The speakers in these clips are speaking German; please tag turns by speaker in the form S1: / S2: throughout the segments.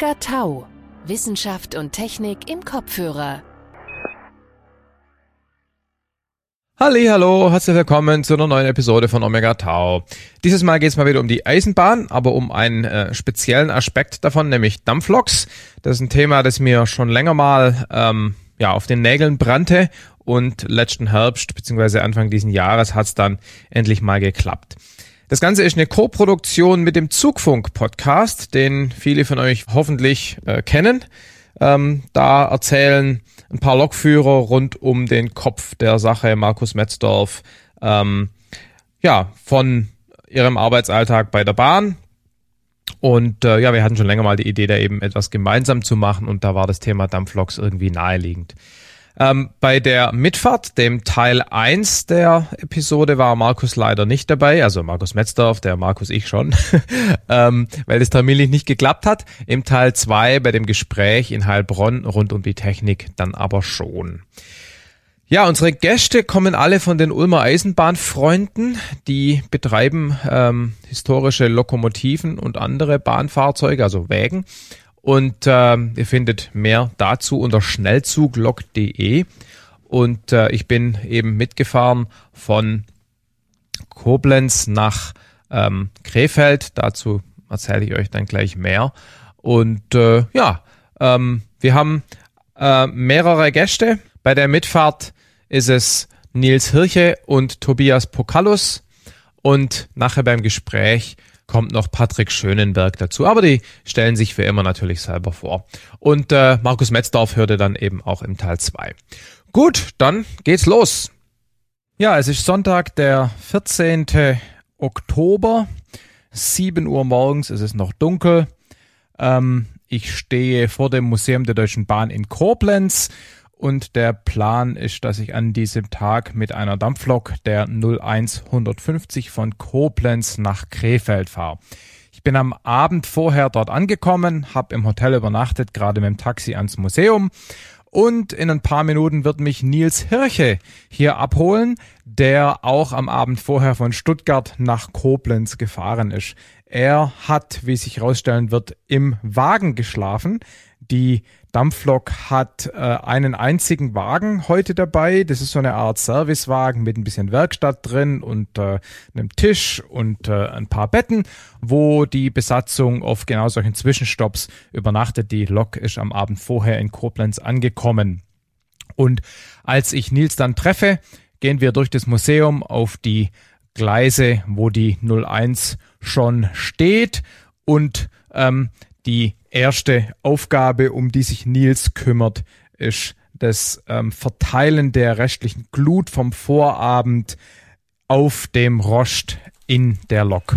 S1: Omega Tau. Wissenschaft und Technik im Kopfhörer.
S2: Hallo, herzlich willkommen zu einer neuen Episode von Omega Tau. Dieses Mal geht es mal wieder um die Eisenbahn, aber um einen äh, speziellen Aspekt davon, nämlich Dampfloks. Das ist ein Thema, das mir schon länger mal ähm, ja, auf den Nägeln brannte und letzten Herbst bzw. Anfang diesen Jahres hat es dann endlich mal geklappt. Das Ganze ist eine Co-Produktion mit dem Zugfunk-Podcast, den viele von euch hoffentlich äh, kennen. Ähm, da erzählen ein paar Lokführer rund um den Kopf der Sache, Markus Metzdorf, ähm, ja, von ihrem Arbeitsalltag bei der Bahn. Und äh, ja, wir hatten schon länger mal die Idee, da eben etwas gemeinsam zu machen und da war das Thema Dampfloks irgendwie naheliegend. Ähm, bei der Mitfahrt, dem Teil 1 der Episode, war Markus leider nicht dabei, also Markus Metzdorf, der Markus ich schon, ähm, weil es terminlich nicht geklappt hat. Im Teil 2 bei dem Gespräch in Heilbronn rund um die Technik dann aber schon. Ja, unsere Gäste kommen alle von den Ulmer Eisenbahnfreunden. Die betreiben ähm, historische Lokomotiven und andere Bahnfahrzeuge, also Wägen. Und äh, ihr findet mehr dazu unter schnellzuglok.de. Und äh, ich bin eben mitgefahren von Koblenz nach ähm, Krefeld. Dazu erzähle ich euch dann gleich mehr. Und äh, ja, ähm, wir haben äh, mehrere Gäste. Bei der Mitfahrt ist es Nils Hirche und Tobias Pokalus. Und nachher beim Gespräch kommt noch Patrick Schönenberg dazu. Aber die stellen sich für immer natürlich selber vor. Und äh, Markus Metzdorf hörte dann eben auch im Teil 2. Gut, dann geht's los. Ja, es ist Sonntag, der 14. Oktober. 7 Uhr morgens, es ist noch dunkel. Ähm, ich stehe vor dem Museum der Deutschen Bahn in Koblenz und der Plan ist, dass ich an diesem Tag mit einer Dampflok der 01150 von Koblenz nach Krefeld fahre. Ich bin am Abend vorher dort angekommen, habe im Hotel übernachtet, gerade mit dem Taxi ans Museum und in ein paar Minuten wird mich Nils Hirche hier abholen, der auch am Abend vorher von Stuttgart nach Koblenz gefahren ist. Er hat, wie sich herausstellen wird, im Wagen geschlafen. Die Dampflok hat äh, einen einzigen Wagen heute dabei. Das ist so eine Art Servicewagen mit ein bisschen Werkstatt drin und äh, einem Tisch und äh, ein paar Betten, wo die Besatzung auf genau solchen Zwischenstopps übernachtet. Die Lok ist am Abend vorher in Koblenz angekommen. Und als ich Nils dann treffe, gehen wir durch das Museum auf die Gleise, wo die 01 schon steht und ähm, die erste Aufgabe, um die sich Nils kümmert, ist das ähm, Verteilen der restlichen Glut vom Vorabend auf dem Rost in der Lok.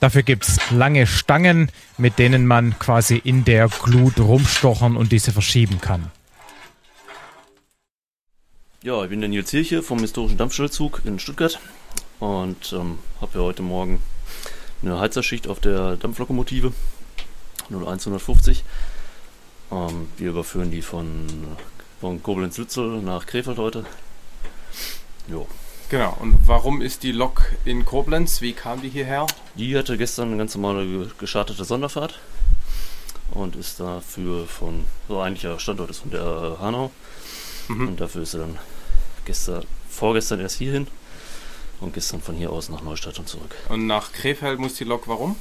S2: Dafür gibt's lange Stangen, mit denen man quasi in der Glut rumstochern und diese verschieben kann.
S3: Ja, ich bin der Nils Hirche vom historischen Dampfschnellzug in Stuttgart und ähm, habe ja heute Morgen eine Heizerschicht auf der Dampflokomotive 01150. Ähm, wir überführen die von, von Koblenz-Lützel nach Krefeld heute.
S2: Jo. Genau, und warum ist die Lok in Koblenz? Wie kam die hierher?
S3: Die hatte gestern eine ganz normale geschartete Sonderfahrt und ist dafür von, so eigentlicher Standort ist von der Hanau Mhm. Und dafür ist er dann gestern, vorgestern erst hierhin und gestern von hier aus nach Neustadt und zurück.
S2: Und nach Krefeld muss die Lok warum?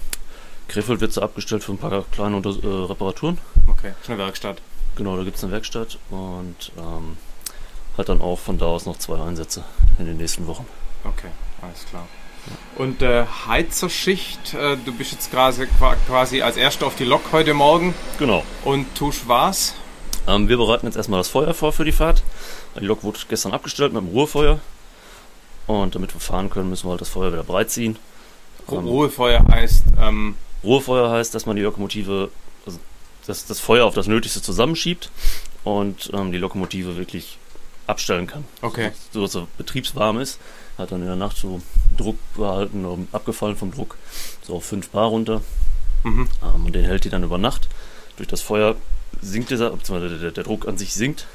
S3: Krefeld wird so abgestellt für ein paar kleine Unter äh, Reparaturen.
S2: Okay, ist eine Werkstatt.
S3: Genau, da gibt es eine Werkstatt und ähm, hat dann auch von da aus noch zwei Einsätze in den nächsten Wochen.
S2: Okay, alles klar. Und äh, Heizerschicht, äh, du bist jetzt quasi, quasi als Erster auf die Lok heute Morgen.
S3: Genau.
S2: Und tust was?
S3: Ähm, wir bereiten jetzt erstmal das Feuer vor für die Fahrt. Die Lok wurde gestern abgestellt mit dem Ruhefeuer. Und damit wir fahren können, müssen wir halt das Feuer wieder breit ziehen.
S2: Ähm, Ruhefeuer heißt. Ähm
S3: Ruhefeuer heißt, dass man die Lokomotive, also dass das Feuer auf das Nötigste zusammenschiebt und ähm, die Lokomotive wirklich abstellen kann.
S2: Okay.
S3: So dass er betriebswarm ist. Hat dann in der Nacht so Druck behalten, abgefallen vom Druck, so auf 5 Bar runter. Mhm. Ähm, und den hält die dann über Nacht. Durch das Feuer sinkt dieser, beziehungsweise der, der Druck an sich sinkt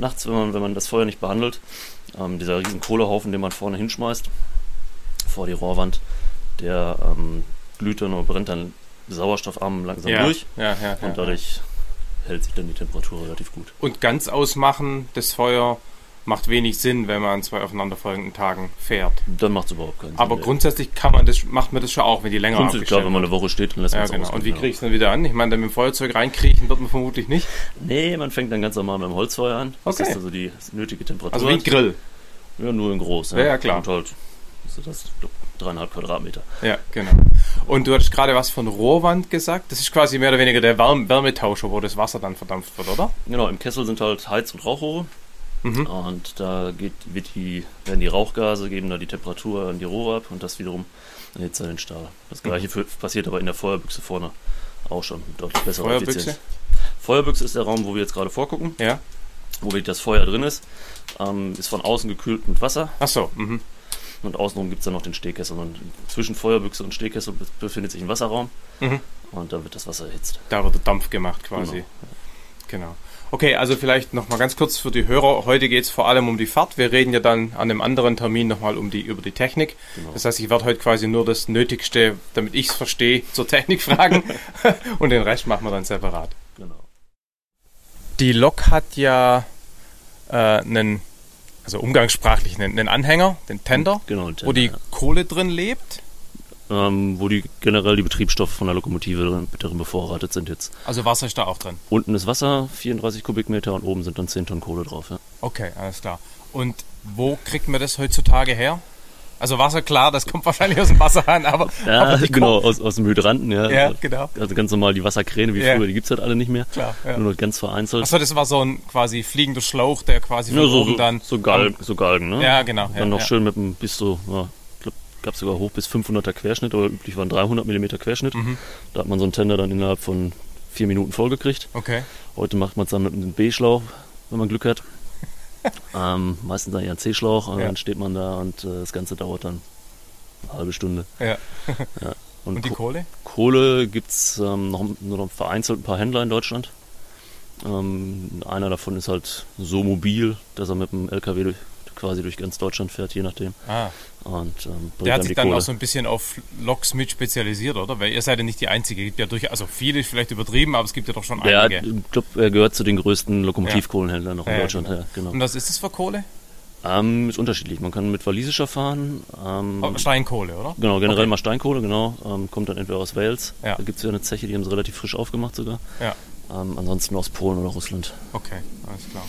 S3: nachts, wenn man, wenn man das Feuer nicht behandelt. Ähm, dieser riesen Kohlehaufen, den man vorne hinschmeißt, vor die Rohrwand, der ähm, glüht dann oder brennt dann sauerstoffarm langsam
S2: Ja,
S3: durch
S2: ja, ja, ja,
S3: und dadurch hält sich dann die Temperatur relativ gut.
S2: Und ganz ausmachen, das Feuer, macht wenig Sinn, wenn man an zwei aufeinanderfolgenden Tagen fährt.
S3: Dann macht es überhaupt keinen Sinn.
S2: Aber
S3: mehr.
S2: grundsätzlich kann man das, macht man das schon auch, wenn die länger
S3: Grundsätzlich klar, wenn man eine Woche steht, dann lässt man
S2: Ja,
S3: es
S2: genau.
S3: ausgehen,
S2: Und wie
S3: ja.
S2: kriege ich es dann wieder an? Ich meine, dann mit dem Feuerzeug reinkriechen wird man vermutlich nicht.
S3: Nee, man fängt dann ganz normal mit dem Holzfeuer an. Das
S2: Okay.
S3: ist also die nötige Temperatur.
S2: Also wie ein Grill.
S3: Ja, nur in groß.
S2: Ja, ja, klar.
S3: Und halt, ist das? Dreieinhalb Quadratmeter.
S2: Ja, genau. Und du hattest gerade was von Rohrwand gesagt. Das ist quasi mehr oder weniger der Wärm Wärmetauscher, wo das Wasser dann verdampft wird, oder?
S3: Genau, im Kessel sind halt Heiz- und Rauchrohre.
S2: Mhm.
S3: Und da geht, wird die, werden die Rauchgase, geben da die Temperatur an die Rohre ab und das wiederum erhitzt dann den Stahl. Das
S2: Mhm.
S3: gleiche für, passiert aber in der Feuerbüchse vorne auch schon. Deutlich besser
S2: Feuerbüchse?
S3: Feuerbüchse ist der Raum, wo wir jetzt gerade vorgucken,
S2: Ja.
S3: wo wirklich das Feuer drin ist. Ähm, ist von außen gekühlt mit Wasser
S2: Ach so. Mhm.
S3: und außenrum gibt es dann noch den Stehkessel. Und zwischen Feuerbüchse und Stehkessel be- befindet sich ein Wasserraum
S2: Mhm.
S3: und da wird das Wasser erhitzt.
S2: Da wird der Dampf gemacht quasi. Genau. Okay, also vielleicht nochmal ganz kurz für die Hörer. Heute geht es vor allem um die Fahrt. Wir reden ja dann an einem anderen Termin nochmal um die, über die Technik.
S3: Genau.
S2: Das heißt, ich werde heute quasi nur das Nötigste, damit ich es verstehe, zur Technik fragen. Und den Rest machen wir dann separat.
S3: Genau.
S2: Die Lok hat ja äh, einen, also umgangssprachlich einen, einen Anhänger, den Tender,
S3: Genau,
S2: wo die. Kohle drin lebt.
S3: Ähm, wo die generell die Betriebsstoffe von der Lokomotive drin bevorratet sind jetzt.
S2: Also Wasser ist da auch drin.
S3: Unten ist Wasser, 34 Kubikmeter und oben sind dann 10 Tonnen Kohle drauf. Ja.
S2: Okay, alles klar. Und wo kriegt man das heutzutage her? Also Wasser, klar, das kommt wahrscheinlich aus dem Wasserhahn, aber,
S3: Ja,
S2: aber
S3: genau, aus, aus dem Hydranten, ja.
S2: Ja, genau.
S3: Also ganz normal die Wasserkräne wie
S2: Ja.
S3: früher, die gibt's halt alle nicht mehr.
S2: Klar, ja.
S3: Nur ganz vereinzelt.
S2: Achso, das war so ein quasi fliegender Schlauch, der quasi von
S3: ja, so,
S2: oben
S3: so,
S2: dann...
S3: so, Galgen, so Galgen, ne?
S2: Ja, genau. Ja,
S3: dann noch schön mit einem bis so, ja, gab sogar hoch bis 500er Querschnitt, aber üblich waren 300 mm Querschnitt.
S2: Mhm.
S3: Da hat man so einen Tender dann innerhalb von vier Minuten vollgekriegt.
S2: Okay.
S3: Heute macht man es dann mit einem B-Schlauch, wenn man Glück hat. ähm, meistens dann eher ein C-Schlauch und
S2: Ja.
S3: dann steht man da und äh, das Ganze dauert dann eine halbe Stunde.
S2: Ja.
S3: Und,
S2: Und die
S3: Ko-
S2: Kohle?
S3: Kohle gibt es ähm, noch, nur noch vereinzelt ein paar Händler in Deutschland. Ähm, einer davon ist halt so mobil, dass er mit dem LKW durch, quasi durch ganz Deutschland fährt, je nachdem.
S2: Ah,
S3: Und ähm,
S2: der hat sich dann
S3: Kohle.
S2: auch so ein bisschen auf Loks mit spezialisiert, oder? Weil ihr seid ja nicht die Einzige. Es gibt ja durch, also viele ist vielleicht übertrieben, aber es gibt ja doch schon
S3: der,
S2: einige.
S3: ich glaube, er gehört zu den größten Lokomotivkohlenhändlern noch in
S2: Ja, ja,
S3: Deutschland.
S2: genau.
S3: Ja, genau.
S2: Und was ist das für Kohle?
S3: Ähm, ist unterschiedlich. Man kann mit walisischer fahren. Ähm,
S2: Oh, Steinkohle, oder?
S3: Genau, generell
S2: Okay.
S3: mal Steinkohle, genau. Ähm, kommt dann entweder aus Wales.
S2: Ja.
S3: Da gibt es ja eine Zeche, die haben sie relativ frisch aufgemacht sogar.
S2: Ja.
S3: Ähm, ansonsten aus Polen oder Russland.
S2: Okay, alles klar.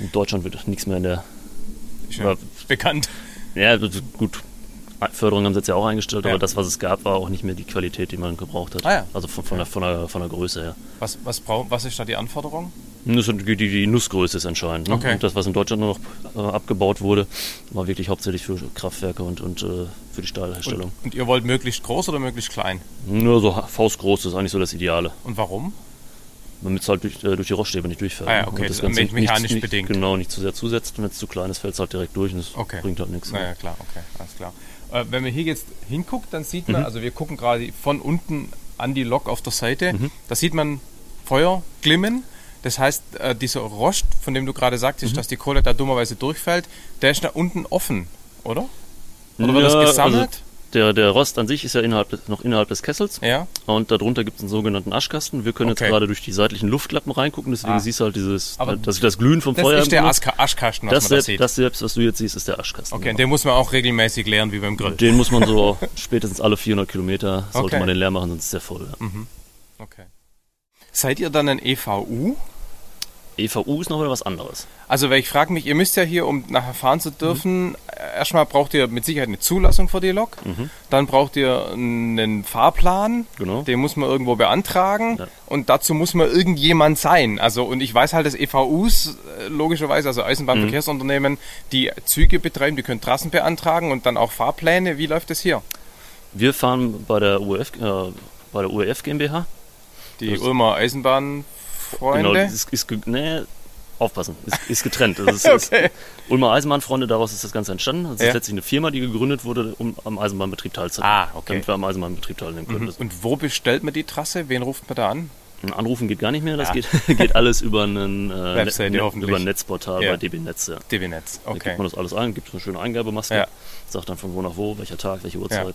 S3: In Deutschland wird nichts mehr in der.
S2: Ist ja
S3: Ja.
S2: bekannt.
S3: Ja, ist gut. Förderung haben sie jetzt ja auch eingestellt,
S2: Ja.
S3: aber das, was es gab, war auch nicht mehr die Qualität, die man gebraucht hat.
S2: Ah ja.
S3: Also von, von, der, von, der, von der Größe her.
S2: Was, was, brau was ist da die Anforderung?
S3: Die, die Nussgröße ist entscheidend. Ne?
S2: Okay.
S3: Und das, was in Deutschland nur noch äh, abgebaut wurde, war wirklich hauptsächlich für Kraftwerke und, und äh, für die Stahlherstellung.
S2: Und, und ihr wollt möglichst groß oder möglichst klein?
S3: Nur so faustgroß ist eigentlich so das Ideale.
S2: Und warum?
S3: Damit es halt durch, äh, durch die Roststäbe nicht durchfährt.
S2: Ah ja, okay,
S3: Und
S2: das
S3: Ganze
S2: ist mechanisch
S3: nicht,
S2: bedingt.
S3: Genau, nicht zu sehr zusetzt. Und wenn es zu klein ist, fällt es halt direkt durch und es
S2: Okay.
S3: bringt halt nichts.
S2: Naja, klar, okay, alles klar. Äh, wenn man hier jetzt hinguckt, dann sieht
S3: Mhm.
S2: man, also wir gucken gerade von unten an die Lok auf der Seite,
S3: Mhm.
S2: da sieht man Feuer glimmen. Das heißt, äh, dieser Rost, von dem du gerade
S3: Mhm.
S2: sagtest, dass die Kohle da dummerweise durchfällt, der ist da unten offen, oder? Oder wird
S3: Ja,
S2: das gesammelt?
S3: also der, der Rost an sich ist ja innerhalb des, noch innerhalb des Kessels
S2: ja.
S3: und darunter gibt es einen sogenannten Aschkasten. Wir können
S2: Okay.
S3: jetzt gerade durch die seitlichen Luftklappen reingucken, deswegen
S2: Ah.
S3: siehst du halt dieses,
S2: Aber
S3: halt, das, das Glühen vom
S2: Das
S3: Feuer.
S2: ist
S3: im
S2: der. Aska Aschkasten, was
S3: das,
S2: man
S3: selbst,
S2: sieht.
S3: das selbst, was du jetzt siehst, ist der Aschkasten.
S2: okay,
S3: genau.
S2: den muss man auch regelmäßig leeren, wie beim Grill.
S3: Den muss man so spätestens alle 400 Kilometer, sollte
S2: Okay.
S3: man den leer machen, sonst ist der voll. Ja.
S2: Okay. Seid ihr dann ein EVU?
S3: EVU ist noch wieder was anderes.
S2: Also, weil ich frage mich, ihr müsst ja hier, um nachher fahren zu dürfen, äh, erstmal braucht ihr mit Sicherheit eine Zulassung für die Lok. Dann braucht ihr einen Fahrplan.
S3: Genau.
S2: Den muss man irgendwo beantragen.
S3: Ja.
S2: Und dazu muss man irgendjemand sein. Also, und ich weiß halt, dass EVUs, äh, logischerweise, also Eisenbahnverkehrsunternehmen, die Züge betreiben, die können Trassen beantragen und dann auch Fahrpläne. Wie läuft das hier?
S3: Wir fahren bei der UEF, äh, bei der UEF GmbH.
S2: Die Ulmer Eisenbahnfreunde?
S3: Genau, ist, ist, nee, aufpassen, ist, ist getrennt. Ist,
S2: Okay.
S3: Ulmer Eisenbahnfreunde, daraus ist das Ganze entstanden. Das
S2: Ja.
S3: ist letztlich eine Firma, die gegründet wurde, um am Eisenbahnbetrieb teilzunehmen.
S2: Ah, okay.
S3: Damit wir am Eisenbahnbetrieb teilnehmen können. Das-
S2: Und wo bestellt man die Trasse? Wen ruft man da an?
S3: Anrufen geht gar nicht mehr, das
S2: Ja.
S3: geht, geht alles über einen äh, Net-
S2: hoffentlich.
S3: über ein Netzportal
S2: Ja.
S3: bei DB Netz. Ja.
S2: DB-Netz,
S3: Da
S2: okay.
S3: gibt man das alles ein, gibt eine schöne Eingabemaske,
S2: Ja.
S3: sagt dann von wo nach wo, welcher Tag, welche Uhrzeit.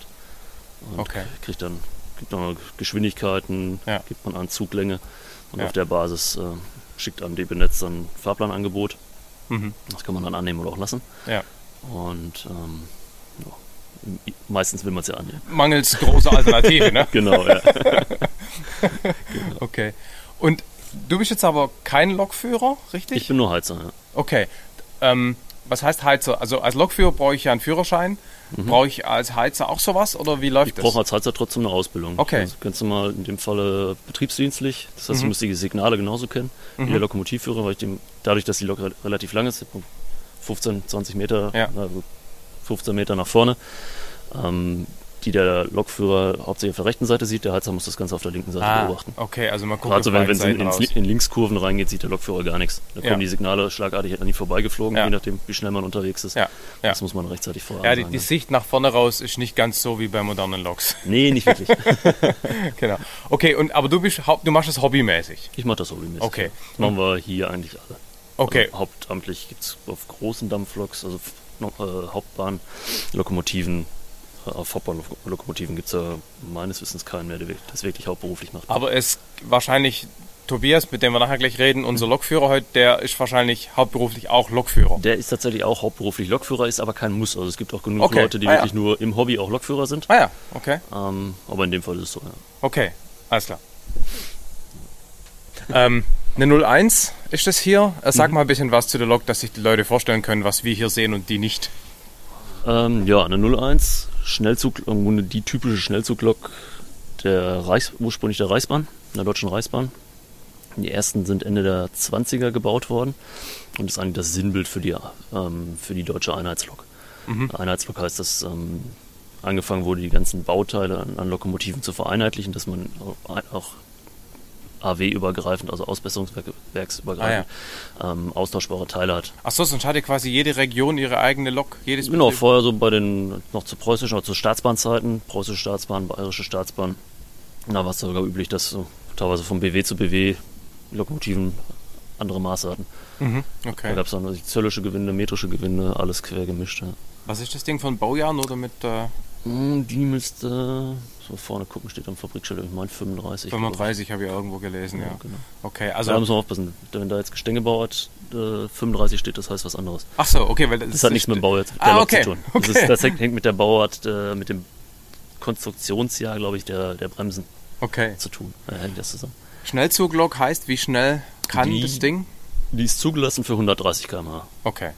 S3: Und
S2: Okay.
S3: kriegt dann gibt dann Geschwindigkeiten, gibt man an Zuglänge und
S2: Ja.
S3: auf der Basis äh, schickt einem DB Netz dann ein Fahrplanangebot.
S2: Mhm.
S3: Das kann man dann annehmen oder auch lassen.
S2: Ja.
S3: Und ähm, ja, meistens will man es ja annehmen.
S2: Mangels großer Alternative, ne?
S3: Genau, ja.
S2: Okay. Und du bist jetzt aber kein Lokführer, richtig?
S3: Ich bin nur Heizer, ja.
S2: Okay. Ähm, was heißt Heizer? Also als Lokführer brauche ich ja einen Führerschein. Brauche ich als Heizer auch sowas oder wie läuft
S3: Ich
S2: das?
S3: brauche als Heizer trotzdem eine Ausbildung.
S2: Okay.
S3: Also ganz normal in dem Falle betriebsdienstlich. Das heißt, ich muss die Signale genauso kennen wie der Lokomotivführer, weil ich dem, dadurch, dass die Lok re- relativ lang ist, 15, 20 Meter,
S2: Ja.
S3: na gut, 15 Meter nach vorne, ähm, die der Lokführer hauptsächlich auf der rechten Seite sieht, der Heizer muss das Ganze auf der linken Seite
S2: ah,
S3: beobachten.
S2: okay, also man guckt
S3: Gerade
S2: auf
S3: so, wenn es in, in, Linkskurven reingeht, sieht der Lokführer gar nichts. Da
S2: Ja.
S3: kommen die Signale schlagartig an ihm vorbeigeflogen,
S2: Ja.
S3: je nachdem, wie schnell man unterwegs ist.
S2: Ja, ja.
S3: Das muss man rechtzeitig vorher
S2: Ja, die, die
S3: ja.
S2: Sicht nach vorne raus ist nicht ganz so wie bei modernen Loks.
S3: Nee, nicht wirklich.
S2: genau. Okay, und aber du bist du machst das hobbymäßig.
S3: Ich mache das hobbymäßig.
S2: Okay.
S3: ja. Das machen wir hier eigentlich alle.
S2: Okay.
S3: Also hauptamtlich gibt es auf großen Dampfloks, also äh, Hauptbahnlokomotiven, äh, auf Hauptbahnlokomotiven gibt es ja meines Wissens keinen mehr, der das wirklich hauptberuflich macht.
S2: Aber es wahrscheinlich Tobias, mit dem wir nachher gleich reden, unser Lokführer heute, der ist wahrscheinlich hauptberuflich auch Lokführer.
S3: Der ist tatsächlich auch hauptberuflich Lokführer, ist aber kein Muss. Also es gibt auch genug
S2: Okay.
S3: Leute, die
S2: Ah, ja.
S3: wirklich nur im Hobby auch Lokführer sind.
S2: Ah ja, okay.
S3: Ähm, aber in dem Fall ist es so, ja.
S2: Okay, alles klar. ähm, eine 01 ist das hier. Äh, Sag mal ein bisschen was zu der Lok, dass sich die Leute vorstellen können, was wir hier sehen und die nicht.
S3: Ähm, ja, eine 01, Schnellzug, die typische Schnellzuglok der Reichs, ursprünglich der Reichsbahn, der Deutschen Reichsbahn. Die ersten sind Ende der 20er gebaut worden und ist eigentlich das Sinnbild für die, ähm, für die deutsche Einheitslok. Einheitslok heißt, dass ähm, angefangen wurde, die ganzen Bauteile an, an Lokomotiven zu vereinheitlichen, dass man auch AW-übergreifend, also Ausbesserungswerksübergreifend, ähm, austauschbare Teile hat.
S2: Achso, sonst hatte quasi jede Region ihre eigene Lok. Jedes
S3: Genau,
S2: Betrieb-
S3: vorher so bei den, noch zu preußischen, oder zu Staatsbahnzeiten, preußische Staatsbahn, bayerische Staatsbahn, da war es sogar üblich, dass so teilweise von BW zu BW Lokomotiven andere Maße hatten.
S2: Mhm,
S3: Da
S2: okay.
S3: gab es dann also zöllische Gewinde, metrische Gewinde, alles quer gemischt. Ja.
S2: Was ist das Ding von Baujahren oder mit äh,
S3: Die müsste, so vorne gucken, steht am Fabrikschild, ich meine 35. glaub ich.
S2: 35, habe ich irgendwo gelesen, ja.
S3: Ja, genau.
S2: Okay,
S3: Also da muss man aufpassen, wenn da jetzt Gestängebau hat, äh, 35 steht, das heißt was anderes.
S2: Achso, okay, weil das,
S3: Das hat nichts mit dem Bauart der
S2: Ah, okay,
S3: zu tun.
S2: okay.
S3: Das, ist, das hängt mit der Bauart, äh, mit dem Konstruktionsjahr, glaube ich, der, der Bremsen
S2: Okay.
S3: zu tun. Äh, hängt das zusammen.
S2: Schnellzuglok heißt, wie schnell kann
S3: Die-
S2: das Ding?
S3: Die ist zugelassen für 130 km/h.
S2: Okay.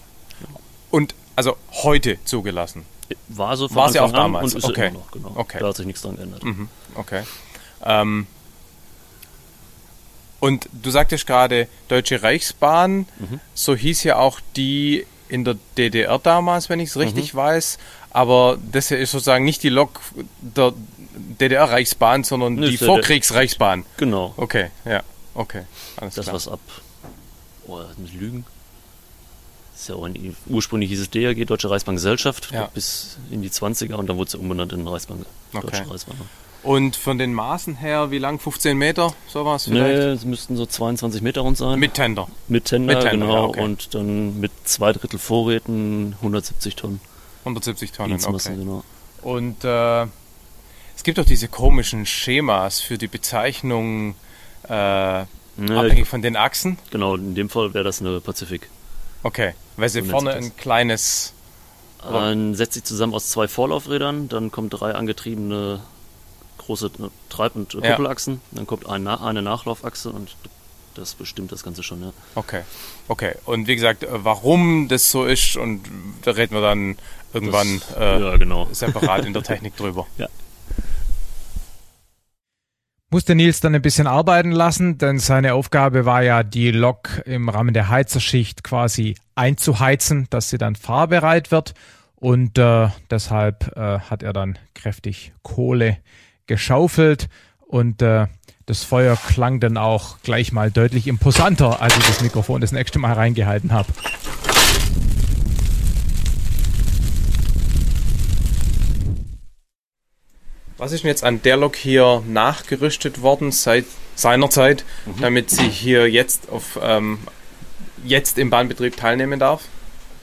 S2: Und also heute zugelassen.
S3: War so von
S2: War sie
S3: Anfang
S2: auch
S3: an
S2: damals?
S3: und ist
S2: Okay.
S3: immer noch, genau.
S2: Okay.
S3: Da hat sich nichts dran geändert.
S2: Mhm. Okay. Ähm, und du sagtest gerade Deutsche Reichsbahn,
S3: Mhm.
S2: so hieß ja auch die in der DDR damals, wenn ich es
S3: Mhm.
S2: richtig weiß. Aber das hier ist sozusagen nicht die Lok der DDR-Reichsbahn, sondern
S3: Nee,
S2: die
S3: ja
S2: Vorkriegsreichsbahn.
S3: Genau.
S2: Okay, ja, okay. Alles
S3: Das
S2: klar.
S3: was ab. Oh, das muss lügen. Ist ja auch in, ursprünglich hieß es DRG, Deutsche Reichsbahngesellschaft,
S2: Ja.
S3: bis in die 20er und dann wurde es umbenannt in Reichsbahn,
S2: Okay.
S3: Deutsche Reichsbahn.
S2: Und von den Maßen her, wie lang? 15 Meter? Sowas
S3: Nee,
S2: vielleicht?
S3: es müssten so 22 Meter rund sein.
S2: Mit Tender.
S3: Mit Tender,
S2: Mit Tender,
S3: genau.
S2: okay.
S3: Und dann mit zwei Drittel Vorräten 170 Tonnen.
S2: 170 Tonnen, okay.
S3: genau.
S2: Und äh, es gibt doch diese komischen Schemas für die Bezeichnung äh,
S3: Ja,
S2: abhängig von den Achsen.
S3: genau, in dem Fall wäre das eine Pazifik.
S2: Okay, weil sie
S3: So
S2: vorne ein kleines. Aber-
S3: Dann setzt sich zusammen aus zwei Vorlaufrädern, dann kommen drei angetriebene große äh, Treib- und äh,
S2: Ja.
S3: Kuppelachsen, dann kommt ein, eine Nachlaufachse und das bestimmt das Ganze schon, ja.
S2: Okay, okay. Und wie gesagt, äh, warum das so ist und da reden wir dann irgendwann
S3: Das-
S2: äh,
S3: ja, genau.
S2: separat in der Technik drüber.
S4: Musste Nils dann ein bisschen arbeiten lassen, denn seine Aufgabe war ja, die Lok im Rahmen der Heizerschicht quasi einzuheizen, dass sie dann fahrbereit wird. Und äh, deshalb äh, hat er dann kräftig Kohle geschaufelt und äh, das Feuer klang dann auch gleich mal deutlich imposanter, als ich das Mikrofon das nächste Mal reingehalten habe.
S2: Was ist denn jetzt an der Lok hier nachgerüstet worden, seit seinerzeit, mhm. damit sie hier jetzt auf ähm, jetzt im Bahnbetrieb teilnehmen darf?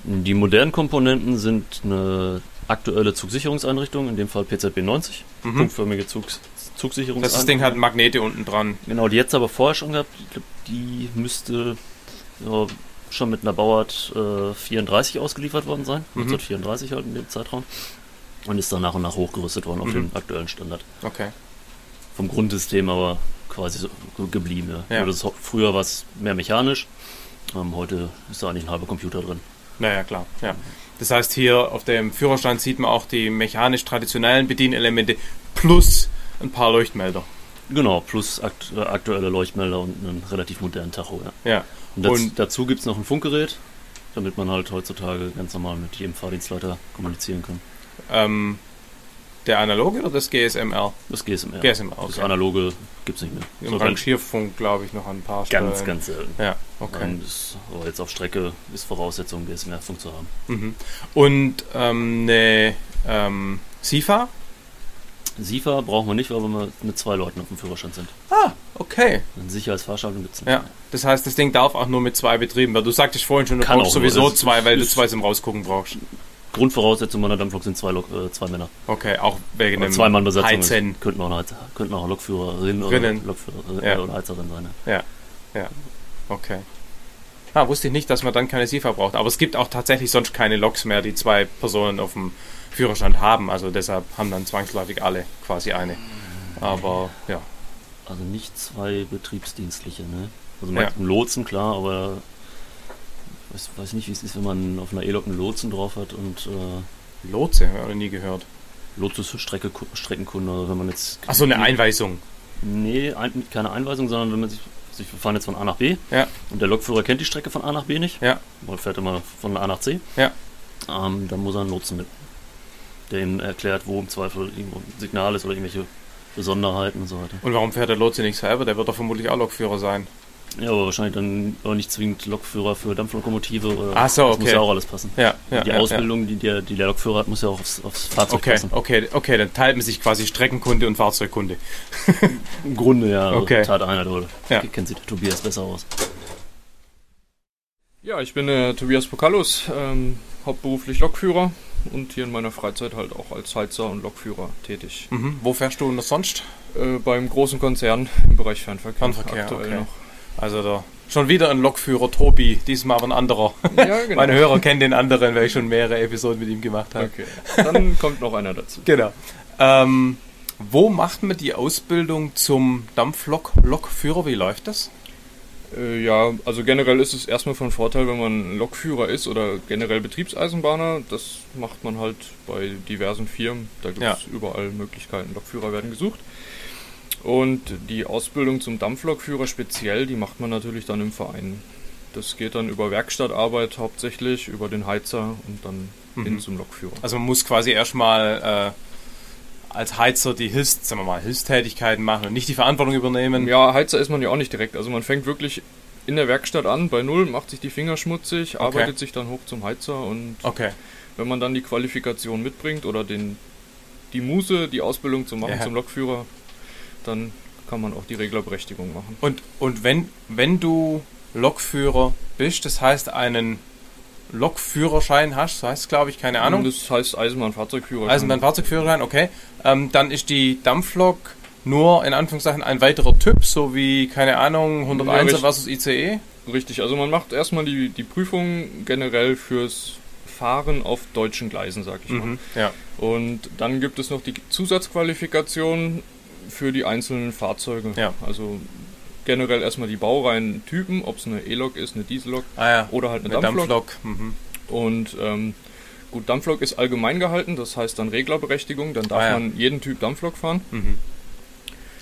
S3: Die modernen Komponenten sind eine aktuelle Zugsicherungseinrichtung, in dem Fall PZB 90, mhm. punktförmige Zug, Zugsicherungseinrichtung.
S2: Das, das Ding hat Magnete unten dran.
S3: Genau, die jetzt aber vorher schon gehabt. Ich glaube, die müsste ja, schon mit einer Bauart äh, 34 ausgeliefert worden sein. Mhm. 1934 halt in dem Zeitraum. Und ist dann nach und nach hochgerüstet worden auf mhm. den aktuellen Standard.
S2: Okay.
S3: Vom Grundsystem aber quasi so geblieben. Ja. ja. Das früher war es mehr mechanisch. Ähm, heute ist da eigentlich ein halber Computer drin.
S2: Naja, klar. Ja. Das heißt, hier auf dem Führerstand sieht man auch die mechanisch traditionellen Bedienelemente plus ein paar Leuchtmelder.
S3: Genau, plus akt äh, aktuelle Leuchtmelder und einen relativ modernen Tacho.
S2: Ja. ja.
S3: Und, und dazu gibt es noch ein Funkgerät, damit man halt heutzutage ganz normal mit jedem Fahrdienstleiter kommunizieren kann.
S2: Ähm, der analoge oder das GSMR?
S3: Das GSMR.
S2: GSMR okay.
S3: Das analoge gibt es nicht mehr.
S2: Im so Rangierfunk, glaube ich, noch ein paar
S3: Stellen. Ganz, ganz selten.
S2: Ja, okay.
S3: Das, aber jetzt auf Strecke ist Voraussetzung, GSMR-Funk zu haben.
S2: Mhm. Und ähm, eine ähm, SIFA?
S3: SIFA brauchen wir nicht, weil wir mit zwei Leuten auf dem Führerschein sind.
S2: Ah, okay.
S3: Eine Sicherheitsfahrschaltung gibt es
S2: nicht. Ja, das heißt, das Ding darf auch nur mit zwei betrieben werden. Du sagtest vorhin schon, du
S3: Kann
S2: brauchst sowieso zwei, weil du zwei zum Rausgucken brauchst.
S3: Grundvoraussetzung meiner Dampflok sind zwei, Lok, äh, zwei Männer.
S2: Okay, auch wegen
S3: dem zwei Mann Besetzung. Heizen. Könnten auch, eine, könnten auch Lokführerin oder, Lokführerin
S2: ja.
S3: oder Heizerin sein.
S2: Ja. ja, ja, okay. Ah, wusste ich nicht, dass man dann keine SIFA braucht. Aber es gibt auch tatsächlich sonst keine Loks mehr, die zwei Personen auf dem Führerstand haben. Also deshalb haben dann zwangsläufig alle quasi eine. Aber ja.
S3: Also nicht zwei betriebsdienstliche, ne? Also ja. Lotsen, klar, aber weiß, weiß nicht, wie es ist, wenn man auf einer E-Lok einen Lotsen drauf hat und. Äh,
S2: Lotse, habe ich nie gehört.
S3: Für Strecke, Streckenkunde, also wenn man jetzt.
S2: Achso, eine Einweisung.
S3: Nee, ein, keine Einweisung, sondern wenn man sich. Also wir fahren jetzt von A nach B.
S2: Ja.
S3: Und der Lokführer kennt die Strecke von A nach B nicht.
S2: Ja.
S3: Man fährt immer von A nach C.
S2: Ja.
S3: Ähm, dann muss er einen Lotsen mit. Der ihm erklärt, wo im Zweifel irgendwo ein Signal ist oder irgendwelche Besonderheiten und so weiter.
S2: Und warum fährt der Lotse nicht selber? Der wird doch vermutlich auch Lokführer sein.
S3: Ja, aber wahrscheinlich dann auch nicht zwingend Lokführer für Dampflokomotive. Oder
S2: Ach so, okay. Das
S3: muss ja auch alles passen.
S2: Ja,
S3: ja die
S2: ja,
S3: Ausbildung,
S2: ja.
S3: Die, der, die der Lokführer hat, muss ja auch aufs, aufs Fahrzeug
S2: okay,
S3: passen.
S2: Okay, okay, dann teilt man sich quasi Streckenkunde und Fahrzeugkunde.
S3: Im Grunde ja.
S2: Also okay.
S3: Tat einer, oder? Ja. Kennt sich der Tobias besser aus.
S5: Ja, ich bin der Tobias Pokalus, ähm, hauptberuflich Lokführer und hier in meiner Freizeit halt auch als Heizer und Lokführer tätig.
S2: Mhm. Wo fährst du das sonst?
S5: Äh, beim großen Konzern im Bereich Fernverkehr.
S2: Fernverkehr, aktuell okay. noch. Also da schon wieder ein Lokführer, Tobi, diesmal aber ein anderer.
S5: Ja, genau.
S2: Meine Hörer kennen den anderen, weil ich schon mehrere Episoden mit ihm gemacht habe.
S5: Okay, dann kommt noch einer dazu.
S2: Genau. Ähm, wo macht man die Ausbildung zum Dampflok-Lokführer? Wie läuft das?
S5: Äh, ja, also generell ist es erstmal von Vorteil, wenn man Lokführer ist oder generell Betriebseisenbahner. Das macht man halt bei diversen Firmen. Da gibt es ja. überall Möglichkeiten. Lokführer werden gesucht. Und die Ausbildung zum Dampflokführer speziell, die macht man natürlich dann im Verein. Das geht dann über Werkstattarbeit hauptsächlich, über den Heizer und dann mhm. hin zum Lokführer.
S2: Also man muss quasi erstmal äh, als Heizer die Hilfs, sagen wir mal, Hilfstätigkeiten machen und nicht die Verantwortung übernehmen.
S5: Ja, Heizer ist man ja auch nicht direkt. Also man fängt wirklich in der Werkstatt an, bei Null, macht sich die Finger schmutzig, okay. arbeitet sich dann hoch zum Heizer und
S2: okay.
S5: wenn man dann die Qualifikation mitbringt oder den, die Muse, die Ausbildung zu machen ja. zum Lokführer, dann kann man auch die Reglerberechtigung machen.
S2: Und, und wenn, wenn du Lokführer bist, das heißt einen Lokführerschein hast, das heißt glaube ich, keine Ahnung.
S5: Das heißt Eisenbahnfahrzeugführerschein.
S2: Eisenbahnfahrzeugführerschein, okay. Ähm, dann ist die Dampflok nur in Anführungszeichen ein weiterer Typ, so wie, keine Ahnung, 101 ja, versus ICE?
S5: Richtig, also man macht erstmal die, die Prüfung generell fürs Fahren auf deutschen Gleisen, sag ich mal.
S2: Mhm, ja.
S5: Und dann gibt es noch die Zusatzqualifikation für die einzelnen Fahrzeuge.
S2: Ja.
S5: Also generell erstmal die Baureihentypen, ob es eine E-Lok ist, eine Diesellok
S2: ah ja.
S5: oder halt eine,
S2: eine
S5: Dampflok.
S2: Dampflok. Mhm.
S5: Und ähm, gut, Dampflok ist allgemein gehalten, das heißt dann Reglerberechtigung, dann darf ah ja. man jeden Typ Dampflok fahren.
S2: Mhm.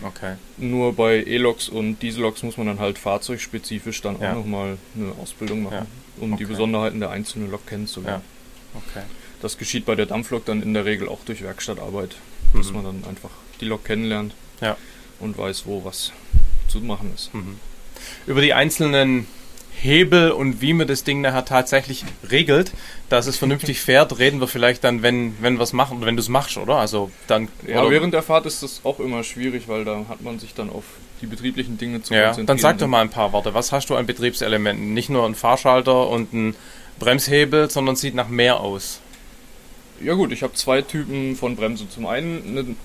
S2: Okay.
S5: Nur bei E-Loks und Dieselloks muss man dann halt fahrzeugspezifisch dann
S2: ja.
S5: auch nochmal eine Ausbildung machen, um
S2: okay.
S5: die Besonderheiten der einzelnen Lok kennenzulernen.
S2: Okay.
S5: Das geschieht bei der Dampflok dann in der Regel auch durch Werkstattarbeit, mhm. dass man dann einfach die Lok kennenlernt
S2: ja.
S5: und weiß, wo was zu machen ist.
S2: Mhm. Über die einzelnen Hebel und wie man das Ding nachher tatsächlich regelt, dass es vernünftig fährt, reden wir vielleicht dann, wenn, wenn wir es machen oder wenn du es machst, oder? Also dann.
S5: Ja, während der Fahrt ist das auch immer schwierig, weil da hat man sich dann auf die betrieblichen Dinge zu
S2: ja, konzentrieren. Dann sag doch mal ein paar Worte. Was hast du an Betriebselementen? Nicht nur ein Fahrschalter und ein Bremshebel, sondern sieht nach mehr aus.
S5: Ja gut, ich habe zwei Typen von Bremse. Zum einen eine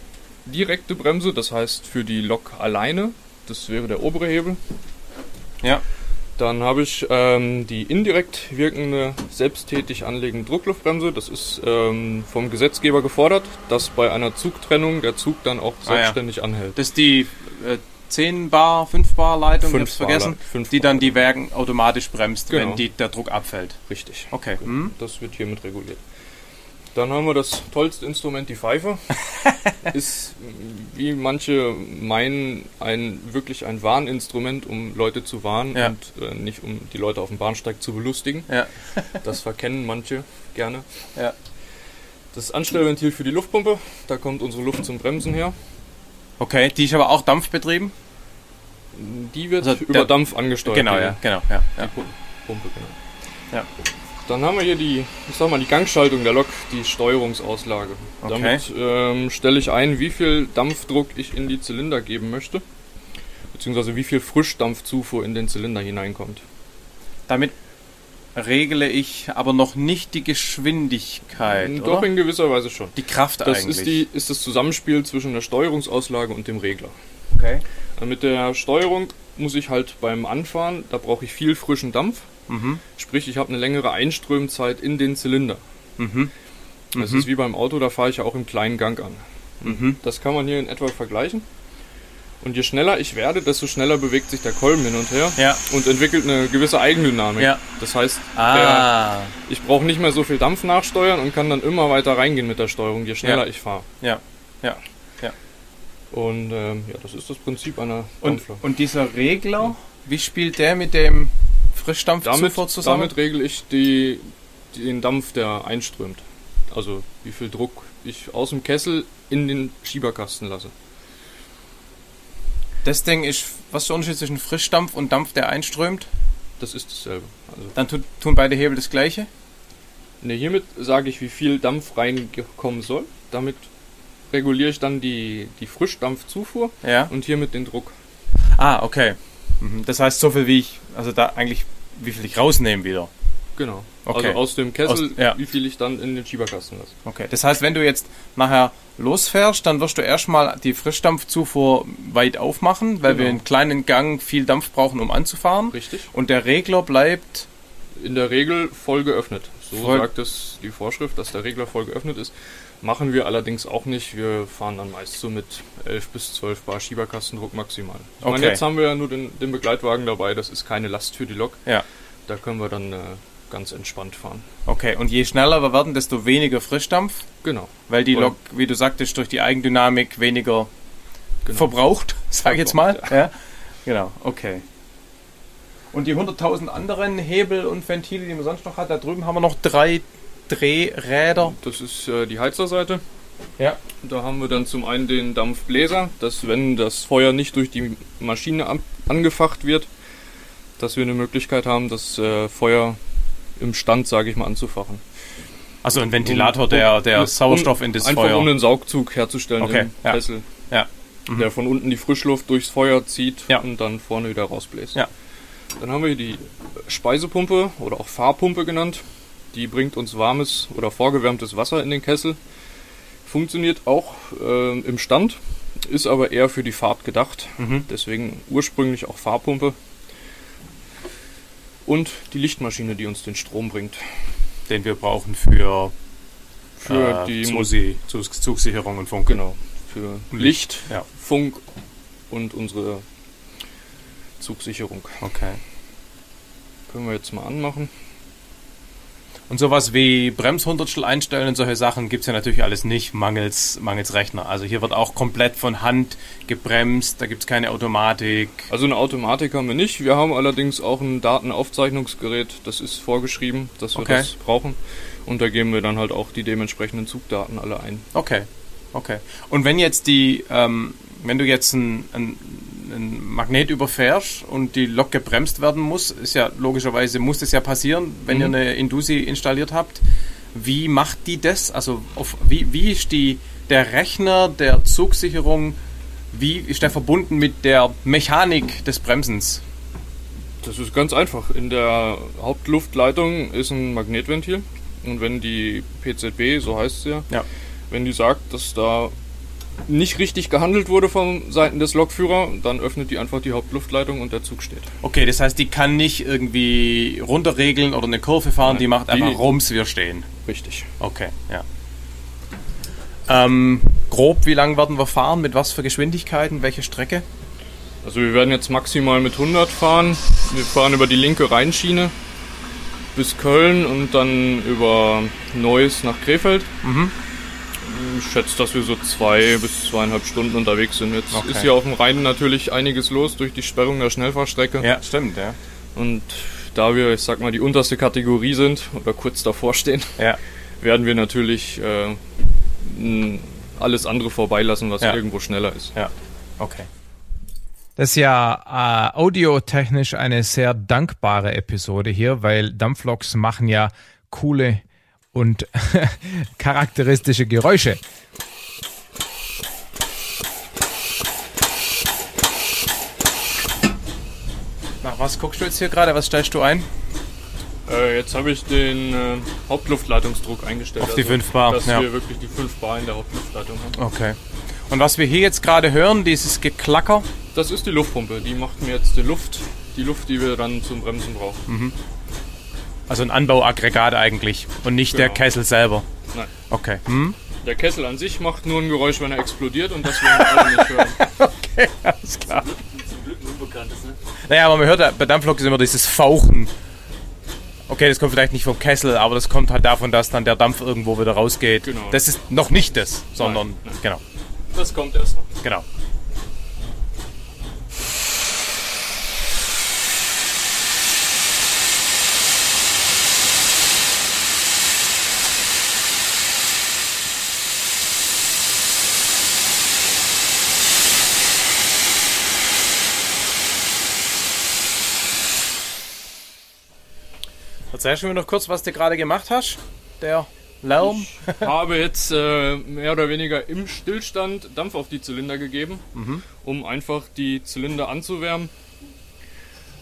S5: direkte Bremse, das heißt für die Lok alleine. Das wäre der obere Hebel.
S2: Ja.
S5: Dann habe ich ähm, die indirekt wirkende, selbsttätig anlegende Druckluftbremse. Das ist ähm, vom Gesetzgeber gefordert, dass bei einer Zugtrennung der Zug dann auch selbstständig
S2: ah, ja.
S5: anhält.
S2: Das ist die äh, 10 Bar, 5 Bar Leitung,
S5: fünf
S2: ich vergessen,
S5: fünf
S2: die dann die Wägen automatisch bremst,
S5: genau.
S2: wenn die, der Druck abfällt.
S5: Richtig.
S2: Okay.
S5: Mhm. Das wird hiermit reguliert. Dann haben wir das tollste Instrument, die Pfeife. ist, wie manche meinen, ein, wirklich ein Warninstrument, um Leute zu warnen
S2: ja.
S5: und äh, nicht um die Leute auf dem Bahnsteig zu belustigen.
S2: Ja.
S5: das verkennen manche gerne.
S2: Ja.
S5: Das Anstellventil für die Luftpumpe, da kommt unsere Luft zum Bremsen her.
S2: Okay, die ist aber auch dampfbetrieben?
S5: Die wird also über Dampf angesteuert.
S2: Genau, ja, genau, ja.
S5: Die Pumpe, genau.
S2: Ja.
S5: Dann haben wir hier die, ich sag mal, die Gangschaltung der Lok, die Steuerungsauslage.
S2: Okay.
S5: Damit ähm, stelle ich ein, wie viel Dampfdruck ich in die Zylinder geben möchte, beziehungsweise wie viel Frischdampfzufuhr in den Zylinder hineinkommt.
S2: Damit regle ich aber noch nicht die Geschwindigkeit.
S5: Doch
S2: oder?
S5: in gewisser Weise schon.
S2: Die Kraft
S5: das
S2: eigentlich.
S5: Ist, die, ist das Zusammenspiel zwischen der Steuerungsauslage und dem Regler.
S2: Okay.
S5: Mit der Steuerung muss ich halt beim Anfahren, da brauche ich viel frischen Dampf.
S2: Mhm.
S5: Sprich, ich habe eine längere Einströmzeit in den Zylinder.
S2: Mhm.
S5: Das
S2: Mhm.
S5: ist wie beim Auto, da fahre ich ja auch im kleinen Gang an.
S2: Mhm.
S5: Das kann man hier in etwa vergleichen. Und je schneller ich werde, desto schneller bewegt sich der Kolben hin und her
S2: Ja.
S5: und entwickelt eine gewisse Eigendynamik.
S2: Ja.
S5: Das heißt, der,
S2: Ah.
S5: ich brauche nicht mehr so viel Dampf nachsteuern und kann dann immer weiter reingehen mit der Steuerung, je schneller
S2: Ja.
S5: ich fahre.
S2: Ja. Ja. Ja.
S5: Und ähm, ja, das ist das Prinzip einer
S2: Und,
S5: Dampflok.
S2: und dieser Regler, wie spielt der mit dem Frischdampfzufuhr
S5: damit,
S2: zusammen?
S5: damit regle ich die, den Dampf, der einströmt. Also wie viel Druck ich aus dem Kessel in den Schieberkasten lasse.
S2: das Ding ist, was ist der Unterschied zwischen Frischdampf und Dampf, der einströmt?
S5: Das ist dasselbe. Also
S2: Dann tut, tun beide Hebel das gleiche?
S5: Ne, hiermit sage ich, wie viel Dampf reinkommen soll. Damit reguliere ich dann die, die Frischdampfzufuhr
S2: Ja.
S5: und hiermit den Druck.
S2: Ah, okay. Mhm. Das heißt, so viel wie ich, also da eigentlich, wie viel ich rausnehme wieder.
S5: Genau.
S2: Okay.
S5: Also aus dem Kessel,
S2: Aus- ja.
S5: wie viel ich dann in den Schieberkasten lasse.
S2: Okay. Das heißt, wenn du jetzt nachher losfährst, dann wirst du erstmal die Frischdampfzufuhr weit aufmachen, weil
S5: Genau.
S2: wir einen kleinen Gang viel Dampf brauchen, um anzufahren.
S5: Richtig.
S2: Und der Regler bleibt.
S5: In der Regel voll geöffnet. So
S2: Voll-
S5: sagt es die Vorschrift, dass der Regler voll geöffnet ist. Machen wir allerdings auch nicht. Wir fahren dann meist so mit 11 bis 12 Bar Schieberkastendruck maximal. Ich meine,
S2: Okay.
S5: jetzt haben wir ja nur den, den Begleitwagen dabei. Das ist keine Last für die Lok.
S2: Ja.
S5: Da können wir dann äh, ganz entspannt fahren.
S2: Okay. Und je schneller wir werden, desto weniger Frischdampf,
S5: Genau.
S2: weil die. Lok, wie du sagtest, durch die Eigendynamik weniger
S5: genau.
S2: verbraucht, sag ich jetzt mal.
S5: Verbraucht,
S2: Ja. Genau, okay. Und die 100.000 anderen Hebel und Ventile, die man sonst noch hat, da drüben haben wir noch drei Drehräder.
S5: Das ist äh, die Heizerseite.
S2: Ja.
S5: Da haben wir dann zum einen den Dampfbläser, dass wenn das Feuer nicht durch die Maschine an angefacht wird, dass wir eine Möglichkeit haben, das äh, Feuer im Stand, sage ich mal, anzufachen.
S2: Also ein Ventilator, der, der
S5: Um-
S2: Sauerstoff in das
S5: Einfach
S2: Feuer.
S5: um einen Saugzug herzustellen
S2: Okay,
S5: im
S2: ja.
S5: Kessel.
S2: Ja. Mhm.
S5: Der von unten die Frischluft durchs Feuer zieht
S2: Ja.
S5: und dann vorne wieder rausbläst.
S2: Ja.
S5: Dann haben wir hier die Speisepumpe oder auch Fahrpumpe genannt. Die bringt uns warmes oder vorgewärmtes Wasser in den Kessel. Funktioniert auch ähm, im Stand, ist aber eher für die Fahrt gedacht.
S2: Mhm.
S5: Deswegen ursprünglich auch Fahrpumpe. Und die Lichtmaschine, die uns den Strom bringt.
S2: den wir brauchen für,
S5: Für
S2: äh,
S5: die
S2: Zusi, Zug, Zugsicherung und Funk.
S5: Genau. Für Licht,
S2: Ja,
S5: Funk und unsere Zugsicherung.
S2: okay.
S5: Können wir jetzt mal anmachen.
S2: Und sowas wie Bremshundertstel einstellen und solche Sachen gibt's ja natürlich alles nicht, mangels, mangels Rechner. Also hier wird auch komplett von Hand gebremst, da gibt's keine Automatik.
S5: Also eine Automatik haben wir nicht. Wir haben allerdings auch ein Datenaufzeichnungsgerät. Das ist vorgeschrieben, dass wir
S2: Okay.
S5: das brauchen. Und da geben wir dann halt auch die dementsprechenden Zugdaten alle ein.
S2: Okay, okay. Und wenn jetzt die, ähm, wenn du jetzt ein, ein ein Magnet überfährst und die Lok gebremst werden muss, ist ja logischerweise muss das ja passieren, wenn mhm. ihr eine Indusi installiert habt. Wie macht die das? Also auf, wie, wie ist die, der Rechner der Zugsicherung, wie ist der verbunden mit der Mechanik des Bremsens?
S5: Das ist ganz einfach. In der Hauptluftleitung ist ein Magnetventil und wenn die PZB, so heißt sie ja, ja. wenn die sagt, dass da nicht richtig gehandelt wurde von Seiten des Lokführer, dann öffnet die einfach die Hauptluftleitung und der Zug steht.
S2: Okay, das heißt, die kann nicht irgendwie runterregeln oder eine Kurve fahren, Nein, die macht einfach die, Rums, wir stehen.
S5: Richtig.
S2: Okay, ja. Ähm, grob, wie lang werden wir fahren? Mit was für Geschwindigkeiten? Welche Strecke?
S5: Also wir werden jetzt maximal mit 100 fahren. Wir fahren über die linke Rheinschiene bis Köln und dann über Neuss nach Krefeld. Mhm. Ich schätze, dass wir so zwei bis zweieinhalb Stunden unterwegs sind. Jetzt okay. ist hier auf dem Rhein natürlich einiges los durch die Sperrung der Schnellfahrstrecke.
S2: Ja, stimmt, ja.
S5: Und da wir, ich sag mal, die unterste Kategorie sind oder kurz davor stehen, ja. werden wir natürlich äh, alles andere vorbeilassen, was ja. irgendwo schneller ist.
S2: Ja, okay. Das ist ja äh, audiotechnisch eine sehr dankbare Episode hier, weil Dampfloks machen ja coole und charakteristische Geräusche. Nach was guckst du jetzt hier gerade? Was stellst du ein?
S5: Äh, jetzt habe ich den äh, Hauptluftleitungsdruck eingestellt.
S2: Auf die also, 5 Bar.
S5: Dass ja. wir wirklich die 5 Bar in der Hauptluftleitung haben.
S2: Okay. Und was wir hier jetzt gerade hören, dieses Geklacker?
S5: Das ist die Luftpumpe. Die macht mir jetzt die Luft, die Luft, die wir dann zum Bremsen brauchen. Mhm.
S2: Also ein Anbauaggregat eigentlich und nicht genau. der Kessel selber.
S5: Nein.
S2: Okay. Hm?
S5: Der Kessel an sich macht nur ein Geräusch, wenn er explodiert und das werden alle nicht hören.
S2: okay, alles klar. Zum Glück ein unbekanntes, ne? Naja, aber man hört bei Dampflok ist immer dieses Fauchen. Okay, das kommt vielleicht nicht vom Kessel, aber das kommt halt davon, dass dann der Dampf irgendwo wieder rausgeht. Genau. Das ist noch nicht das, sondern nein, nein. genau.
S5: Das kommt erst noch.
S2: Genau. Erzählst du mir noch kurz, was du gerade gemacht hast? Der Lärm?
S5: Ich habe jetzt äh, mehr oder weniger im Stillstand Dampf auf die Zylinder gegeben, mhm. um einfach die Zylinder anzuwärmen.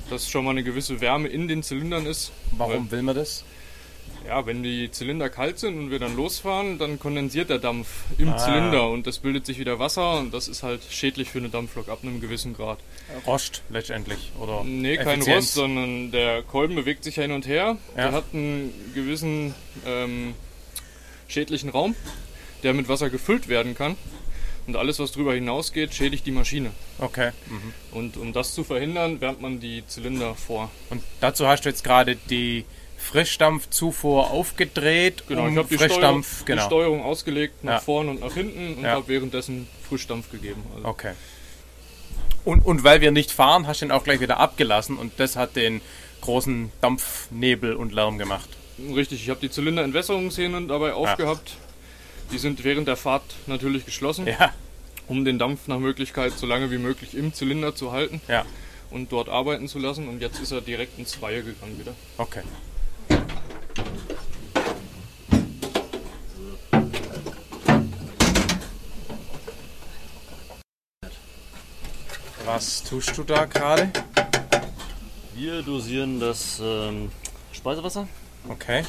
S5: Dass schon mal eine gewisse Wärme in den Zylindern ist.
S2: Warum will man das?
S5: Ja, wenn die Zylinder kalt sind und wir dann losfahren, dann kondensiert der Dampf im ah. Zylinder und es bildet sich wieder Wasser und das ist halt schädlich für eine Dampflok ab einem gewissen Grad.
S2: Rost letztendlich, oder?
S5: Nee, kein Rost, sondern der Kolben bewegt sich hin und her. Ja. Der hat einen gewissen ähm, schädlichen Raum, der mit Wasser gefüllt werden kann. Und alles, was darüber hinausgeht, schädigt die Maschine.
S2: Okay.
S5: Mhm. Und um das zu verhindern, wärmt man die Zylinder vor.
S2: Und dazu hast du jetzt gerade die Frischdampfzufuhr aufgedreht.
S5: Genau, um ich habe die, Frischdampf, Steuerung, genau. die Steuerung ausgelegt nach ja. vorne und nach hinten und ja. habe währenddessen Frischdampf gegeben.
S2: Also okay. Und, und weil wir nicht fahren, hast du ihn auch gleich wieder abgelassen und das hat den großen Dampfnebel und Lärm gemacht.
S5: Richtig, ich habe die Zylinderentwässerungshähne dabei aufgehabt. Ja. Die sind während der Fahrt natürlich geschlossen,
S2: ja.
S5: um den Dampf nach Möglichkeit so lange wie möglich im Zylinder zu halten
S2: ja.
S5: und dort arbeiten zu lassen. Und jetzt ist er direkt ins Freie gegangen wieder.
S2: Okay. Was tust du da gerade?
S3: Wir dosieren das ähm, Speisewasser.
S2: Okay.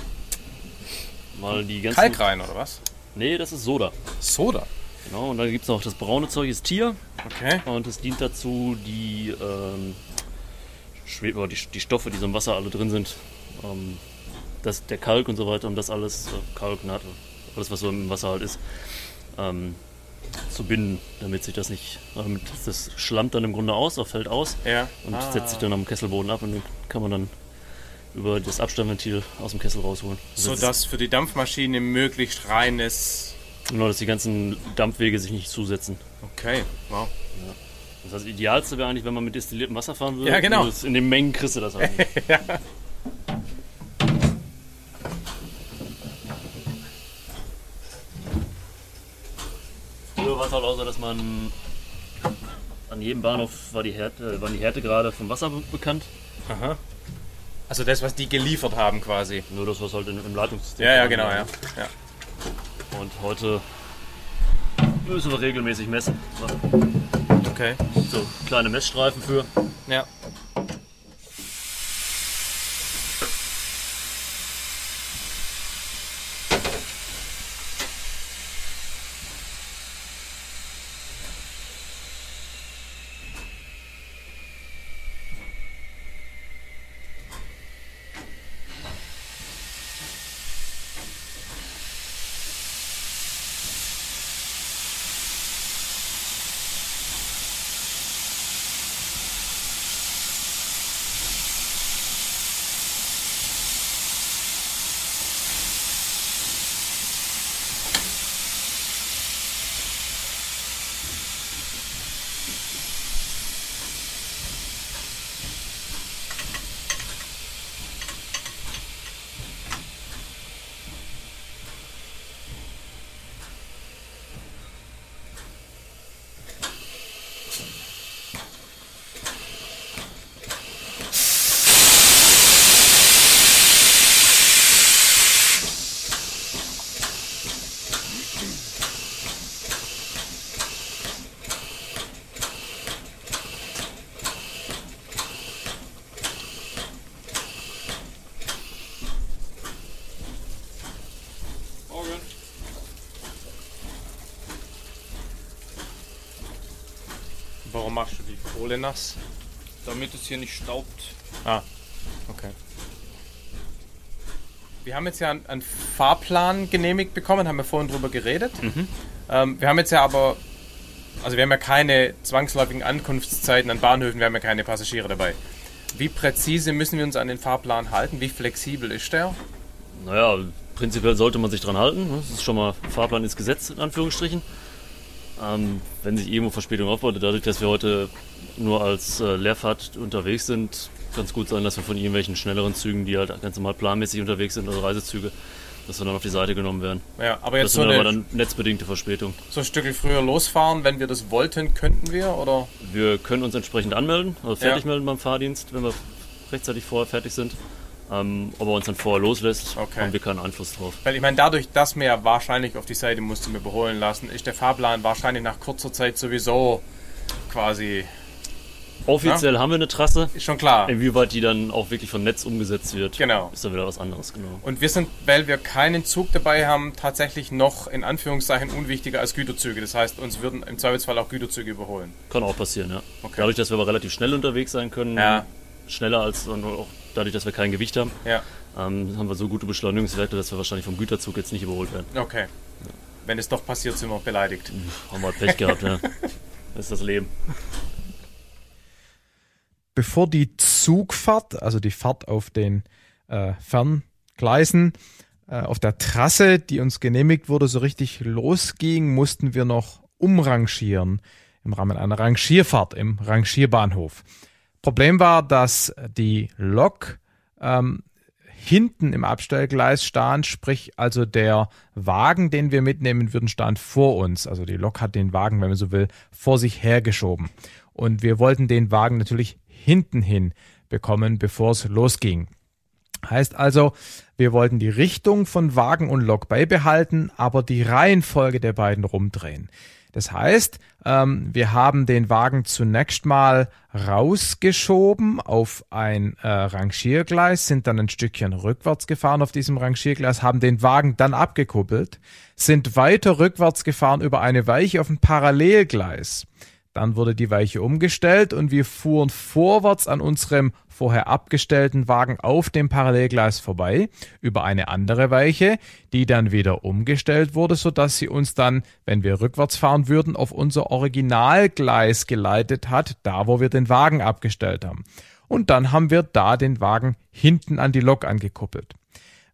S3: Mal die ganzen.
S2: Kalk rein oder was?
S3: Nee, das ist Soda.
S2: Soda?
S3: Genau, und dann gibt es noch das braune Zeug, ist Tier.
S2: Okay.
S3: Und es dient dazu, die, ähm, die, die Stoffe, die so im Wasser alle drin sind, ähm, das, der Kalk und so weiter, um das alles, äh, Kalk, Naht, alles was so im Wasser halt ist, ähm, zu binden, damit sich das nicht, damit das schlammt dann im Grunde aus, auch fällt aus
S2: ja.
S3: und ah. setzt sich dann am Kesselboden ab und dann kann man dann über das Abstandventil aus dem Kessel rausholen.
S2: So dass für die Dampfmaschine möglichst reines.
S3: Genau, dass die ganzen Dampfwege sich nicht zusetzen.
S2: Okay, wow.
S3: Ja. Das, heißt, das Idealste wäre eigentlich, wenn man mit destilliertem Wasser fahren würde.
S2: Ja, genau.
S3: In den Mengen kriegst du das halt nicht. ja. Früher war es halt auch so, dass man an jedem Bahnhof war die Härte, waren die Härtegrade vom Wasser bekannt.
S6: Aha. Also das, was die geliefert haben quasi.
S3: Nur das, was halt im Leitungssystem
S6: Ja, ja, genau, ja. ja.
S3: Und heute müssen wir regelmäßig messen.
S6: Okay.
S3: So kleine Messstreifen für.
S6: Ja. Warum machst Kohle nass?
S5: Damit es hier nicht staubt.
S6: Ah, okay. Wir haben jetzt ja einen, einen Fahrplan genehmigt bekommen, haben wir vorhin drüber geredet.
S3: Mhm.
S6: Ähm, wir haben jetzt ja aber, also wir haben ja keine zwangsläufigen Ankunftszeiten an Bahnhöfen, wir haben ja keine Passagiere dabei. Wie präzise müssen wir uns an den Fahrplan halten? Wie flexibel ist der?
S3: Naja, prinzipiell sollte man sich dran halten. ne? Das ist schon mal Fahrplan ins Gesetz, in Anführungsstrichen. Ähm, wenn sich irgendwo Verspätung aufbaut, dadurch, dass wir heute nur als äh, Leerfahrt unterwegs sind, kann es gut sein, dass wir von irgendwelchen schnelleren Zügen, die halt ganz normal planmäßig unterwegs sind, also Reisezüge, dass wir dann auf die Seite genommen werden.
S6: Ja, aber
S3: Das
S6: jetzt so,
S3: sind aber dann netzbedingte Verspätung.
S6: so ein Stückel früher losfahren, wenn wir das wollten, könnten wir? Oder?
S3: Wir können uns entsprechend anmelden, also fertig
S6: Ja.
S3: melden beim Fahrdienst, wenn wir rechtzeitig vorher fertig sind. Ähm, ob er uns dann vorher loslässt,
S6: Okay.
S3: haben wir keinen Einfluss drauf.
S6: Weil ich meine, dadurch, dass wir ja wahrscheinlich auf die Seite mussten wir überholen lassen, ist der Fahrplan wahrscheinlich nach kurzer Zeit sowieso quasi,
S3: Offiziell haben wir eine Trasse.
S6: ist schon klar.
S3: Inwieweit die dann auch wirklich vom Netz umgesetzt wird,
S6: Genau.
S3: ist dann wieder was anderes, genau.
S6: Und wir sind, weil wir keinen Zug dabei haben, tatsächlich noch in Anführungszeichen unwichtiger als Güterzüge. Das heißt, uns würden im Zweifelsfall auch Güterzüge überholen.
S3: Kann auch passieren, ja.
S6: Okay.
S3: Dadurch, dass wir aber relativ schnell unterwegs sein können,
S6: Ja.
S3: schneller als und auch dadurch, dass wir kein Gewicht haben,
S6: Ja,
S3: ähm, haben wir so gute Beschleunigungswerte, dass wir wahrscheinlich vom Güterzug jetzt nicht überholt werden.
S6: okay. Wenn es doch passiert, sind wir beleidigt.
S3: Haben wir halt Pech gehabt, ja. Das ist das Leben.
S2: Bevor die Zugfahrt, also die Fahrt auf den äh, Ferngleisen, äh, auf der Trasse, die uns genehmigt wurde, so richtig losging, mussten wir noch umrangieren im Rahmen einer Rangierfahrt im Rangierbahnhof. Problem war, dass die Lok ähm, hinten im Abstellgleis stand, sprich also der Wagen, den wir mitnehmen würden, stand vor uns. Also die Lok hat den Wagen, wenn man so will, vor sich hergeschoben. Und wir wollten den Wagen natürlich hinten hin bekommen, bevor es losging. Heißt also, wir wollten die Richtung von Wagen und Lok beibehalten, aber die Reihenfolge der beiden rumdrehen. Das heißt, ähm, wir haben den Wagen zunächst mal rausgeschoben auf ein äh, Rangiergleis, sind dann ein Stückchen rückwärts gefahren auf diesem Rangiergleis, haben den Wagen dann abgekuppelt, sind weiter rückwärts gefahren über eine Weiche auf ein Parallelgleis. Dann wurde die Weiche umgestellt und wir fuhren vorwärts an unserem vorher abgestellten Wagen auf dem Parallelgleis vorbei über eine andere Weiche, die dann wieder umgestellt wurde, sodass sie uns dann, wenn wir rückwärts fahren würden, auf unser Originalgleis geleitet hat, da wo wir den Wagen abgestellt haben. Und dann haben wir da den Wagen hinten an die Lok angekuppelt.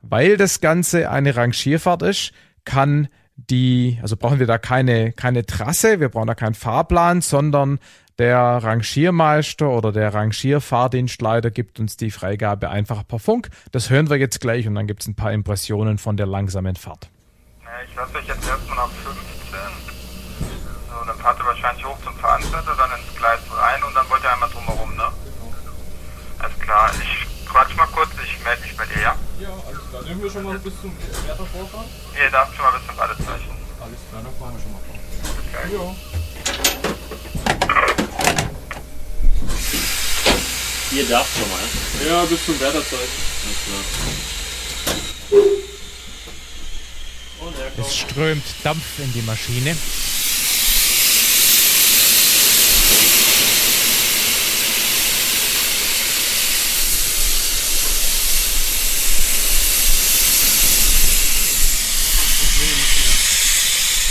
S2: Weil das Ganze eine Rangierfahrt ist, kann die, also brauchen wir da keine, keine Trasse, wir brauchen da keinen Fahrplan, sondern der Rangiermeister oder der Rangierfahrdienstleiter gibt uns die Freigabe einfach per Funk. Das hören wir jetzt gleich und dann gibt es ein paar Impressionen von der langsamen Fahrt.
S7: Ich lasse euch jetzt erstmal ab 15. So, So, dann fahrt ihr wahrscheinlich hoch zum Veranstalter, dann ins Gleis rein und dann wollt ihr einmal drumherum, ne? Alles klar, ich quatsch mal kurz, ich melde mich bei dir, ja?
S5: Ja, alles klar. Nehmen wir schon mal bis zum Wärter vorfahren?
S7: Ihr darf schon mal bis zum Badezeichen.
S5: Alles klar, dann fahren wir schon mal vor.
S7: Gleich.
S5: Ja.
S8: Ihr darf schon mal.
S5: Ja, bis zum Wärterzeichen.
S8: Alles klar.
S2: Es strömt Dampf in die Maschine.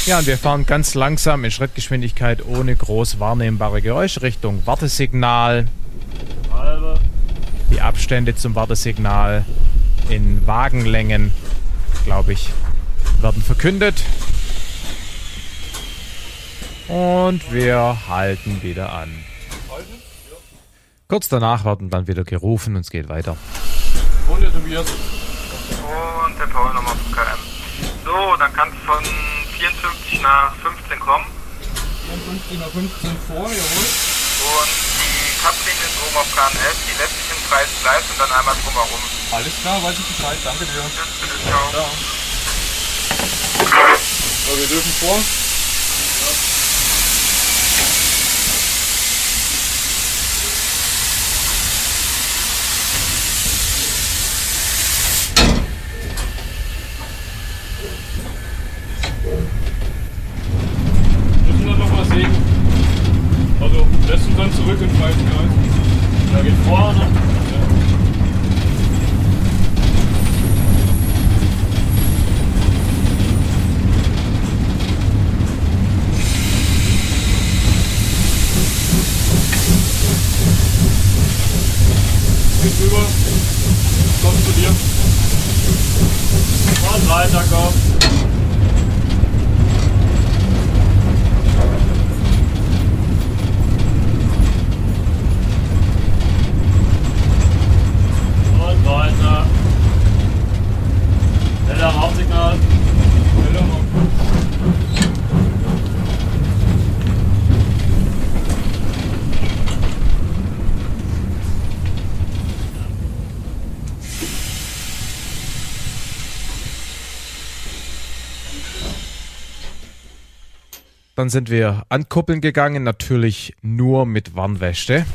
S2: Ja, und wir fahren ganz langsam in Schrittgeschwindigkeit ohne groß wahrnehmbare Geräusche Richtung Wartesignal.
S8: Halbe.
S2: Die Abstände zum Wartesignal in Wagenlängen, glaube ich, werden verkündet. Und wir halten wieder an. Kurz danach werden dann wieder gerufen und es geht weiter.
S5: Und der Tobias.
S7: Und der Paul nochmal auf KM. So, dann kannst du von 54 nach 15 kommen.
S5: Von 15 nach 15 vor, jawohl.
S7: Und die Kapplinie ist oben auf KN11, die lässt sich im Kreis Gleis und dann einmal drumherum.
S5: Alles klar, weiß ich Bescheid. Danke dir.
S7: Tschüss, bitte, ciao.
S5: Ja. So, wir dürfen vor. Müssen wir noch mal sehen. Also, lässt uns dann zurück in freies Kreis.
S8: Da geht vorne.
S5: Geht rüber. Komm zu dir.
S8: Und weiter, komm. Und weiter. Heller Rauchsignal.
S5: Schneller mal.
S2: Dann sind wir ankuppeln gegangen, natürlich nur mit Warnweste.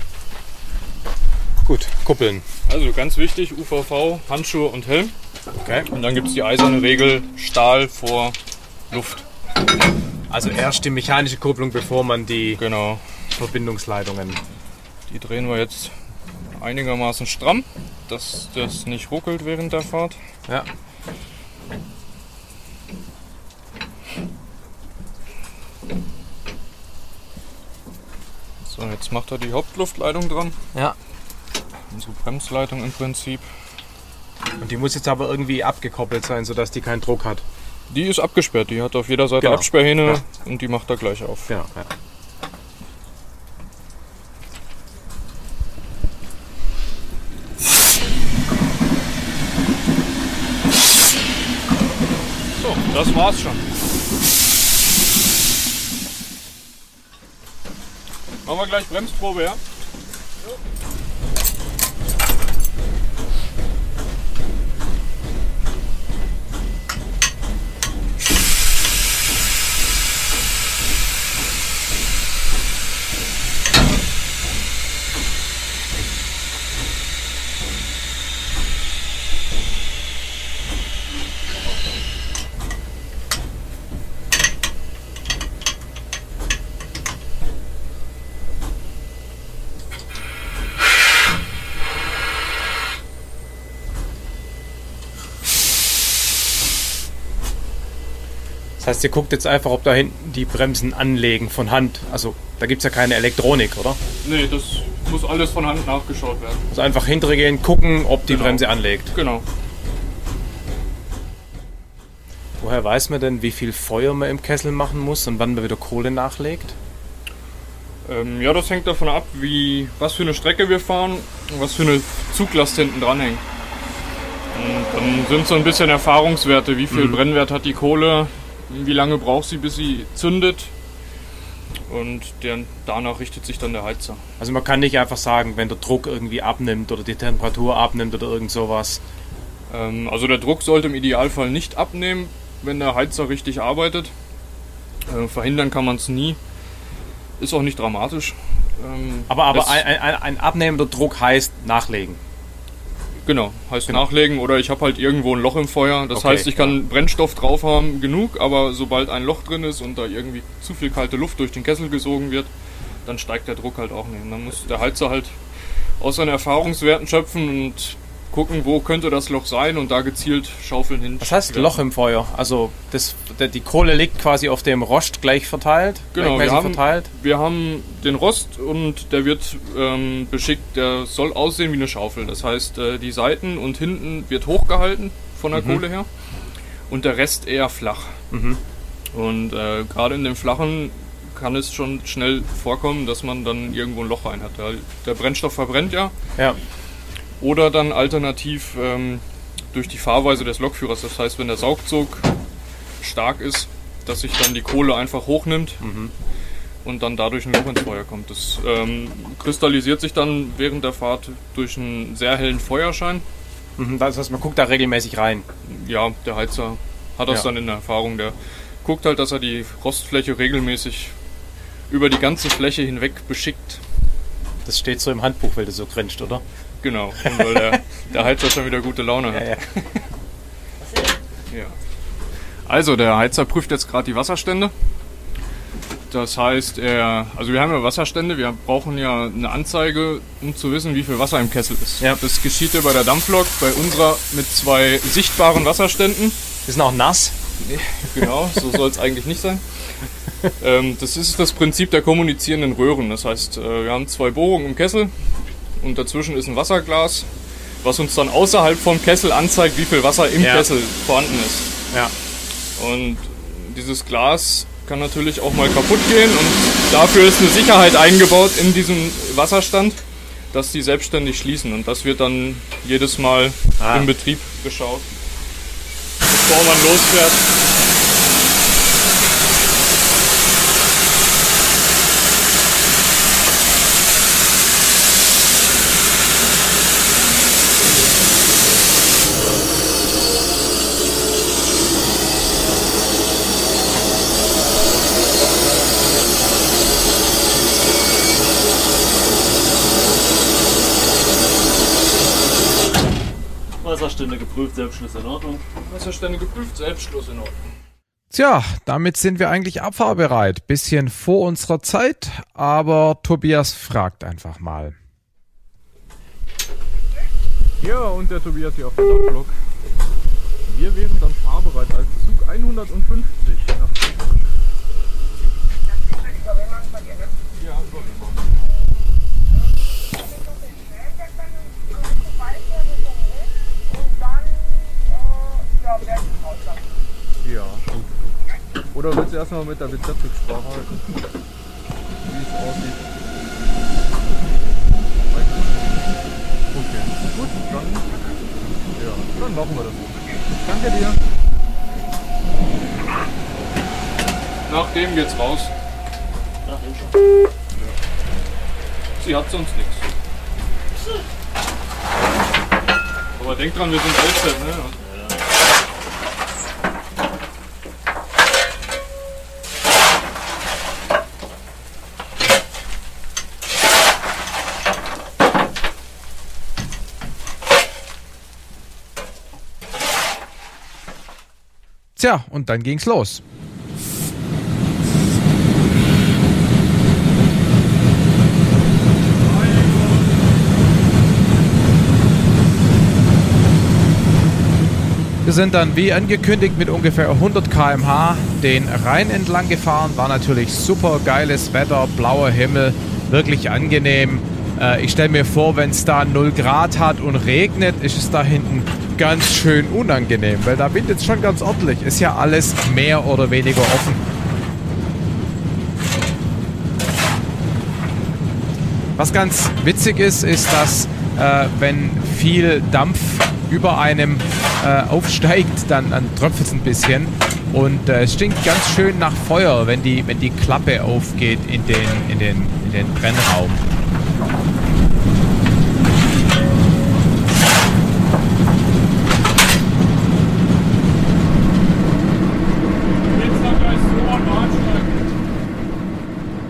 S9: Gut, kuppeln.
S5: Also ganz wichtig, UVV, Handschuhe und Helm.
S9: Okay.
S5: Und dann gibt es die eiserne Regel, Stahl vor Luft.
S9: Also erst die mechanische Kupplung, bevor man die
S5: Genau.
S9: Verbindungsleitungen.
S5: Die drehen wir jetzt einigermaßen stramm, dass das nicht ruckelt während der Fahrt.
S9: Ja.
S5: So, jetzt macht er die Hauptluftleitung dran.
S9: Ja.
S5: Unsere Bremsleitung im Prinzip.
S9: Und die muss jetzt aber irgendwie abgekoppelt sein, sodass die keinen Druck hat.
S5: Die ist abgesperrt, die hat auf jeder Seite
S9: Genau.
S5: Absperrhähne
S9: Ja.
S5: und die macht er gleich auf.
S9: Genau, ja.
S5: So, das war's schon. Machen wir gleich Bremsprobe, ja?
S9: Das heißt, ihr guckt jetzt einfach, ob da hinten die Bremsen anlegen von Hand. Also da gibt es ja keine Elektronik, oder?
S5: Nee, das muss alles von Hand nachgeschaut werden.
S9: Also einfach hinterher gehen, gucken, ob die
S5: Genau.
S9: Bremse anlegt.
S5: Genau.
S9: Woher weiß man denn, wie viel Feuer man im Kessel machen muss und wann man wieder Kohle nachlegt?
S5: Ähm, ja, das hängt davon ab, wie, was für eine Strecke wir fahren und was für eine Zuglast hinten dranhängt. Und dann sind so ein bisschen Erfahrungswerte, wie viel Brennwert hat die Kohle, wie lange braucht sie, bis sie zündet. und der, danach richtet sich dann der Heizer.
S10: Also man kann nicht einfach sagen, wenn der Druck irgendwie abnimmt oder die Temperatur abnimmt oder irgend sowas.
S5: Ähm, also der Druck sollte im Idealfall nicht abnehmen, wenn der Heizer richtig arbeitet. Äh, verhindern kann man es nie. Ist auch nicht dramatisch.
S10: Ähm, aber aber ein, ein, ein, abnehmender Druck heißt nachlegen.
S5: Genau, heißt genau. nachlegen oder ich habe halt irgendwo ein Loch im Feuer. Das okay, heißt, ich kann ja. Brennstoff drauf haben, genug, aber sobald ein Loch drin ist und da irgendwie zu viel kalte Luft durch den Kessel gesogen wird, dann steigt der Druck halt auch nicht. Und dann muss der Heizer halt aus seinen Erfahrungswerten schöpfen und gucken, wo könnte das Loch sein und da gezielt schaufeln hin.
S10: Was heißt Loch im Feuer? Also das, die Kohle liegt quasi auf dem Rost gleich verteilt?
S5: Genau, wir haben, verteilt? wir haben den Rost und der wird ähm, beschickt, der soll aussehen wie eine Schaufel. Das heißt, äh, die Seiten und hinten wird hochgehalten von der mhm. Kohle her und der Rest eher flach. Mhm. Und äh, gerade in dem flachen kann es schon schnell vorkommen, dass man dann irgendwo ein Loch rein hat. Der Brennstoff verbrennt ja.
S10: Ja.
S5: Oder dann alternativ ähm, durch die Fahrweise des Lokführers. Das heißt, wenn der Saugzug stark ist, dass sich dann die Kohle einfach hochnimmt mhm. und dann dadurch ein Loch ins Feuer kommt. Das ähm, kristallisiert sich dann während der Fahrt durch einen sehr hellen Feuerschein.
S10: Mhm, das heißt, man guckt da regelmäßig rein.
S5: Ja, der Heizer hat das ja. dann in der Erfahrung. Der guckt halt, dass er die Rostfläche regelmäßig über die ganze Fläche hinweg beschickt.
S10: Das steht so im Handbuch, weil du so grinst, oder?
S5: Genau, und weil der, der Heizer schon wieder gute Laune hat. Ja, ja. ja. Also, der Heizer prüft jetzt gerade die Wasserstände. Das heißt, er, also wir haben ja Wasserstände, wir brauchen ja eine Anzeige, um zu wissen, wie viel Wasser im Kessel ist. Ja. Das geschieht ja bei der Dampflok, bei unserer mit zwei sichtbaren Wasserständen.
S10: Die sind auch nass.
S5: genau, so soll es eigentlich nicht sein. Ähm, das ist das Prinzip der kommunizierenden Röhren. Das heißt, äh, wir haben zwei Bohrungen im Kessel, und dazwischen ist ein Wasserglas, was uns dann außerhalb vom Kessel anzeigt, wie viel Wasser im ja. Kessel vorhanden ist.
S10: Ja.
S5: Und dieses Glas kann natürlich auch mal kaputt gehen und dafür ist eine Sicherheit eingebaut in diesem Wasserstand, dass die selbstständig schließen und das wird dann jedes Mal ah. im Betrieb geschaut, bevor man losfährt.
S3: Geprüft, Selbstschluss in Ordnung.
S5: Wasserstände geprüft, Selbstschluss in Ordnung.
S2: Tja, damit sind wir eigentlich abfahrbereit. Bisschen vor unserer Zeit, aber Tobias fragt einfach mal.
S5: Ja, und der Tobias hier auf der Dockblock. Wir wären dann fahrbereit als Zug 150 nach Ja, gut. Oder willst du erstmal mit der BZ-Rücksprache halten? Wie es aussieht? Okay, gut, dann, ja, dann machen wir das. Danke dir. Nach dem geht's raus. Nach dem schon. Ja. Sie hat sonst nichts. Aber denk dran, wir sind Elster, ne?
S2: Tja, und dann ging's los. Wir sind dann wie angekündigt mit ungefähr 100 km/h den Rhein entlang gefahren. War natürlich super geiles Wetter, blauer Himmel, wirklich angenehm. Äh, ich stelle mir vor, wenn es da 0 Grad hat und regnet, ist es da hinten ganz schön unangenehm, weil da windet es schon ganz ordentlich. Ist ja alles mehr oder weniger offen. Was ganz witzig ist, ist, dass
S4: äh, wenn viel Dampf über einem äh, aufsteigt, dann, dann tröpfelt es ein bisschen. Und äh, es stinkt ganz schön nach Feuer, wenn die, wenn die Klappe aufgeht in den, in den, in den Brennraum.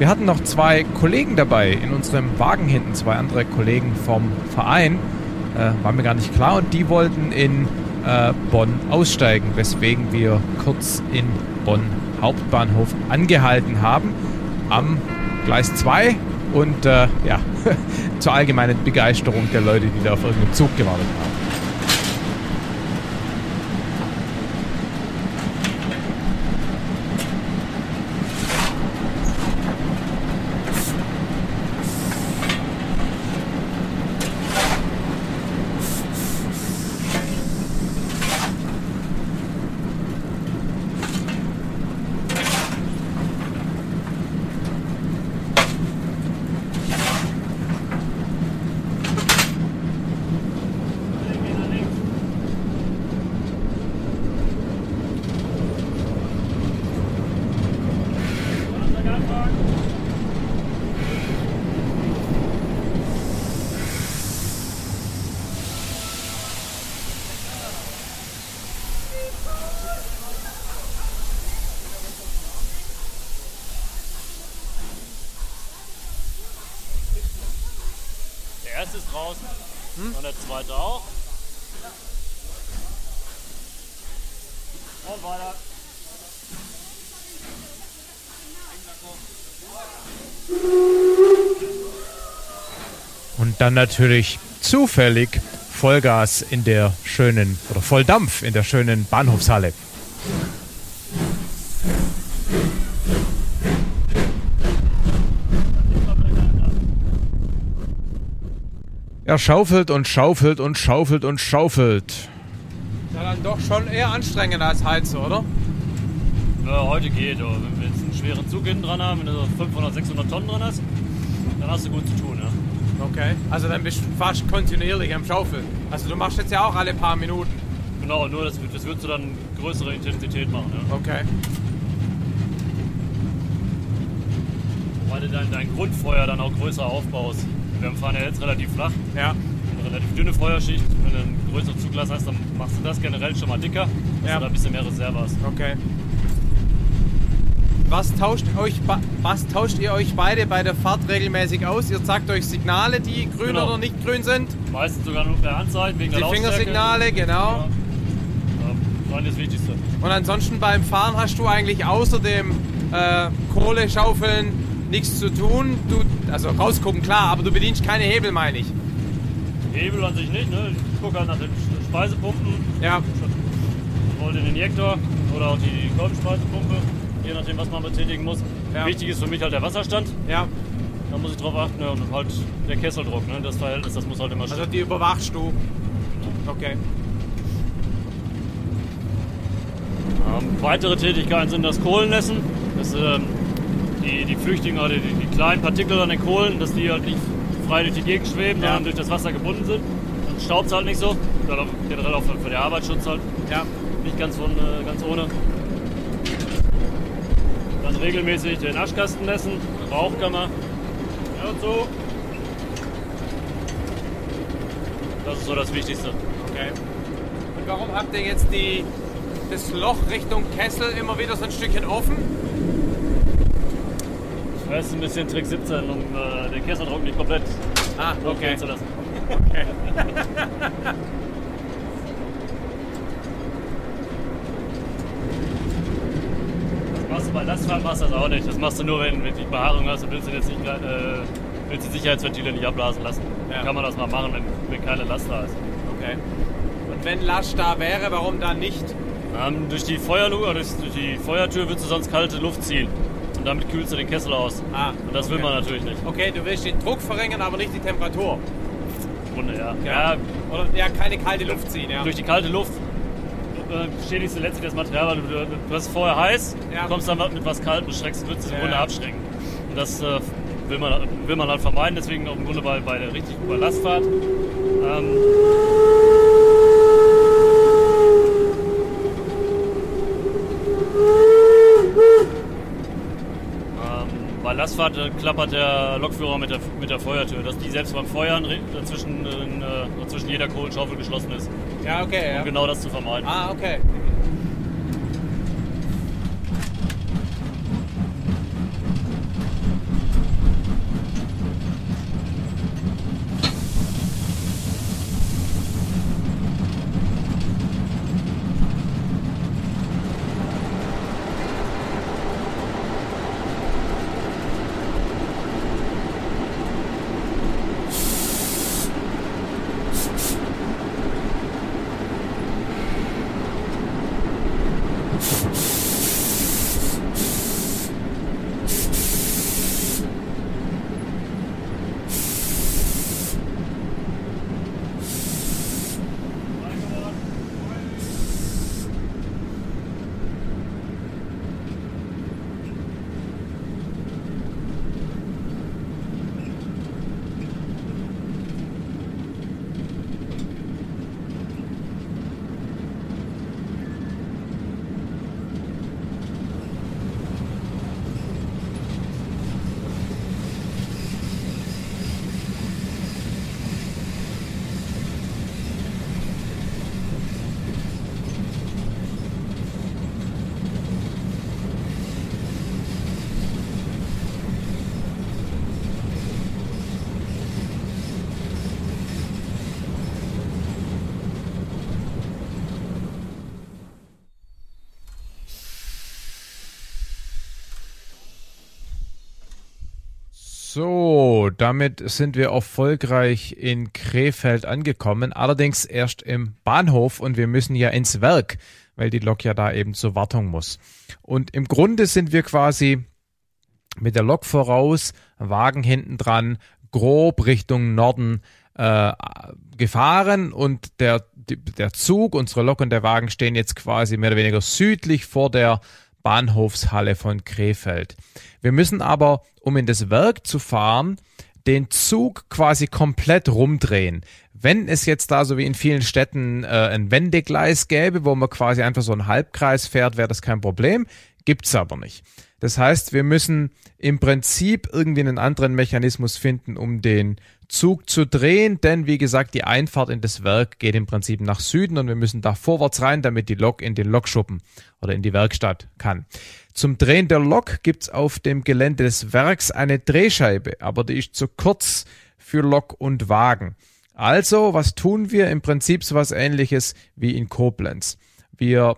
S4: Wir hatten noch zwei Kollegen dabei in unserem Wagen hinten, zwei andere Kollegen vom Verein. Äh, war mir gar nicht klar und die wollten in äh, Bonn aussteigen, weswegen wir kurz in Bonn Hauptbahnhof angehalten haben am Gleis 2 und äh, ja, zur allgemeinen Begeisterung der Leute, die da auf irgendeinem Zug gewartet haben.
S8: erste ist draußen. Hm? Und der zweite auch. Und weiter.
S4: Und dann natürlich zufällig Vollgas in der schönen, oder Volldampf in der schönen Bahnhofshalle. Er schaufelt und schaufelt und schaufelt und schaufelt.
S2: Ja, dann doch schon eher anstrengender als Heizen, oder?
S8: Ja, heute geht. Aber wenn wir jetzt einen schweren Zug hinten dran haben, wenn du so 500, 600 Tonnen drin hast, dann hast du gut zu tun, ja.
S2: Okay, also dann bist du fast kontinuierlich am Schaufeln. Also du machst jetzt ja auch alle paar Minuten.
S8: Genau, nur das, das würdest du dann größere Intensität machen, ja.
S2: Okay.
S8: Weil du dein, dein Grundfeuer dann auch größer aufbaust. Wir fahren ja jetzt relativ flach.
S2: Ja.
S8: Eine relativ dünne Feuerschicht. Wenn du einen größeren Zuglass hast, dann machst du das generell schon mal dicker, dass
S2: Ja.
S8: du da ein bisschen mehr Reserve hast.
S2: Okay. Was tauscht, euch, was tauscht ihr euch beide bei der Fahrt regelmäßig aus? Ihr sagt euch Signale, die grün
S8: Genau.
S2: oder nicht grün sind.
S8: Meistens sogar nur per Handzeichen wegen
S2: Die
S8: der Lautstärke.
S2: Fingersignale, genau.
S8: Ja. Ja, das Wichtigste.
S2: Und ansonsten beim Fahren hast du eigentlich außer dem äh, Kohle schaufeln nichts zu tun. Du, also rausgucken, klar, aber du bedienst keine Hebel, meine ich.
S8: Hebel an sich nicht, ne? Ich gucke halt nach den Speisepumpen,
S2: Ja,
S8: hol den Injektor oder auch die Kolbenspeisepumpe, je nachdem, was man betätigen muss.
S2: Ja.
S8: Wichtig ist für mich halt der Wasserstand.
S2: ja.
S8: Da muss ich drauf achten ne? und halt der Kesseldruck, ne? das Verhältnis, das muss halt immer
S2: Also
S8: stimmen.
S2: die überwachst du. Okay.
S8: Ähm, weitere Tätigkeiten sind das Kohlenmessen. Das, ähm, die, die Flüchtigen oder die, die kleinen Partikel an den Kohlen, dass die halt nicht frei durch die Gegend schweben,
S2: Ja.
S8: sondern durch das Wasser gebunden sind. Dann staubt es halt nicht so. Generell auch für, für den Arbeitsschutz halt
S2: Ja.
S8: nicht ganz, von, äh, ganz ohne. Regelmäßig den Aschkasten messen, Rauchkammer. Ja, und so. Das ist so das Wichtigste.
S2: Okay. Und warum habt ihr jetzt die, das Loch Richtung Kessel immer wieder so ein Stückchen offen?
S8: Das ist ein bisschen Trick 17, um äh, den Kesseldruck nicht komplett
S2: Ah,
S8: hochgehen zu lassen. Das bei Lastfahrt machst du das auch nicht. Das machst du nur, wenn, wenn du die Behaarung hast und willst du jetzt nicht, äh, willst die Sicherheitsventile nicht abblasen lassen.
S2: Ja.
S8: Kann man das mal machen, wenn, wenn keine Last da ist.
S2: Okay. Und wenn Last da wäre, warum dann nicht?
S8: Ähm, durch die Feuerluke durch, durch die Feuertür würdest du sonst kalte Luft ziehen. Und damit kühlst du den Kessel aus.
S2: Ah,
S8: Und das will
S2: okay.
S8: man natürlich nicht.
S2: Okay, du willst den Druck verringern, aber nicht die Temperatur.
S8: Grunde, ja. ja.
S2: Oder ja, keine kalte Luft ziehen, ja.
S8: durch die kalte Luft äh, beschädigst du letztlich das Material, weil du, du hast vorher heiß,
S2: Ja.
S8: kommst dann mit was Kaltem, schreckst, würdest du es im Grunde abschrecken. Und das äh, will man, will man halt vermeiden, deswegen auch im Grunde bei, bei der richtig bei Lastfahrt. Ähm, Bei Lastfahrt äh, klappert der Lokführer mit der, mit der Feuertür, dass die selbst beim Feuern dazwischen, äh, zwischen jeder Kohlenschaufel geschlossen ist.
S2: Ja, okay.
S8: Um
S2: ja.
S8: genau das zu vermeiden.
S2: Ah, okay. So, damit sind wir erfolgreich in Krefeld angekommen, allerdings erst im Bahnhof und wir müssen ja ins Werk, weil die Lok ja da eben zur Wartung muss. Und im Grunde sind wir quasi mit der Lok voraus, Wagen hinten dran, grob Richtung Norden äh, gefahren und der, der Zug, unsere Lok und der Wagen stehen jetzt quasi mehr oder weniger südlich vor der Bahnhofshalle von Krefeld. Wir müssen aber, um in das Werk zu fahren, den Zug quasi komplett rumdrehen. Wenn es jetzt da so wie in vielen Städten äh, ein Wendegleis gäbe, wo man quasi einfach so einen Halbkreis fährt, wäre das kein Problem. Gibt's aber nicht. Das heißt, wir müssen im Prinzip irgendwie einen anderen Mechanismus finden, um den Zug zu drehen, denn wie gesagt, die Einfahrt in das Werk geht im Prinzip nach Süden und wir müssen da vorwärts rein, damit die Lok in den Lokschuppen oder in die Werkstatt kann. Zum Drehen der Lok gibt's auf dem Gelände des Werks eine Drehscheibe, aber die ist zu kurz für Lok und Wagen. Also, was tun wir? Im Prinzip so was ähnliches wie in Koblenz. Wir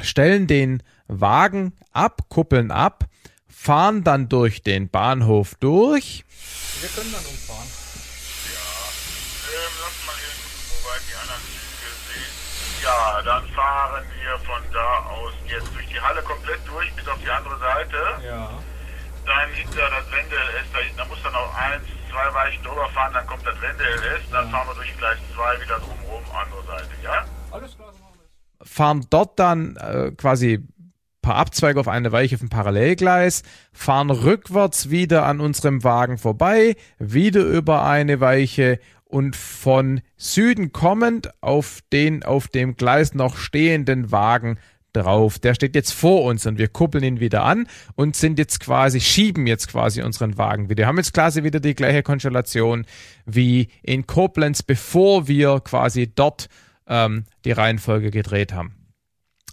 S2: stellen den Wagen ab, kuppeln ab, fahren dann durch den Bahnhof durch.
S11: Wir können dann umfahren.
S7: Ähm, lass mal eben gucken, wo weit die anderen Züge sind. Ja, dann fahren wir von da aus jetzt durch die Halle komplett durch bis auf die andere Seite.
S11: Ja.
S7: Dann hinter das Wende-LS, da hinten, da muss dann noch eins, zwei Weichen drüber fahren, dann kommt das Wende-LS, dann fahren wir durch Gleis 2 wieder drumherum, andere Seite, ja?
S11: Alles klar, so machen wir
S2: fahren dort dann äh, quasi paar Abzweige auf eine Weiche auf dem Parallelgleis, fahren rückwärts wieder an unserem Wagen vorbei, wieder über eine Weiche und von Süden kommend auf den auf dem Gleis noch stehenden Wagen drauf. Der steht jetzt vor uns und wir kuppeln ihn wieder an und sind jetzt quasi, schieben jetzt quasi unseren Wagen wieder. Wir haben jetzt quasi wieder die gleiche Konstellation wie in Koblenz, bevor wir quasi dort ähm, die Reihenfolge gedreht haben.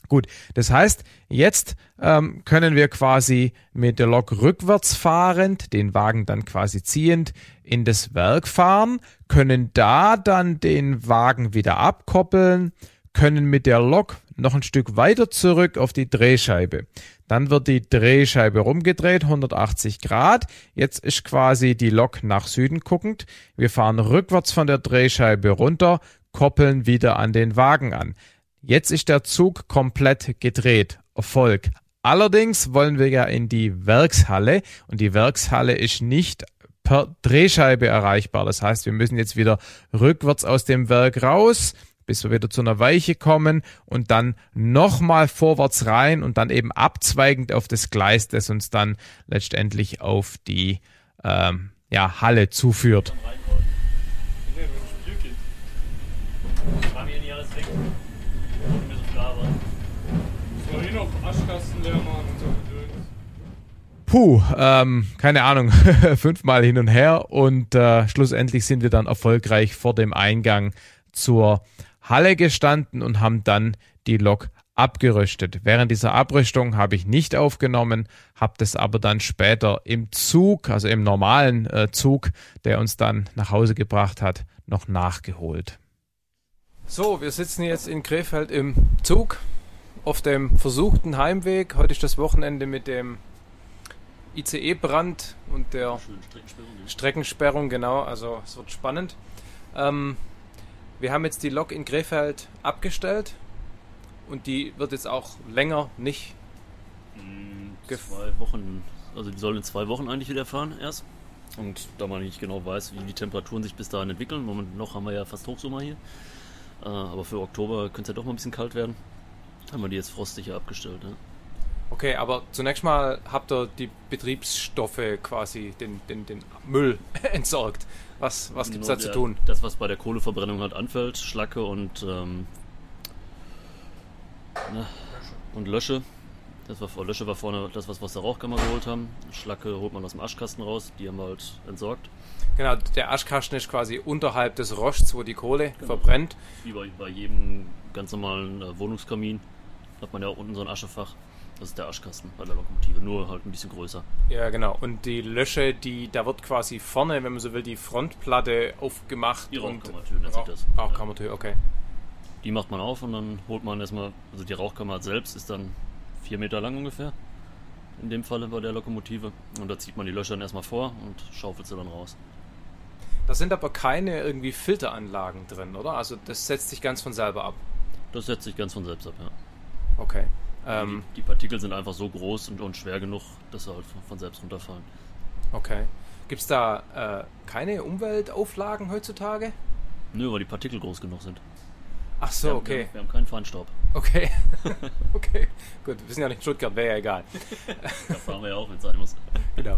S2: Gut, das heißt, jetzt ähm, können wir quasi mit der Lok rückwärts fahrend, den Wagen dann quasi ziehend in das Werk fahren, können da dann den Wagen wieder abkoppeln, können mit der Lok noch ein Stück weiter zurück auf die Drehscheibe. Dann wird die Drehscheibe rumgedreht, 180 Grad. Jetzt ist quasi die Lok nach Süden guckend. Wir fahren rückwärts von der Drehscheibe runter, koppeln wieder an den Wagen an. Jetzt ist der Zug komplett gedreht. Erfolg. Allerdings wollen wir ja in die Werkshalle und die Werkshalle ist nicht per Drehscheibe erreichbar. Das heißt, wir müssen jetzt wieder rückwärts aus dem Werk raus, bis wir wieder zu einer Weiche kommen und dann nochmal vorwärts rein und dann eben abzweigend auf das Gleis, das uns dann letztendlich auf die ähm, ja, Halle zuführt. Puh, ähm, keine Ahnung, fünfmal hin und her und äh, schlussendlich sind wir dann erfolgreich vor dem Eingang zur Halle gestanden und haben dann die Lok abgerüstet. Während dieser Abrüstung habe ich nicht aufgenommen, habe das aber dann später im Zug, also im normalen äh, Zug, der uns dann nach Hause gebracht hat, noch nachgeholt. So, wir sitzen jetzt in Krefeld im Zug auf dem versuchten Heimweg. Heute ist das Wochenende mit dem ICE-Brand und der Streckensperrung, Streckensperrung, genau. Also es wird spannend. Ähm, wir haben jetzt die Lok in Krefeld abgestellt und die wird jetzt auch länger nicht.
S3: Hm, zwei Wochen, also die soll in zwei Wochen eigentlich wieder fahren erst. Und da man nicht genau weiß, wie die Temperaturen sich bis dahin entwickeln, Moment noch haben wir ja fast Hochsommer hier. Äh, aber für Oktober könnte es ja doch mal ein bisschen kalt werden. Haben wir die jetzt frostsicher abgestellt. Ne?
S2: Okay, aber zunächst mal habt ihr die Betriebsstoffe quasi, den, den, den Müll entsorgt. Was, was gibt es da zu tun?
S3: Das, was bei der Kohleverbrennung halt anfällt, Schlacke und, ähm, ne, und Lösche. Das war, Lösche war vorne das, was wir aus der Rauchkammer geholt haben. Schlacke holt man aus dem Aschkasten raus, die haben wir halt entsorgt.
S2: Genau, der Aschkasten ist quasi unterhalb des Rosts, wo die Kohle genau. verbrennt.
S3: Wie bei, bei jedem ganz normalen äh, Wohnungskamin hat man ja unten so ein Aschefach. Das ist der Aschkasten bei der Lokomotive, nur halt ein bisschen größer.
S2: Ja, genau. Und die Lösche, die, da wird quasi vorne, wenn man so will, die Frontplatte aufgemacht.
S3: Die Rauchkammertür nennt sich das.
S2: Rauchkammertür, okay.
S3: Die macht man auf und dann holt man erstmal, also die Rauchkammer selbst ist dann vier Meter lang ungefähr. In dem Falle bei der Lokomotive. Und da zieht man die Löcher dann erstmal vor und schaufelt sie dann raus.
S2: Da sind aber keine irgendwie Filteranlagen drin, oder? Also das setzt sich ganz von selber ab.
S3: Das setzt sich ganz von selbst ab, ja.
S2: Okay.
S3: Ähm, die, die, Partikel sind einfach so groß und, und schwer genug, dass sie halt von, von selbst runterfallen.
S2: Okay. Gibt es da äh, keine Umweltauflagen heutzutage?
S3: Nö, weil die Partikel groß genug sind.
S2: Ach so,
S3: wir
S2: okay.
S3: Haben, wir haben keinen Feinstaub.
S2: Okay. okay. Gut, wir sind ja nicht in Stuttgart, wäre ja egal.
S3: da fahren wir ja auch, wenn es sein muss.
S2: Genau.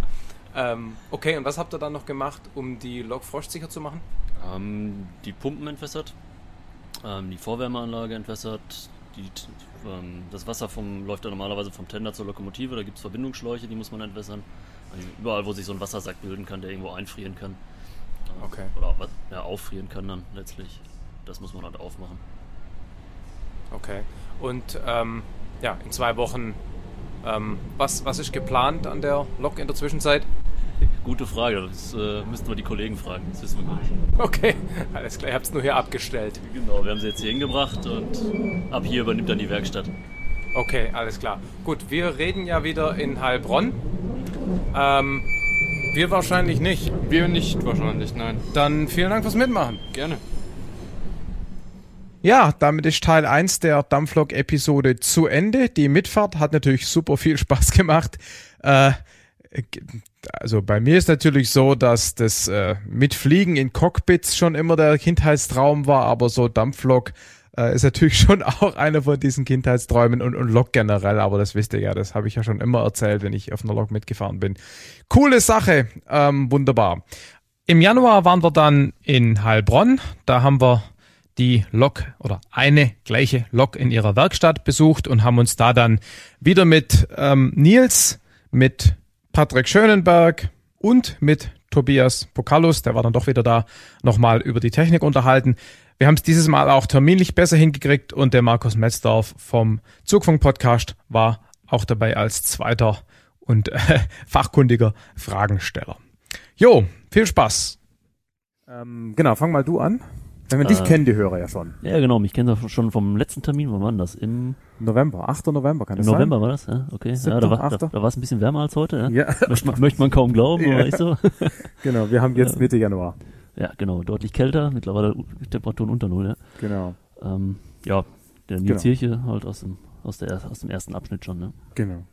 S2: Ähm, okay, und was habt ihr dann noch gemacht, um die Lok frostsicher zu machen?
S3: Ähm, die Pumpen entwässert, ähm, die Vorwärmeanlage entwässert, die, ähm, das Wasser vom, läuft ja normalerweise vom Tender zur Lokomotive, da gibt es Verbindungsschläuche, die muss man entwässern. Also überall, wo sich so ein Wassersack bilden kann, der irgendwo einfrieren kann.
S2: Äh, okay.
S3: Oder ja, auffrieren kann dann letztlich. Das muss man halt aufmachen.
S2: Okay. Und ähm, ja, in zwei Wochen, ähm, was, was ist geplant an der Lok in der Zwischenzeit?
S3: Gute Frage, das äh, müssten wir die Kollegen fragen, das wissen wir gar nicht.
S2: Okay, alles klar, ihr habt es nur hier abgestellt.
S3: Genau, wir haben sie jetzt hier hingebracht und ab hier übernimmt dann die Werkstatt.
S2: Okay, alles klar. Gut, wir reden ja wieder in Heilbronn. Ähm, wir wahrscheinlich nicht.
S5: Wir nicht wahrscheinlich, nein.
S2: Dann vielen Dank fürs Mitmachen.
S5: Gerne.
S2: Ja, damit ist Teil 1 der Dampflok-Episode zu Ende. Die Mitfahrt hat natürlich super viel Spaß gemacht. Äh, also bei mir ist natürlich so, dass das äh, Mitfliegen in Cockpits schon immer der Kindheitstraum war, aber so Dampflok äh, ist natürlich schon auch einer von diesen Kindheitsträumen und, und Lok generell, aber das wisst ihr ja, das habe ich ja schon immer erzählt, wenn ich auf einer Lok mitgefahren bin. Coole Sache, ähm, wunderbar. Im Januar waren wir dann in Heilbronn, da haben wir die Lok oder eine gleiche Lok in ihrer Werkstatt besucht und haben uns da dann wieder mit ähm, Nils, mit Patrick Schönenberg und mit Tobias Pokalus, der war dann doch wieder da, nochmal über die Technik unterhalten. Wir haben es dieses Mal auch terminlich besser hingekriegt und der Markus Metzdorf vom Zugfunk Podcast war auch dabei als zweiter und äh, fachkundiger Fragensteller. Jo, viel Spaß. Ähm, genau, fang mal du an. Wenn wir äh, dich kennen, die Hörer ja schon.
S3: Ja, genau, mich kennen sie schon vom letzten Termin. Wann war das? Im
S2: November, 8. November, kann
S3: das
S2: Im
S3: November war das, ja, okay. 7. Ja, da war, da, da war es ein bisschen wärmer als heute, ja. ja. Möchte, man, möchte man kaum glauben, ja. aber ist so.
S2: genau, wir haben jetzt Mitte Januar.
S3: Ja, genau, deutlich kälter, mittlerweile Temperaturen unter Null, ja.
S2: Genau.
S3: Ähm, ja, der Nils genau. Hirche halt aus dem, aus, der, aus dem ersten Abschnitt schon, ne?
S2: Genau.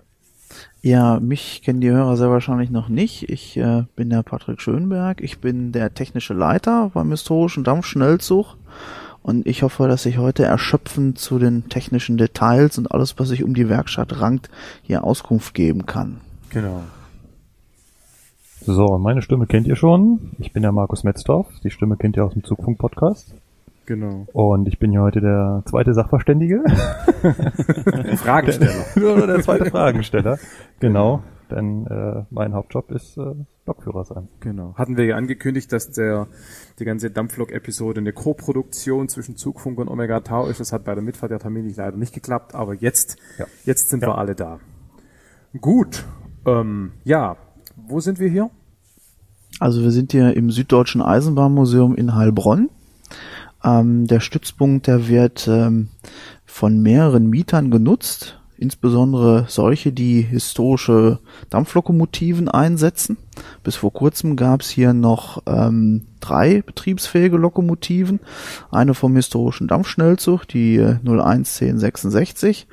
S12: Ja, mich kennen die Hörer sehr wahrscheinlich noch nicht. Ich äh, bin der Patrick Schönberg. Ich bin der technische Leiter beim historischen Dampfschnellzug und ich hoffe, dass ich heute erschöpfend zu den technischen Details und alles, was sich um die Werkstatt rankt, hier Auskunft geben kann.
S2: Genau.
S13: So, meine Stimme kennt ihr schon. Ich bin der Markus Metzdorf. Die Stimme kennt ihr aus dem Zugfunk-Podcast.
S2: Genau.
S13: Und ich bin hier heute der zweite Sachverständige.
S2: Fragensteller.
S13: Oder der zweite Fragensteller. Genau. Denn äh, mein Hauptjob ist äh, Lokführer sein.
S2: Genau. Hatten wir ja angekündigt, dass der die ganze Dampflok-Episode eine Co-Produktion zwischen Zugfunk und Omega Tau ist. Das hat bei der Mitfahrt der Termin leider nicht geklappt, aber jetzt,
S13: Ja.
S2: jetzt sind
S13: Ja.
S2: wir alle da. Gut. Ähm, ja, wo sind wir hier?
S12: Also wir sind hier im Süddeutschen Eisenbahnmuseum in Heilbronn. Ähm, der Stützpunkt, der wird ähm, von mehreren Mietern genutzt, insbesondere solche, die historische Dampflokomotiven einsetzen. Bis vor kurzem gab es hier noch ähm, drei betriebsfähige Lokomotiven. Eine vom historischen Dampfschnellzug, die äh, 011066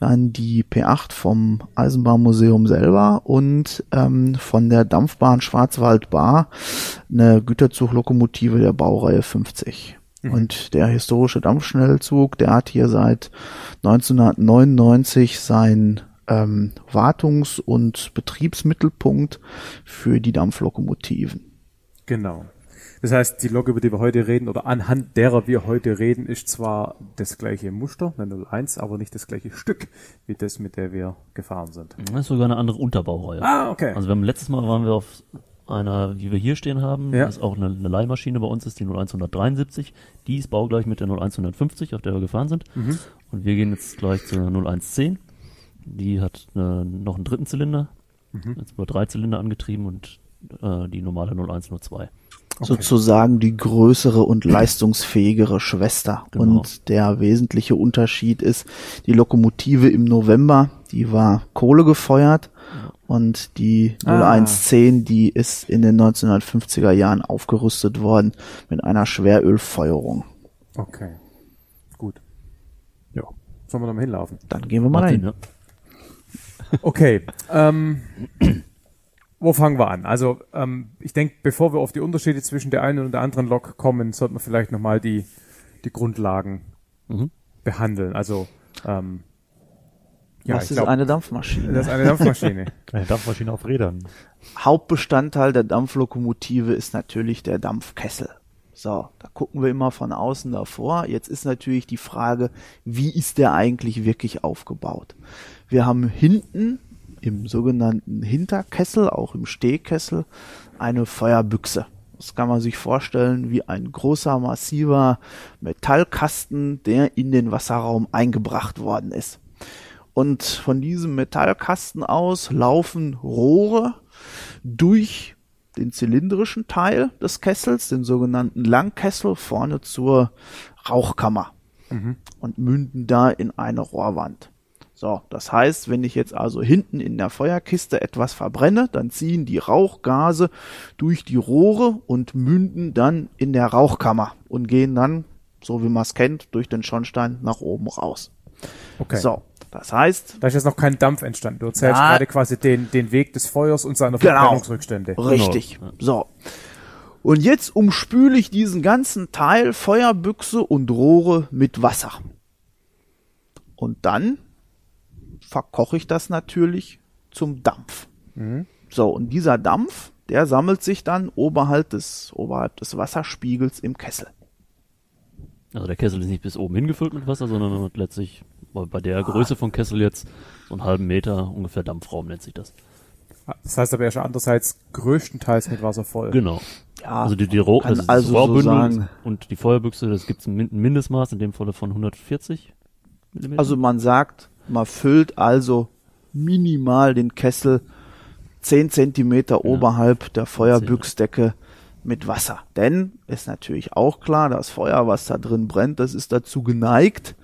S12: dann die P8 vom Eisenbahnmuseum selber und ähm, von der Dampfbahn Schwarzwald-Bar eine Güterzuglokomotive der Baureihe 50. Und der historische Dampfschnellzug, der hat hier seit 1999 sein ähm, Wartungs- und Betriebsmittelpunkt für die Dampflokomotiven.
S2: Genau. Das heißt, die Lok, über die wir heute reden, oder anhand derer wir heute reden, ist zwar das gleiche Muster, eine 01, aber nicht das gleiche Stück, wie das, mit der wir gefahren sind.
S3: Das ist sogar eine andere Unterbaureihe.
S2: Ah, okay.
S3: Also wir haben letztes Mal waren wir auf einer, die wir hier stehen haben,
S2: Ja.
S3: das ist auch eine, eine Leihmaschine bei uns, ist die 0173. Die ist baugleich mit der 0150, auf der wir gefahren sind.
S2: Mhm.
S3: Und wir gehen jetzt gleich zur 0110. Die hat äh, noch einen dritten Zylinder.
S2: Mhm.
S3: Jetzt über drei Zylinder angetrieben und äh, die normale 0102.
S12: sozusagen die größere und leistungsfähigere Schwester.
S3: Genau.
S12: Und der wesentliche Unterschied ist, die Lokomotive im November, die war Kohle gefeuert und die
S2: Ah.
S12: 0110, die ist in den 1950er Jahren aufgerüstet worden mit einer Schwerölfeuerung.
S2: Okay. Gut. Ja. Sollen wir noch mal hinlaufen?
S12: Dann gehen wir mal
S3: Martin,
S12: rein.
S3: ja.
S2: Okay. Ähm, wo fangen wir an? Also, ähm, ich denke, bevor wir auf die Unterschiede zwischen der einen und der anderen Lok kommen, sollten wir vielleicht nochmal die, die Grundlagen
S3: Mhm.
S2: behandeln. Also, ähm, ja, ich
S12: ist
S2: glaub,
S12: eine Dampfmaschine?
S2: das ist eine Dampfmaschine.
S13: Eine Dampfmaschine auf Rädern.
S12: Hauptbestandteil der Dampflokomotive ist natürlich der Dampfkessel. So, da gucken wir immer von außen davor. Jetzt ist natürlich die Frage, wie ist der eigentlich wirklich aufgebaut? Wir haben hinten im sogenannten Hinterkessel, auch im Stehkessel, eine Feuerbüchse. Das kann man sich vorstellen wie ein großer, massiver Metallkasten, der in den Wasserraum eingebracht worden ist. Und von diesem Metallkasten aus laufen Rohre durch den zylindrischen Teil des Kessels, den sogenannten Langkessel, vorne zur Rauchkammer und münden da in eine Rohrwand. So, das heißt, wenn ich jetzt also hinten in der Feuerkiste etwas verbrenne, dann ziehen die Rauchgase durch die Rohre und münden dann in der Rauchkammer und gehen dann, so wie man es kennt, durch den Schornstein nach oben raus.
S2: Okay.
S12: So, das heißt,
S2: Da ist jetzt noch kein Dampf entstanden. Du erzählst
S12: Ja.
S2: gerade quasi den, den Weg des Feuers und seiner
S12: Genau.
S2: Verbrennungsrückstände.
S12: Richtig. So. Und jetzt umspüle ich diesen ganzen Teil Feuerbüchse und Rohre mit Wasser. Und dann verkoche ich das natürlich zum Dampf. So, und dieser Dampf, der sammelt sich dann oberhalb des, oberhalb des Wasserspiegels im Kessel.
S3: Also der Kessel ist nicht bis oben hingefüllt mit Wasser, sondern hat letztlich bei- bei der Größe vom Kessel jetzt so einen halben Meter ungefähr Dampfraum nennt sich das.
S2: Das heißt aber ja schon andererseits größtenteils mit Wasser voll.
S3: Genau.
S12: Ja,
S3: Also die, die Roh also,
S12: also
S3: das
S12: so
S3: Rohrbündel
S12: sagen.
S3: und die Feuerbüchse, das gibt ein Min- ein Mindestmaß, in dem Falle von 140 Millimeter.
S12: Also man sagt, man füllt also minimal den Kessel 10 Zentimeter oberhalb der Feuerbüchsdecke mit Wasser. Denn ist natürlich auch klar, das Feuer, was da drin brennt, das ist dazu geneigt,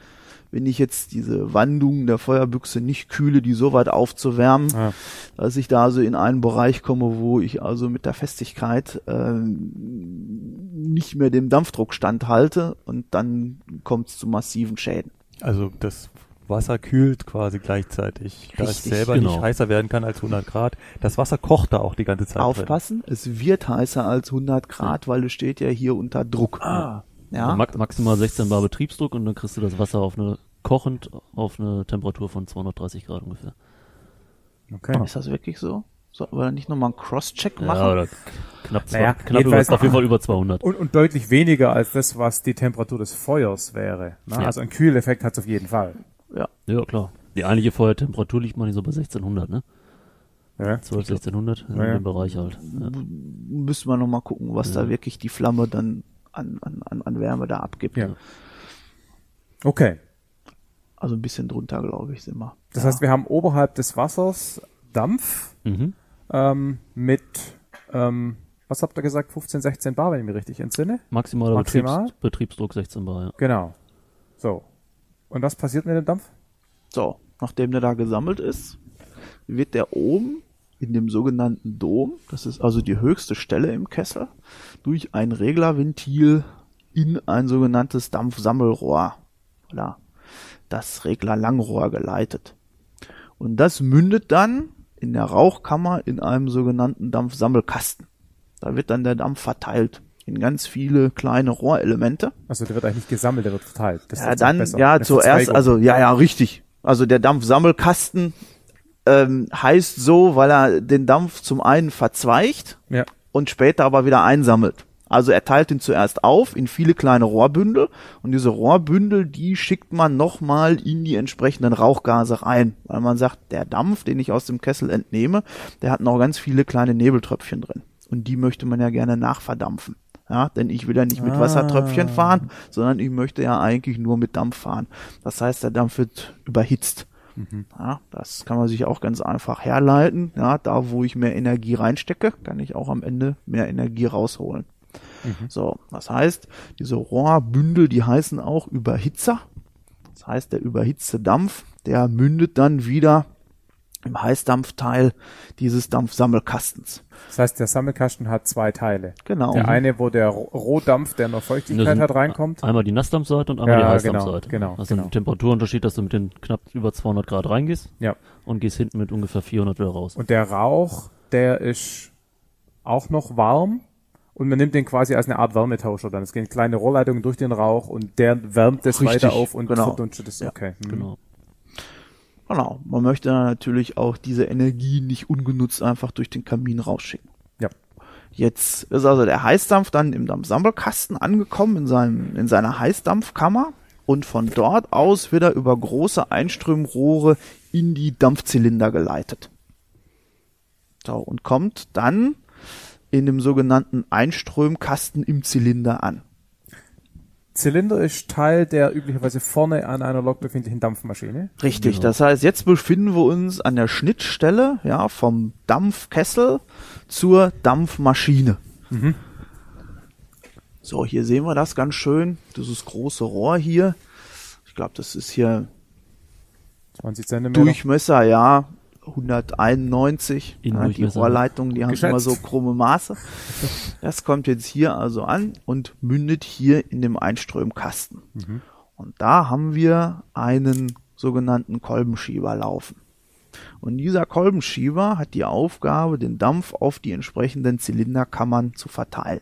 S12: wenn ich jetzt diese Wandung der Feuerbüchse nicht kühle, die so weit aufzuwärmen,
S2: Ja.
S12: dass ich da also in einen Bereich komme, wo ich also mit der Festigkeit äh, nicht mehr dem Dampfdruck standhalte und dann kommt es zu massiven Schäden.
S13: Also das Wasser kühlt quasi gleichzeitig, da es selber
S3: genau.
S13: nicht heißer werden kann als 100 Grad. Das Wasser kocht da auch die ganze Zeit. drin.
S12: Aufpassen, es wird heißer als 100 Grad, weil es steht ja hier unter Druck.
S2: Ah.
S12: Ja,
S3: Max maximal 16 Bar Betriebsdruck und dann kriegst du das Wasser auf eine kochend auf eine Temperatur von 230 Grad ungefähr.
S2: Okay.
S12: ist das wirklich so? Sollten wir nicht nochmal einen Cross-Check machen?
S3: Ja, oder knapp, zwei,
S2: Naja,
S3: knapp über, auf jeden Fall über 200.
S2: Und, und deutlich weniger als das, was die Temperatur des Feuers wäre. Ne?
S3: Ja.
S2: Also ein Kühleffekt hat es auf jeden Fall.
S12: Ja.
S3: Ja, klar. Die eigentliche Feuertemperatur liegt man so bei 1600, ne?
S2: Ja.
S3: 12, 1600, in
S2: Ja,
S3: dem Bereich halt. Ja.
S12: Müssen wir nochmal gucken, was da wirklich die Flamme dann an, an, an, an Wärme da abgibt.
S2: Ja. Okay.
S12: Also ein bisschen drunter, glaube ich, sind wir.
S2: Das
S12: ja.
S2: heißt, wir haben oberhalb des Wassers Dampf
S3: Mhm.
S2: ähm, mit, ähm, was habt ihr gesagt, 15, 16 Bar, wenn ich mich richtig entsinne?
S3: Maximaler
S2: Maximal?
S3: Betriebs, Betriebsdruck 16 Bar, ja.
S2: Genau. So. Und was passiert mit dem Dampf?
S12: So, nachdem der da gesammelt ist, wird der oben in dem sogenannten Dom, das ist also die höchste Stelle im Kessel, durch ein Reglerventil in ein sogenanntes Dampfsammelrohr oder das Reglerlangrohr geleitet. Und das mündet dann in der Rauchkammer in einem sogenannten Dampfsammelkasten. Da wird dann der Dampf verteilt in ganz viele kleine Rohrelemente.
S2: Also der wird eigentlich gesammelt, der wird verteilt. Das
S12: Ja, dann, ja, zuerst, also, ja, ja, richtig. Also der Dampfsammelkasten ähm, heißt so, weil er den Dampf zum einen verzweigt
S2: Ja.
S12: und später aber wieder einsammelt. Also er teilt ihn zuerst auf in viele kleine Rohrbündel und diese Rohrbündel, die schickt man nochmal in die entsprechenden Rauchgase rein, weil man sagt, der Dampf, den ich aus dem Kessel entnehme, der hat noch ganz viele kleine Nebeltröpfchen drin und die möchte man ja gerne nachverdampfen. Ja, denn ich will ja nicht mit
S2: Ah.
S12: Wassertröpfchen fahren, sondern ich möchte ja eigentlich nur mit Dampf fahren. Das heißt, der Dampf wird überhitzt. Ja, das kann man sich auch ganz einfach herleiten. Ja, da wo ich mehr Energie reinstecke, kann ich auch am Ende mehr Energie rausholen. So, das heißt, diese Rohrbündel, die heißen auch Überhitzer. Das heißt, der überhitzte Dampf, der mündet dann wieder im Heißdampfteil dieses Dampfsammelkastens.
S2: Das heißt, der Sammelkasten hat zwei Teile.
S12: Genau.
S2: Der eine, wo der Ro- Rohdampf, der noch Feuchtigkeit hat, reinkommt.
S3: Einmal die Nassdampfseite und einmal
S2: Ja,
S3: die Heißdampfseite.
S2: genau, genau,
S3: Das ist ein
S2: genau.
S3: Temperaturunterschied, dass du mit den knapp über 200 Grad reingehst
S2: Ja.
S3: und gehst hinten mit ungefähr 400 wieder raus.
S2: Und der Rauch, der ist auch noch warm. Und man nimmt den quasi als eine Art Wärmetauscher dann. Es gehen kleine Rohrleitungen durch den Rauch und der wärmt es
S12: Richtig,
S2: weiter auf und
S12: genau.
S2: verdunstet es.
S12: Ja,
S2: Okay. hm.
S3: Genau.
S12: Genau. Man möchte natürlich auch diese Energie nicht ungenutzt einfach durch den Kamin rausschicken.
S2: Ja.
S12: Jetzt ist also der Heißdampf dann im Dampfsammelkasten angekommen, in, seinem, in seiner Heißdampfkammer. Und von dort aus wird er über große Einströmrohre in die Dampfzylinder geleitet. So, und kommt dann in dem sogenannten Einströmkasten im Zylinder an.
S2: Zylinder ist Teil der üblicherweise vorne an einer Lok befindlichen Dampfmaschine.
S12: Richtig,
S3: Genau.
S12: das heißt, jetzt befinden wir uns an der Schnittstelle ja, vom Dampfkessel zur Dampfmaschine. So, hier sehen wir das ganz schön. Dieses große Rohr hier. Ich glaube, das ist hier
S2: 20 Zentimeter.
S12: Durchmesser, ja, 191. Ja, die. Rohrleitungen, die haben
S2: Geschätzt.
S12: immer so krumme Maße. Das kommt jetzt hier also an und mündet hier in dem Einströmkasten. Und da haben wir einen sogenannten Kolbenschieber laufen. Und dieser Kolbenschieber hat die Aufgabe, den Dampf auf die entsprechenden Zylinderkammern zu verteilen.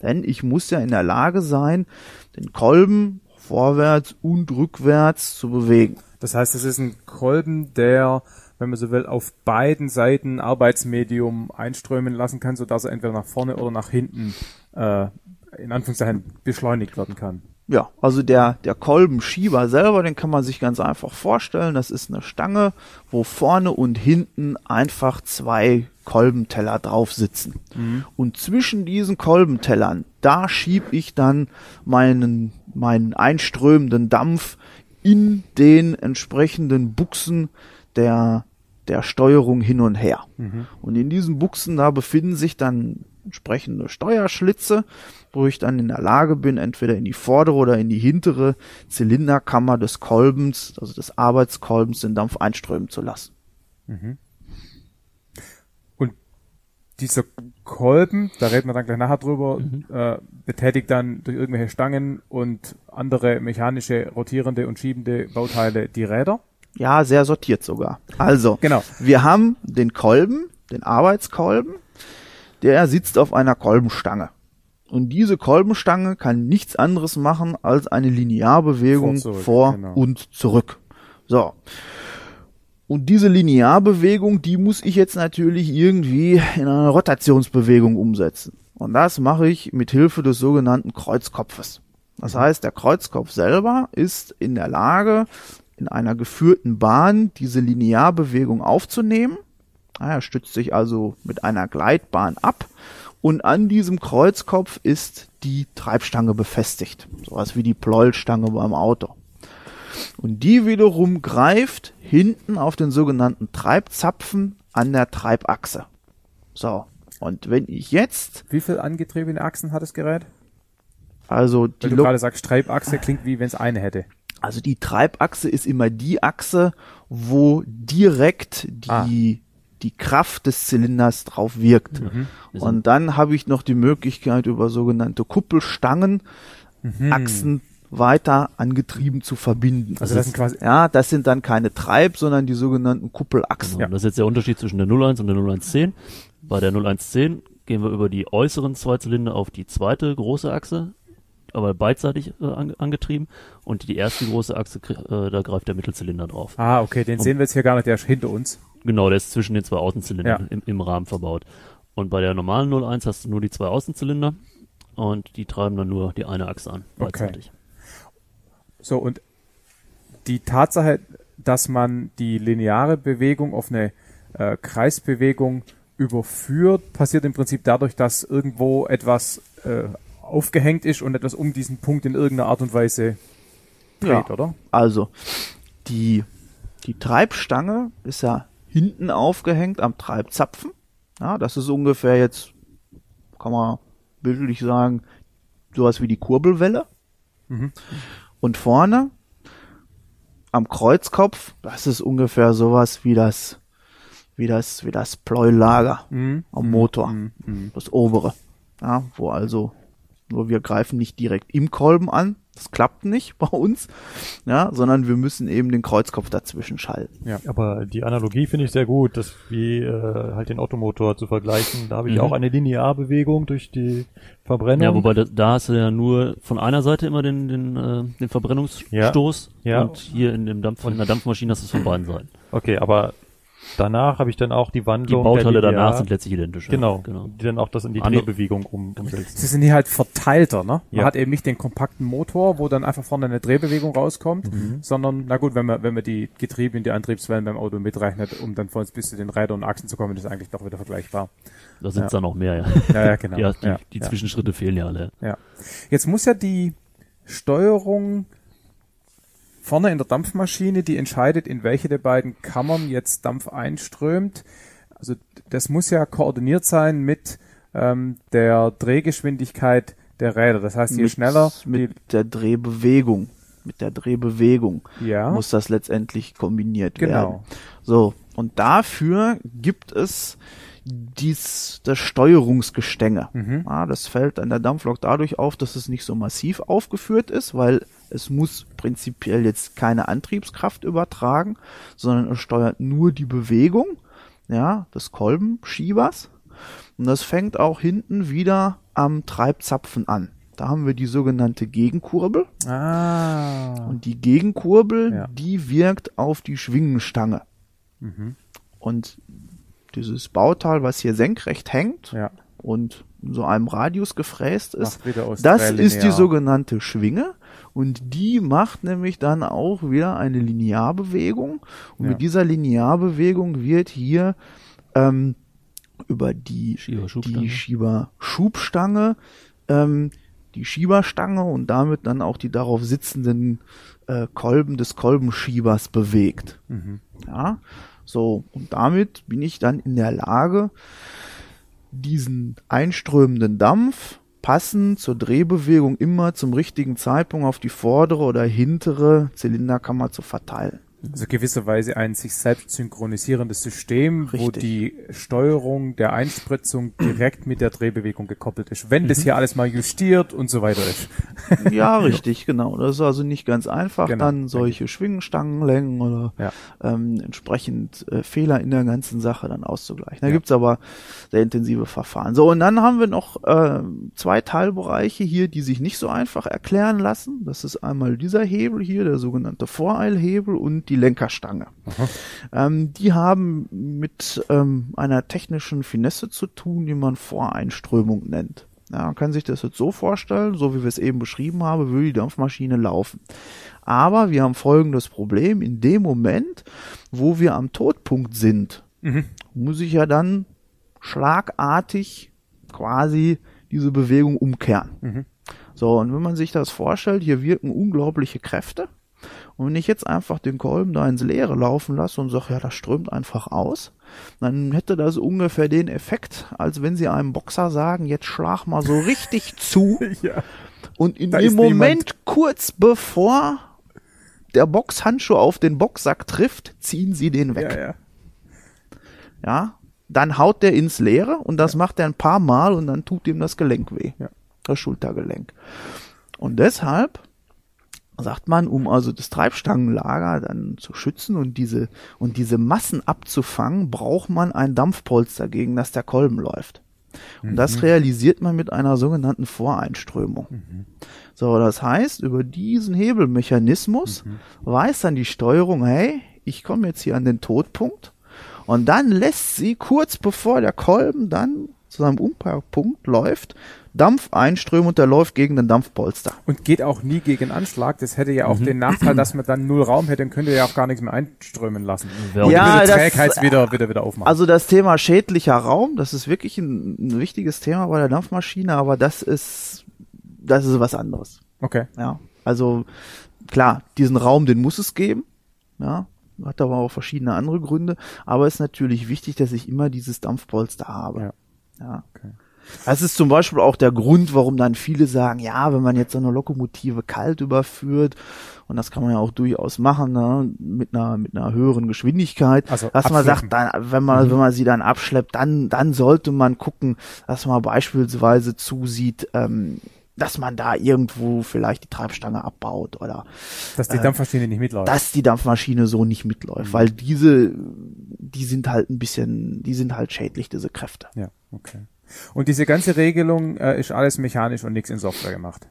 S12: Denn ich muss ja in der Lage sein, den Kolben vorwärts und rückwärts zu bewegen.
S2: Das heißt, es ist ein Kolben, der, wenn man so will, auf beiden Seiten Arbeitsmedium einströmen lassen kann, sodass er entweder nach vorne oder nach hinten äh, in Anführungszeichen beschleunigt werden kann.
S12: Ja, also der, der Kolbenschieber selber, den kann man sich ganz einfach vorstellen. Das ist eine Stange, wo vorne und hinten einfach zwei Kolbenteller drauf sitzen. Und zwischen diesen Kolbentellern, da schieb ich dann meinen, meinen einströmenden Dampf in den entsprechenden Buchsen der, der Steuerung hin und her. Und in diesen Buchsen, da befinden sich dann entsprechende Steuerschlitze, wo ich dann in der Lage bin, entweder in die vordere oder in die hintere Zylinderkammer des Kolbens, also des Arbeitskolbens, den Dampf einströmen zu lassen.
S2: Und dieser Kolben, da reden wir dann gleich nachher drüber, äh, betätigt dann durch irgendwelche Stangen und andere mechanische, rotierende und schiebende Bauteile die Räder.
S12: Ja, sehr sortiert sogar. Also,
S2: Genau.
S12: wir haben den Kolben, den Arbeitskolben, der sitzt auf einer Kolbenstange. Und diese Kolbenstange kann nichts anderes machen als eine Linearbewegung
S2: Vor, zurück,
S12: vor
S2: genau.
S12: und zurück. So. Und diese Linearbewegung, die muss ich jetzt natürlich irgendwie in eine Rotationsbewegung umsetzen. Und das mache ich mit Hilfe des sogenannten Kreuzkopfes. Das heißt, der Kreuzkopf selber ist in der Lage, in einer geführten Bahn diese Linearbewegung aufzunehmen. Er stützt sich also mit einer Gleitbahn ab und an diesem Kreuzkopf ist die Treibstange befestigt. Sowas wie die Pleuelstange beim Auto. Und die wiederum greift hinten auf den sogenannten Treibzapfen an der Treibachse. So. Und wenn ich jetzt.
S2: Wie viel angetriebene Achsen hat das Gerät?
S12: Also
S2: die Wenn du gerade sagst, Treibachse klingt wie wenn es eine hätte.
S12: Also die Treibachse ist immer die Achse, wo direkt die ah die Kraft des Zylinders drauf wirkt. Mhm. Und dann habe ich noch die Möglichkeit, über sogenannte Kuppelstangen mhm. Achsen weiter angetrieben zu verbinden.
S2: Also das sind quasi
S12: ja, das sind dann keine Treib, sondern die sogenannten Kuppelachsen.
S3: Genau, Das ist jetzt der Unterschied zwischen der 01 und der 0110. Bei der 0110 gehen wir über die äußeren zwei Zylinder auf die zweite große Achse, aber beidseitig äh, angetrieben und die erste große Achse, äh, da greift der Mittelzylinder drauf.
S2: Ah, okay, den und, sehen wir jetzt hier gar nicht, der ist hinter uns.
S3: Genau, der ist zwischen den zwei Außenzylindern ja. im, im, Rahmen verbaut. Und bei der normalen 01 hast du nur die zwei Außenzylinder und die treiben dann nur die eine Achse an, beidseitig. Okay.
S2: So, und die Tatsache, dass man die lineare Bewegung auf eine äh, Kreisbewegung überführt, passiert im Prinzip dadurch, dass irgendwo etwas äh, aufgehängt ist und etwas um diesen Punkt in irgendeiner Art und Weise dreht, ja, oder?
S12: Also, die, die Treibstange ist ja hinten aufgehängt am Treibzapfen. Ja, das ist ungefähr jetzt, kann man bildlich sagen, sowas wie die Kurbelwelle. Mhm. Und vorne am Kreuzkopf, das ist ungefähr sowas wie das, wie das, wie das Pleuelager mhm. am Motor. Mhm. mhm. Das obere. Ja, wo also, wo wir greifen nicht direkt im Kolben an, das klappt nicht bei uns, ja, sondern wir müssen eben den Kreuzkopf dazwischen schalten.
S13: Ja, aber die Analogie finde ich sehr gut, das wie äh, halt den Ottomotor zu vergleichen. Da habe ich mhm. auch eine Linearbewegung durch die Verbrennung.
S3: Ja, wobei da, da hast du ja nur von einer Seite immer den den, äh, den Verbrennungsstoß ja. Ja. und hier in dem Dampf in der Dampfmaschine hast du es von beiden Seiten.
S13: Okay, aber Danach habe ich dann auch die Wandlung.
S3: Die Bauteile danach sind letztlich identisch.
S13: Genau, genau. Die dann auch das in die Andere. Drehbewegung um, umsetzen.
S2: Sie sind hier halt verteilter, ne? Man ja. hat eben nicht den kompakten Motor, wo dann einfach vorne eine Drehbewegung rauskommt, mhm. sondern, na gut, wenn man, wenn man die Getriebe in die Antriebswellen beim Auto mitrechnet, um dann von uns bis zu den Rädern und Achsen zu kommen, ist eigentlich doch wieder vergleichbar.
S3: Da sind es ja. dann noch mehr, ja.
S2: Ja, ja genau.
S3: Ja, die, ja, die Zwischenschritte fehlen ja alle.
S2: Ja. Jetzt muss ja die Steuerung vorne in der Dampfmaschine, die entscheidet, in welche der beiden Kammern jetzt Dampf einströmt. Also das muss ja koordiniert sein mit ähm, der Drehgeschwindigkeit der Räder. Das heißt, je
S12: mit,
S2: schneller
S12: mit der Drehbewegung, mit der Drehbewegung
S2: ja.
S12: muss das letztendlich kombiniert genau. werden. So und dafür gibt es dies, das Steuerungsgestänge. Mhm. Ja, das fällt an der Dampflok dadurch auf, dass es nicht so massiv aufgeführt ist, weil es muss prinzipiell jetzt keine Antriebskraft übertragen, sondern es steuert nur die Bewegung, ja, des Kolbenschiebers. Und das fängt auch hinten wieder am Treibzapfen an. Da haben wir die sogenannte Gegenkurbel.
S2: Ah.
S12: Und die Gegenkurbel, ja. die wirkt auf die Schwingenstange. Mhm. Und dieses Bauteil, was hier senkrecht hängt
S2: ja.
S12: und in so einem Radius gefräst ist, das ist die sogenannte Schwinge und die macht nämlich dann auch wieder eine Linearbewegung und ja. mit dieser Linearbewegung wird hier ähm, über die Schieberschubstange, die Schieberschubstange ähm, die Schieberstange und damit dann auch die darauf sitzenden äh, Kolben des Kolbenschiebers bewegt. Mhm. Ja, so, und damit bin ich dann in der Lage, diesen einströmenden Dampf passend zur Drehbewegung immer zum richtigen Zeitpunkt auf die vordere oder hintere Zylinderkammer zu verteilen.
S2: Also gewisserweise ein sich selbst synchronisierendes System, Richtig. wo die Steuerung der Einspritzung direkt mit der Drehbewegung gekoppelt ist. Wenn mhm. das hier alles mal justiert und so weiter ist.
S12: Ja, richtig, genau. Das ist also nicht ganz einfach, genau, dann solche Schwingenstangenlängen oder ja. ähm, entsprechend äh, Fehler in der ganzen Sache dann auszugleichen. Da ja. gibt's aber sehr intensive Verfahren. So, und dann haben wir noch äh, zwei Teilbereiche hier, die sich nicht so einfach erklären lassen. Das ist einmal dieser Hebel hier, der sogenannte Voreilhebel und die Lenkerstange. Ähm, die haben mit ähm, einer technischen Finesse zu tun, die man Voreinströmung nennt. Ja, man kann sich das jetzt so vorstellen, so wie wir es eben beschrieben haben, würde die Dampfmaschine laufen. Aber wir haben folgendes Problem. In dem Moment, wo wir am Todpunkt sind, mhm. muss ich ja dann schlagartig quasi diese Bewegung umkehren. Mhm. So, und wenn man sich das vorstellt, hier wirken unglaubliche Kräfte. Und wenn ich jetzt einfach den Kolben da ins Leere laufen lasse und sage, ja, das strömt einfach aus, dann hätte das ungefähr den Effekt, als wenn sie einem Boxer sagen, jetzt schlag mal so richtig zu. ja. Und in da dem Moment, niemand. kurz bevor der Boxhandschuh auf den Boxsack trifft, ziehen sie den weg. Ja, ja. ja dann haut der ins Leere und das ja. macht er ein paar Mal und dann tut ihm das Gelenk weh. Ja. Das Schultergelenk. Und deshalb sagt man, um also das Treibstangenlager dann zu schützen und diese, und diese Massen abzufangen, braucht man ein Dampfpolster, gegen das der Kolben läuft. Und mhm. das realisiert man mit einer sogenannten Voreinströmung. Mhm. So, das heißt, über diesen Hebelmechanismus mhm. weiß dann die Steuerung, hey, ich komme jetzt hier an den Todpunkt und dann lässt sie kurz bevor der Kolben dann zu seinem Umkehrpunkt läuft, Dampf einströmen und der läuft gegen den Dampfpolster.
S14: Und geht auch nie gegen Anschlag. Das hätte ja auch mhm. den Nachteil, dass man dann null Raum hätte, dann könnte ja auch gar nichts mehr einströmen lassen.
S12: Und ja, diese Trägheit das, wieder, wieder, wieder aufmachen. Also das Thema schädlicher Raum, das ist wirklich ein, ein wichtiges Thema bei der Dampfmaschine, aber das ist, das ist was anderes.
S14: Okay.
S12: Ja. Also, klar, diesen Raum, den muss es geben. Ja, hat aber auch verschiedene andere Gründe. Aber es ist natürlich wichtig, dass ich immer dieses Dampfpolster habe. Ja. Ja. Okay. Das ist zum Beispiel auch der Grund, warum dann viele sagen, ja, wenn man jetzt so eine Lokomotive kalt überführt, und das kann man ja auch durchaus machen, ne, mit einer, mit einer höheren Geschwindigkeit, also dass abschleppen. man sagt, dann, wenn man, mhm. wenn man sie dann abschleppt, dann, dann sollte man gucken, dass man beispielsweise zusieht, ähm, dass man da irgendwo vielleicht die Treibstange abbaut oder
S14: dass die äh, Dampfmaschine nicht mitläuft.
S12: Dass die Dampfmaschine so nicht mitläuft, mhm. weil diese die sind halt ein bisschen, die sind halt schädlich diese Kräfte.
S14: Ja, okay. Und diese ganze Regelung äh, ist alles mechanisch und nichts in Software gemacht.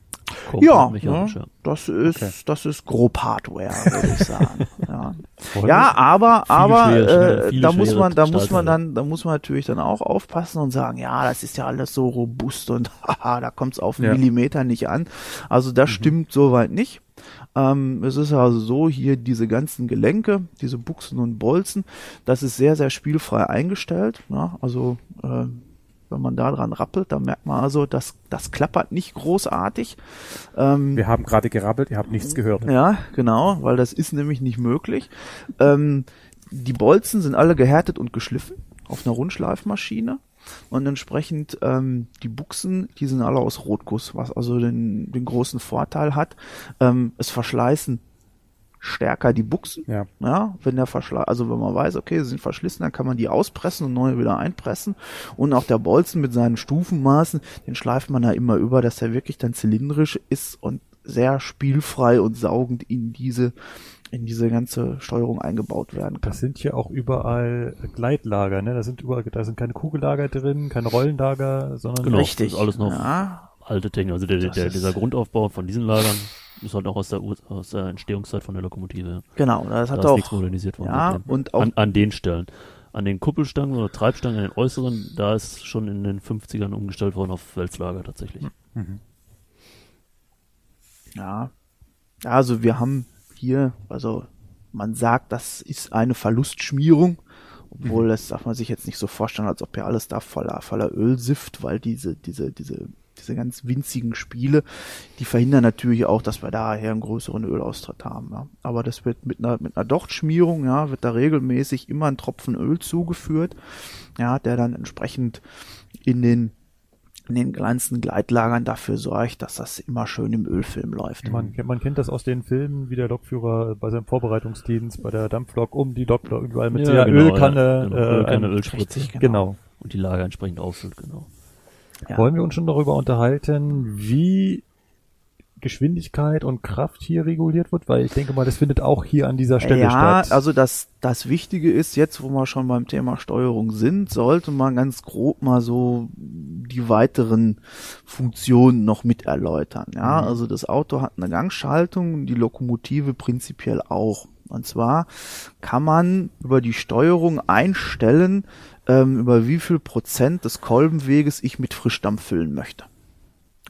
S12: Ja, ne, ja, das ist okay. das ist grob Hardware, würde ich sagen. ja. ja, aber aber schwer, äh, da muss man da muss man dann da muss man natürlich dann auch aufpassen und sagen, ja, das ist ja alles so robust und haha, da kommt es auf einen ja. Millimeter nicht an. Also das mhm. stimmt soweit nicht. Ähm, es ist also so, hier diese ganzen Gelenke, diese Buchsen und Bolzen, das ist sehr, sehr spielfrei eingestellt. Ja? Also äh, wenn man da dran rappelt, dann merkt man also, dass das klappert nicht großartig.
S14: Ähm, Wir haben gerade gerappelt, ihr habt nichts gehört.
S12: Ja, genau, weil das ist nämlich nicht möglich. Ähm, die Bolzen sind alle gehärtet und geschliffen auf einer Rundschleifmaschine. Und entsprechend ähm, die Buchsen, die sind alle aus Rotguss, was also den, den großen Vorteil hat. Ähm, es verschleißen stärker die Buchsen. Ja. ja wenn der Verschleiß, also wenn man weiß, okay, sie sind verschlissen, dann kann man die auspressen und neue wieder einpressen. Und auch der Bolzen mit seinen Stufenmaßen, den schleift man da immer über, dass er wirklich dann zylindrisch ist und sehr spielfrei und saugend in diese in diese ganze Steuerung eingebaut werden kann.
S15: Das sind hier auch überall Gleitlager, ne? Da sind überall, da sind keine Kugellager drin, keine Rollenlager, sondern
S3: genau, richtig. alles noch ja. alte Technik. Also der, der, dieser Grundaufbau von diesen Lagern ist halt auch aus der, aus der Entstehungszeit von der Lokomotive.
S12: Genau, das
S3: hat
S12: da auch.
S3: nichts modernisiert worden.
S12: Ja, und auch
S3: an, an den Stellen. An den Kuppelstangen oder Treibstangen, an den äußeren, da ist schon in den 50ern umgestellt worden auf Wälzlager tatsächlich. Mhm.
S12: Ja. Also wir haben hier, also man sagt, das ist eine Verlustschmierung, obwohl mhm. das darf man sich jetzt nicht so vorstellen, als ob ja alles da voller, voller Öl sifft, weil diese, diese, diese diese ganz winzigen Spiele, die verhindern natürlich auch, dass wir daher einen größeren Ölaustritt haben. Ja. Aber das wird mit einer, mit einer Dochtschmierung, ja, wird da regelmäßig immer ein Tropfen Öl zugeführt, ja, der dann entsprechend in den in den kleinsten Gleitlagern dafür sorgt, dass das immer schön im Ölfilm läuft.
S15: Man, man kennt das aus den Filmen, wie der Lokführer bei seinem Vorbereitungsdienst bei der Dampflok um die Doklok überall mit ja, der genau, Ölkanne, ja, genau,
S3: äh, Ölkanne, Ölspritze.
S15: Genau. genau.
S3: Und die Lager entsprechend auffüllt, genau.
S15: Ja. Wollen wir uns schon darüber unterhalten, wie Geschwindigkeit und Kraft hier reguliert wird? Weil ich denke mal, das findet auch hier an dieser Stelle ja, statt.
S12: Ja, also das, das Wichtige ist, jetzt wo wir schon beim Thema Steuerung sind, sollte man ganz grob mal so die weiteren Funktionen noch mit erläutern. Ja, mhm. also das Auto hat eine Gangschaltung, die Lokomotive prinzipiell auch. Und zwar kann man über die Steuerung einstellen, ähm, über wie viel Prozent des Kolbenweges ich mit Frischdampf füllen möchte.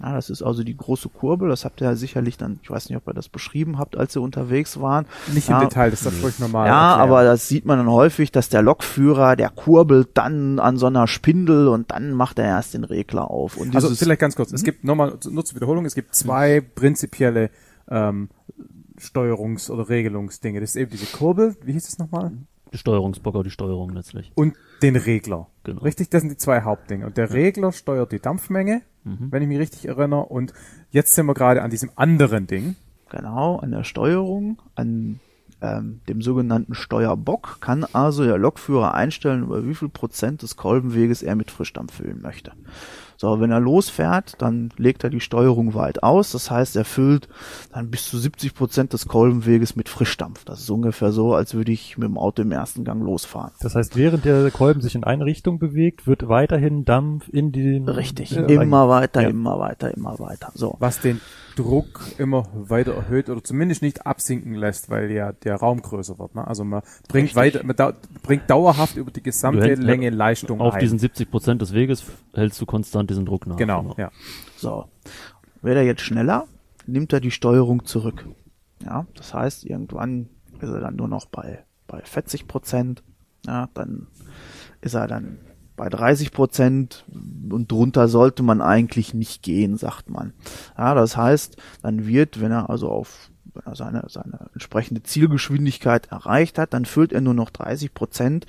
S12: Ja, das ist also die große Kurbel. Das habt ihr ja sicherlich dann, ich weiß nicht, ob ihr das beschrieben habt, als ihr unterwegs waren.
S2: Nicht
S12: ja,
S2: im Detail, das ist völlig normal.
S12: Ja, erklären. aber das sieht man dann häufig, dass der Lokführer, der kurbelt dann an so einer Spindel und dann macht er erst den Regler auf. Und
S2: also vielleicht ganz kurz, es gibt nochmal, nur zur Wiederholung, es gibt zwei prinzipielle ähm, Steuerungs- oder Regelungsdinge. Das ist eben diese Kurbel, wie hieß es nochmal?
S3: Die Steuerungsblocker, die Steuerung letztlich.
S2: Und den Regler. Genau. Richtig, das sind die zwei Hauptdinge. Und der ja. Regler steuert die Dampfmenge, mhm. wenn ich mich richtig erinnere. Und jetzt sind wir gerade an diesem anderen Ding.
S12: Genau, an der Steuerung, an ähm, dem sogenannten Steuerbock kann also der Lokführer einstellen, über wie viel Prozent des Kolbenweges er mit Frischdampf füllen möchte. So, wenn er losfährt, dann legt er die Steuerung weit aus. Das heißt, er füllt dann bis zu 70 Prozent des Kolbenweges mit Frischdampf. Das ist ungefähr so, als würde ich mit dem Auto im ersten Gang losfahren.
S5: Das heißt, während der Kolben sich in eine Richtung bewegt, wird weiterhin Dampf in den...
S12: Richtig, äh, immer weiter, ja. immer weiter, immer weiter. So.
S2: Was den Druck immer weiter erhöht oder zumindest nicht absinken lässt, weil ja der Raum größer wird. Ne? Also man bringt Richtig. weiter, man da, bringt dauerhaft über die gesamte hältst, Länge Leistung
S3: Auf
S2: ein.
S3: diesen 70 Prozent des Weges hältst du konstant diesen Druck nach.
S2: Genau, genau. ja.
S12: So. Wird er jetzt schneller, nimmt er die Steuerung zurück. Ja, das heißt, irgendwann ist er dann nur noch bei, bei 40 Prozent. Ja, dann ist er dann bei 30 Prozent und drunter sollte man eigentlich nicht gehen, sagt man. Ja, das heißt, dann wird, wenn er also auf wenn er seine, seine entsprechende Zielgeschwindigkeit erreicht hat, dann füllt er nur noch 30 Prozent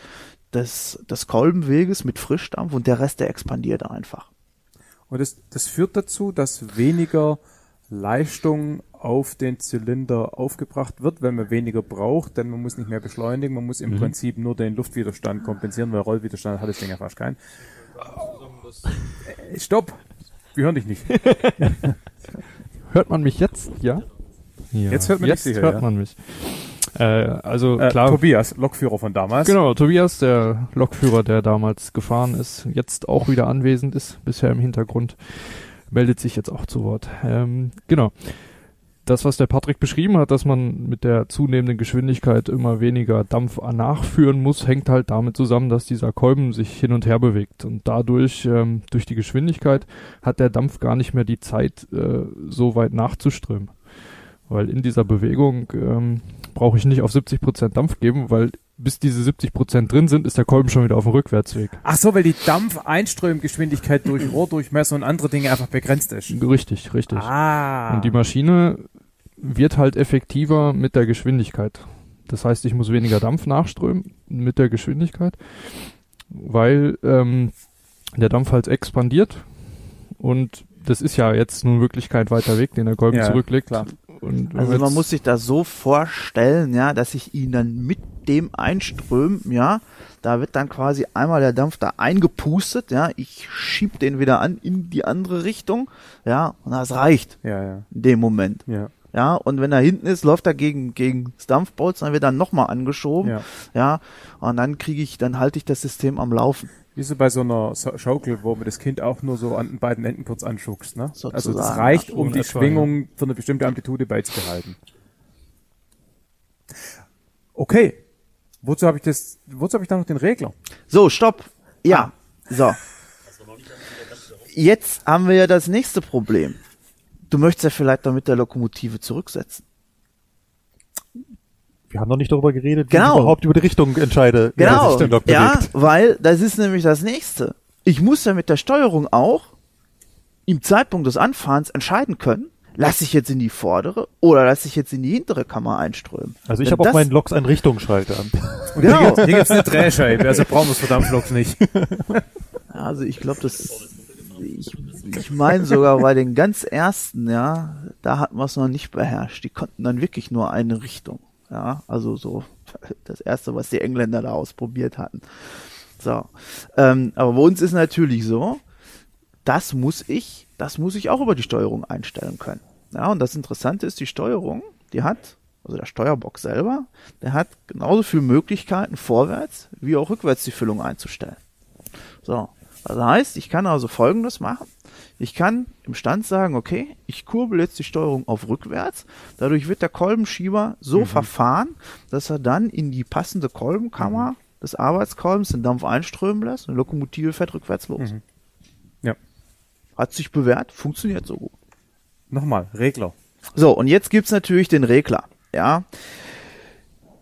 S12: des, des Kolbenweges mit Frischdampf und der Rest, der expandiert einfach.
S2: Und das, das führt dazu, dass weniger Leistung auf den Zylinder aufgebracht wird, wenn man weniger braucht, denn man muss nicht mehr beschleunigen, man muss im mhm. Prinzip nur den Luftwiderstand kompensieren, weil Rollwiderstand hat das Ding ja fast keinen. Äh, stopp! Wir hören dich nicht.
S5: hört man mich jetzt? Ja?
S2: ja. Jetzt hört man
S5: jetzt
S2: sicher,
S5: hört ja. man mich. Äh, also
S2: äh,
S5: klar.
S2: Tobias, Lokführer von damals.
S5: Genau, Tobias, der Lokführer, der damals gefahren ist, jetzt auch wieder anwesend ist, bisher im Hintergrund, meldet sich jetzt auch zu Wort. Ähm, genau das, was der Patrick beschrieben hat, dass man mit der zunehmenden Geschwindigkeit immer weniger Dampf nachführen muss, hängt halt damit zusammen, dass dieser Kolben sich hin und her bewegt. Und dadurch, ähm, durch die Geschwindigkeit, hat der Dampf gar nicht mehr die Zeit, äh, so weit nachzuströmen. Weil in dieser Bewegung ähm, brauche ich nicht auf 70% Dampf geben, weil bis diese 70% drin sind, ist der Kolben schon wieder auf dem Rückwärtsweg.
S2: Ach so, weil die Dampfeinströmgeschwindigkeit durch Rohrdurchmesser und andere Dinge einfach begrenzt ist.
S5: Richtig, richtig.
S2: Ah.
S5: Und die Maschine wird halt effektiver mit der Geschwindigkeit. Das heißt, ich muss weniger Dampf nachströmen mit der Geschwindigkeit, weil ähm, der Dampf halt expandiert und das ist ja jetzt nun wirklich kein weiter Weg, den der Kolben ja, zurücklegt. Klar.
S12: Und also man muss sich das so vorstellen, ja, dass ich ihn dann mit dem einströmen, ja, da wird dann quasi einmal der Dampf da eingepustet, ja, ich schieb den wieder an in die andere Richtung, ja, und das reicht.
S2: Ja, ja.
S12: In dem Moment.
S2: Ja.
S12: Ja, und wenn er hinten ist, läuft er gegen, gegen das Dampfbolzen, dann wird er nochmal angeschoben. Ja. ja. Und dann kriege ich, dann halte ich das System am Laufen.
S2: Wie so bei so einer Schaukel, wo man das Kind auch nur so an den beiden Enden kurz anschuckst, ne? Sozusagen. Also das reicht, um die Schwingung für eine bestimmte Amplitude beizubehalten. Okay. Wozu habe ich das, wozu habe ich da noch den Regler?
S12: So, stopp. Ja. Ah. So. Jetzt haben wir ja das nächste Problem. Du möchtest ja vielleicht damit der Lokomotive zurücksetzen.
S5: Wir haben noch nicht darüber geredet,
S12: wie genau.
S5: ich überhaupt über die Richtung entscheide.
S12: Genau, ja, weil das ist nämlich das Nächste. Ich muss ja mit der Steuerung auch im Zeitpunkt des Anfahrens entscheiden können, lasse ich jetzt in die vordere oder lasse ich jetzt in die hintere Kammer einströmen.
S5: Also ich habe auf meinen Loks einen Richtungsschalter.
S2: Und genau. hier, hier gibt es eine Drehscheibe, also brauchen wir es verdammt Loks nicht.
S12: Also ich glaube, das ich, ich meine sogar bei den ganz ersten, ja, da hat man es noch nicht beherrscht. Die konnten dann wirklich nur eine Richtung. Ja, also so das erste, was die Engländer da ausprobiert hatten. So. Ähm, aber bei uns ist natürlich so, das muss ich, das muss ich auch über die Steuerung einstellen können. Ja, und das Interessante ist, die Steuerung, die hat, also der Steuerbock selber, der hat genauso viele Möglichkeiten, vorwärts wie auch rückwärts die Füllung einzustellen. So. Das heißt, ich kann also folgendes machen. Ich kann im Stand sagen, okay, ich kurbel jetzt die Steuerung auf rückwärts. Dadurch wird der Kolbenschieber so mhm. verfahren, dass er dann in die passende Kolbenkammer mhm. des Arbeitskolbens den Dampf einströmen lässt und die Lokomotive fährt rückwärts los. Mhm.
S2: Ja.
S12: Hat sich bewährt, funktioniert so gut.
S2: Nochmal, Regler.
S12: So, und jetzt gibt's natürlich den Regler. Ja.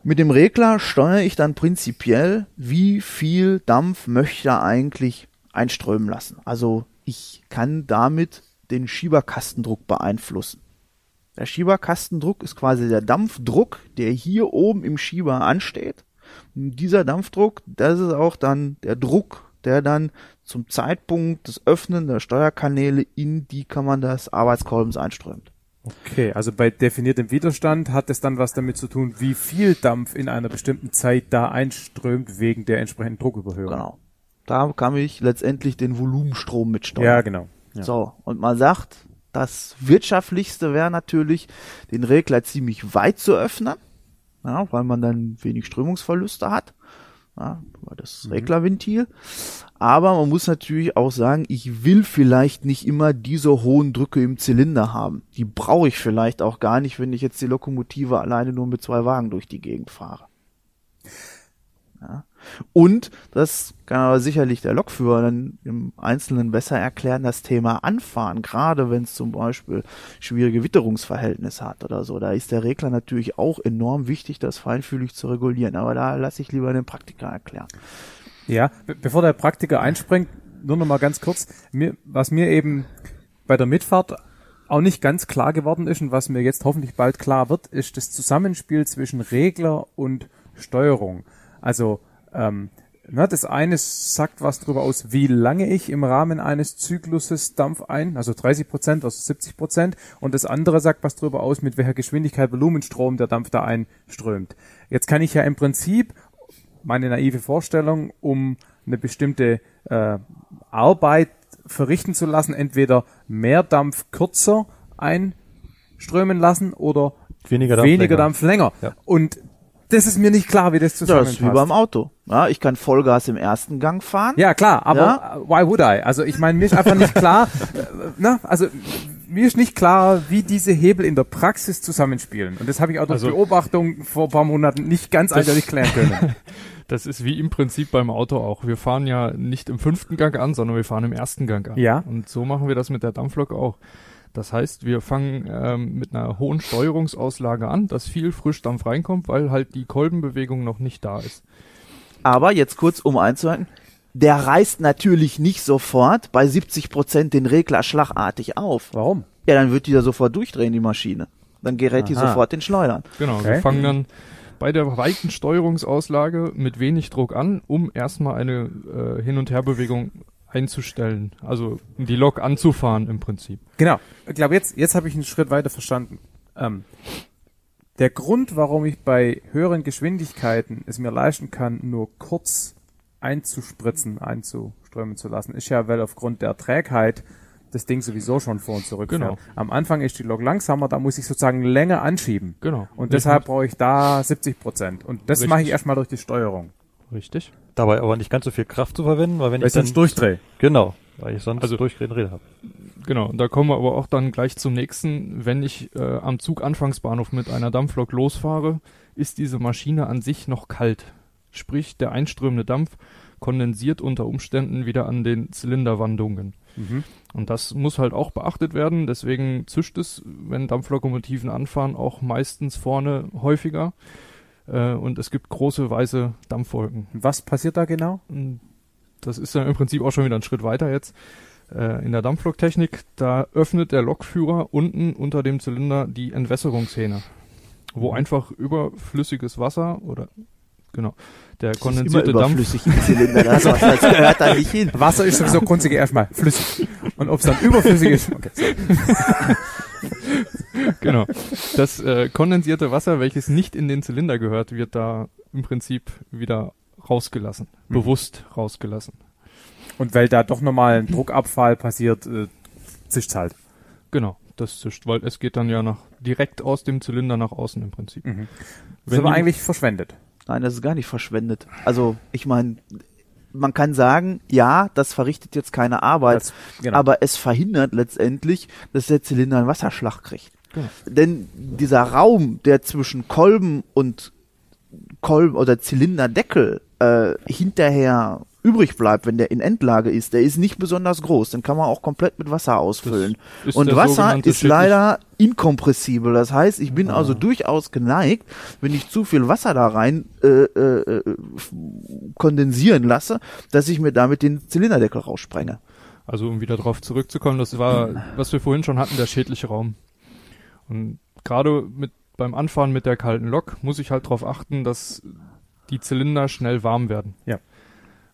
S12: Mit dem Regler steuere ich dann prinzipiell, wie viel Dampf möchte er eigentlich einströmen lassen. Also ich kann damit den Schieberkastendruck beeinflussen. Der Schieberkastendruck ist quasi der Dampfdruck, der hier oben im Schieber ansteht. Und dieser Dampfdruck, das ist auch dann der Druck, der dann zum Zeitpunkt des Öffnen der Steuerkanäle in die Kammern des Arbeitskolbens einströmt.
S2: Okay, also bei definiertem Widerstand hat es dann was damit zu tun, wie viel Dampf in einer bestimmten Zeit da einströmt wegen der entsprechenden Drucküberhöhung.
S12: Genau. Da kann ich letztendlich den Volumenstrom mitsteuern.
S2: Ja, genau.
S12: Ja. So, und man sagt, das wirtschaftlichste wäre natürlich, den Regler ziemlich weit zu öffnen, ja, weil man dann wenig Strömungsverluste hat. Ja, das mhm. Reglerventil. Aber man muss natürlich auch sagen, ich will vielleicht nicht immer diese hohen Drücke im Zylinder haben. Die brauche ich vielleicht auch gar nicht, wenn ich jetzt die Lokomotive alleine nur mit zwei Wagen durch die Gegend fahre. Ja. Und, das kann aber sicherlich der Lokführer dann im Einzelnen besser erklären, das Thema Anfahren, gerade wenn es zum Beispiel schwierige Witterungsverhältnisse hat oder so. Da ist der Regler natürlich auch enorm wichtig, das feinfühlig zu regulieren. Aber da lasse ich lieber den Praktiker erklären.
S2: Ja, be bevor der Praktiker einspringt, nur noch mal ganz kurz, mir, was mir eben bei der Mitfahrt auch nicht ganz klar geworden ist und was mir jetzt hoffentlich bald klar wird, ist das Zusammenspiel zwischen Regler und Steuerung. Also ähm, na, das eine sagt was darüber aus, wie lange ich im Rahmen eines Zykluses Dampf ein, also 30 Prozent, also 70 Prozent, und das andere sagt was darüber aus, mit welcher Geschwindigkeit Volumenstrom der Dampf da einströmt. Jetzt kann ich ja im Prinzip meine naive Vorstellung, um eine bestimmte äh, Arbeit verrichten zu lassen, entweder mehr Dampf kürzer einströmen lassen oder weniger Dampf weniger länger. Dampf länger. Ja. Und das ist mir nicht klar, wie das zusammenpasst.
S12: Ja, das ist wie beim Auto. Ja, ich kann Vollgas im ersten Gang fahren.
S2: Ja, klar, aber ja. why would I? Also ich meine, mir ist einfach nicht klar, äh, ne? also mir ist nicht klar, wie diese Hebel in der Praxis zusammenspielen. Und das habe ich auch durch also, Beobachtung vor ein paar Monaten nicht ganz eindeutig klären können.
S5: Das ist wie im Prinzip beim Auto auch. Wir fahren ja nicht im fünften Gang an, sondern wir fahren im ersten Gang an.
S2: Ja.
S5: Und so machen wir das mit der Dampflok auch. Das heißt, wir fangen ähm, mit einer hohen Steuerungsauslage an, dass viel Frischdampf reinkommt, weil halt die Kolbenbewegung noch nicht da ist.
S12: Aber jetzt kurz um einzuhalten, der reißt natürlich nicht sofort bei 70 Prozent den Regler schlagartig auf.
S2: Warum?
S12: Ja, dann wird die da sofort durchdrehen, die Maschine. Dann gerät Aha. die sofort den Schleudern.
S5: Genau, okay. wir fangen dann bei der weiten Steuerungsauslage mit wenig Druck an, um erstmal eine äh, Hin- und Herbewegung einzustellen, also die Lok anzufahren im Prinzip.
S2: Genau. Ich glaube, jetzt, jetzt habe ich einen Schritt weiter verstanden. Ähm, der Grund, warum ich bei höheren Geschwindigkeiten es mir leisten kann, nur kurz einzuspritzen, einzuströmen zu lassen, ist ja, weil aufgrund der Trägheit das Ding sowieso schon vor und zurück
S5: genau.
S2: Am Anfang ist die Lok langsamer, da muss ich sozusagen länger anschieben.
S5: Genau.
S2: Und Richtig. deshalb brauche ich da 70 Prozent. Und das mache ich erstmal durch die Steuerung.
S5: Richtig.
S13: Dabei aber nicht ganz so viel Kraft zu verwenden, weil wenn
S2: weil
S13: ich,
S2: sonst durchdrehe.
S13: Genau, weil ich sonst also, durchdrehen Räder habe.
S5: Genau, und da kommen wir aber auch dann gleich zum nächsten. Wenn ich äh, am Zuganfangsbahnhof mit einer Dampflok losfahre, ist diese Maschine an sich noch kalt. Sprich, der einströmende Dampf kondensiert unter Umständen wieder an den Zylinderwandungen. Mhm. Und das muss halt auch beachtet werden. Deswegen zischt es, wenn Dampflokomotiven anfahren, auch meistens vorne häufiger äh, und es gibt große weiße Dampfwolken.
S2: Was passiert da genau?
S5: Das ist dann im Prinzip auch schon wieder ein Schritt weiter jetzt. Äh, in der Dampfloktechnik, da öffnet der Lokführer unten unter dem Zylinder die Entwässerungshähne, wo mhm. einfach überflüssiges Wasser oder genau der das kondensierte Dampf
S12: flüssig im Zylinder, das Wasser das gehört da nicht hin.
S2: Wasser ist sowieso grundsätzlich erstmal flüssig und ob es dann überflüssig ist. Okay,
S5: genau. Das äh, kondensierte Wasser, welches nicht in den Zylinder gehört, wird da im Prinzip wieder rausgelassen, mhm. bewusst rausgelassen.
S2: Und weil da doch nochmal ein Druckabfall passiert, äh, zischt halt.
S5: Genau, das zischt, weil es geht dann ja nach, direkt aus dem Zylinder nach außen im Prinzip. Mhm.
S2: Das ist aber eigentlich verschwendet.
S12: Nein, das ist gar nicht verschwendet. Also, ich meine, man kann sagen, ja, das verrichtet jetzt keine Arbeit, das, genau. aber es verhindert letztendlich, dass der Zylinder einen Wasserschlag kriegt. Genau. Denn dieser Raum, der zwischen Kolben und Kolben oder Zylinderdeckel äh, hinterher übrig bleibt, wenn der in Endlage ist, der ist nicht besonders groß. Den kann man auch komplett mit Wasser ausfüllen. Und Wasser ist leider inkompressibel. Das heißt, ich bin ah. also durchaus geneigt, wenn ich zu viel Wasser da rein äh, äh, kondensieren lasse, dass ich mir damit den Zylinderdeckel raussprenge.
S5: Also um wieder drauf zurückzukommen, das war, was wir vorhin schon hatten, der schädliche Raum. Und gerade mit beim Anfahren mit der kalten Lok muss ich halt darauf achten, dass die Zylinder schnell warm werden.
S2: Ja.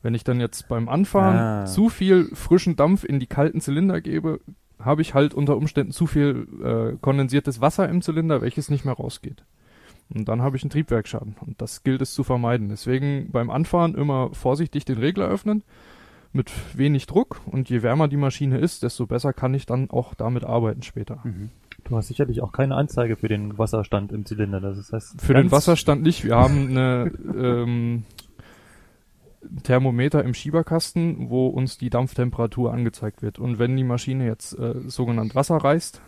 S5: Wenn ich dann jetzt beim Anfahren ah. zu viel frischen Dampf in die kalten Zylinder gebe, habe ich halt unter Umständen zu viel äh, kondensiertes Wasser im Zylinder, welches nicht mehr rausgeht. Und dann habe ich einen Triebwerksschaden. Und das gilt es zu vermeiden. Deswegen beim Anfahren immer vorsichtig den Regler öffnen, mit wenig Druck. Und je wärmer die Maschine ist, desto besser kann ich dann auch damit arbeiten später. Mhm.
S13: Du hast sicherlich auch keine Anzeige für den Wasserstand im Zylinder. Das heißt,
S5: für den Wasserstand nicht. Wir haben eine ähm, Thermometer im Schieberkasten, wo uns die Dampftemperatur angezeigt wird. Und wenn die Maschine jetzt äh, sogenannt Wasser reißt,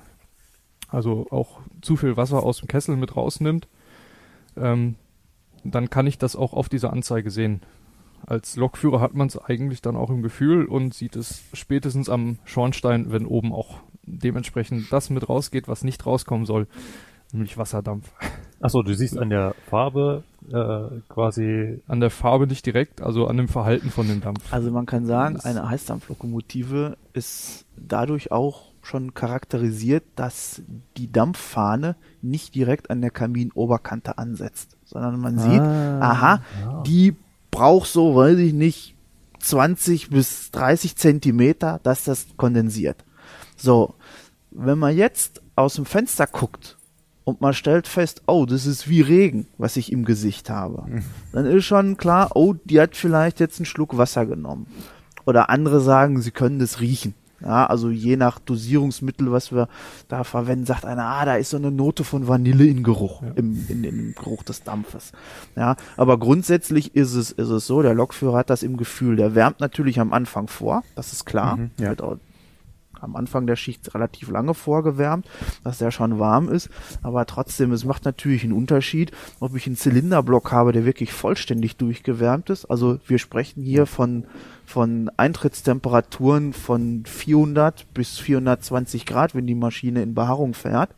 S5: also auch zu viel Wasser aus dem Kessel mit rausnimmt, ähm, dann kann ich das auch auf dieser Anzeige sehen. Als Lokführer hat man es eigentlich dann auch im Gefühl und sieht es spätestens am Schornstein, wenn oben auch dementsprechend das mit rausgeht, was nicht rauskommen soll, nämlich Wasserdampf.
S13: Achso, du siehst an der Farbe äh, quasi.
S5: An der Farbe nicht direkt, also an dem Verhalten von dem Dampf.
S12: Also man kann sagen, eine Heißdampflokomotive ist dadurch auch schon charakterisiert, dass die Dampffahne nicht direkt an der Kaminoberkante ansetzt, sondern man sieht, ah, aha, ja. die braucht so, weiß ich nicht, 20 bis 30 Zentimeter, dass das kondensiert. So, wenn man jetzt aus dem Fenster guckt und man stellt fest, oh, das ist wie Regen, was ich im Gesicht habe, mhm. dann ist schon klar, oh, die hat vielleicht jetzt einen Schluck Wasser genommen. Oder andere sagen, sie können das riechen. Ja, also je nach Dosierungsmittel, was wir da verwenden, sagt einer, ah, da ist so eine Note von Vanille in Geruch, ja. im, in, im Geruch des Dampfes. Ja, aber grundsätzlich ist es, ist es so, der Lokführer hat das im Gefühl, der wärmt natürlich am Anfang vor, das ist klar, mhm, ja. auch am Anfang der Schicht relativ lange vorgewärmt, dass der schon warm ist. Aber trotzdem, es macht natürlich einen Unterschied, ob ich einen Zylinderblock habe, der wirklich vollständig durchgewärmt ist. Also wir sprechen hier von, von Eintrittstemperaturen von 400 bis 420 Grad, wenn die Maschine in Behaarung fährt.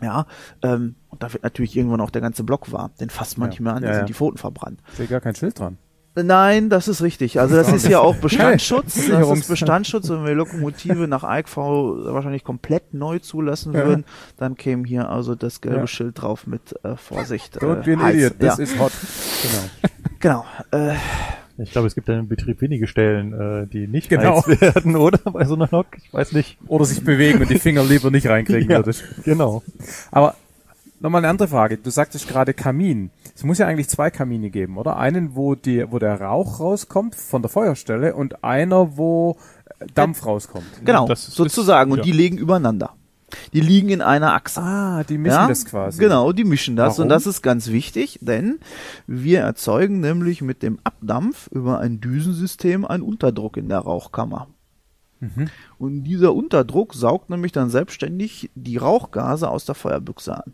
S12: Ja, ähm, und da wird natürlich irgendwann auch der ganze Block warm. Den fasst man ja. nicht mehr an, da ja, sind die Pfoten verbrannt.
S2: Ist ja gar kein Schild dran.
S12: Nein, das ist richtig. Also das ist ja auch Bestandsschutz. Das ist Bestandsschutz. Wenn wir Lokomotive nach EICV wahrscheinlich komplett neu zulassen würden, dann käme hier also das gelbe ja. Schild drauf mit äh, Vorsicht.
S2: Don't äh, be an idiot, this ja. is hot.
S12: Genau. genau äh,
S13: ich glaube, es gibt ja im Betrieb wenige Stellen, äh, die nicht genau. werden, oder? Bei so einer Lok? Ich weiß nicht.
S2: Oder sich bewegen und die Finger lieber nicht reinkriegen ja, würdest.
S13: Genau.
S2: Aber nochmal eine andere Frage. Du sagtest gerade Kamin. Es muss ja eigentlich zwei Kamine geben, oder? Einen, wo die, wo der Rauch rauskommt von der Feuerstelle und einer, wo äh, Dampf rauskommt.
S12: Genau, das sozusagen. Ist, und ja. die liegen übereinander. Die liegen in einer Achse.
S2: Ah, die mischen ja? das quasi.
S12: Genau, die mischen das. Warum? Und das ist ganz wichtig, denn wir erzeugen nämlich mit dem Abdampf über ein Düsensystem einen Unterdruck in der Rauchkammer. Mhm. Und dieser Unterdruck saugt nämlich dann selbstständig die Rauchgase aus der Feuerbüchse an.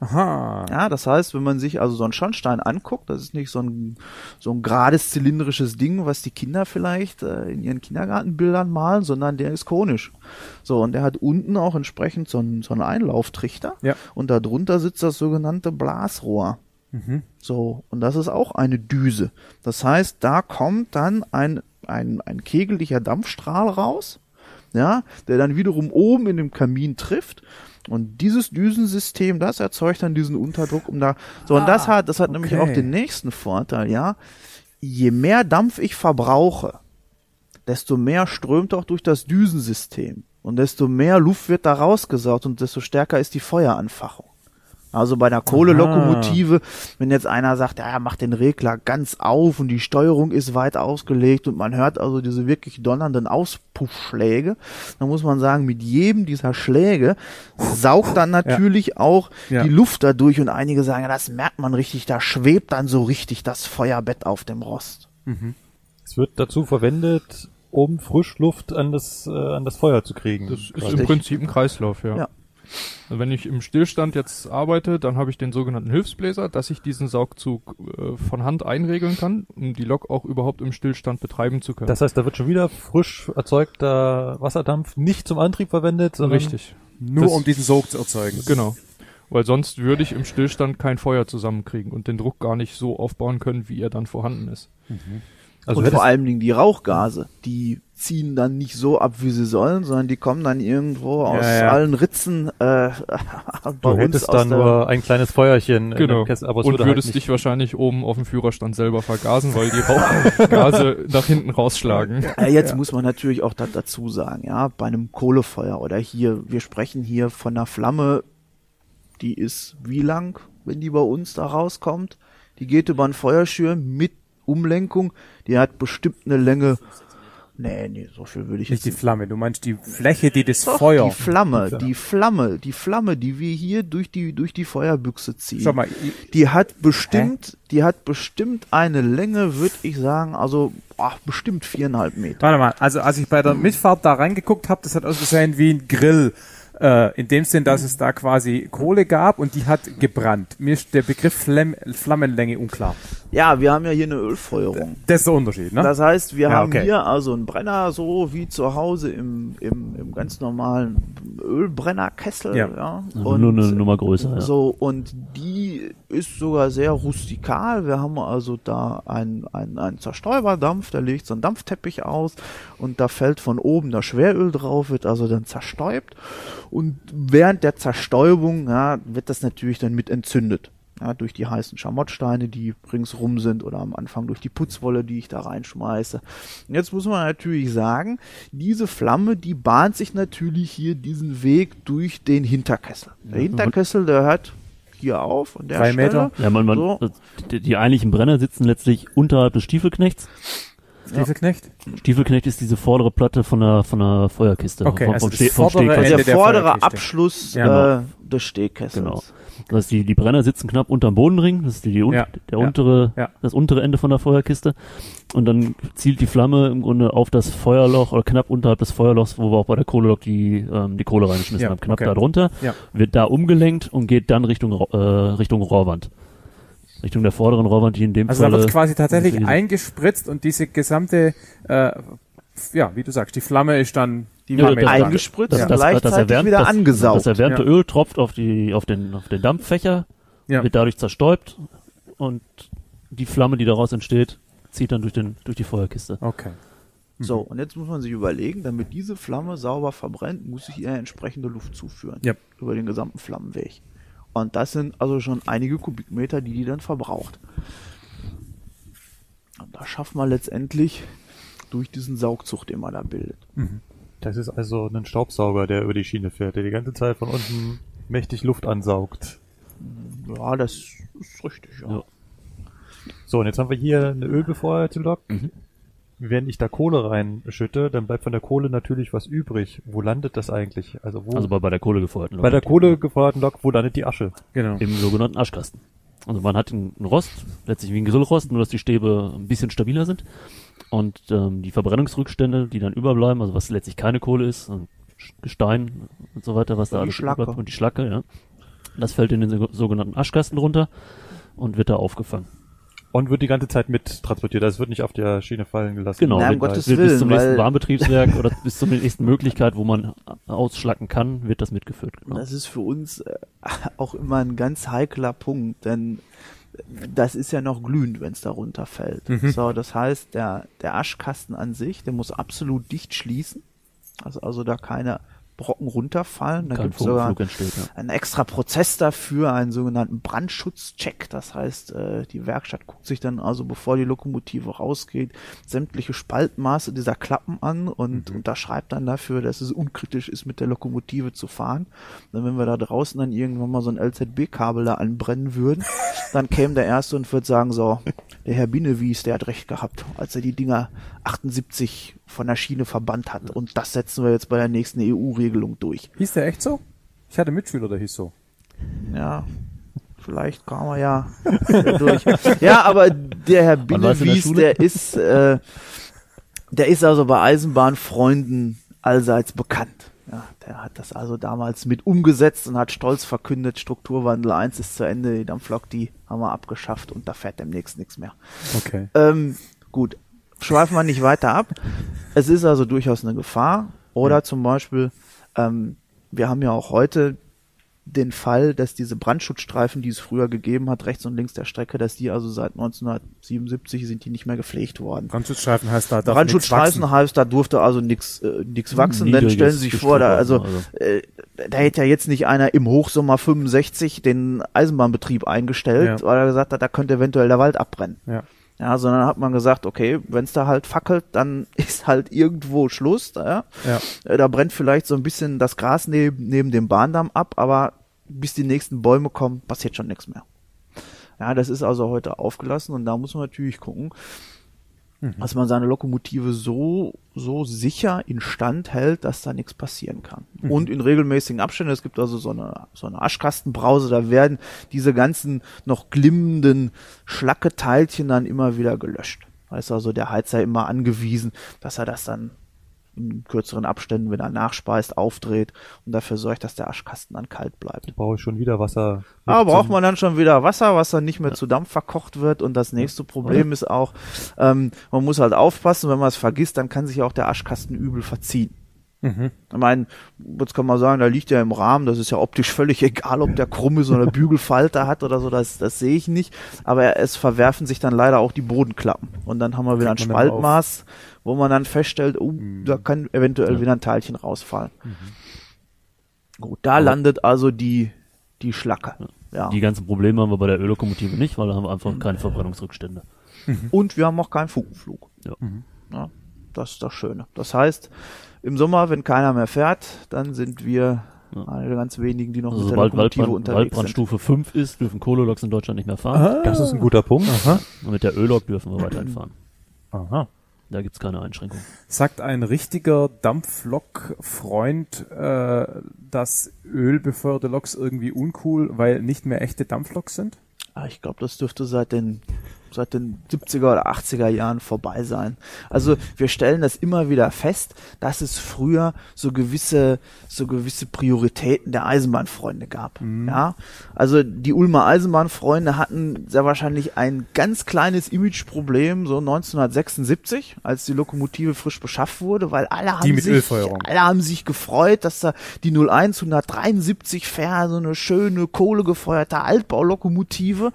S2: Aha.
S12: Ja, das heißt, wenn man sich also so einen Schornstein anguckt, das ist nicht so ein, so ein gerades zylindrisches Ding, was die Kinder vielleicht äh, in ihren Kindergartenbildern malen, sondern der ist konisch. So, und der hat unten auch entsprechend so einen, so einen Einlauftrichter.
S2: Ja.
S12: Und darunter sitzt das sogenannte Blasrohr. Mhm. So, und das ist auch eine Düse. Das heißt, da kommt dann ein, ein, ein kegeliger Dampfstrahl raus, ja, der dann wiederum oben in dem Kamin trifft und dieses Düsensystem, das erzeugt dann diesen Unterdruck, um da, so, und das ah, hat, das hat okay. nämlich auch den nächsten Vorteil, ja. Je mehr Dampf ich verbrauche, desto mehr strömt auch durch das Düsensystem. Und desto mehr Luft wird da rausgesaugt und desto stärker ist die Feueranfachung. Also bei einer Kohlelokomotive, wenn jetzt einer sagt, ja, macht den Regler ganz auf und die Steuerung ist weit ausgelegt und man hört also diese wirklich donnernden Auspuffschläge, dann muss man sagen, mit jedem dieser Schläge saugt dann natürlich ja. auch ja. die Luft dadurch und einige sagen, ja, das merkt man richtig, da schwebt dann so richtig das Feuerbett auf dem Rost. Mhm.
S13: Es wird dazu verwendet, um Frischluft an das, äh, an das Feuer zu kriegen.
S5: Das ist im Prinzip ein Kreislauf, ja. ja. Also wenn ich im Stillstand jetzt arbeite, dann habe ich den sogenannten Hilfsbläser, dass ich diesen Saugzug äh, von Hand einregeln kann, um die Lok auch überhaupt im Stillstand betreiben zu können.
S13: Das heißt, da wird schon wieder frisch erzeugter Wasserdampf nicht zum Antrieb verwendet, sondern
S5: richtig.
S2: Nur das, um diesen Sog zu erzeugen.
S5: Genau. Weil sonst würde ich im Stillstand kein Feuer zusammenkriegen und den Druck gar nicht so aufbauen können, wie er dann vorhanden ist. Mhm.
S12: Also und vor allen Dingen die Rauchgase, die ziehen dann nicht so ab, wie sie sollen, sondern die kommen dann irgendwo aus ja, ja. allen Ritzen. Äh,
S13: du hättest dann nur ein kleines Feuerchen.
S5: Genau. Kessel, aber und würdest halt dich wahrscheinlich oben auf dem Führerstand selber vergasen, weil die Rauchgase nach hinten rausschlagen.
S12: Ja, jetzt muss man natürlich auch da, dazu sagen, ja, bei einem Kohlefeuer oder hier, wir sprechen hier von einer Flamme, die ist wie lang, wenn die bei uns da rauskommt? Die geht über einen Feuerschirm mit Umlenkung, die hat bestimmt eine Länge. Nee, nee, so viel würde ich
S2: nicht. Nicht die Flamme, du meinst die Fläche, die das Doch, Feuer.
S12: Die Flamme, die Flamme, die Flamme, die wir hier durch die, durch die Feuerbüchse ziehen. Schau mal, die hat bestimmt, Hä? die hat bestimmt eine Länge, würde ich sagen, also ach, bestimmt viereinhalb Meter.
S2: Warte mal, also als ich bei der Mitfahrt da reingeguckt habe, das hat ausgesehen wie ein Grill. Äh, in dem Sinn, dass es da quasi Kohle gab und die hat gebrannt. Mir ist der Begriff Flamm, Flammenlänge unklar.
S12: Ja, wir haben ja hier eine Ölfeuerung.
S2: Das ist der Unterschied, ne?
S12: Das heißt, wir ja, haben okay. hier also einen Brenner, so wie zu Hause im, im, im ganz normalen Ölbrennerkessel. Ja. ja.
S3: Und nur eine Nummer größer, ja.
S12: So, und die ist sogar sehr rustikal. Wir haben also da einen, einen, einen Zerstäuberdampf, der legt so einen Dampfteppich aus und da fällt von oben das Schweröl drauf, wird also dann zerstäubt. Und während der Zerstäubung ja, wird das natürlich dann mit entzündet. Ja, durch die heißen Schamottsteine, die ringsrum sind oder am Anfang durch die Putzwolle, die ich da reinschmeiße. Und jetzt muss man natürlich sagen, diese Flamme, die bahnt sich natürlich hier diesen Weg durch den Hinterkessel. Der Hinterkessel, der hört hier auf und der
S3: Drei Meter. Ja, man, man, so. die, die eigentlichen Brenner sitzen letztlich unterhalb des Stiefelknechts.
S2: Stiefelknecht?
S3: Stiefelknecht ist diese vordere Platte von der, von der Feuerkiste.
S2: Okay,
S3: vom,
S2: also
S3: vom
S2: das vordere
S12: Ende der, der vordere Abschluss ja. äh, des Stehkessels. Genau.
S3: Das heißt, die, die Brenner sitzen knapp unterm Bodenring, das ist die, die ja. der untere, ja. das untere Ende von der Feuerkiste. Und dann zielt die Flamme im Grunde auf das Feuerloch oder knapp unterhalb des Feuerlochs, wo wir auch bei der Kohlelok die, ähm, die Kohle reingeschmissen ja. haben, knapp okay. da drunter, wird da umgelenkt und geht dann Richtung, äh, Richtung Rohrwand. Richtung der vorderen Rohrwand, die in dem
S2: also
S3: Fall.
S2: Also da wird quasi tatsächlich eingespritzt und diese gesamte, äh, ja, wie du sagst, die Flamme ist dann
S12: die ja, wird eingespritzt das, das, gleichzeitig das erwärmt, wieder das, angesaugt.
S3: Das erwärmte ja. Öl tropft auf die auf den auf den Dampffächer, ja. wird dadurch zerstäubt und die Flamme, die daraus entsteht, zieht dann durch den durch die Feuerkiste.
S2: Okay.
S12: Mhm. So, und jetzt muss man sich überlegen, damit diese Flamme sauber verbrennt, muss ich ihr entsprechende Luft zuführen.
S2: Ja.
S12: Über den gesamten Flammenweg. Und das sind also schon einige Kubikmeter, die die dann verbraucht. Und das schafft man letztendlich durch diesen Saugzug, den man da bildet. Mhm.
S13: Das ist also ein Staubsauger, der über die Schiene fährt, der die ganze Zeit von unten mächtig Luft ansaugt.
S12: Ja, das ist richtig, ja. ja.
S13: So, und jetzt haben wir hier eine ölbefeuerte Lok. Mhm. Wenn ich da Kohle reinschütte, dann bleibt von der Kohle natürlich was übrig. Wo landet das eigentlich? Also, wo,
S3: also bei, bei der Kohle gefeuerten
S13: Lok. Bei der Kohle gefeuerten Lok, wo landet die Asche?
S3: Genau. Im sogenannten Aschkasten. Also man hat einen Rost, letztlich wie ein Grillrost, nur dass die Stäbe ein bisschen stabiler sind. Und ähm, die Verbrennungsrückstände, die dann überbleiben, also was letztlich keine Kohle ist, Gestein und so weiter, was da alles
S12: überbleibt
S3: und die Schlacke, ja. Das fällt in den sogenannten Aschkasten runter und wird da aufgefangen.
S13: Und wird die ganze Zeit mit transportiert, also es wird nicht auf der Schiene fallen gelassen.
S3: Genau, Na, um Gottes Willen, bis zum nächsten Warmbetriebswerk oder bis zur nächsten Möglichkeit, wo man ausschlacken kann, wird das mitgeführt.
S12: Genau. Das ist für uns äh, auch immer ein ganz heikler Punkt, denn das ist ja noch glühend, wenn es da runterfällt. Mhm. So, das heißt, der, der Aschkasten an sich, der muss absolut dicht schließen. Also, also da keine Brocken runterfallen. Da gibt es sogar entsteht, ja. einen extra Prozess dafür, einen sogenannten Brandschutzcheck. Das heißt, äh, die Werkstatt guckt sich dann also, bevor die Lokomotive rausgeht, sämtliche Spaltmaße dieser Klappen an und mhm. unterschreibt dann dafür, dass es unkritisch ist, mit der Lokomotive zu fahren. Dann, wenn wir da draußen dann irgendwann mal so ein LZB-Kabel da anbrennen würden, dann käme der Erste und würde sagen, so, der Herr Binnewies, der hat recht gehabt, als er die Dinger 78 von der Schiene verbannt hat. Und das setzen wir jetzt bei der nächsten EU-Regelung durch.
S2: Hieß der echt so? Ich hatte Mitschüler, der hieß so.
S12: Ja. vielleicht kamen wir ja durch. Ja, aber der Herr Binnewies, der, der ist, äh, der ist also bei Eisenbahnfreunden allseits bekannt. Ja, der hat das also damals mit umgesetzt und hat stolz verkündet, Strukturwandel 1 ist zu Ende, die Dampflok, die haben wir abgeschafft und da fährt demnächst nichts mehr.
S14: Okay.
S12: Ähm, gut, schweifen wir nicht weiter ab. Es ist also durchaus eine Gefahr. Oder ja. zum Beispiel, ähm, wir haben ja auch heute den Fall, dass diese Brandschutzstreifen, die es früher gegeben hat, rechts und links der Strecke, dass die also seit 1977 sind die nicht mehr gepflegt worden.
S14: Brandschutzstreifen heißt da
S12: Brandschutzstreifen heißt, da durfte also nichts äh, nix wachsen. Dann stellen Sie sich vor, da also, also. Äh, da hätte ja jetzt nicht einer im Hochsommer 65 den Eisenbahnbetrieb eingestellt, ja. weil er gesagt hat, da könnte eventuell der Wald abbrennen.
S14: Ja.
S12: Ja, sondern hat man gesagt, okay, wenn es da halt fackelt, dann ist halt irgendwo Schluss. Ja?
S14: Ja.
S12: Äh, da brennt vielleicht so ein bisschen das Gras neben, neben dem Bahndamm ab, aber bis die nächsten Bäume kommen, passiert schon nichts mehr. Ja, das ist also heute aufgelassen und da muss man natürlich gucken, mhm. dass man seine Lokomotive so, so sicher instand hält, dass da nichts passieren kann. Mhm. Und in regelmäßigen Abständen, es gibt also so eine, so eine Aschkastenbrause, da werden diese ganzen noch glimmenden Schlacketeilchen dann immer wieder gelöscht. Da ist also der Heizer immer angewiesen, dass er das dann in kürzeren Abständen, wenn er nachspeist, aufdreht und dafür sorgt, dass der Aschkasten dann kalt bleibt.
S13: Brauche ich schon wieder Wasser.
S12: Aber braucht man dann schon wieder Wasser, was dann nicht mehr ja. zu Dampf verkocht wird. Und das nächste Problem ja. ist auch, ähm, man muss halt aufpassen, wenn man es vergisst, dann kann sich auch der Aschkasten übel verziehen. Mhm. Ich meine, jetzt kann man sagen, da liegt ja im Rahmen, das ist ja optisch völlig egal, ob der krumm ist oder Bügelfalter hat oder so, das, das sehe ich nicht. Aber es verwerfen sich dann leider auch die Bodenklappen. Und dann haben wir wieder ein Spaltmaß, wo man dann feststellt, oh, mhm. da kann eventuell ja. wieder ein Teilchen rausfallen. Mhm. Gut, da Aber landet also die, die Schlacke.
S3: Ja. Die ganzen Probleme haben wir bei der Öllokomotive nicht, weil da haben wir einfach mhm. keine Verbrennungsrückstände.
S12: Mhm. Und wir haben auch keinen Funkenflug.
S3: Ja.
S12: Mhm. ja. Das ist das Schöne. Das heißt, im Sommer, wenn keiner mehr fährt, dann sind wir ja. eine der ganz wenigen, die noch
S3: also mit der Lokomotive Waldbrand, unterwegs Waldbrandstufe sind. 5 ist, dürfen Kohleloks in Deutschland nicht mehr fahren.
S13: Aha. Das ist ein guter Punkt.
S3: Aha. Und mit der Öllok dürfen wir weiterhin fahren. Aha. Da gibt's keine Einschränkung.
S14: Sagt ein richtiger Dampflok-Freund, äh, dass ölbefeuerte Loks irgendwie uncool, weil nicht mehr echte Dampfloks sind?
S12: Ah, ich glaube, das dürfte seit den seit den 70er oder 80er Jahren vorbei sein. Also wir stellen das immer wieder fest, dass es früher so gewisse, so gewisse Prioritäten der Eisenbahnfreunde gab. Mhm. Ja, also die Ulmer Eisenbahnfreunde hatten sehr wahrscheinlich ein ganz kleines Imageproblem so 1976, als die Lokomotive frisch beschafft wurde, weil alle haben sich, alle haben sich gefreut, dass da die 01 173 Fair so eine schöne kohlegefeuerte Altbaulokomotive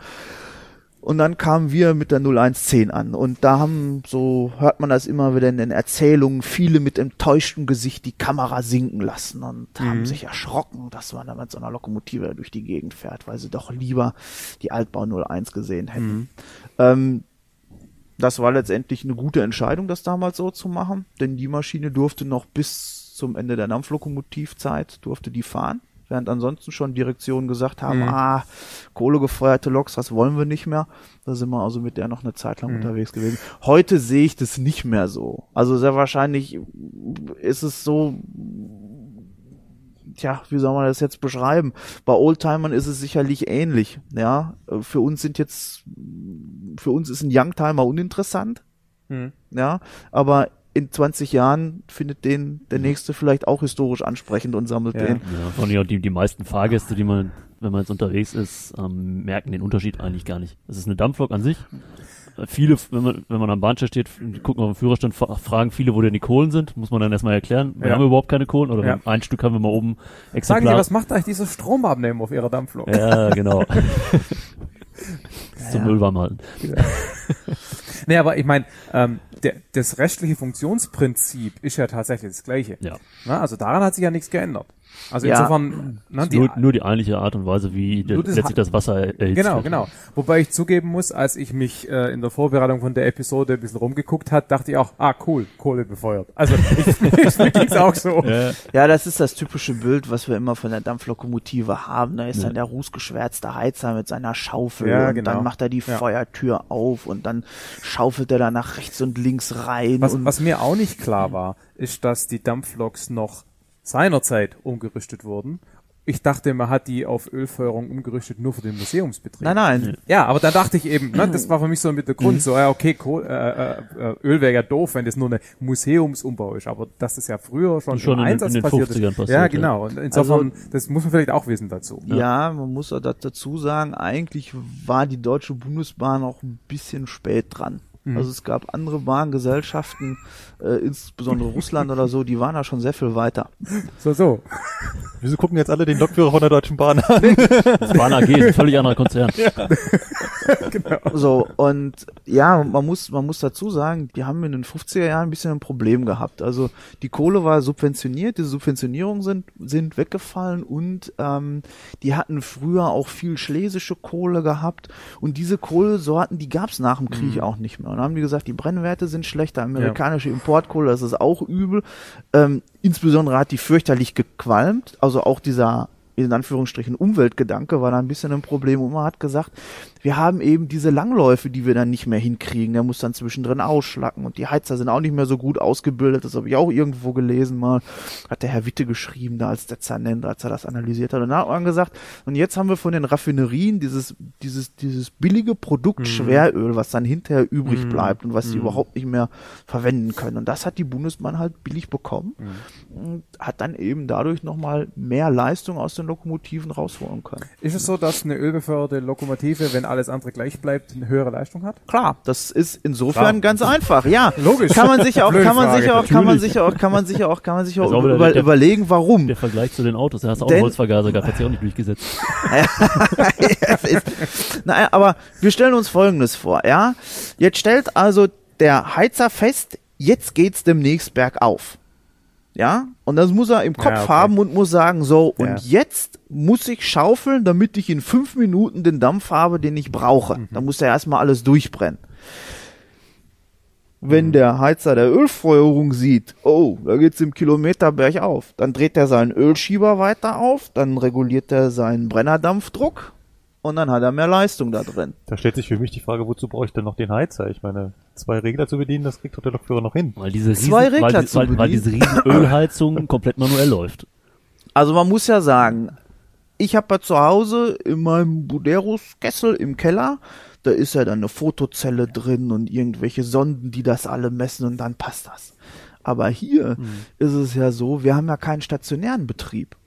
S12: und dann kamen wir mit der 0110 an. Und da haben, so hört man das immer wieder in den Erzählungen, viele mit enttäuschtem Gesicht die Kamera sinken lassen und mhm. haben sich erschrocken, dass man da mit so einer Lokomotive durch die Gegend fährt, weil sie doch lieber die Altbau 01 gesehen hätten. Mhm. Ähm, das war letztendlich eine gute Entscheidung, das damals so zu machen, denn die Maschine durfte noch bis zum Ende der Dampflokomotivzeit, durfte die fahren während ansonsten schon Direktionen gesagt haben, mhm. ah, kohlegefeuerte Loks, das wollen wir nicht mehr. Da sind wir also mit der noch eine Zeit lang mhm. unterwegs gewesen. Heute sehe ich das nicht mehr so. Also sehr wahrscheinlich ist es so, tja, wie soll man das jetzt beschreiben? Bei Oldtimern ist es sicherlich ähnlich, ja. Für uns sind jetzt, für uns ist ein Youngtimer uninteressant, mhm. ja, aber in 20 Jahren findet den der nächste vielleicht auch historisch ansprechend und sammelt
S3: ja.
S12: den.
S3: Ja, vor allem die, die meisten Fahrgäste, die man, wenn man jetzt unterwegs ist, ähm, merken den Unterschied eigentlich gar nicht. Es ist eine Dampflok an sich. Viele, wenn man, wenn man am Bahnsteig steht, gucken auf den Führerstand, fragen viele, wo denn die Kohlen sind. Muss man dann erstmal erklären. Wir ja. haben überhaupt keine Kohlen oder ja. ein Stück haben wir mal oben
S14: Exemplar. Sagen Sie, was macht eigentlich dieses Stromabnehmen auf Ihrer Dampflok?
S3: Ja, genau. Zum Müll warm halten.
S14: Nee, aber ich meine, ähm, der, das rechtliche Funktionsprinzip ist ja tatsächlich das gleiche.
S3: Ja.
S14: Na, also daran hat sich ja nichts geändert. Also
S12: ja.
S14: insofern
S3: ne, die, nur, nur die eigentliche Art und Weise, wie letztlich das Wasser erhitzt
S14: Genau, wird. genau. Wobei ich zugeben muss, als ich mich äh, in der Vorbereitung von der Episode ein bisschen rumgeguckt hat, dachte ich auch, ah cool, Kohle befeuert. Also ich, ich ging's auch so.
S12: Ja. ja, das ist das typische Bild, was wir immer von der Dampflokomotive haben. Da ist ja. dann der rußgeschwärzte Heizer mit seiner Schaufel ja, und genau. dann macht er die Feuertür auf und dann schaufelt er da nach rechts und links rein.
S14: Was, was mir auch nicht klar war, ist, dass die Dampfloks noch seinerzeit umgerüstet wurden
S2: Ich dachte, man hat die auf Ölfeuerung umgerüstet nur für den Museumsbetrieb.
S12: Nein, nein.
S2: Ja, aber dann dachte ich eben, ne, das war für mich so mit der Grund, so, ja, okay, Kohl, äh, äh, Öl wäre ja doof, wenn das nur eine Museumsumbau ist, aber dass das ja früher schon,
S3: Schon
S2: im
S3: in-
S2: Einsatz
S3: in den
S2: passiert
S3: 50ern
S2: ist.
S3: passiert,
S2: ja,
S3: ja.
S2: genau. Und insofern,
S12: Also-
S2: das muss man vielleicht auch wissen dazu.
S12: Ja, man muss auch da- dazu sagen, eigentlich war die Deutsche Bundesbahn auch ein bisschen spät dran.
S2: Mhm.
S12: Also es gab andere Bahngesellschaften, äh, insbesondere Russland oder so, die waren da schon sehr viel weiter.
S2: So, so.
S13: Wieso gucken jetzt alle den Lokführer von der Deutschen Bahn an?
S3: Das Bahn AG ist ein völlig anderer Konzern.
S12: So, und ja, man muss, man muss dazu sagen, die haben in den 50er Jahren ein bisschen ein Problem gehabt. Also die Kohle war subventioniert, diese Subventionierungen sind, sind weggefallen und ähm, die hatten früher auch viel schlesische Kohle gehabt und diese Kohlensorten, die gab's nach dem Krieg auch nicht mehr. Und dann haben die gesagt, die Brennwerte sind schlecht, der amerikanische Importkohle, das ist auch übel. Ähm, insbesondere hat die fürchterlich gequalmt, also auch dieser in Anführungsstrichen Umweltgedanke war da ein bisschen ein Problem und man hat gesagt, wir haben eben diese Langläufe, die wir dann nicht mehr hinkriegen. Der muss dann zwischendrin ausschlacken und die Heizer sind auch nicht mehr so gut ausgebildet. Das habe ich auch irgendwo gelesen mal. Hat der Herr Witte geschrieben, da als Dezernent, als er das analysiert hat. Und dann hat man gesagt, und jetzt haben wir von den Raffinerien dieses, dieses, dieses billige Produkt Schweröl, was dann hinterher übrig bleibt und was sie überhaupt nicht mehr verwenden können. Und das hat die Bundesbahn halt billig bekommen und hat dann eben dadurch nochmal mehr Leistung aus den Lokomotiven rausholen können.
S2: Ist es so, dass eine ölbefeuerte Lokomotive, wenn alles andere gleich bleibt, eine höhere Leistung hat?
S12: Klar, das ist insofern
S2: Klar.
S12: ganz einfach. Ja,
S2: Logisch.
S12: Kann man sich auch,
S2: Blöde
S12: kann man
S2: Frage.
S12: sich auch, kann man sich auch, kann man sich auch, kann man sich auch über,
S3: der-
S12: überlegen, warum.
S3: Der Vergleich zu den Autos, da hast du auch
S12: Denn-
S3: Holzvergaser gehabt, hat sich auch nicht durchgesetzt.
S12: Ist- Naja, aber wir stellen uns Folgendes vor, ja. Jetzt stellt also der Heizer fest, jetzt geht's demnächst bergauf. Ja, und das muss er im Kopf
S2: okay.
S12: haben und muss sagen, so, und
S2: Ja.
S12: jetzt muss ich schaufeln, damit ich in fünf Minuten den Dampf habe, den ich brauche.
S2: Mhm.
S12: Da muss er erstmal alles durchbrennen. Wenn
S2: Mhm.
S12: der Heizer der Ölfeuerung sieht, oh, da geht's im Kilometer bergauf, dann dreht er seinen Ölschieber weiter auf, dann reguliert er seinen Brennerdampfdruck und dann hat er mehr Leistung da drin.
S13: Da stellt sich für mich die Frage, wozu brauche ich denn noch den Heizer? Ich meine, zwei Regler zu bedienen, das kriegt doch der Lokführer noch hin.
S3: Weil diese riesen,
S12: Zwei Regler
S3: weil,
S12: zu
S3: weil, weil
S12: bedienen.
S3: diese riesen Ölheizung komplett manuell läuft.
S12: Also man muss ja sagen, ich habe ja zu Hause in meinem Buderus-Kessel im Keller, da ist ja dann eine Fotozelle drin und irgendwelche Sonden, die das alle messen und dann passt das. Aber hier ist es ja so, wir haben ja keinen stationären Betrieb.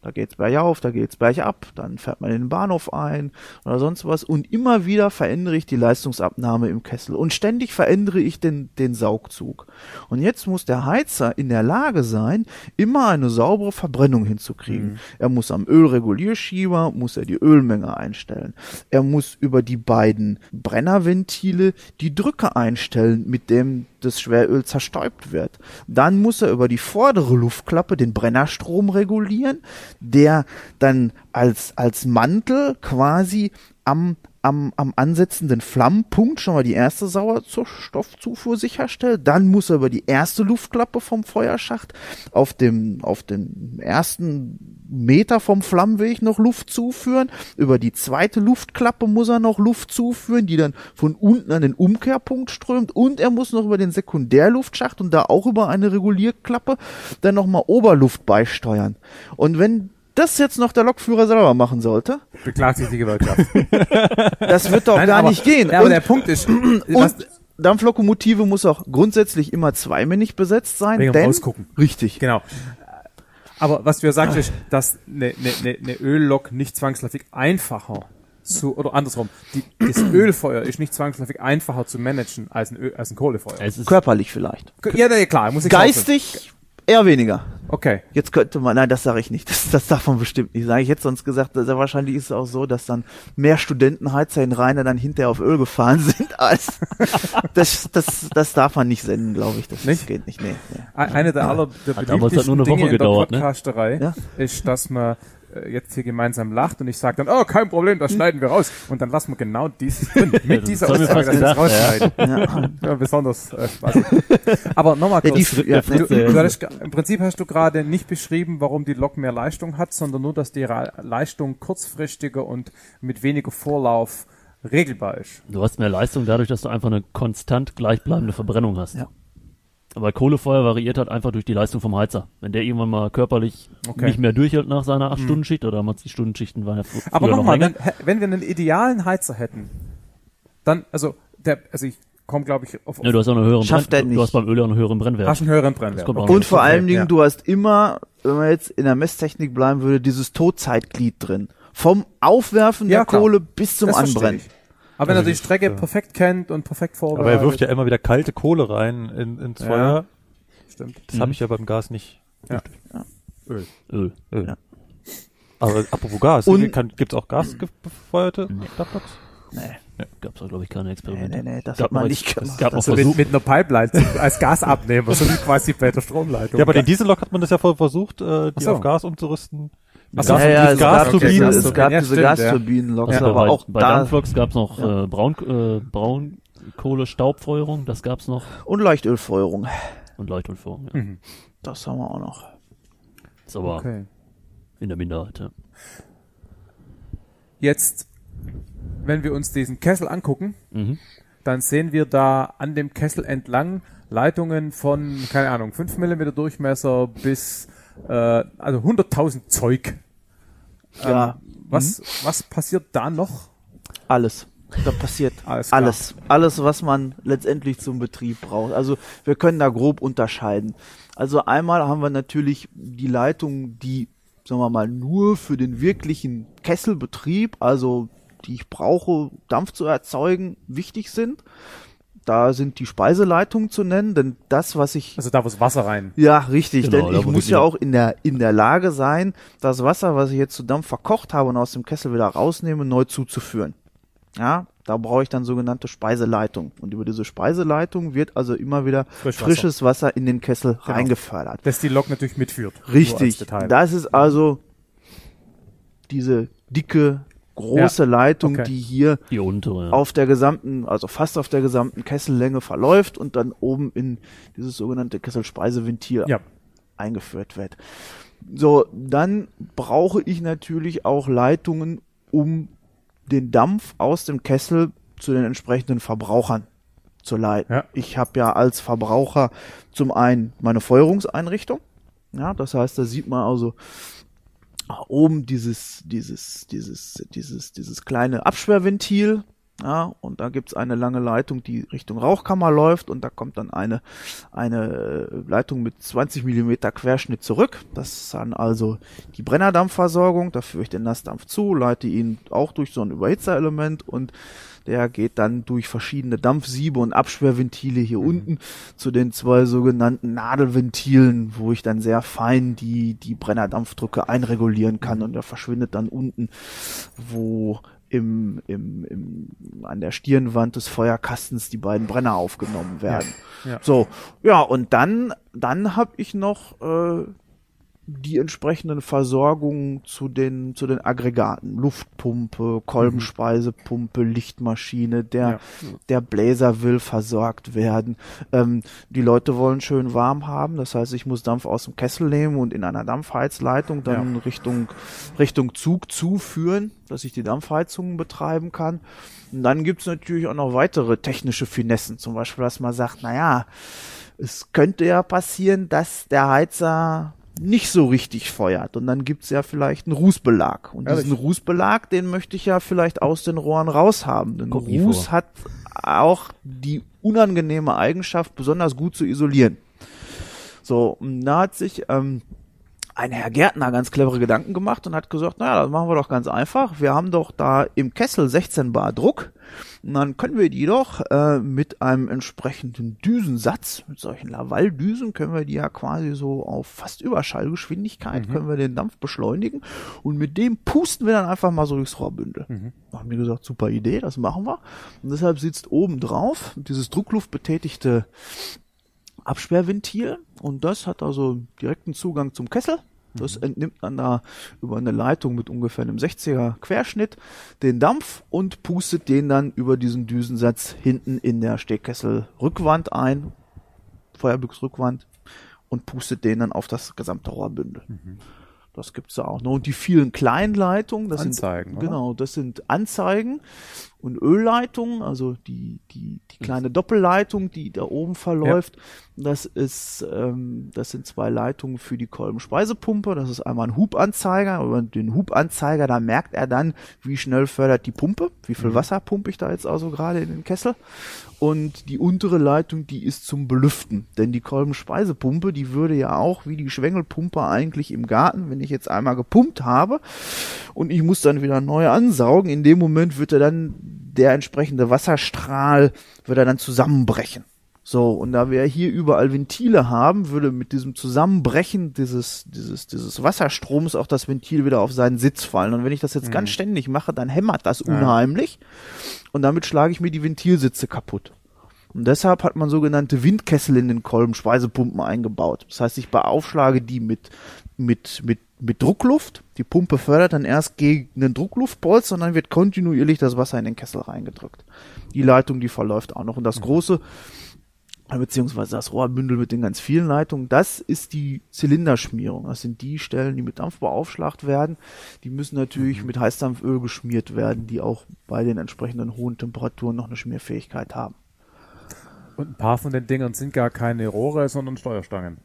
S12: Da geht's bergauf, da geht's bergab, dann fährt man in den Bahnhof ein oder sonst was und immer wieder verändere ich die Leistungsabnahme im Kessel und ständig verändere ich den, den Saugzug. Und jetzt muss der Heizer in der Lage sein, immer eine saubere Verbrennung hinzukriegen. Er muss am Ölregulierschieber, muss er die Ölmenge einstellen. Er muss über die beiden Brennerventile die Drücke einstellen, mit dem das Schweröl zerstäubt wird. Dann muss er über die vordere Luftklappe den Brennerstrom regulieren, der dann als, als Mantel quasi am, am, am ansetzenden Flammenpunkt schon mal die erste Sauerstoffzufuhr sicherstellt. Dann muss er über die erste Luftklappe vom Feuerschacht auf dem, auf den ersten Meter vom Flammenweg noch Luft zuführen. Über die zweite Luftklappe muss er noch Luft zuführen, die dann von unten an den Umkehrpunkt strömt. Und er muss noch über den Sekundärluftschacht und da auch über eine Regulierklappe dann nochmal Oberluft beisteuern. Und wenn das jetzt noch der Lokführer selber machen sollte,
S2: Beklagt sich die Gewerkschaft.
S12: das wird doch
S2: Nein,
S12: gar
S2: aber-
S12: nicht gehen.
S2: Ja, aber
S12: und,
S2: der Punkt ist, was,
S12: und Dampflokomotive muss auch grundsätzlich immer zweimännig besetzt sein,
S2: Wegen
S12: denn
S2: Rausgucken.
S12: richtig.
S2: Genau. Aber was du ja sagst, ist, dass eine, eine, eine, Öllok nicht zwangsläufig einfacher zu, oder andersrum, die, das Ölfeuer ist nicht zwangsläufig einfacher zu managen als ein, Öl, als ein Kohlefeuer.
S3: Es ist,
S12: Körperlich vielleicht.
S2: Ja, ja klar, muss ich
S12: Geistig eher weniger.
S2: Okay.
S12: Jetzt könnte man, nein, das sage ich nicht. Das, das darf man bestimmt nicht sagen. Ich hätte sonst gesagt, sehr wahrscheinlich ist es auch so, dass dann mehr Studentenheizer in Rheine dann hinterher auf Öl gefahren sind als das, das, das darf man nicht senden, glaube ich. Das
S2: Nicht?
S12: geht nicht. Nee, nee.
S2: Ein- Eine der aller der
S3: halt nur eine
S2: beliebtesten Dinge
S3: Woche
S2: in der
S3: gedauert, ne?
S2: Podcasterei
S12: Ja.
S2: ist, dass man jetzt hier gemeinsam lacht und ich sage dann, oh, kein Problem, das schneiden wir raus. Und dann lassen wir genau dieses drin. Mit dieser Aussage, dass wir es rausschneiden. Ja. besonders äh, spaßig. Aber nochmal
S12: Ja,
S2: kurz.
S12: die- ja,
S2: du,
S3: ja.
S2: du hattest, Im Prinzip hast du gerade nicht beschrieben, warum die Lok mehr Leistung hat, sondern nur, dass die Ra Leistung kurzfristiger und mit weniger Vorlauf regelbar ist.
S3: du hast mehr Leistung dadurch, dass du einfach eine konstant gleichbleibende Verbrennung hast.
S12: Ja.
S3: Aber Kohlefeuer variiert halt einfach durch die Leistung vom Heizer. Wenn der irgendwann mal körperlich okay. nicht mehr durchhält nach seiner 8-Stunden-Schicht, hm. oder damals die Stundenschichten waren ja
S14: Aber nochmal, wenn, wenn wir einen idealen Heizer hätten, dann, also, der, also ich komme, glaube ich, auf,
S3: auf ja, du hast auch einen höheren
S12: Schafft
S3: Brenn,
S12: Du
S3: hast beim Öl auch einen höheren Brennwert.
S14: Hast einen höheren Brennwert.
S12: Okay. Und vor allen Dingen, ja. du hast immer, wenn man jetzt in der Messtechnik bleiben würde, dieses Todzeitglied drin. Vom Aufwerfen ja, der klar. Kohle bis zum das Anbrennen.
S14: Aber wenn er die Strecke perfekt kennt und perfekt vorbereitet.
S13: Aber er wirft ja immer wieder kalte Kohle rein in, ins Feuer. Stimmt. Das mhm. habe ich ja beim Gas nicht.
S14: Ja. ja.
S13: Öl. Öl. Öl. Ja. Aber apropos Gas, gibt es auch gasbefeuerte nee. Duckblocks?
S3: Nee. Ja. Gab es glaube ich, keine Experimente.
S12: Nee, nee, nee, das gab hat man nicht gemacht.
S14: Es gab also mit, mit, einer Pipeline als Gasabnehmer, so wie quasi bei der Stromleitung.
S13: Ja, aber den Diesellok hat man das ja voll versucht, äh, die so. auf Gas umzustimmt.
S12: Achso, ja, ja, es, Gasturbinen. Gab, es gab ja, diese Gasturbinenloks,
S3: ja. aber bei, auch bei da. Dampfloks gab es noch äh, Braun, äh, Braunkohle-Staubfeuerung, das gab's noch.
S12: Und Leuchtölfeuerung.
S3: Und Leuchtölfeuerung, ja. Mhm.
S12: Das haben wir auch noch.
S3: Ist aber okay. in der Minderheit, ja.
S14: Jetzt, wenn wir uns diesen Kessel angucken, mhm. dann sehen wir da an dem Kessel entlang Leitungen von, keine Ahnung, 5 mm Durchmesser bis äh, also 100.000 Zeug.
S12: Ja.
S14: Ähm, was, mhm. was passiert da noch?
S12: Alles. Da passiert alles, alles. Alles, was man letztendlich zum Betrieb braucht. Also wir können da grob unterscheiden. Also einmal haben wir natürlich die Leitungen, die, sagen wir mal, nur für den wirklichen Kesselbetrieb, also die ich brauche, Dampf zu erzeugen, wichtig sind. Da sind die Speiseleitungen zu nennen, denn das, was ich.
S14: Also da, wo das Wasser rein.
S12: Ja, richtig, genau, denn ich muss ja auch in der, in der Lage sein, das Wasser, was ich jetzt zu Dampf verkocht habe und aus dem Kessel wieder rausnehme, neu zuzuführen. Ja, da brauche ich dann sogenannte Speiseleitung. Und über diese Speiseleitung wird also immer wieder Frischwasser. frisches Wasser in den Kessel genau. reingefördert.
S14: Das die Lok natürlich mitführt.
S12: Richtig. Das ist also diese dicke große ja, Leitung, okay. die hier
S3: die untere,
S12: ja. auf der gesamten, also fast auf der gesamten Kessellänge verläuft und dann oben in dieses sogenannte Kesselspeiseventil ja. eingeführt wird. So, dann brauche ich natürlich auch Leitungen, um den Dampf aus dem Kessel zu den entsprechenden Verbrauchern zu leiten. Ja. Ich habe ja als Verbraucher zum einen meine Feuerungseinrichtung. Ja, das heißt, da sieht man also oben dieses, dieses, dieses, dieses, dieses kleine Absperrventil. Ja, und da gibt's eine lange Leitung, die Richtung Rauchkammer läuft und da kommt dann eine, eine Leitung mit 20 Millimeter Querschnitt zurück. Das ist dann also die Brennerdampfversorgung. Da führe ich den Nassdampf zu, leite ihn auch durch so ein Überhitzerelement und der geht dann durch verschiedene Dampfsiebe und Absperrventile hier mhm. unten zu den zwei sogenannten Nadelventilen, wo ich dann sehr fein die, die Brennerdampfdrücke einregulieren kann mhm. und der verschwindet dann unten, wo im, im, im, an der Stirnwand des Feuerkastens die beiden Brenner aufgenommen werden. Ja, ja. So, ja, und dann, dann habe ich noch äh, die entsprechenden Versorgungen zu den, zu den Aggregaten. Luftpumpe, Kolbenspeisepumpe, Lichtmaschine, der, ja. der Bläser will versorgt werden. Ähm, die Leute wollen schön warm haben, das heißt, ich muss Dampf aus dem Kessel nehmen und in einer Dampfheizleitung dann ja. Richtung, Richtung Zug zuführen, dass ich die Dampfheizungen betreiben kann. Und dann gibt's natürlich auch noch weitere technische Finessen, zum Beispiel, dass man sagt, naja, es könnte ja passieren, dass der Heizer nicht so richtig feuert. Und dann gibt's ja vielleicht einen Rußbelag. Und Ehrlich? diesen Rußbelag, den möchte ich ja vielleicht aus den Rohren raushaben. Denn Kommt Ruß hat auch die unangenehme Eigenschaft, besonders gut zu isolieren. So, und da hat sich ähm, ein Herr Gärtner ganz clevere Gedanken gemacht und hat gesagt, naja, das machen wir doch ganz einfach. Wir haben doch da im Kessel 16 Bar Druck. Und dann können wir die doch äh, mit einem entsprechenden Düsensatz, mit solchen Laval-Düsen, können wir die ja quasi so auf fast Überschallgeschwindigkeit, mhm. können wir den Dampf beschleunigen. Und mit dem pusten wir dann einfach mal so durchs Rohrbündel. Mhm. Da haben wir gesagt, super Idee, das machen wir. Und deshalb sitzt oben drauf dieses druckluftbetätigte Absperrventil und das hat also direkten Zugang zum Kessel. Das mhm. entnimmt dann da über eine Leitung mit ungefähr einem 60er Querschnitt den Dampf und pustet den dann über diesen Düsensatz hinten in der Stehkessel-Rückwand ein, Feuerbüchsrückwand, und pustet den dann auf das gesamte Rohrbündel. Mhm. Das gibt's da auch noch. Und die vielen Kleinleitungen, das
S14: Anzeigen,
S12: sind, oder? genau, das sind Anzeigen. Und Ölleitung, also die, die, die kleine Doppelleitung, die da oben verläuft. Ja. Das ist, ähm, das sind zwei Leitungen für die Kolbenspeisepumpe. Das ist einmal ein Hubanzeiger. Über den Hubanzeiger, da merkt er dann, wie schnell fördert die Pumpe, wie viel mhm. Wasser pumpe ich da jetzt also gerade in den Kessel. Und die untere Leitung, die ist zum Belüften. Denn die Kolbenspeisepumpe, die würde ja auch wie die Schwengelpumpe eigentlich im Garten, wenn ich jetzt einmal gepumpt habe und ich muss dann wieder neu ansaugen, in dem Moment wird er dann der entsprechende Wasserstrahl, wird er dann zusammenbrechen. So, und da wir hier überall Ventile haben, würde mit diesem Zusammenbrechen dieses, dieses, dieses Wasserstroms auch das Ventil wieder auf seinen Sitz fallen. Und wenn ich das jetzt mhm. ganz ständig mache, dann hämmert das unheimlich. Ja. Und damit schlage ich mir die Ventilsitze kaputt. Und deshalb hat man sogenannte Windkessel in den Kolben Speisepumpen eingebaut. Das heißt, ich beaufschlage die mit, mit, mit, mit Druckluft. Die Pumpe fördert dann erst gegen einen Druckluftbolz und dann wird kontinuierlich das Wasser in den Kessel reingedrückt. Die Leitung, die verläuft auch noch. Und das mhm. große beziehungsweise das Rohrbündel mit den ganz vielen Leitungen, das ist die Zylinderschmierung. Das sind die Stellen, die mit Dampf beaufschlagt werden. Die müssen natürlich mhm. mit Heißdampföl geschmiert werden, die auch bei den entsprechenden hohen Temperaturen noch eine Schmierfähigkeit haben.
S14: Und ein paar von den Dingern sind gar keine Rohre, sondern Steuerstangen.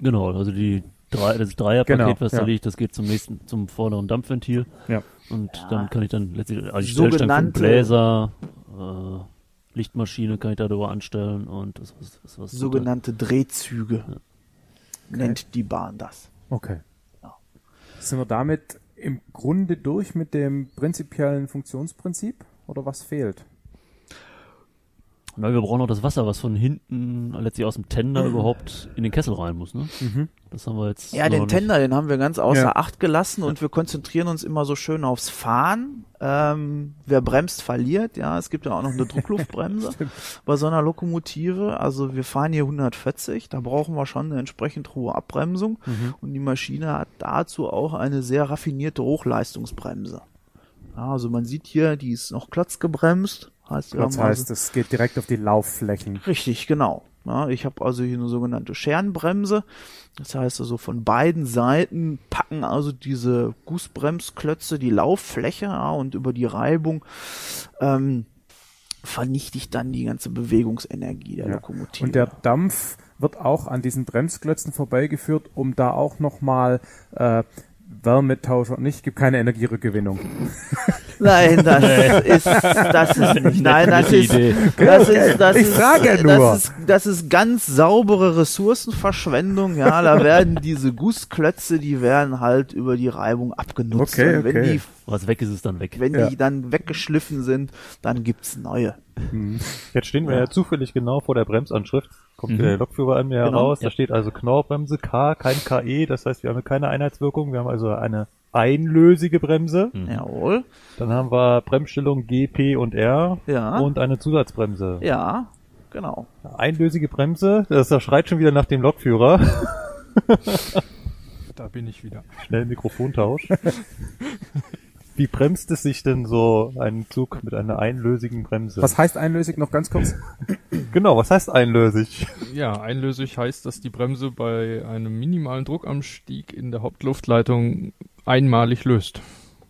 S3: Genau, also die drei, das Dreierpaket, genau, was ja. da liegt, das geht zum nächsten, zum vorderen Dampfventil.
S14: Ja.
S3: Und ja. dann kann ich dann letztlich, also ich Stellstangen für Bläser, äh, Lichtmaschine kann ich da drüber anstellen und das,
S12: das, das was sogenannte super. Drehzüge ja. nennt okay. die Bahn das.
S14: Okay. Ja. Sind wir damit im Grunde durch mit dem prinzipiellen Funktionsprinzip oder was fehlt?
S3: Weil wir brauchen noch das Wasser, was von hinten letztlich aus dem Tender mhm. überhaupt in den Kessel rein muss, ne? Mhm. Das haben wir jetzt.
S12: Ja, den Tender, den haben wir ganz außer ja. Acht gelassen und wir konzentrieren uns immer so schön aufs Fahren. Ähm, wer bremst, verliert. Ja, es gibt ja auch noch eine Druckluftbremse bei so einer Lokomotive. Also wir fahren hier 140, da brauchen wir schon eine entsprechend hohe Abbremsung mhm. und die Maschine hat dazu auch eine sehr raffinierte Hochleistungsbremse. Ja, also man sieht hier, die ist noch klotzgebremst
S14: Heißt das heißt, es geht direkt auf die Laufflächen.
S12: Richtig, genau. Ja, ich habe also hier eine sogenannte Scherenbremse. Das heißt also von beiden Seiten packen also diese Gussbremsklötze die Lauffläche ja, und über die Reibung ähm, vernichte ich dann die ganze Bewegungsenergie der ja. Lokomotive.
S14: Und der Dampf wird auch an diesen Bremsklötzen vorbeigeführt, um da auch nochmal äh, Wärmetauscher nicht, gibt keine Energierückgewinnung.
S12: Nein, das ist das ist nicht. Nein, das ist das ist das
S14: ich
S12: ist, das ist das ist ganz saubere Ressourcenverschwendung. Ja, da werden diese Gussklötze, die werden halt über die Reibung abgenutzt.
S14: Okay, okay.
S12: Wenn die
S3: was weg ist, ist dann weg.
S12: Wenn ja. die dann weggeschliffen sind, dann gibt's neue.
S13: Mhm. Jetzt stehen wir ja. ja. zufällig genau vor der Bremsanschrift. Kommt mhm. der Lokführer an mir genau. heraus. Da steht also Knorrbremse K, kein KE. Das heißt, wir haben keine Einheitswirkung. Wir haben also eine einlösige Bremse.
S12: Mhm. Jawohl.
S13: Dann haben wir Bremsstellung G, P und R.
S12: Ja.
S13: Und eine Zusatzbremse.
S12: Ja, genau.
S13: Einlösige Bremse. Das, das schreit schon wieder nach dem Lokführer.
S14: da bin ich wieder.
S13: Schnell Mikrofontausch. Wie bremst es sich denn so ein Zug mit einer einlösigen Bremse?
S14: Was heißt einlösig noch ganz kurz?
S13: genau, was heißt einlösig?
S5: Ja, einlösig heißt, dass die Bremse bei einem minimalen Druckanstieg in der Hauptluftleitung einmalig löst.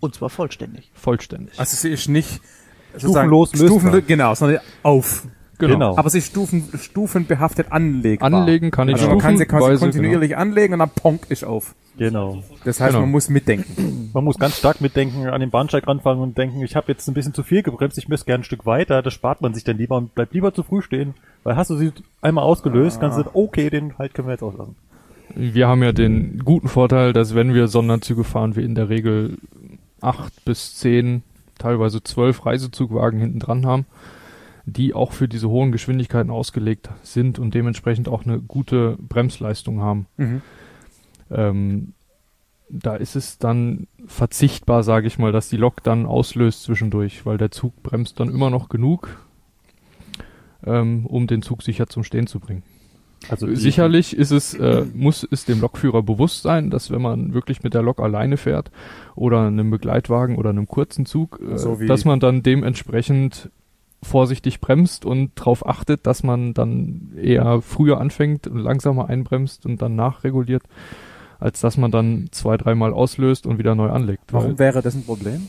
S12: Und zwar vollständig.
S5: Vollständig.
S14: Also sie ist nicht
S13: stufenlos
S14: lösbar. Stufen, genau, sondern auf.
S13: Genau. genau.
S14: Aber sie ist stufen, stufenbehaftet anlegbar.
S5: Anlegen kann ich
S14: also man kann sie kontinuierlich genau. anlegen und dann ponk ist auf.
S13: Genau.
S14: Das heißt,
S13: genau.
S14: man muss mitdenken.
S13: Man muss ganz stark mitdenken, an den Bahnsteig ranfangen und denken, ich habe jetzt ein bisschen zu viel gebremst, ich müsste gerne ein Stück weiter. Das spart man sich dann lieber und bleibt lieber zu früh stehen. Weil hast du sie einmal ausgelöst, ah. kannst du sagen, okay, den halt können wir jetzt auslassen.
S5: Wir haben ja den guten Vorteil, dass wenn wir Sonderzüge fahren, wir in der Regel acht bis zehn, teilweise zwölf Reisezugwagen hinten dran haben die auch für diese hohen Geschwindigkeiten ausgelegt sind und dementsprechend auch eine gute Bremsleistung haben. Mhm. Ähm, da ist es dann verzichtbar, sage ich mal, dass die Lok dann auslöst zwischendurch, weil der Zug bremst dann immer noch genug, ähm, um den Zug sicher zum Stehen zu bringen. Also sicherlich ist es, äh, muss es dem Lokführer bewusst sein, dass wenn man wirklich mit der Lok alleine fährt oder einem Begleitwagen oder einem kurzen Zug, äh, so dass man dann dementsprechend vorsichtig bremst und darauf achtet, dass man dann eher früher anfängt und langsamer einbremst und dann nachreguliert, als dass man dann zwei, dreimal auslöst und wieder neu anlegt.
S14: Warum wäre das ein Problem?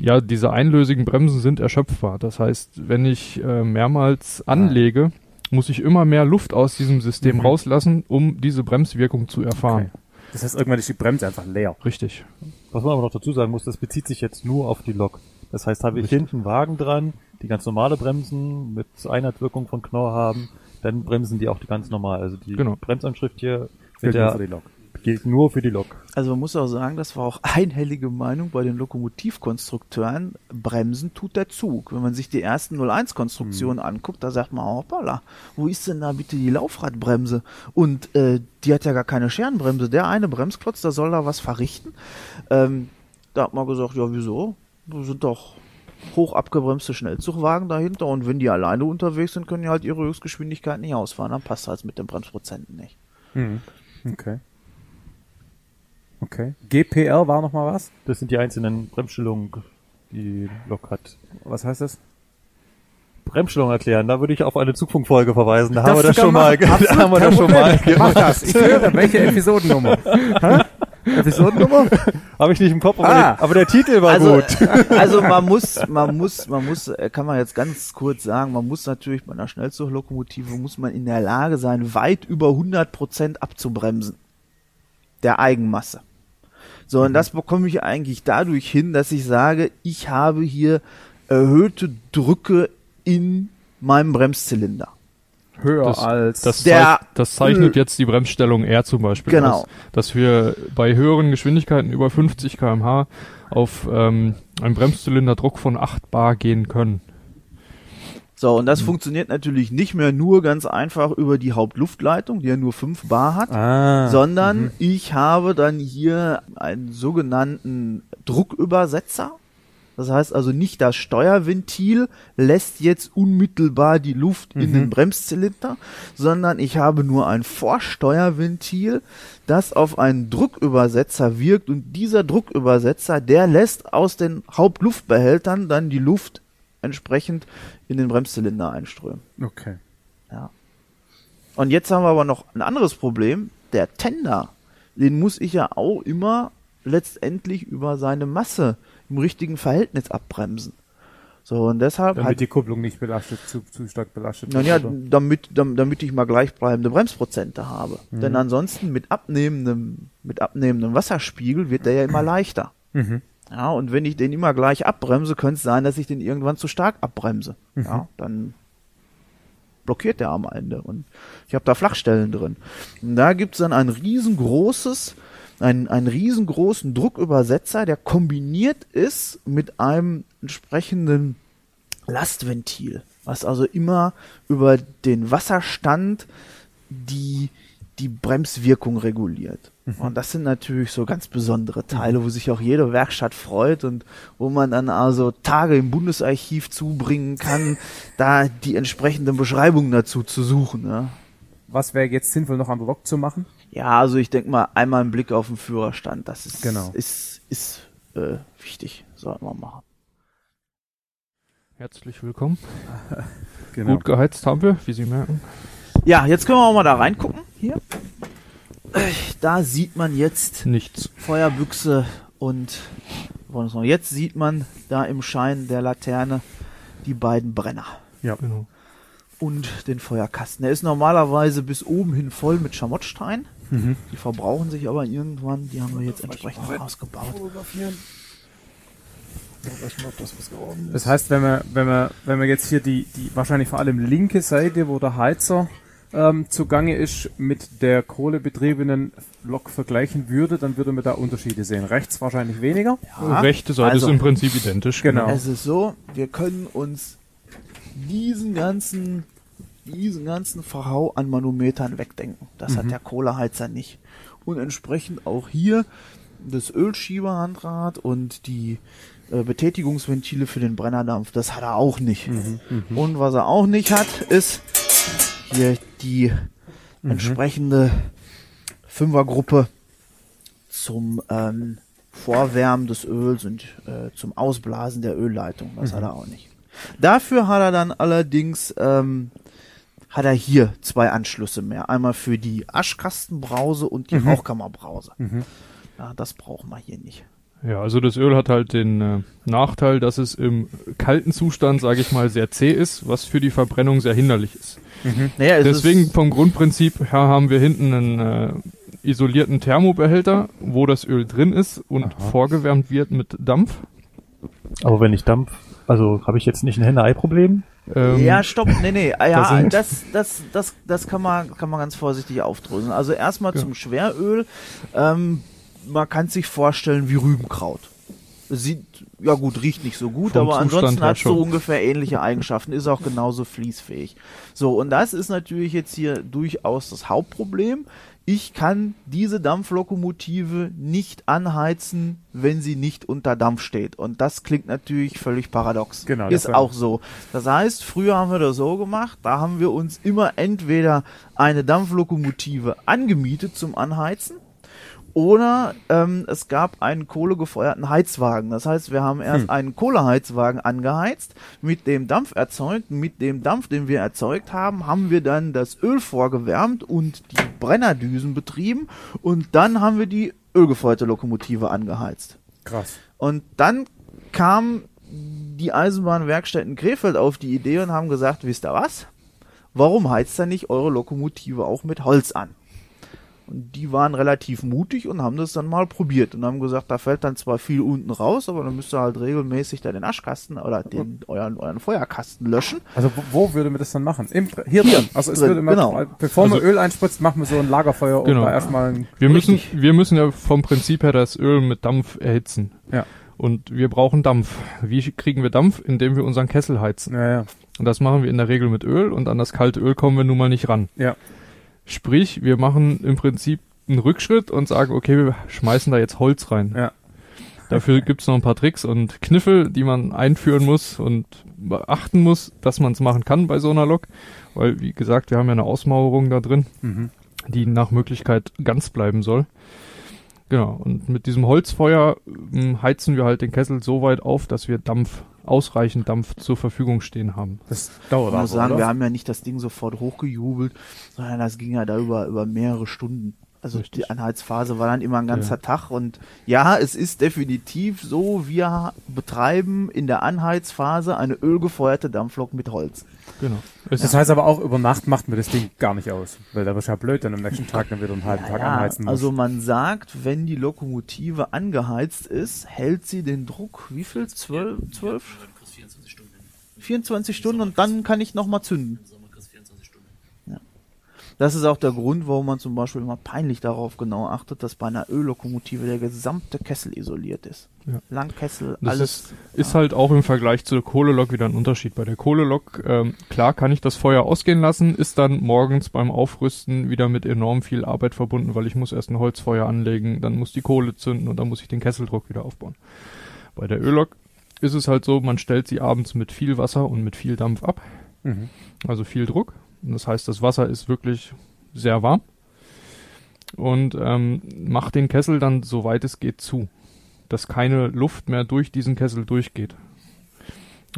S5: ja, diese einlösigen Bremsen sind erschöpfbar. Das heißt, wenn ich äh, mehrmals anlege, muss ich immer mehr Luft aus diesem System
S14: Mhm.
S5: rauslassen, um diese Bremswirkung zu erfahren.
S14: Das heißt, irgendwann ist die Bremse einfach leer.
S5: Richtig.
S13: Was man aber noch dazu sagen muss, das bezieht sich jetzt nur auf die Lok. Das heißt, habe ich
S5: Richtig.
S13: hinten Wagen dran, die ganz normale Bremsen mit Einheitswirkung von Knorr haben, dann bremsen die auch die ganz normal. Also die
S5: Genau.
S13: Bremsanschrift hier
S14: Gilt nur für die Lok.
S13: gilt nur für die Lok.
S12: Also man muss auch sagen, das war auch einhellige Meinung bei den Lokomotivkonstrukteuren. Bremsen tut der Zug. Wenn man sich die ersten 01-Konstruktionen anguckt, da sagt man, hoppala, wo ist denn da bitte die Laufradbremse? Und äh, die hat ja gar keine Scherenbremse. Der eine Bremsklotz, der soll da was verrichten. Ähm, da hat man gesagt, ja wieso? Das sind doch hoch abgebremste Schnellzugwagen dahinter und wenn die alleine unterwegs sind, können die halt ihre Höchstgeschwindigkeit nicht ausfahren. Dann passt das mit den Bremsprozenten nicht.
S14: Mhm. Okay. Okay. GPR war noch mal was?
S13: Das sind die einzelnen Bremsstellungen, die Lok hat.
S14: Was heißt das?
S13: Bremsstellung erklären, da würde ich auf eine Zugfunkfolge verweisen. Da
S14: Darfst
S13: haben wir das schon mal, da haben wir das schon mal.
S14: Mach das. Ich höre, welche Episodennummer? Episodennummer?
S13: Habe ich nicht im Kopf, aber,
S12: Ah.
S13: der, aber der Titel war
S12: also,
S13: gut.
S12: Also man muss, man muss, man muss, äh, kann man jetzt ganz kurz sagen, man muss natürlich bei einer Schnellzuglokomotive muss man in der Lage sein, weit über 100 Prozent abzubremsen. Der Eigenmasse. So, und das bekomme ich eigentlich dadurch hin, dass ich sage, ich habe hier erhöhte Drücke in meinem Bremszylinder.
S14: Höher
S5: Das-
S14: als
S5: Das,
S12: Der-
S5: zeich, das zeichnet jetzt die Bremsstellung R zum Beispiel
S12: Genau.
S5: aus, dass wir bei höheren Geschwindigkeiten über 50 km/h auf ähm, einen Bremszylinderdruck von 8 bar gehen können.
S12: So, und das funktioniert natürlich nicht mehr nur ganz einfach über die Hauptluftleitung, die ja nur 5 Bar hat.
S14: Ah.
S12: sondern ich habe dann hier einen sogenannten Druckübersetzer. Das heißt also nicht das Steuerventil lässt jetzt unmittelbar die Luft in den Bremszylinder, sondern ich habe nur ein Vorsteuerventil, das auf einen Druckübersetzer wirkt und dieser Druckübersetzer, der lässt aus den Hauptluftbehältern dann die Luft entsprechend in den Bremszylinder einströmen.
S14: Okay.
S12: Ja. Und jetzt haben wir aber noch ein anderes Problem. Der Tender, den muss ich ja auch immer letztendlich über seine Masse im richtigen Verhältnis abbremsen. So, und deshalb
S14: Damit
S12: hat,
S14: die Kupplung nicht belastet, zu, zu stark belastet
S12: naja,
S14: oder?
S12: damit, dam- damit ich mal gleichbleibende Bremsprozente habe.
S14: Mhm.
S12: Denn ansonsten mit abnehmendem, mit abnehmendem Wasserspiegel wird der ja immer leichter.
S14: Mhm.
S12: Ja, und wenn ich den immer gleich abbremse, könnte es sein, dass ich den irgendwann zu stark abbremse.
S14: Mhm.
S12: Ja, dann blockiert der am Ende und ich habe da Flachstellen drin. Und da gibt's dann ein riesengroßes, einen, einen riesengroßen Druckübersetzer, der kombiniert ist mit einem entsprechenden Lastventil, was also immer über den Wasserstand die, die Bremswirkung reguliert. Und das sind natürlich so ganz besondere Teile, wo sich auch jede Werkstatt freut und wo man dann also Tage im Bundesarchiv zubringen kann, da die entsprechenden Beschreibungen dazu zu suchen. Ja,
S14: Was wäre jetzt sinnvoll noch der Lok zu machen?
S12: Ja also ich denke mal, einmal einen Blick auf den Führerstand, das ist,
S14: Genau.
S12: ist, ist äh, wichtig, sollten wir machen.
S5: Herzlich willkommen.
S14: Genau.
S5: Gut geheizt haben wir, wie Sie merken.
S12: Ja, jetzt können wir auch mal da reingucken. Hier. Da sieht man jetzt
S5: Nichts.
S12: Feuerbüchse und jetzt sieht man da im Schein der Laterne die beiden Brenner
S14: Ja.
S5: Genau.
S12: und den Feuerkasten. Der ist normalerweise bis oben hin voll mit Schamottstein.
S14: Mhm.
S12: Die verbrauchen sich aber irgendwann. Die haben wir jetzt entsprechend ausgebaut.
S14: Das heißt, wenn wir, wenn wir, wenn wir jetzt hier die, die wahrscheinlich vor allem linke Seite, wo der Heizer ähm, zugange ist, mit der kohlebetriebenen Lok vergleichen würde, dann würde man da Unterschiede sehen. Rechts wahrscheinlich weniger.
S12: Ja,
S5: Rechte Seite
S12: also-
S5: ist im Prinzip identisch.
S14: Genau.
S12: Es ist so, wir können uns diesen ganzen, diesen ganzen Verhau an Manometern wegdenken. Das hat der Kohleheizer nicht. Und entsprechend auch hier das Ölschieberhandrad und die äh, Betätigungsventile für den Brennerdampf, das hat er auch nicht. Und was er auch nicht hat, ist hier die entsprechende Fünfergruppe zum ähm, Vorwärmen des Öls und äh, zum Ausblasen der Ölleitung. Das hat er auch nicht. Dafür hat er dann allerdings ähm, hat er hier zwei Anschlüsse mehr. Einmal für die Aschkastenbrause und die Rauchkammerbrause. Ja, das brauchen wir hier nicht.
S5: Ja, also das Öl hat halt den äh, Nachteil, dass es im kalten Zustand, sage ich mal, sehr zäh ist, was für die Verbrennung sehr hinderlich ist.
S12: Mhm. Naja,
S5: Deswegen vom Grundprinzip her haben wir hinten einen äh, isolierten Thermobehälter, wo das Öl drin ist und Aha. vorgewärmt wird mit Dampf.
S13: Aber wenn ich Dampf, also habe ich jetzt nicht ein Henne-Ei-Problem?
S12: Ähm, ja, stopp, nee, nee, ah, ja, das, das, das, das kann man, kann man ganz vorsichtig aufdröseln. Also erstmal ja. zum Schweröl. Ähm, man kann sich vorstellen wie Rübenkraut. Sieht, ja gut, riecht nicht so gut, Vom aber Zustand ansonsten hat es so ungefähr ähnliche Eigenschaften, ist auch genauso fließfähig. So, und das ist natürlich jetzt hier durchaus das Hauptproblem ich kann diese Dampflokomotive nicht anheizen, wenn sie nicht unter Dampf steht. Und das klingt natürlich völlig paradox. Genau. Ist auch so. Das heißt, früher haben wir das so gemacht, da haben wir uns immer entweder eine Dampflokomotive angemietet zum Anheizen oder ähm, es gab einen kohlegefeuerten Heizwagen. Das heißt, wir haben erst hm. einen Kohleheizwagen angeheizt, mit dem Dampf erzeugt. Mit dem Dampf, den wir erzeugt haben, haben wir dann das Öl vorgewärmt und die Brennerdüsen betrieben. Und dann haben wir die ölgefeuerte Lokomotive angeheizt.
S14: Krass.
S12: Und dann kam die Eisenbahnwerkstätten Krefeld auf die Idee und haben gesagt, wisst ihr was? Warum heizt ihr nicht eure Lokomotive auch mit Holz an? Und die waren relativ mutig und haben das dann mal probiert und haben gesagt, da fällt dann zwar viel unten raus, aber dann müsst ihr halt regelmäßig da den Aschkasten oder den euren, euren Feuerkasten löschen.
S14: Also wo, wo würde man das dann machen? Im, hier, hier drin. Also es drin, würde man, genau. bevor man also, Öl einspritzt, machen wir so ein Lagerfeuer
S5: genau. da erstmal wir müssen, wir müssen ja vom Prinzip her das Öl mit Dampf erhitzen.
S14: Ja.
S5: Und wir brauchen Dampf. Wie kriegen wir Dampf? Indem wir unseren Kessel heizen.
S14: Ja, ja.
S5: Und das machen wir in der Regel mit Öl und an das kalte Öl kommen wir nun mal nicht ran.
S14: Ja.
S5: Sprich, wir machen im Prinzip einen Rückschritt und sagen, okay, wir schmeißen da jetzt Holz rein.
S14: Ja.
S5: Dafür gibt's noch ein paar Tricks und Kniffel, die man einführen muss und beachten muss, dass man es machen kann bei so einer Lok. Weil, wie gesagt, wir haben ja eine Ausmauerung da drin, mhm. die nach Möglichkeit ganz bleiben soll. Genau, und mit diesem Holzfeuer ähm, heizen wir halt den Kessel so weit auf, dass wir Dampf, ausreichend Dampf zur Verfügung stehen haben.
S12: Das dauert Ich muss sagen, oder? wir haben ja nicht das Ding sofort hochgejubelt, sondern das ging ja da über, über mehrere Stunden. Also Richtig. die Anheizphase war dann immer ein ganzer ja. Tag und ja, es ist definitiv so, wir betreiben in der Anheizphase eine ölgefeuerte Dampflok mit Holz.
S14: Genau. Das ja. heißt aber auch, über Nacht macht mir das Ding gar nicht aus, weil da wird ja blöd, dann am nächsten Tag dann wieder einen halben ja, Tag anheizen muss.
S12: Also man sagt, wenn die Lokomotive angeheizt ist, hält sie den Druck, wie viel? Zwölf? Zwölf? 24 Stunden. 24 Stunden und dann kann ich nochmal zünden. Das ist auch der Grund, warum man zum Beispiel immer peinlich darauf genau achtet, dass bei einer Öllokomotive der gesamte Kessel isoliert ist. Ja. Langkessel,
S5: das
S12: alles.
S5: Ist, ist halt auch im Vergleich zur Kohlelok wieder ein Unterschied. Bei der Kohlelok, ähm, klar kann ich das Feuer ausgehen lassen, ist dann morgens beim Aufrüsten wieder mit enorm viel Arbeit verbunden, weil ich muss erst ein Holzfeuer anlegen, dann muss die Kohle zünden und dann muss ich den Kesseldruck wieder aufbauen. Bei der Öllok ist es halt so, man stellt sie abends mit viel Wasser und mit viel Dampf ab. Mhm. Also viel Druck das heißt, das Wasser ist wirklich sehr warm und ähm, macht den Kessel dann, soweit es geht, zu, dass keine Luft mehr durch diesen Kessel durchgeht.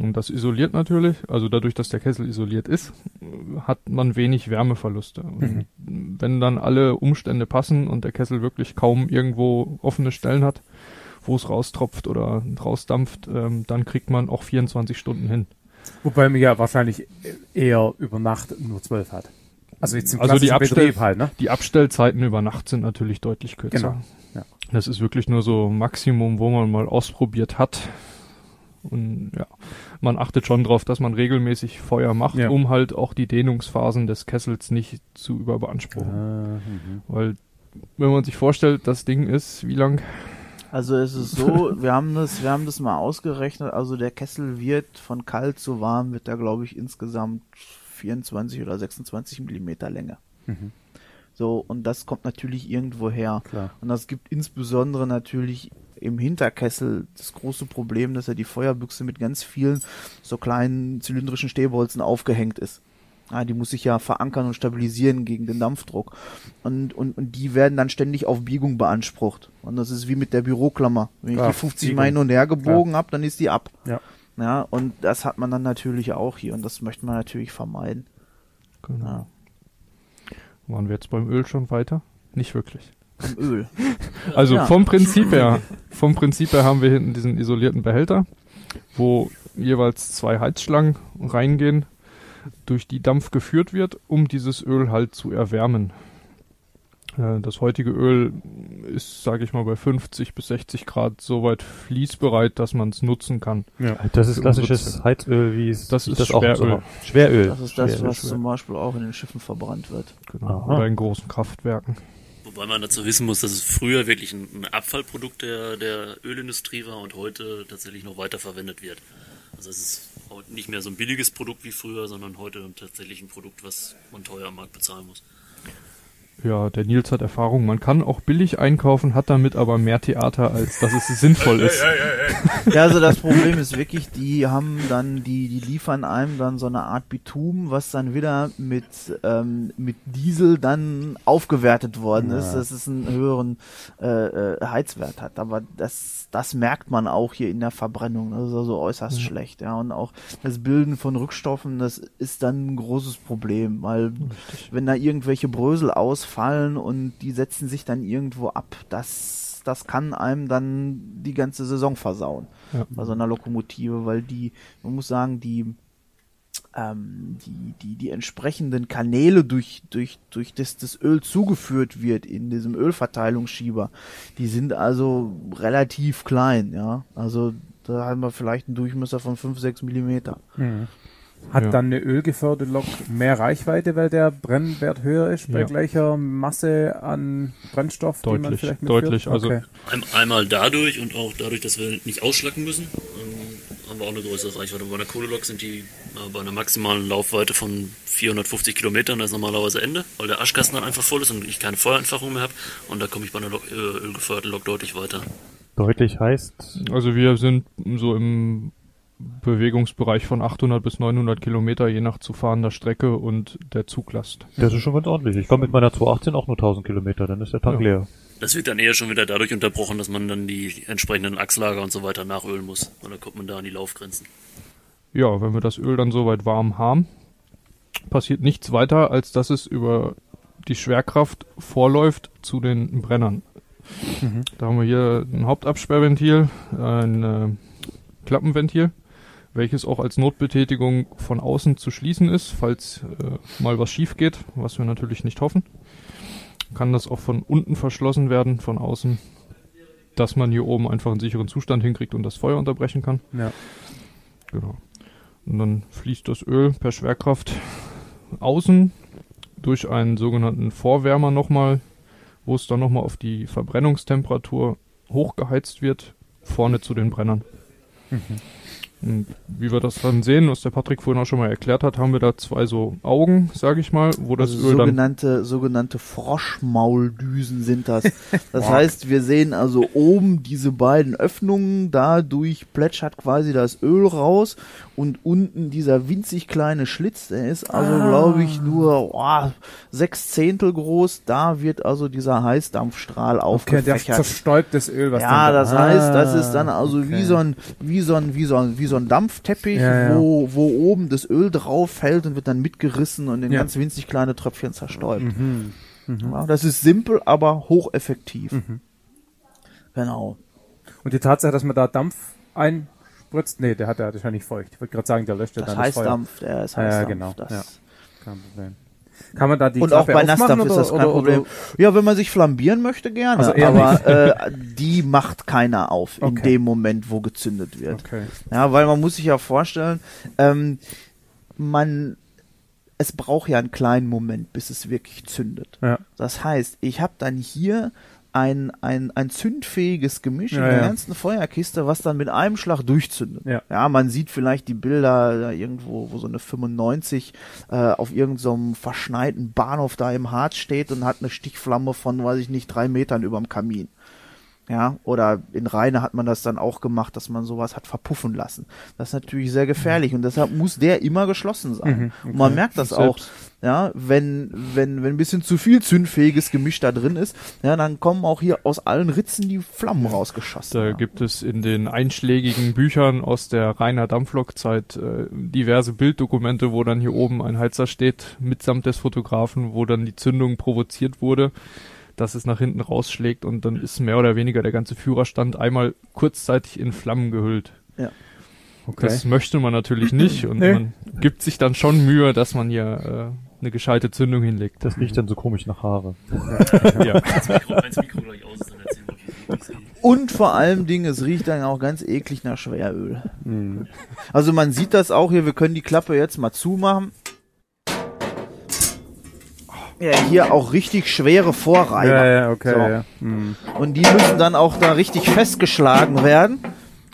S5: Und das isoliert natürlich, also dadurch, dass der Kessel isoliert ist, hat man wenig Wärmeverluste. Mhm. Wenn dann alle Umstände passen und der Kessel wirklich kaum irgendwo offene Stellen hat, wo es raustropft oder rausdampft, ähm, dann kriegt man auch 24 Stunden hin.
S14: Wobei man ja wahrscheinlich eher über Nacht nur zwölf hat.
S5: Also jetzt im also die, Abstell halt, ne? die Abstellzeiten über Nacht sind natürlich deutlich kürzer.
S14: Genau.
S5: Ja. Das ist wirklich nur so Maximum, wo man mal ausprobiert hat. Und ja, man achtet schon drauf, dass man regelmäßig Feuer macht, ja. um halt auch die Dehnungsphasen des Kessels nicht zu überbeanspruchen. Ah, mhm. Weil, wenn man sich vorstellt, das Ding ist, wie lang?
S12: Also es ist so, wir haben das, wir haben das mal ausgerechnet. Also der Kessel wird von kalt zu warm, wird da glaube ich insgesamt 24 oder 26 Millimeter Länge. Mhm. So, und das kommt natürlich irgendwo her.
S14: Klar.
S12: Und das gibt insbesondere natürlich im Hinterkessel das große Problem, dass er die Feuerbüchse mit ganz vielen so kleinen zylindrischen Stäbholzen aufgehängt ist. Ah, die muss sich ja verankern und stabilisieren gegen den Dampfdruck. Und, und, und die werden dann ständig auf Biegung beansprucht. Und das ist wie mit der Büroklammer. Wenn ich ja, die 50 Biegung. Mal hin und her gebogen ja. habe, dann ist die ab.
S14: Ja.
S12: Ja, und das hat man dann natürlich auch hier. Und das möchte man natürlich vermeiden.
S5: Genau. Ja. Waren wir jetzt beim Öl schon weiter? Nicht wirklich.
S12: Öl.
S5: also ja. vom Prinzip her, vom Prinzip her haben wir hinten diesen isolierten Behälter, wo jeweils zwei Heizschlangen reingehen, durch die Dampf geführt wird, um dieses Öl halt zu erwärmen. Äh, das heutige Öl ist, sage ich mal, bei 50 bis 60 Grad soweit fließbereit, dass man es nutzen kann.
S13: Ja. Das ist klassisches Heizöl, wie es
S5: das ist
S13: das
S5: Schweröl.
S13: Auch Schweröl.
S12: Das ist das,
S13: Schweröl.
S12: was zum Beispiel auch in den Schiffen verbrannt wird.
S5: Genau. Oder in großen Kraftwerken.
S3: Wobei man dazu wissen muss, dass es früher wirklich ein, ein Abfallprodukt der, der Ölindustrie war und heute tatsächlich noch weiterverwendet wird. Also es ist heute nicht mehr so ein billiges Produkt wie früher, sondern heute tatsächlich ein Produkt, was man teuer am Markt bezahlen muss.
S5: Ja, der Nils hat Erfahrung. Man kann auch billig einkaufen, hat damit aber mehr Theater, als dass es sinnvoll ist.
S12: Ja, also das Problem ist wirklich, die haben dann, die, die liefern einem dann so eine Art Bitum, was dann wieder mit, ähm, mit Diesel dann aufgewertet worden ist,
S13: Ja.
S12: dass es einen höheren äh, äh, Heizwert hat. Aber das, das merkt man auch hier in der Verbrennung. Das ist also äußerst schlecht. Ja, und auch das Bilden von Rückstoffen, das ist dann ein großes Problem, weil wenn da irgendwelche Brösel ausfallen und die setzen sich dann irgendwo ab, das, das kann einem dann die ganze Saison versauen.
S5: Ja.
S12: Bei so einer Lokomotive, weil die, man muss sagen, die, ähm, die, die, die entsprechenden Kanäle, durch, durch, durch das das Öl zugeführt wird in diesem Ölverteilungsschieber, die sind also relativ klein, ja. Also da haben wir vielleicht einen Durchmesser von 5, 6 Millimeter.
S14: Mhm. Hat
S5: Ja.
S14: dann eine ölgeförderte Lok mehr Reichweite, weil der Brennwert höher ist bei
S5: Ja.
S14: gleicher Masse an Brennstoff, die man
S5: Deutlich,
S14: vielleicht mitführt?
S5: deutlich, also-
S14: Okay.
S3: Ein, einmal dadurch und auch dadurch, dass wir nicht ausschlacken müssen, ähm, haben wir auch eine größere Reichweite. Bei einer Kohlelok sind die äh, bei einer maximalen Laufweite von 450 Kilometern, da ist normalerweise Ende, weil der Aschkasten dann einfach voll ist und ich keine Feuerentfachung mehr habe. Und da komme ich bei einer Lok, äh, ölgefeuerten Lok deutlich weiter.
S13: Deutlich heißt,
S5: Also wir sind so im Bewegungsbereich von 800 bis 900 Kilometer, je nach zu fahrender Strecke und der Zuglast.
S13: das ist schon ganz ordentlich. Ich komme mit meiner 218 auch nur 1000 Kilometer, dann ist der Tank
S5: Ja.
S13: leer.
S3: Das wird dann eher schon wieder dadurch unterbrochen, dass man dann die entsprechenden Achslager und so weiter nachölen muss. Und dann kommt man da an die Laufgrenzen.
S5: Ja, wenn wir das Öl dann soweit warm haben, passiert nichts weiter, als dass es über die Schwerkraft vorläuft zu den Brennern. Da haben wir hier ein Hauptabsperrventil, ein äh, Klappenventil, welches auch als Notbetätigung von außen zu schließen ist, falls äh, mal was schief geht, was wir natürlich nicht hoffen. Kann das auch von unten verschlossen werden, von außen, dass man hier oben einfach einen sicheren Zustand hinkriegt und das Feuer unterbrechen kann.
S14: Ja.
S5: Genau. Und dann fließt das Öl per Schwerkraft außen durch einen sogenannten Vorwärmer nochmal, wo es dann nochmal auf die Verbrennungstemperatur hochgeheizt wird, vorne zu den Brennern. Und wie wir das dann sehen, was der Patrick vorhin auch schon mal erklärt hat, haben wir da zwei so Augen, sage ich mal, wo das
S12: Also
S5: Öl dann
S12: sogenannte, sogenannte Froschmauldüsen sind das. Das heißt, wir sehen also oben diese beiden Öffnungen, dadurch plätschert quasi das Öl raus und unten dieser winzig kleine Schlitz, der ist also,
S14: Ah.
S12: glaube ich, nur oh, sechs Zehntel groß. Da wird also dieser Heißdampfstrahl
S14: Okay, der
S12: aufgefächert.
S14: zerstäubt das Öl, was
S12: ja, das heißt, das ist dann
S14: Ah,
S12: also
S14: okay.
S12: wie so ein, wie so ein, wie so ein, wie so ein Dampfteppich,
S14: Ja, ja.
S12: wo, wo oben das Öl drauf fällt und wird dann mitgerissen und in
S14: Ja.
S12: ganz winzig kleine Tröpfchen zerstäubt.
S14: Mhm. Mhm.
S12: Das ist simpel, aber hocheffektiv.
S14: Mhm.
S12: Genau.
S14: Und die Tatsache, dass man da Dampf einspritzt, nee, der hat ja wahrscheinlich feucht. Ich wollte gerade sagen, der löscht ja dann das Feuer.
S12: Heißdampf, der ist
S14: Ja, ja, genau.
S12: Das
S14: Ja. Kein Problem. Kann man da die
S12: und auch
S14: Klappe
S12: bei
S14: aufmachen
S12: Nassdampf ist das kein
S14: oder-
S12: Problem.
S14: oder-
S12: ja, wenn man sich flambieren möchte, gerne.
S14: Also
S12: aber äh, die macht keiner auf in
S14: Okay.
S12: dem Moment, wo gezündet wird.
S14: Okay.
S12: Ja, weil man muss sich ja vorstellen, ähm, man, es braucht ja einen kleinen Moment, bis es wirklich zündet.
S14: Ja.
S12: Das heißt, ich habe dann hier ein, ein, ein zündfähiges Gemisch in
S14: Ja,
S12: der
S14: ja.
S12: ganzen Feuerkiste, was dann mit einem Schlag durchzündet.
S14: Ja.
S12: man sieht vielleicht die Bilder da irgendwo, wo so eine 95 äh, auf irgendeinem verschneiten Bahnhof da im Harz steht und hat eine Stichflamme von, weiß ich nicht, drei Metern überm Kamin. Ja, oder in Rheine hat man das dann auch gemacht, dass man sowas hat verpuffen lassen. Das ist natürlich sehr gefährlich und deshalb muss der immer geschlossen sein.
S14: Mhm,
S12: Und man
S14: okay.
S12: merkt das auch, ja, wenn, wenn, wenn ein bisschen zu viel zündfähiges Gemisch da drin ist, ja, dann kommen auch hier aus allen Ritzen die Flammen rausgeschossen.
S5: Da gibt es in den einschlägigen Büchern aus der Rainer Dampflok-Zeit äh, diverse Bilddokumente, wo dann hier oben ein Heizer steht, mitsamt des Fotografen, wo dann die Zündung provoziert wurde. Dass es nach hinten rausschlägt und dann ist mehr oder weniger der ganze Führerstand einmal kurzzeitig in Flammen gehüllt.
S12: Ja.
S5: Okay. Das möchte man natürlich nicht und nee. man gibt sich dann schon Mühe, dass man hier äh, eine gescheite Zündung hinlegt.
S13: Das riecht dann so komisch nach Haare.
S12: ja. Und vor allem Ding, es riecht dann auch ganz eklig nach Schweröl. Mhm. Also man sieht das auch hier, wir können die Klappe jetzt mal zumachen. Ja, hier auch richtig schwere Vorreiber.
S14: Ja, ja, okay. So. Ja. Mhm.
S12: Und die müssen dann auch da richtig festgeschlagen werden.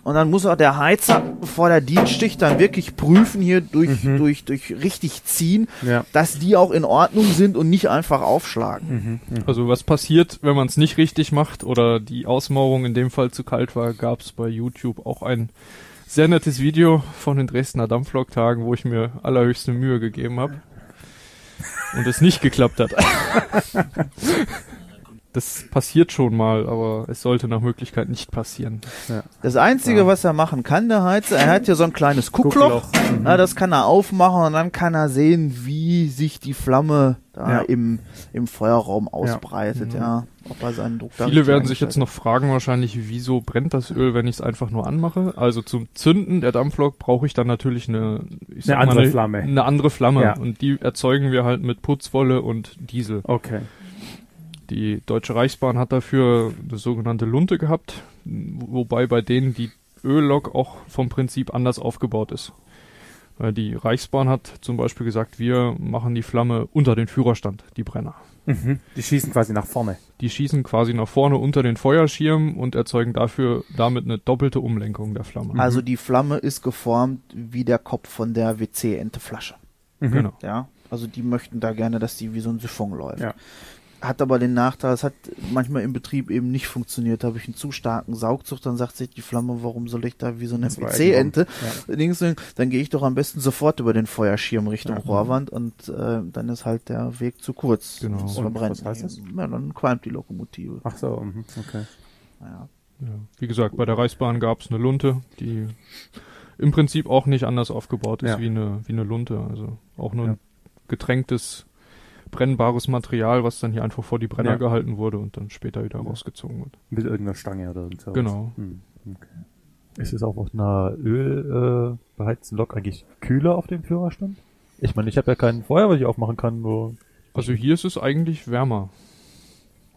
S12: Und dann muss auch der Heizer vor der Dienststich dann wirklich prüfen, hier durch, mhm. durch, durch richtig ziehen, ja. dass die auch in Ordnung sind und nicht einfach aufschlagen.
S5: Mhm. Mhm. Also was passiert, wenn man es nicht richtig macht oder die Ausmauerung in dem Fall zu kalt war, gab es bei YouTube auch ein sehr nettes Video von den Dresdner Dampflok-Tagen, wo ich mir allerhöchste Mühe gegeben habe und es nicht geklappt hat. das passiert schon mal, aber es sollte nach Möglichkeit nicht passieren.
S12: Ja. Das Einzige, ja. was er machen kann, der Heizer, er hat hier so ein kleines. Guckloch. Mhm. Ja, das kann er aufmachen und dann kann er sehen, wie sich die Flamme da im, im Feuerraum ausbreitet. Ja. Mhm.
S5: Ob er seinen Druck Viele werden sich jetzt noch fragen wahrscheinlich, wieso brennt das Öl, wenn ich es einfach nur anmache? Also zum Zünden der Dampflok brauche ich dann natürlich eine,
S14: eine andere mal, Flamme.
S5: Eine andere Flamme. Und die erzeugen wir halt mit Putzwolle und Diesel.
S14: Okay.
S5: Die Deutsche Reichsbahn hat dafür eine sogenannte Lunte gehabt, wobei bei denen die Öllok auch vom Prinzip anders aufgebaut ist. Die Reichsbahn hat zum Beispiel gesagt, wir machen die Flamme unter den Führerstand, die Brenner.
S14: Mhm. Die schießen quasi nach vorne.
S5: Die schießen quasi nach vorne unter den Feuerschirm und erzeugen dafür damit eine doppelte Umlenkung der Flamme.
S12: Also die Flamme ist geformt wie der Kopf von der WC-Enteflasche.
S5: Mhm. Genau.
S12: Ja, also die möchten da gerne, dass die wie so ein Siphon läuft. Ja hat aber den Nachteil, es hat manchmal im Betrieb eben nicht funktioniert. Da habe ich einen zu starken Saugzug, dann sagt sich die Flamme, warum soll ich da wie so eine PC-Ente? Ja. Dann gehe ich doch am besten sofort über den Feuerschirm Richtung ja. Rohrwand und äh, dann ist halt der Weg zu kurz.
S5: Genau. Das
S12: verbrennt. Was heißt das? Ja, dann qualmt die Lokomotive.
S14: Ach so, mhm, okay.
S5: Naja. Ja. Wie gesagt, bei der Reichsbahn gab es eine Lunte, die im Prinzip auch nicht anders aufgebaut ist wie eine wie eine Lunte. Also auch nur ein getränktes brennbares Material, was dann hier einfach vor die Brenner ja. gehalten wurde und dann später wieder ja. rausgezogen wird.
S13: Mit irgendeiner Stange oder so.
S5: Genau. Hm.
S13: Okay. Ist es auch auf einer ölbeheizten äh, Lok eigentlich kühler auf dem Führerstand? Ich meine, ich habe ja keinen Feuer, was ich aufmachen kann. Wo
S5: also hier ist es eigentlich wärmer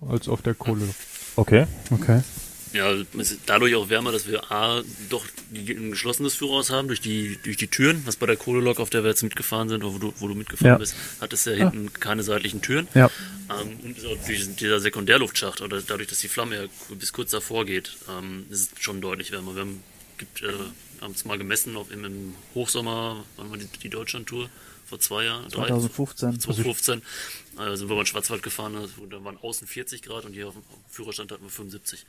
S5: als auf der Kohle.
S13: Okay, okay.
S3: Ja, es ist dadurch auch wärmer, dass wir A, doch ein geschlossenes Führerhaus haben durch die, durch die Türen, was bei der Kohlelok, auf der wir jetzt mitgefahren sind, wo du, wo du mitgefahren ja. bist, hat es ja hinten ah. keine seitlichen Türen.
S14: Ja.
S3: Ähm, und durch dieser Sekundärluftschacht, oder dadurch, dass die Flamme ja bis kurz davor geht, ähm, ist es schon deutlich wärmer. Wir haben, gibt, äh, haben es mal gemessen, auf, im, im Hochsommer, wann war die, die Deutschland-Tour? vor zwei Jahren.
S12: 2015.
S3: 2015. Also sind wir mal in Schwarzwald gefahren, also da waren außen 40 Grad und hier auf dem Führerstand hatten wir 75.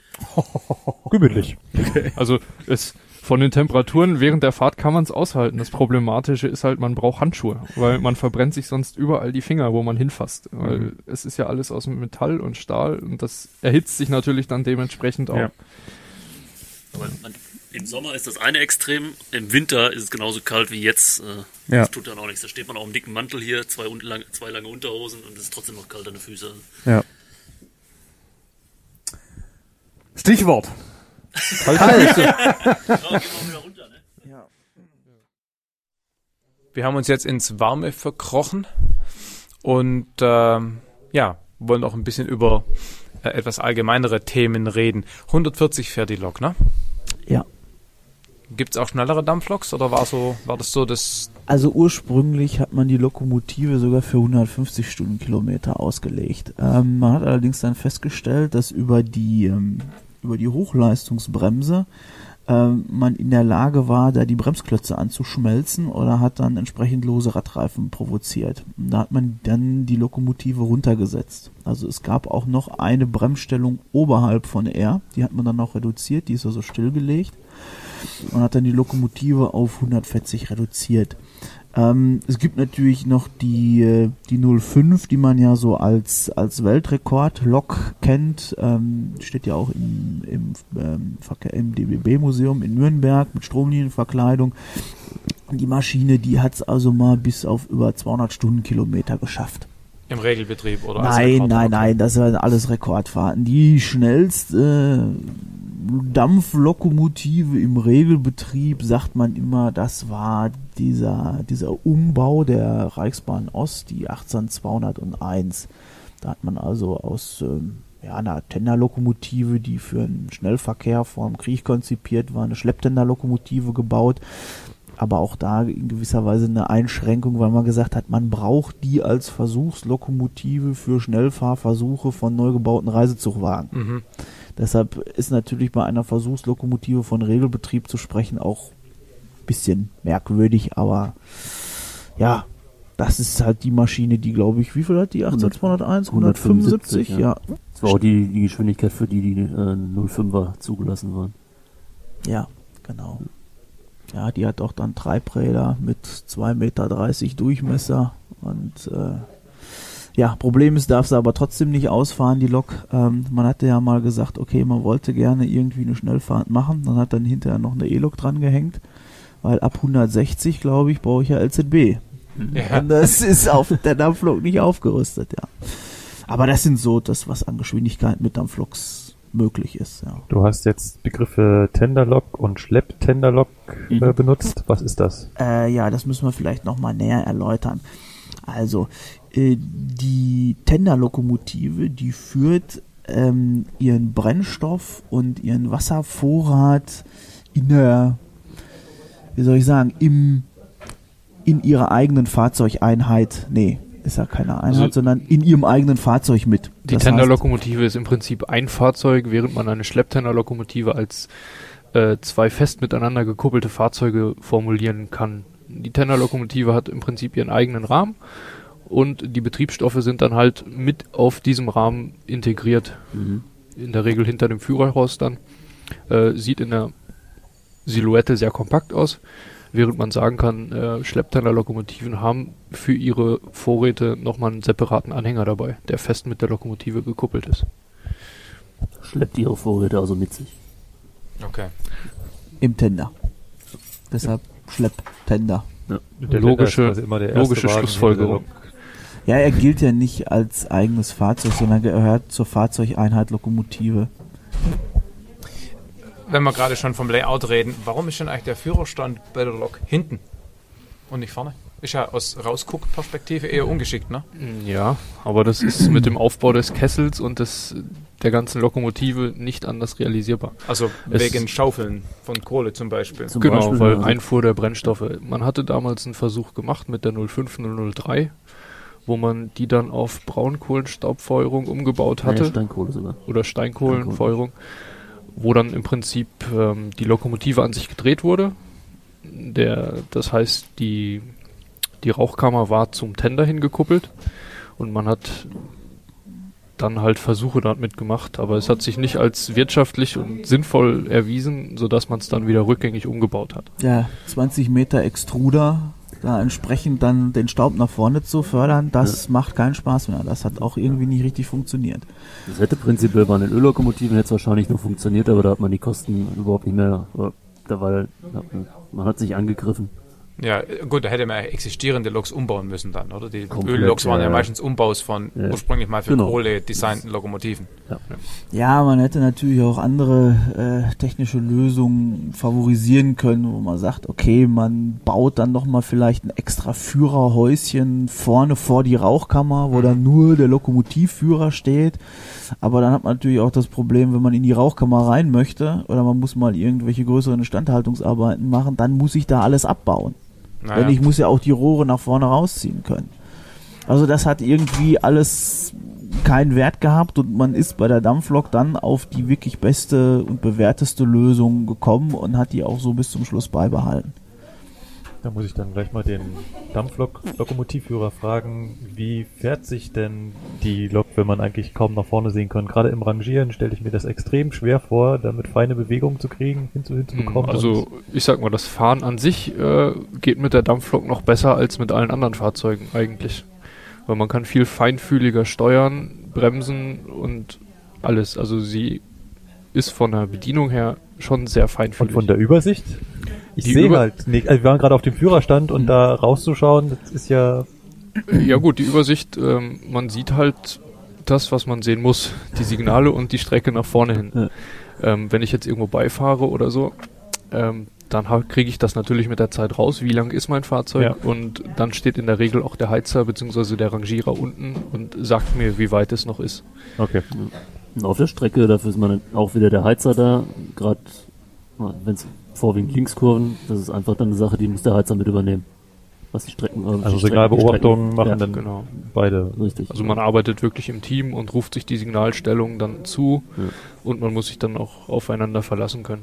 S14: Gemütlich.
S5: Also es von den Temperaturen während der Fahrt kann man es aushalten. Das Problematische ist halt, man braucht Handschuhe, weil man verbrennt sich sonst überall die Finger, wo man hinfasst. Weil mhm. es ist ja alles aus Metall und Stahl und das erhitzt sich natürlich dann dementsprechend auch. Ja.
S3: Aber man, im Sommer ist das eine Extrem, im Winter ist es genauso kalt wie jetzt. Äh, ja. Das tut dann auch nichts. Da steht man auch im dicken Mantel hier, zwei, lang, zwei lange Unterhosen und es ist trotzdem noch kalt an den Füßen.
S14: Ja. Stichwort.
S12: Kalt. Kalt.
S2: Ne? Wir haben uns jetzt ins Warme verkrochen und ähm, ja, wollen auch ein bisschen über äh, etwas allgemeinere Themen reden. 140 fährt die Lok, ne?
S12: Ja.
S2: Gibt es auch schnellere Dampfloks oder war so war das so das?
S12: Also ursprünglich hat man die Lokomotive sogar für 150 Stundenkilometer ausgelegt. Ähm, man hat allerdings dann festgestellt, dass über die ähm, über die Hochleistungsbremse ähm, man in der Lage war, da die Bremsklötze anzuschmelzen oder hat dann entsprechend lose Radreifen provoziert. Und da hat man dann die Lokomotive runtergesetzt. Also es gab auch noch eine Bremsstellung oberhalb von R, die hat man dann auch reduziert, die ist also stillgelegt und hat dann die Lokomotive auf 140 reduziert. Ähm, es gibt natürlich noch die, äh, die 05, die man ja so als, als Weltrekord-Lok kennt. Ähm, steht ja auch im, im, ähm, im DBB-Museum in Nürnberg mit Stromlinienverkleidung. Die Maschine, die hat es also mal bis auf über 200 Stundenkilometer geschafft.
S2: Im Regelbetrieb oder
S12: Nein, nein, nein, das sind alles Rekordfahrten. Die schnellste Dampflokomotive im Regelbetrieb, sagt man immer, das war dieser, dieser Umbau der Reichsbahn Ost, die 18201. Da hat man also aus ähm, ja, einer Tenderlokomotive, die für einen Schnellverkehr vor dem Krieg konzipiert war, eine Schlepptenderlokomotive gebaut. Aber auch da in gewisser Weise eine Einschränkung, weil man gesagt hat, man braucht die als Versuchslokomotive für Schnellfahrversuche von neu gebauten Reisezugwagen. Mhm. Deshalb ist natürlich bei einer Versuchslokomotive von Regelbetrieb zu sprechen auch ein bisschen merkwürdig, aber ja, das ist halt die Maschine, die glaube ich, wie viel hat die 18201? 175, 175 ja. ja.
S3: Das war auch die, die Geschwindigkeit, für die die äh, 05er zugelassen waren.
S12: Ja, genau. Ja, die hat auch dann Treibräder mit 2,30 Meter Durchmesser und äh, ja, Problem ist, darf sie aber trotzdem nicht ausfahren, die Lok. Ähm, man hatte ja mal gesagt, okay, man wollte gerne irgendwie eine Schnellfahrt machen. Dann hat dann hinterher noch eine E-Lok dran gehängt, weil ab 160, glaube ich, brauche ich ja LZB. Ja. Und das ist auf der Dampflok nicht aufgerüstet, ja. Aber das sind so das, was an Geschwindigkeit mit Dampfloks möglich ist, ja.
S13: Du hast jetzt Begriffe Tenderlok und Schlepptenderlok äh, mhm. benutzt. Was ist das?
S12: Äh, ja, das müssen wir vielleicht nochmal näher erläutern. Also, äh, die Tenderlokomotive, die führt ähm, ihren Brennstoff und ihren Wasservorrat in der, wie soll ich sagen, im, in ihrer eigenen Fahrzeugeinheit, nee, ist ja keine Einheit, also sondern in ihrem eigenen Fahrzeug mit.
S5: Die Tenderlokomotive ist im Prinzip ein Fahrzeug, während man eine Schlepptenderlokomotive als äh, zwei fest miteinander gekuppelte Fahrzeuge formulieren kann. Die Tenderlokomotive hat im Prinzip ihren eigenen Rahmen und die Betriebsstoffe sind dann halt mit auf diesem Rahmen integriert. Mhm. In der Regel hinter dem Führerhaus dann. Äh, sieht in der Silhouette sehr kompakt aus, während man sagen kann, äh, Schleppteiler-Lokomotiven haben für ihre Vorräte nochmal einen separaten Anhänger dabei, der fest mit der Lokomotive gekuppelt ist.
S3: Schleppt ihre Vorräte also mit sich.
S2: Okay.
S12: Im Tender. Deshalb Schlepptender.
S5: Ja. Logische, logische Schlussfolgerung.
S12: Ja, er gilt ja nicht als eigenes Fahrzeug, sondern gehört zur Fahrzeugeinheit Lokomotive.
S2: Wenn wir gerade schon vom Layout reden, warum ist denn eigentlich der Führerstand bei der Lok hinten und nicht vorne? Ist ja aus Rausguck-Perspektive eher ungeschickt, ne?
S5: Ja, aber das ist mit dem Aufbau des Kessels und des, der ganzen Lokomotive nicht anders realisierbar.
S2: Also es wegen Schaufeln von Kohle zum Beispiel. Zum
S5: genau, Beispiel, weil ja. Einfuhr der Brennstoffe. Man hatte damals einen Versuch gemacht mit der 05003 wo man die dann auf Braunkohlenstaubfeuerung umgebaut hatte. Ja,
S3: Steinkohle sogar.
S5: Oder Steinkohlenfeuerung, wo dann im Prinzip ähm, die Lokomotive an sich gedreht wurde. Der, das heißt, die, die Rauchkammer war zum Tender hingekuppelt und man hat dann halt Versuche damit gemacht, aber es hat sich nicht als wirtschaftlich und sinnvoll erwiesen, sodass man es dann wieder rückgängig umgebaut hat.
S12: Ja, 20 Meter Extruder da entsprechend dann den Staub nach vorne zu fördern, das ja. macht keinen Spaß mehr. Das hat auch irgendwie nicht richtig funktioniert.
S3: Das hätte prinzipiell bei den Öllokomotiven jetzt wahrscheinlich noch funktioniert, aber da hat man die Kosten überhaupt nicht mehr, da war, man hat sich angegriffen.
S2: Ja, gut, da hätte man existierende Loks umbauen müssen dann, oder? Die Ölloks waren ja, ja, meistens Umbaus von ja. ursprünglich mal für genau. Kohle designten Lokomotiven.
S12: Ja. ja. man hätte natürlich auch andere äh, technische Lösungen favorisieren können, wo man sagt, okay, man baut dann nochmal vielleicht ein extra Führerhäuschen vorne vor die Rauchkammer, wo dann nur der Lokomotivführer steht. Aber dann hat man natürlich auch das Problem, wenn man in die Rauchkammer rein möchte oder man muss mal irgendwelche größeren Instandhaltungsarbeiten machen, dann muss ich da alles abbauen. Naja. Denn ich muss ja auch die Rohre nach vorne rausziehen können. Also das hat irgendwie alles keinen Wert gehabt und man ist bei der Dampflok dann auf die wirklich beste und bewährteste Lösung gekommen und hat die auch so bis zum Schluss beibehalten.
S13: Da muss ich dann gleich mal den Dampflok-Lokomotivführer fragen, wie fährt sich denn die Lok, wenn man eigentlich kaum nach vorne sehen kann? Gerade im Rangieren stelle ich mir das extrem schwer vor, damit feine Bewegungen zu kriegen, hinzubekommen.
S5: Also ich sag mal, das Fahren an sich äh, geht mit der Dampflok noch besser als mit allen anderen Fahrzeugen eigentlich. Weil man kann viel feinfühliger steuern, bremsen und alles. Also sie ist von der Bedienung her schon sehr feinfühlig.
S13: Und von der Übersicht? Ich sehe halt nicht. Also wir waren gerade auf dem Führerstand und mhm. da rauszuschauen, das ist ja
S5: Ja gut, die Übersicht, ähm, man sieht halt das, was man sehen muss, die Signale und die Strecke nach vorne hin. Ja. Ähm, wenn ich jetzt irgendwo beifahre oder so, ähm, dann kriege ich das natürlich mit der Zeit raus, wie lang ist mein Fahrzeug ja. und dann steht in der Regel auch der Heizer bzw. der Rangierer unten und sagt mir, wie weit es noch ist.
S3: Okay. Und auf der Strecke, dafür ist man auch wieder der Heizer da, gerade wenn es vorwiegend Linkskurven, das ist einfach dann eine Sache, die muss der Heizer mit übernehmen was die Strecken.
S13: Äh, also Signalbeobachtungen machen ja, dann genau. beide.
S5: Richtig. Also man arbeitet wirklich im Team und ruft sich die Signalstellung dann zu ja. und man muss sich dann auch aufeinander verlassen können.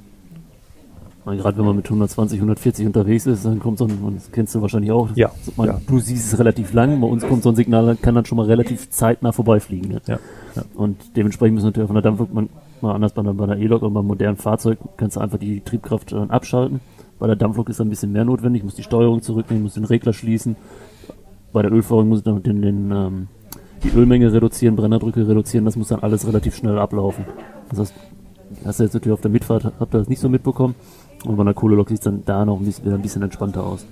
S3: Gerade wenn man mit 120, 140 unterwegs ist, dann kommt so ein, das kennst du wahrscheinlich auch.
S13: Ja.
S3: Man,
S13: ja.
S3: Du siehst es relativ lang, bei uns kommt so ein Signal, kann dann schon mal relativ zeitnah vorbeifliegen. Ne?
S13: Ja. ja.
S3: Und dementsprechend müssen natürlich von der Dampf, man, mal anders bei einer, bei einer E-Lok oder beim modernen Fahrzeug, kannst du einfach die Triebkraft dann abschalten bei der Dampflok ist ein bisschen mehr notwendig, muss die Steuerung zurücknehmen, muss den Regler schließen. Bei der Ölführung muss ich dann den, den, ähm, die Ölmenge reduzieren, Brennerdrücke reduzieren, das muss dann alles relativ schnell ablaufen. Das heißt, hast du jetzt natürlich auf der Mitfahrt, habt ihr das nicht so mitbekommen. Und bei einer Kohlelok sieht es dann da noch ein bisschen, ein bisschen entspannter aus.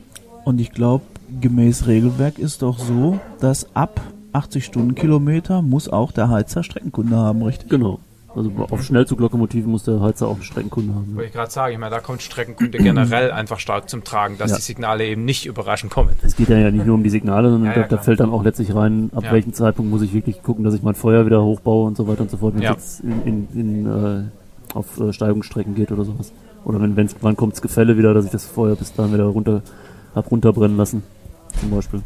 S12: Und ich glaube, gemäß Regelwerk ist doch so, dass ab 80 Stundenkilometer muss auch der Heizer Streckenkunde haben, richtig?
S3: Genau. Also auf Schnellzuglokomotiven muss der Heizer auch einen Streckenkunde haben.
S2: Ne? Wollte ich gerade sagen, ich meine, da kommt Streckenkunde generell einfach stark zum Tragen, dass ja. die Signale eben nicht überraschend kommen.
S3: Es geht ja nicht nur um die Signale, sondern ja, ja, da, da, fällt dann auch letztlich rein, ab welchem Zeitpunkt muss ich wirklich gucken, dass ich mein Feuer wieder hochbaue und so weiter und so fort, wenn es jetzt in, in, in, äh, auf äh, Steigungsstrecken geht oder sowas. Oder wenn wenn's, wann kommt das Gefälle wieder, dass ich das Feuer bis dahin wieder runter hab runterbrennen lassen, zum Beispiel.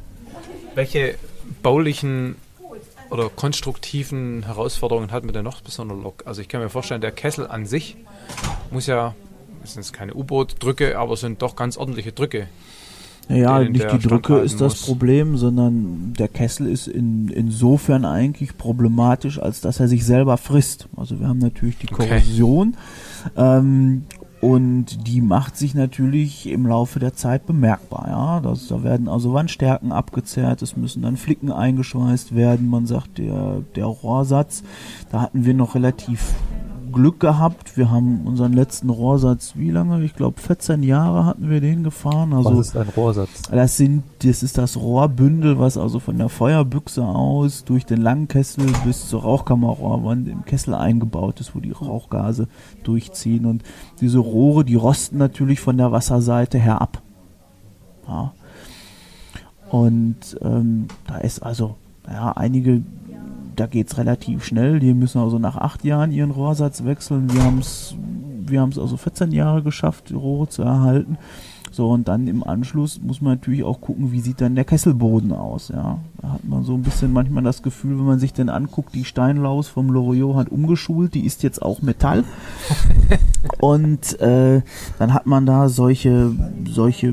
S2: Welche baulichen oder konstruktiven Herausforderungen hat mit der noch besonderen Lok? Also ich kann mir vorstellen, der Kessel an sich muss ja, das sind keine U-Boot-Drücke, aber sind doch ganz ordentliche Drücke.
S12: Ja, nicht die Drücke ist das muss. Problem, sondern der Kessel ist in, insofern eigentlich problematisch, als dass er sich selber frisst. Also wir haben natürlich die Korrosion okay. ähm, und die macht sich natürlich im Laufe der Zeit bemerkbar. Ja, das, da werden also Wandstärken abgezerrt, es müssen dann Flicken eingeschweißt werden. Man sagt, der, der Rohrsatz, da hatten wir noch relativ Glück gehabt. Wir haben unseren letzten Rohrsatz, wie lange? Ich glaube 14 Jahre hatten wir den gefahren. Also,
S13: was ist ein Rohrsatz?
S12: Das sind, das ist das Rohrbündel, was also von der Feuerbüchse aus durch den langen Kessel bis zur Rauchkammerrohrwand im Kessel eingebaut ist, wo die Rauchgase durchziehen. Und diese Rohre, die rosten natürlich von der Wasserseite her ab. Ja. Und ähm, da ist also ja, einige da geht es relativ schnell. Die müssen also nach acht Jahren ihren Rohrsatz wechseln. Wir haben es wir haben's also 14 Jahre geschafft, die Rohre zu erhalten. So, und dann im Anschluss muss man natürlich auch gucken, wie sieht dann der Kesselboden aus, ja. Da hat man so ein bisschen manchmal das Gefühl, wenn man sich den anguckt, die Steinlaus vom Loriot hat umgeschult, die ist jetzt auch Metall. und äh, dann hat man da solche, solche,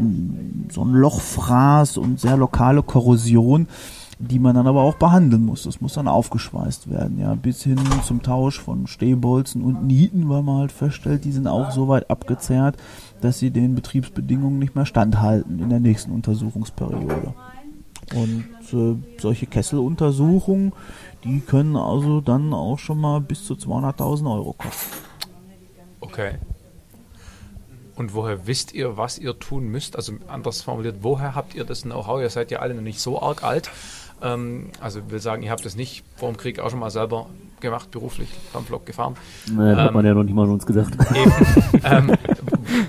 S12: so ein Lochfraß und sehr lokale Korrosion die man dann aber auch behandeln muss. Das muss dann aufgeschweißt werden, ja, bis hin zum Tausch von Stehbolzen und Nieten, weil man halt feststellt, die sind auch so weit abgezerrt, dass sie den Betriebsbedingungen nicht mehr standhalten in der nächsten Untersuchungsperiode. Und äh, solche Kesseluntersuchungen, die können also dann auch schon mal bis zu 200.000 Euro kosten.
S2: Okay. Und woher wisst ihr, was ihr tun müsst? Also anders formuliert, woher habt ihr das Know-how? Ihr seid ja alle noch nicht so arg alt. Ähm, also ich will sagen, ihr habt das nicht vor dem Krieg auch schon mal selber gemacht, beruflich Dampflok gefahren.
S3: Naja, ähm, hat man ja noch nicht mal uns gesagt.
S2: Eben, ähm,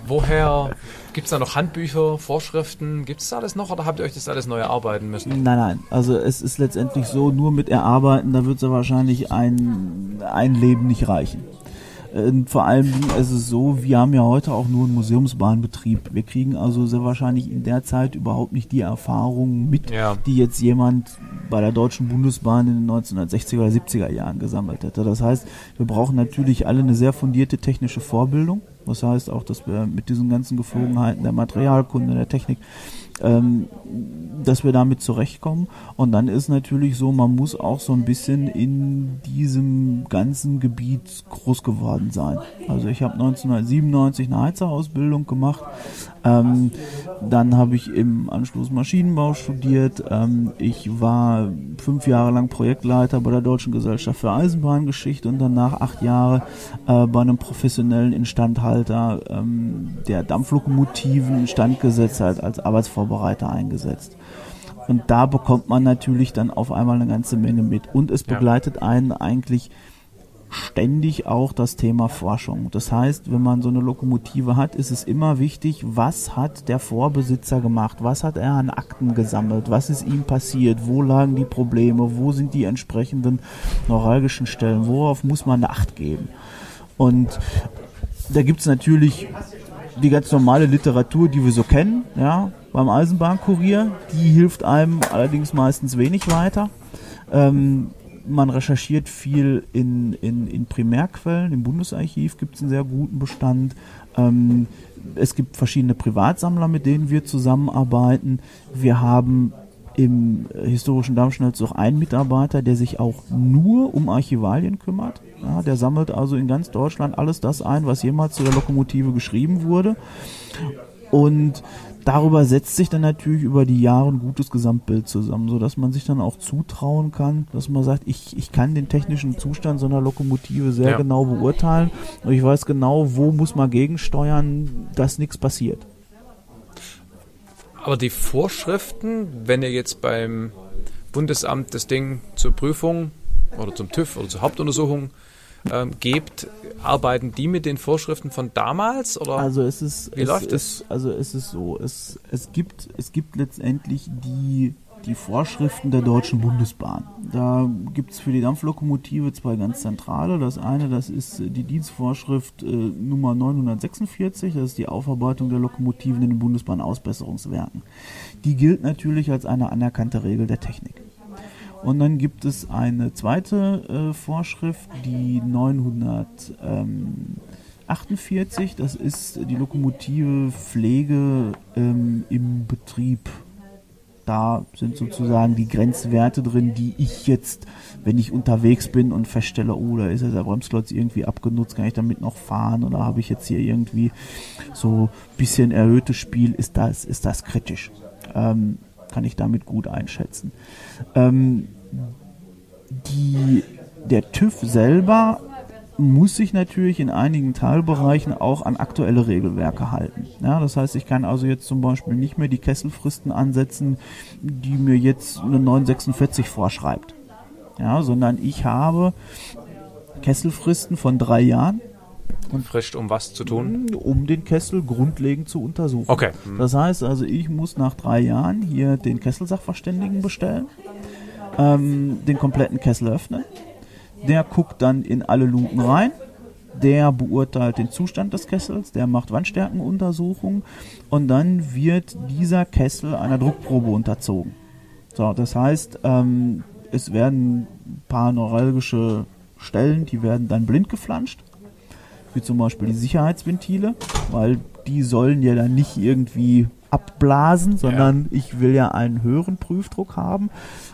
S2: woher gibt es da noch Handbücher, Vorschriften? Gibt es alles noch oder habt ihr euch das alles neu erarbeiten müssen?
S12: Nein, nein. Also es ist letztendlich so, nur mit Erarbeiten, da wird es ja wahrscheinlich ein, ein Leben nicht reichen. Und vor allem ist es so, wir haben ja heute auch nur einen Museumsbahnbetrieb. Wir kriegen also sehr wahrscheinlich in der Zeit überhaupt nicht die Erfahrungen mit, ja. die jetzt jemand bei der Deutschen Bundesbahn in den 1960er oder 70er Jahren gesammelt hätte. Das heißt, wir brauchen natürlich alle eine sehr fundierte technische Vorbildung. Das heißt auch, dass wir mit diesen ganzen Geflogenheiten der Materialkunde, der Technik ähm, dass wir damit zurechtkommen. Und dann ist natürlich so, man muss auch so ein bisschen in diesem ganzen Gebiet groß geworden sein. Also ich habe 1997 eine Heizerausbildung gemacht. Ähm, dann habe ich im Anschluss Maschinenbau studiert. Ähm, ich war fünf Jahre lang Projektleiter bei der Deutschen Gesellschaft für Eisenbahngeschichte und danach acht Jahre äh, bei einem professionellen Instandhalter, ähm, der Dampflokomotiven instand gesetzt hat als Arbeitsvorbereiter eingesetzt. Und da bekommt man natürlich dann auf einmal eine ganze Menge mit. Und es begleitet einen eigentlich ständig auch das Thema Forschung. Das heißt, wenn man so eine Lokomotive hat, ist es immer wichtig, was hat der Vorbesitzer gemacht, was hat er an Akten gesammelt, was ist ihm passiert, wo lagen die Probleme, wo sind die entsprechenden neuralgischen Stellen, worauf muss man Acht geben. Und da gibt es natürlich die ganz normale Literatur, die wir so kennen, ja, beim Eisenbahnkurier, die hilft einem allerdings meistens wenig weiter. Ähm, man recherchiert viel in, in, in Primärquellen. Im Bundesarchiv gibt es einen sehr guten Bestand. Ähm, es gibt verschiedene Privatsammler, mit denen wir zusammenarbeiten. Wir haben im historischen Dampfschnellzug auch einen Mitarbeiter, der sich auch nur um Archivalien kümmert. Ja, der sammelt also in ganz Deutschland alles das ein, was jemals zu der Lokomotive geschrieben wurde. Und darüber setzt sich dann natürlich über die Jahre ein gutes Gesamtbild zusammen, so dass man sich dann auch zutrauen kann, dass man sagt, ich, ich kann den technischen Zustand so einer Lokomotive sehr ja. genau beurteilen und ich weiß genau, wo muss man gegensteuern, dass nichts passiert.
S2: Aber die Vorschriften, wenn ihr jetzt beim Bundesamt das Ding zur Prüfung oder zum TÜV oder zur Hauptuntersuchung ähm, gebt, arbeiten die mit den Vorschriften von damals oder
S12: also es ist,
S2: wie
S12: es
S2: läuft
S12: es? Also es ist so, es, es gibt es gibt letztendlich die die Vorschriften der Deutschen Bundesbahn. Da gibt es für die Dampflokomotive zwei ganz zentrale. Das eine, das ist die Dienstvorschrift äh, Nummer 946, das ist die Aufarbeitung der Lokomotiven in den Bundesbahn-Ausbesserungswerken. Die gilt natürlich als eine anerkannte Regel der Technik. Und dann gibt es eine zweite äh, Vorschrift, die 948, das ist die lokomotive Pflege ähm, im Betrieb. Da sind sozusagen die Grenzwerte drin, die ich jetzt, wenn ich unterwegs bin und feststelle, oh, da ist ja der Bremsklotz irgendwie abgenutzt, kann ich damit noch fahren oder habe ich jetzt hier irgendwie so ein bisschen erhöhtes Spiel, ist das, ist das kritisch. Ähm, kann ich damit gut einschätzen. Ähm, die, der TÜV selber muss sich natürlich in einigen Teilbereichen auch an aktuelle Regelwerke halten. Ja, das heißt, ich kann also jetzt zum Beispiel nicht mehr die Kesselfristen ansetzen, die mir jetzt eine 946 vorschreibt. Ja, sondern ich habe Kesselfristen von drei Jahren.
S2: Und frisch, um was zu tun?
S12: Um den Kessel grundlegend zu untersuchen.
S2: Okay.
S12: Das heißt also, ich muss nach drei Jahren hier den Kesselsachverständigen bestellen ähm, den kompletten Kessel öffnen. Der guckt dann in alle Luken rein. Der beurteilt den Zustand des Kessels, der macht Wandstärkenuntersuchungen und dann wird dieser Kessel einer Druckprobe unterzogen. So, das heißt, ähm, es werden ein paar neuralgische Stellen, die werden dann blind geflanscht, wie zum Beispiel die Sicherheitsventile, weil die sollen ja dann nicht irgendwie abblasen, sondern ja. ich will ja einen höheren Prüfdruck haben.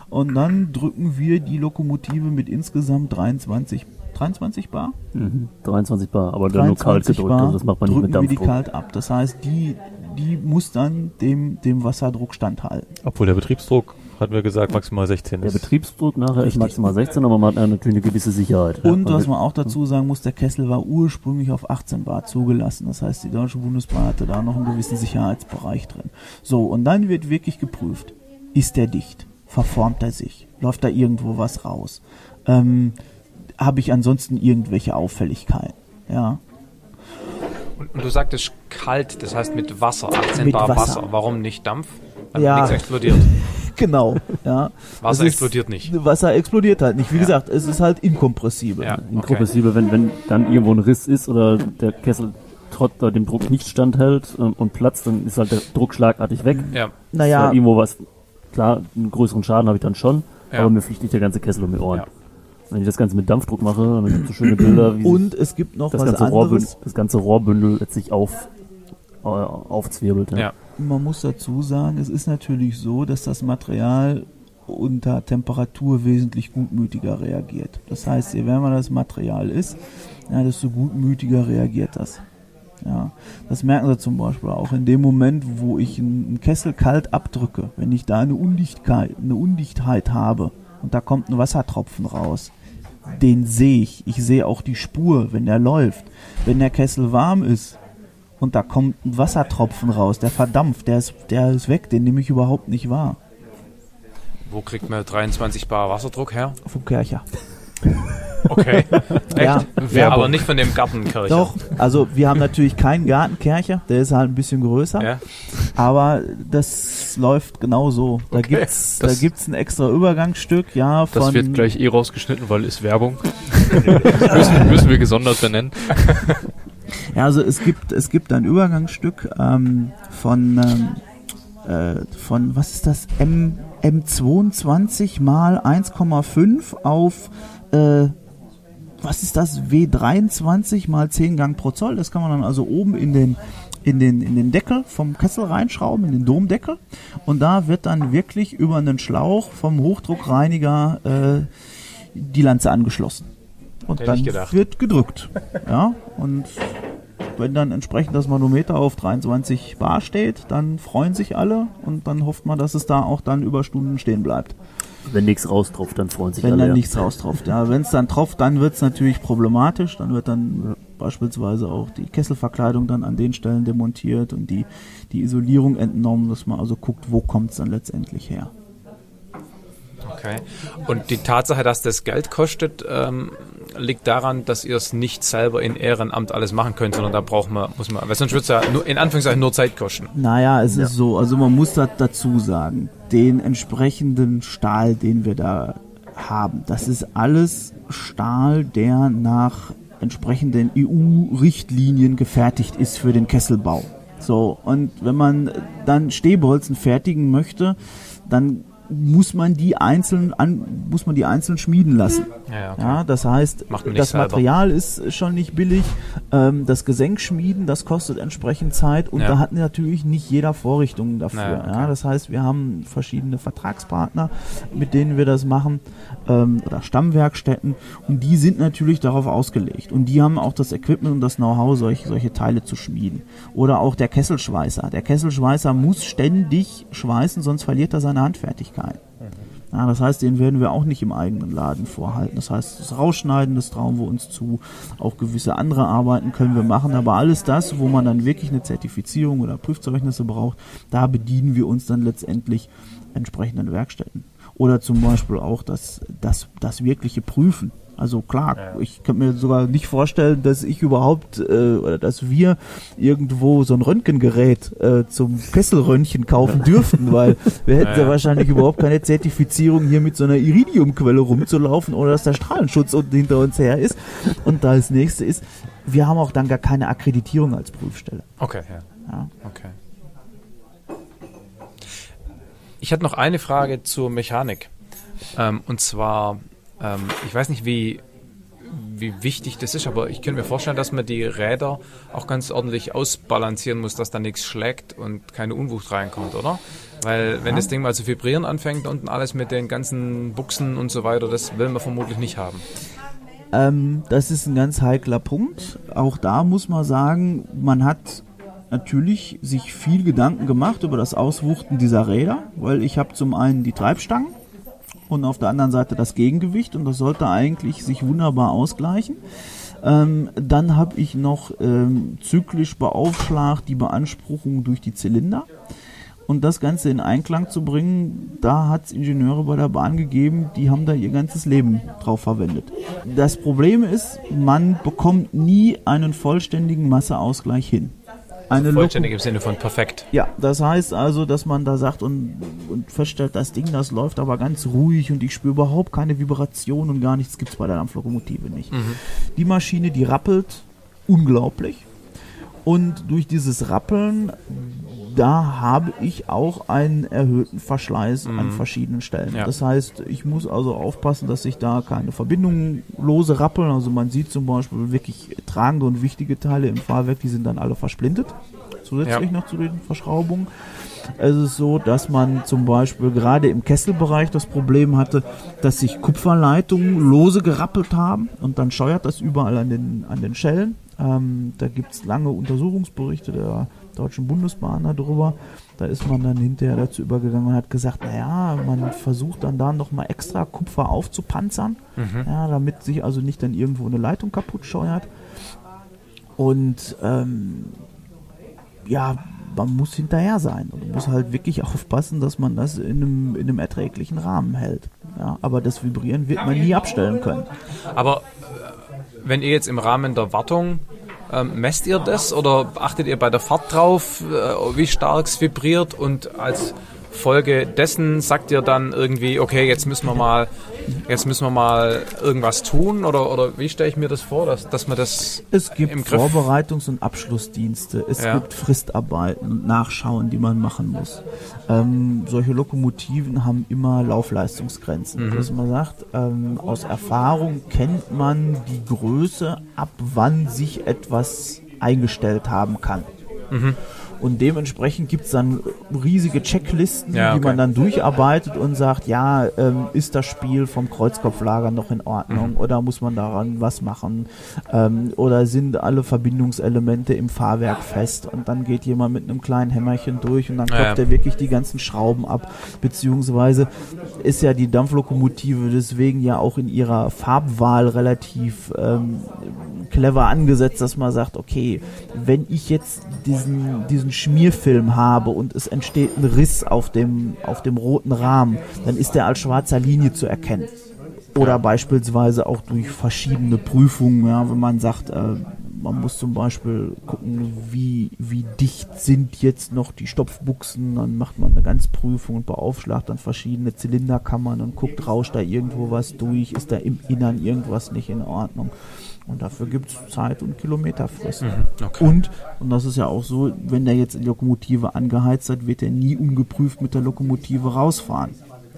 S12: Und dann drücken wir die Lokomotive mit insgesamt 23 23 Bar?
S3: Mhm, 23 Bar, aber dann nur kalt gedrückt, Bar
S12: also das macht man nicht mit Dampfdruck. wir die kalt ab. Das heißt, die, die muss dann dem, dem Wasserdruck standhalten.
S13: Obwohl der Betriebsdruck, hatten wir gesagt, maximal 16
S3: ist. Der Betriebsdruck nachher Richtig. ist maximal 16, aber man hat natürlich eine gewisse Sicherheit.
S12: Und was man auch dazu sagen muss, der Kessel war ursprünglich auf 18 Bar zugelassen. Das heißt, die Deutsche Bundesbahn hatte da noch einen gewissen Sicherheitsbereich drin. So, und dann wird wirklich geprüft, ist der dicht? verformt er sich? Läuft da irgendwo was raus? Ähm, Habe ich ansonsten irgendwelche Auffälligkeiten? Ja.
S2: Und, und, du sagtest kalt, das heißt mit Wasser, 18 Bar Wasser. Wasser. Warum nicht Dampf?
S12: Weil ja.
S2: nichts explodiert.
S12: genau, ja.
S2: Wasser ist, explodiert nicht.
S12: Wasser explodiert halt nicht. Wie ja. gesagt, es ist halt inkompressibel. Ja,
S3: inkompressibel, okay. wenn, wenn dann irgendwo ein Riss ist oder der Kessel trotz dem Druck nicht standhält ähm, und platzt, dann ist halt der Druck schlagartig weg.
S2: Ja.
S12: Naja.
S3: Ist halt irgendwo was Klar, einen größeren Schaden habe ich dann schon, ja. aber mir fliegt nicht der ganze Kessel um die Ohren. Wenn ich das Ganze mit Dampfdruck mache, dann gibt es so schöne Bilder, wie
S12: und es gibt noch
S3: das
S12: was
S3: ganze anderes. das ganze Rohrbündel letztlich auf, äh, aufzwirbelt. Ja.
S2: ja.
S12: Man muss dazu sagen, es ist natürlich so, dass das Material unter Temperatur wesentlich gutmütiger reagiert. Das heißt, je wärmer das Material ist, ja, desto gutmütiger reagiert das. Ja, das merken Sie zum Beispiel auch in dem Moment, wo ich einen Kessel kalt abdrücke, wenn ich da eine Undichtheit, eine Undichtheit habe und da kommt ein Wassertropfen raus, den sehe ich. Ich sehe auch die Spur, wenn der läuft. Wenn der Kessel warm ist und da kommt ein Wassertropfen raus, der verdampft, der ist, der ist weg, den nehme ich überhaupt nicht wahr.
S2: Wo kriegt man 23 Bar Wasserdruck her?
S12: Vom Kercher.
S2: Okay.
S12: Ja,
S2: Wer aber nicht von dem Gartenkircher.
S12: Doch, also wir haben natürlich keinen Gartenkercher, der ist halt ein bisschen größer.
S2: Ja.
S12: Aber das läuft genau so. Da
S2: Okay.
S12: gibt's, da
S5: Das-
S12: gibt's ein extra Übergangsstück, ja, von.
S5: Das wird gleich eh rausgeschnitten, weil ist Werbung. müssen, müssen wir gesondert benennen.
S12: Ja, also es gibt, es gibt ein Übergangsstück ähm, von, ähm, äh, von, was ist das, M, M22 mal 1,5 auf, äh, was ist das, W23 mal 10 Gang pro Zoll. Das kann man dann also oben in den, in den, in den Deckel vom Kessel reinschrauben, in den Domdeckel. Und da wird dann wirklich über einen Schlauch vom Hochdruckreiniger äh, die Lanze angeschlossen. Und
S2: Hätte
S12: dann wird gedrückt. Ja, und wenn dann entsprechend das Manometer auf 23 Bar steht, dann freuen sich alle und dann hofft man, dass es da auch dann über Stunden stehen bleibt.
S16: Wenn nichts raustropft, dann freuen sich
S12: Wenn
S16: alle.
S12: dann
S16: ja.
S12: nichts raustropft. Ja, wenn es dann tropft, dann wird es natürlich problematisch. Dann wird dann beispielsweise auch die Kesselverkleidung dann an den Stellen demontiert und die, die Isolierung entnommen, dass man also guckt, wo kommt es dann letztendlich her.
S2: Okay. Und die Tatsache, dass das Geld kostet, ähm, liegt daran, dass ihr es nicht selber in Ehrenamt alles machen könnt, sondern da braucht man, muss man, weil sonst wird es ja nur, in Anführungszeichen nur Zeit kosten.
S12: Naja, es ist so, also man muss das dazu sagen, den entsprechenden Stahl, den wir da haben, das ist alles Stahl, der nach entsprechenden EU-Richtlinien gefertigt ist für den Kesselbau. So, und wenn man dann Stehbolzen fertigen möchte, dann muss man die einzeln an, muss man die einzeln schmieden lassen.
S2: Ja, okay.
S12: Ja, das heißt, das
S2: selber.
S12: Material ist schon nicht billig. Ähm, das Gesenkschmieden, das kostet entsprechend Zeit und
S2: Ja.
S12: da hat natürlich nicht jeder Vorrichtungen dafür.
S2: Ja, okay.
S12: ja, das heißt, wir haben verschiedene Vertragspartner, mit denen wir das machen ähm, oder Stammwerkstätten und die sind natürlich darauf ausgelegt und die haben auch das Equipment und das Know-how, solche, solche Teile zu schmieden. Oder auch der Kesselschweißer. Der Kesselschweißer muss ständig schweißen, sonst verliert er seine Handfertigkeit. Ja, das heißt, den werden wir auch nicht im eigenen Laden vorhalten. Das heißt, das Rausschneiden, das trauen wir uns zu. Auch gewisse andere Arbeiten können wir machen. Aber alles das, wo man dann wirklich eine Zertifizierung oder Prüfzeugnisse braucht, da bedienen wir uns dann letztendlich entsprechenden Werkstätten. Oder zum Beispiel auch das, das, das wirkliche Prüfen. Also klar, ich kann mir sogar nicht vorstellen, dass ich überhaupt äh, oder dass wir irgendwo so ein Röntgengerät äh, zum Kesselröntgen kaufen dürften, weil wir hätten ja,
S2: Ja.
S12: wahrscheinlich überhaupt keine Zertifizierung hier mit so einer Iridiumquelle rumzulaufen oder dass der Strahlenschutz unten hinter uns her ist. Und da das nächste ist, wir haben auch dann gar keine Akkreditierung als Prüfstelle.
S2: Okay, ja.
S12: Ja.
S2: Okay. Ich hatte noch eine Frage zur Mechanik. Ähm, und zwar, ähm, ich weiß nicht, wie, wie wichtig das ist, aber ich könnte mir vorstellen, dass man die Räder auch ganz ordentlich ausbalancieren muss, dass da nichts schlägt und keine Unwucht reinkommt, oder? Weil wenn das Ding mal zu vibrieren anfängt, unten alles mit den ganzen Buchsen und so weiter, das will man vermutlich nicht haben.
S12: Ähm, das ist ein ganz heikler Punkt. Auch da muss man sagen, man hat natürlich sich viel Gedanken gemacht über das Auswuchten dieser Räder, weil ich habe zum einen die Treibstangen und auf der anderen Seite das Gegengewicht und das sollte eigentlich sich wunderbar ausgleichen. Ähm, dann habe ich noch ähm, zyklisch beaufschlagt die Beanspruchung durch die Zylinder. Und das Ganze in Einklang zu bringen, da hat es Ingenieure bei der Bahn gegeben, die haben da ihr ganzes Leben drauf verwendet. Das Problem ist, man bekommt nie einen vollständigen Masseausgleich hin. Eine
S2: Vollständig im Sinne von perfekt.
S12: ja, das heißt also, dass man da sagt und, und feststellt, das Ding, das läuft aber ganz ruhig und ich spüre überhaupt keine Vibration und gar nichts gibt's bei der Dampflokomotive nicht.
S2: Mhm.
S12: Die Maschine, die rappelt unglaublich. Und durch dieses Rappeln, da habe ich auch einen erhöhten Verschleiß an
S2: Mhm.
S12: verschiedenen Stellen.
S2: Ja.
S12: Das heißt, ich muss also aufpassen, dass sich da keine Verbindungen lose rappeln. Also man sieht zum Beispiel wirklich tragende und wichtige Teile im Fahrwerk, die sind dann alle versplintet. Zusätzlich
S2: Ja.
S12: noch zu den Verschraubungen. Es ist so, dass man zum Beispiel gerade im Kesselbereich das Problem hatte, dass sich Kupferleitungen lose gerappelt haben und dann scheuert das überall an den, an den Schellen. Ähm, da gibt es lange Untersuchungsberichte der Deutschen Bundesbahn darüber. Da ist man dann hinterher dazu übergegangen und hat gesagt, naja, man versucht dann da nochmal extra Kupfer aufzupanzern,
S2: Mhm.
S12: ja, damit sich also nicht dann irgendwo eine Leitung kaputt scheuert. Und ähm, ja, man muss hinterher sein und muss halt wirklich aufpassen, dass man das in einem, in einem erträglichen Rahmen hält. Ja, aber das Vibrieren wird man nie abstellen können.
S2: Aber äh, wenn ihr jetzt im Rahmen der Wartung ähm, messt ihr das oder achtet ihr bei der Fahrt drauf, äh, wie stark es vibriert und als Folge dessen sagt ihr dann irgendwie, okay, jetzt müssen wir mal, jetzt müssen wir mal irgendwas tun oder, oder wie stelle ich mir das vor, dass, dass man das
S12: Es gibt im Vorbereitungs- und Abschlussdienste, es ja. gibt Fristarbeiten und Nachschauen, die man machen muss. Ähm, solche Lokomotiven haben immer Laufleistungsgrenzen, mhm. dass man sagt, ähm, aus Erfahrung kennt man die Größe, ab wann sich etwas eingestellt haben kann. Mhm. Und dementsprechend gibt es dann riesige Checklisten, ja, okay. die man dann durcharbeitet und sagt, ja, ähm, ist das Spiel vom Kreuzkopflager noch in Ordnung mhm. oder muss man daran was machen? Ähm, oder sind alle Verbindungselemente im Fahrwerk fest? Und dann geht jemand mit einem kleinen Hämmerchen durch und dann klopft ja. er wirklich die ganzen Schrauben ab. Beziehungsweise ist ja die Dampflokomotive deswegen ja auch in ihrer Farbwahl relativ ähm, clever angesetzt, dass man sagt, okay, wenn ich jetzt diesen, diesen Schmierfilm habe und es entsteht ein Riss auf dem, auf dem roten Rahmen, dann ist der als schwarzer Linie zu erkennen. Oder beispielsweise auch durch verschiedene Prüfungen, ja, wenn man sagt, äh, man muss zum Beispiel gucken, wie, wie dicht sind jetzt noch die Stopfbuchsen, dann macht man eine Ganzprüfung und beaufschlagt dann verschiedene Zylinderkammern und guckt, rauscht da irgendwo was durch, ist da im Innern irgendwas nicht in Ordnung. Und dafür gibt es Zeit und Kilometerfrist. Mhm, okay. Und, und das ist ja auch so, wenn der jetzt die Lokomotive angeheizt hat, wird er nie ungeprüft mit der Lokomotive rausfahren.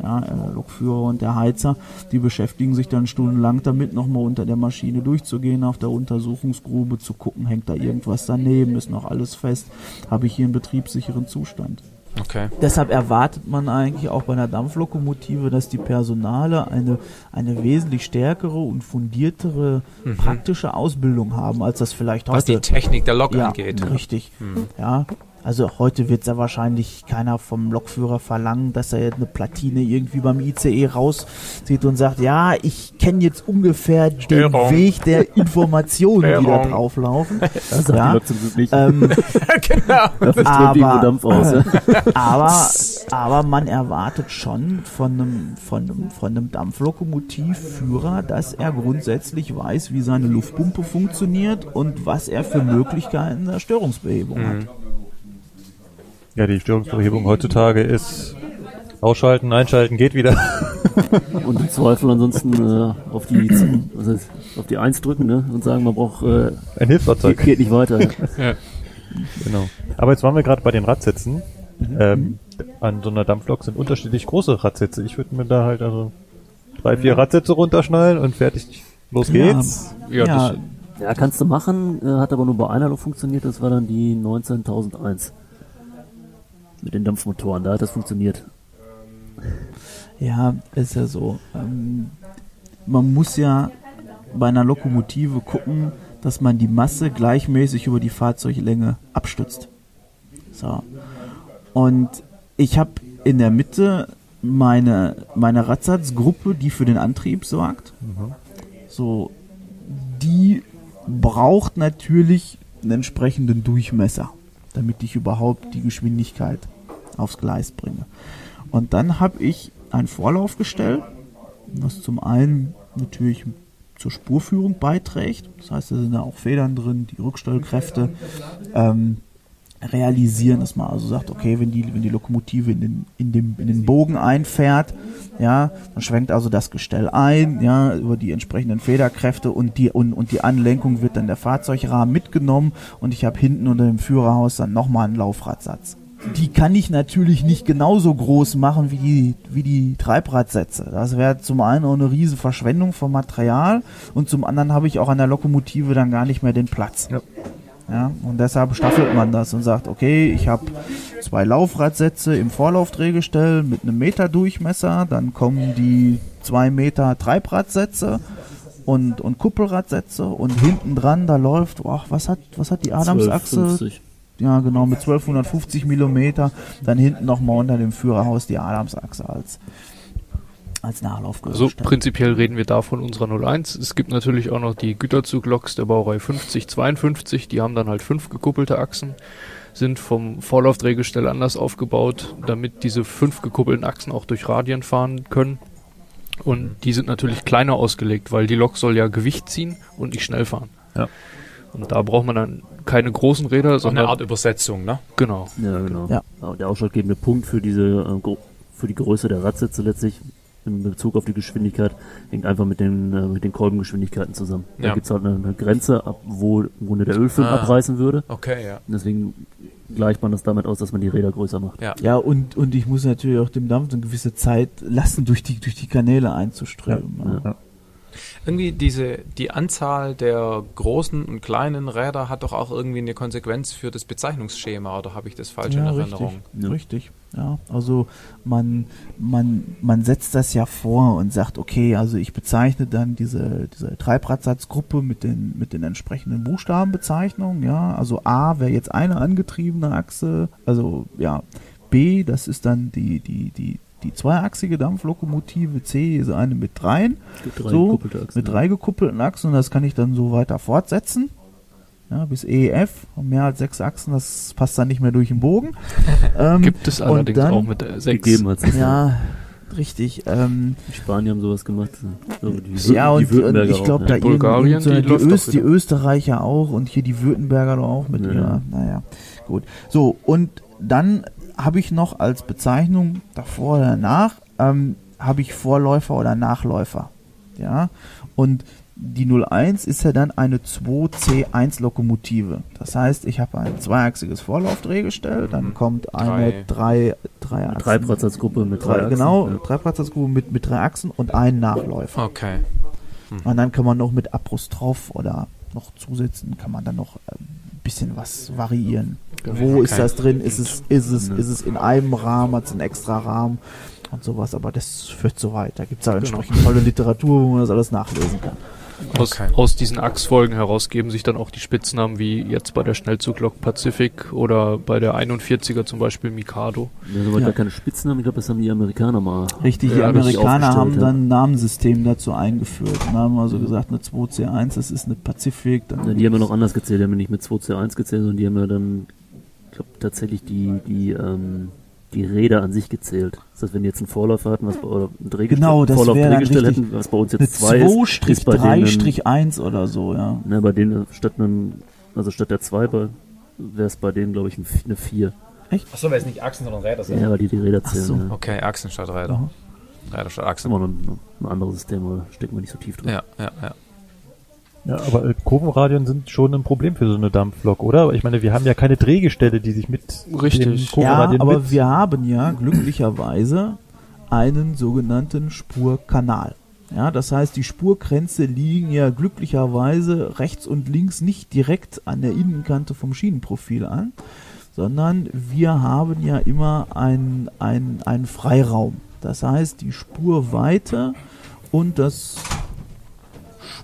S12: Ja, der äh, Lokführer und der Heizer, die beschäftigen sich dann stundenlang damit, nochmal unter der Maschine durchzugehen, auf der Untersuchungsgrube zu gucken, hängt da irgendwas daneben, ist noch alles fest, habe ich hier einen betriebssicheren Zustand. Okay. Deshalb erwartet man eigentlich auch bei einer Dampflokomotive, dass die Personale eine, eine wesentlich stärkere und fundiertere mhm. praktische Ausbildung haben, als das vielleicht heute.
S2: Was die Technik der Lok ja, angeht.
S12: Richtig. Mhm. Ja, also heute wird ja wahrscheinlich keiner vom Lokführer verlangen, dass er eine Platine irgendwie beim ICE rauszieht und sagt, ja, ich kenne jetzt ungefähr Störung. den Weg der Informationen, die da drauflaufen. Das ja, nicht. Ähm, genau. aber, Dampf aus, ja. aber, aber man erwartet schon von einem, von einem, von einem Dampflokomotivführer, dass er grundsätzlich weiß, wie seine Luftpumpe funktioniert und was er für Möglichkeiten der Störungsbehebung mhm. hat.
S13: Ja, die Störungsbehebung heutzutage ist ausschalten, einschalten, geht wieder.
S16: und im Zweifel ansonsten äh, auf die also auf die Eins drücken ne? und sagen, man braucht äh,
S13: ein Hilfsfahrzeug.
S16: Geht, geht nicht weiter. ja.
S13: Genau. Aber jetzt waren wir gerade bei den Radsätzen. Mhm. Ähm, an so einer Dampflok sind unterschiedlich große Radsätze. Ich würde mir da halt also drei, vier Radsätze runterschnallen und fertig. Los geht's.
S16: Ja, ja, ja kannst du machen, äh, hat aber nur bei einer Lok funktioniert, das war dann die 19001 mit den Dampfmotoren. Da hat das funktioniert.
S12: Ja, ist ja so. Ähm, man muss ja bei einer Lokomotive gucken, dass man die Masse gleichmäßig über die Fahrzeuglänge abstützt. So. Und ich habe in der Mitte meine, meine Radsatzgruppe, die für den Antrieb sorgt. Mhm. So, die braucht natürlich einen entsprechenden Durchmesser damit ich überhaupt die Geschwindigkeit aufs Gleis bringe. Und dann habe ich ein Vorlaufgestell, was zum einen natürlich zur Spurführung beiträgt. Das heißt, da sind da auch Federn drin, die Rückstellkräfte ähm, realisieren, dass man also sagt, okay, wenn die, wenn die Lokomotive in den, in, dem, in den Bogen einfährt, ja, dann schwenkt also das Gestell ein, ja, über die entsprechenden Federkräfte und die, und, und die Anlenkung wird dann der Fahrzeugrahmen mitgenommen und ich habe hinten unter dem Führerhaus dann nochmal einen Laufradsatz. Die kann ich natürlich nicht genauso groß machen wie die, wie die Treibradsätze. Das wäre zum einen auch eine riesen Verschwendung von Material und zum anderen habe ich auch an der Lokomotive dann gar nicht mehr den Platz. Ja. Ja, und deshalb staffelt man das und sagt, okay, ich habe zwei Laufradsätze im Vorlaufdrehgestell mit einem Meter Durchmesser, dann kommen die zwei Meter Treibradsätze und, und Kuppelradsätze und hinten dran, da läuft, oh, was hat, was hat die Adamsachse? Ja, genau, mit 1250 Millimeter, dann hinten nochmal unter dem Führerhaus die Adamsachse als als Nachlaufgerüst.
S5: Also prinzipiell reden wir da von unserer 01. Es gibt natürlich auch noch die Güterzugloks der Baureihe 50, 52, die haben dann halt fünf gekuppelte Achsen. sind vom Vorlaufdrehgestell anders aufgebaut, damit diese fünf gekuppelten Achsen auch durch Radien fahren können. Und die sind natürlich kleiner ausgelegt, weil die Lok soll ja Gewicht ziehen und nicht schnell fahren.
S13: Ja.
S5: Und da braucht man dann keine großen Räder, sondern
S2: eine Art Übersetzung, ne?
S5: Genau.
S16: Ja, genau.
S12: Ja.
S16: Der ausschlaggebende Punkt für diese äh, für die Größe der Radsitze letztlich in Bezug auf die Geschwindigkeit hängt einfach mit den äh, mit den Kolbengeschwindigkeiten zusammen. Da
S2: Ja.
S16: gibt's halt eine, eine Grenze, ab wo im Grunde der Ölfilm
S2: Ah.
S16: abreißen würde.
S2: Okay, ja.
S16: Und deswegen gleicht man das damit aus, dass man die Räder größer macht.
S2: Ja.
S12: Ja, und, und ich muss natürlich auch dem Dampf eine gewisse Zeit lassen, durch die, durch die Kanäle einzuströmen.
S16: Ja.
S13: Ja.
S2: Irgendwie diese, die Anzahl der großen und kleinen Räder hat doch auch irgendwie eine Konsequenz für das Bezeichnungsschema, oder habe ich das falsch in Erinnerung?
S12: Richtig, richtig. Ja, also man, man, man setzt das ja vor und sagt, okay, also ich bezeichne dann diese, diese Treibradsatzgruppe mit den, mit den entsprechenden Buchstabenbezeichnungen, ja. Also A wäre jetzt eine angetriebene Achse, also ja, B, das ist dann die, die, die, die zweiachsige Dampflokomotive, C ist eine mit dreien,
S16: Drei
S12: so, mit drei gekuppelten Achsen und das kann ich dann so weiter fortsetzen. Ja, bis EF, mehr als sechs Achsen, das passt dann nicht mehr durch den Bogen. Ähm,
S5: Gibt es allerdings
S12: dann-
S5: auch mit äh, sechs.
S16: Gegeben hat's.
S12: Ja, richtig. Ähm,
S16: Die Spanier haben sowas gemacht. So, die,
S12: ja,
S16: die
S12: und, ich glaube, da
S16: ja.
S5: Bulgarien,
S12: so
S5: die
S12: die, Öst, die. Österreicher auch und hier die Württemberger doch auch mit
S16: Ja.
S12: ihrer, naja, gut. So, und dann habe ich noch als Bezeichnung davor oder danach, ähm, habe ich Vorläufer oder Nachläufer. Ja, und die 01 ist ja dann eine 2C1 Lokomotive. Das heißt, ich habe ein zweiachsiges Vorlaufdrehgestell, dann
S2: Mhm.
S12: kommt eine drei, drei Achsen.
S16: Treibradsatzgruppe mit drei
S12: Drei,
S16: Achsen.
S12: genau,
S16: Ja.
S12: Treibradsatzgruppe mit, mit drei Achsen und einen Nachläufer.
S2: Okay.
S12: Und dann kann man noch mit Apostroph oder noch zusätzen, kann man dann noch äh, ein bisschen was variieren. Wo ist das drin? Ist es, ist es, ist es in einem Rahmen, hat es einen extra Rahmen und sowas, aber das führt so weit. Da gibt es auch
S5: Genau.
S12: entsprechend tolle Literatur, wo man das alles nachlesen kann.
S5: Aus,
S2: Okay.
S5: aus diesen Achsfolgen heraus geben sich dann auch die Spitznamen wie jetzt bei der Schnellzuglok Pacific oder bei der 41er zum Beispiel Mikado.
S16: Ja, soweit
S12: Ja.
S16: gar keine Spitznamen. Ich glaube, das haben die Amerikaner mal.
S12: Richtig, die
S5: Ja, das
S12: Amerikaner haben dann ein Namensystem dazu eingeführt und haben also gesagt, eine 2C1, das ist eine Pacific. Dann
S16: Ja, die haben ja noch anders gezählt. Die haben ja nicht mit 2C1 gezählt, sondern die haben ja dann, ich glaube, tatsächlich die, die, ähm, die Räder an sich gezählt. Das heißt, wenn die jetzt einen Vorläufer hatten, was bei, oder ein Drehgestell,
S12: Genau, das
S16: Vorlauf Drehgestell hätten, was bei uns jetzt 2 ist, ist bei denen,
S12: 2-3-1 oder so, ja.
S16: ne, bei denen statt einem, also statt der 2 wäre es bei denen, glaube ich, ein, eine 4.
S2: Achso, weil es nicht Achsen, sondern Räder
S16: Ja, weil die die Räder
S12: Ach
S16: zählen.
S12: so.
S16: ja.
S2: Okay, Achsen statt Räder.
S12: Mhm.
S2: Räder statt Achsen.
S16: immer noch ein, ein anderes System, aber da stecken wir nicht so tief drin.
S2: Ja, ja, ja.
S13: Ja, aber äh, Kurvenradien sind schon ein Problem für so eine Dampflok, oder? Ich meine, wir haben ja keine Drehgestelle, die sich mit
S5: Richtig.
S13: den
S12: Ja,
S13: Kurvenradien
S12: aber wir haben ja glücklicherweise einen sogenannten Spurkanal. Ja, das heißt, die Spurkränze liegen ja glücklicherweise rechts und links nicht direkt an der Innenkante vom Schienenprofil an, sondern wir haben ja immer einen einen Freiraum. Das heißt, die Spurweite und das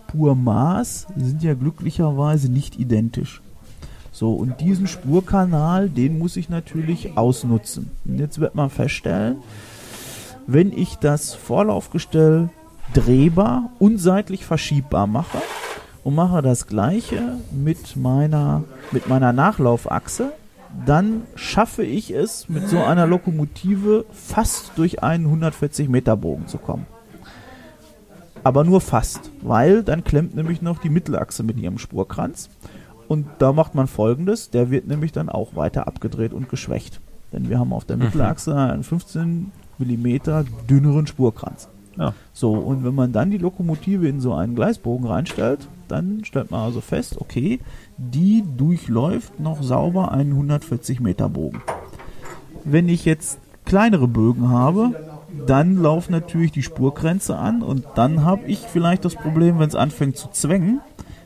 S12: Spurmaß sind ja glücklicherweise nicht identisch. So, und diesen Spurkanal, den muss ich natürlich ausnutzen. Und jetzt wird man feststellen, wenn ich das Vorlaufgestell drehbar und seitlich verschiebbar mache und mache das gleiche mit meiner, mit meiner Nachlaufachse, dann schaffe ich es, mit so einer Lokomotive fast durch einen 140 Meter Bogen zu kommen. Aber nur fast, weil dann klemmt nämlich noch die Mittelachse mit ihrem Spurkranz. Und da macht man folgendes, der wird nämlich dann auch weiter abgedreht und geschwächt. Denn wir haben auf der Mittelachse einen 15 Millimeter dünneren Spurkranz.
S13: Ja.
S12: So, und wenn man dann die Lokomotive in so einen Gleisbogen reinstellt, dann stellt man also fest, okay, die durchläuft noch sauber einen 140 Meter Bogen. Wenn ich jetzt kleinere Bögen habe, dann laufen natürlich die Spurgrenze an und dann habe ich vielleicht das Problem, wenn es anfängt zu zwängen,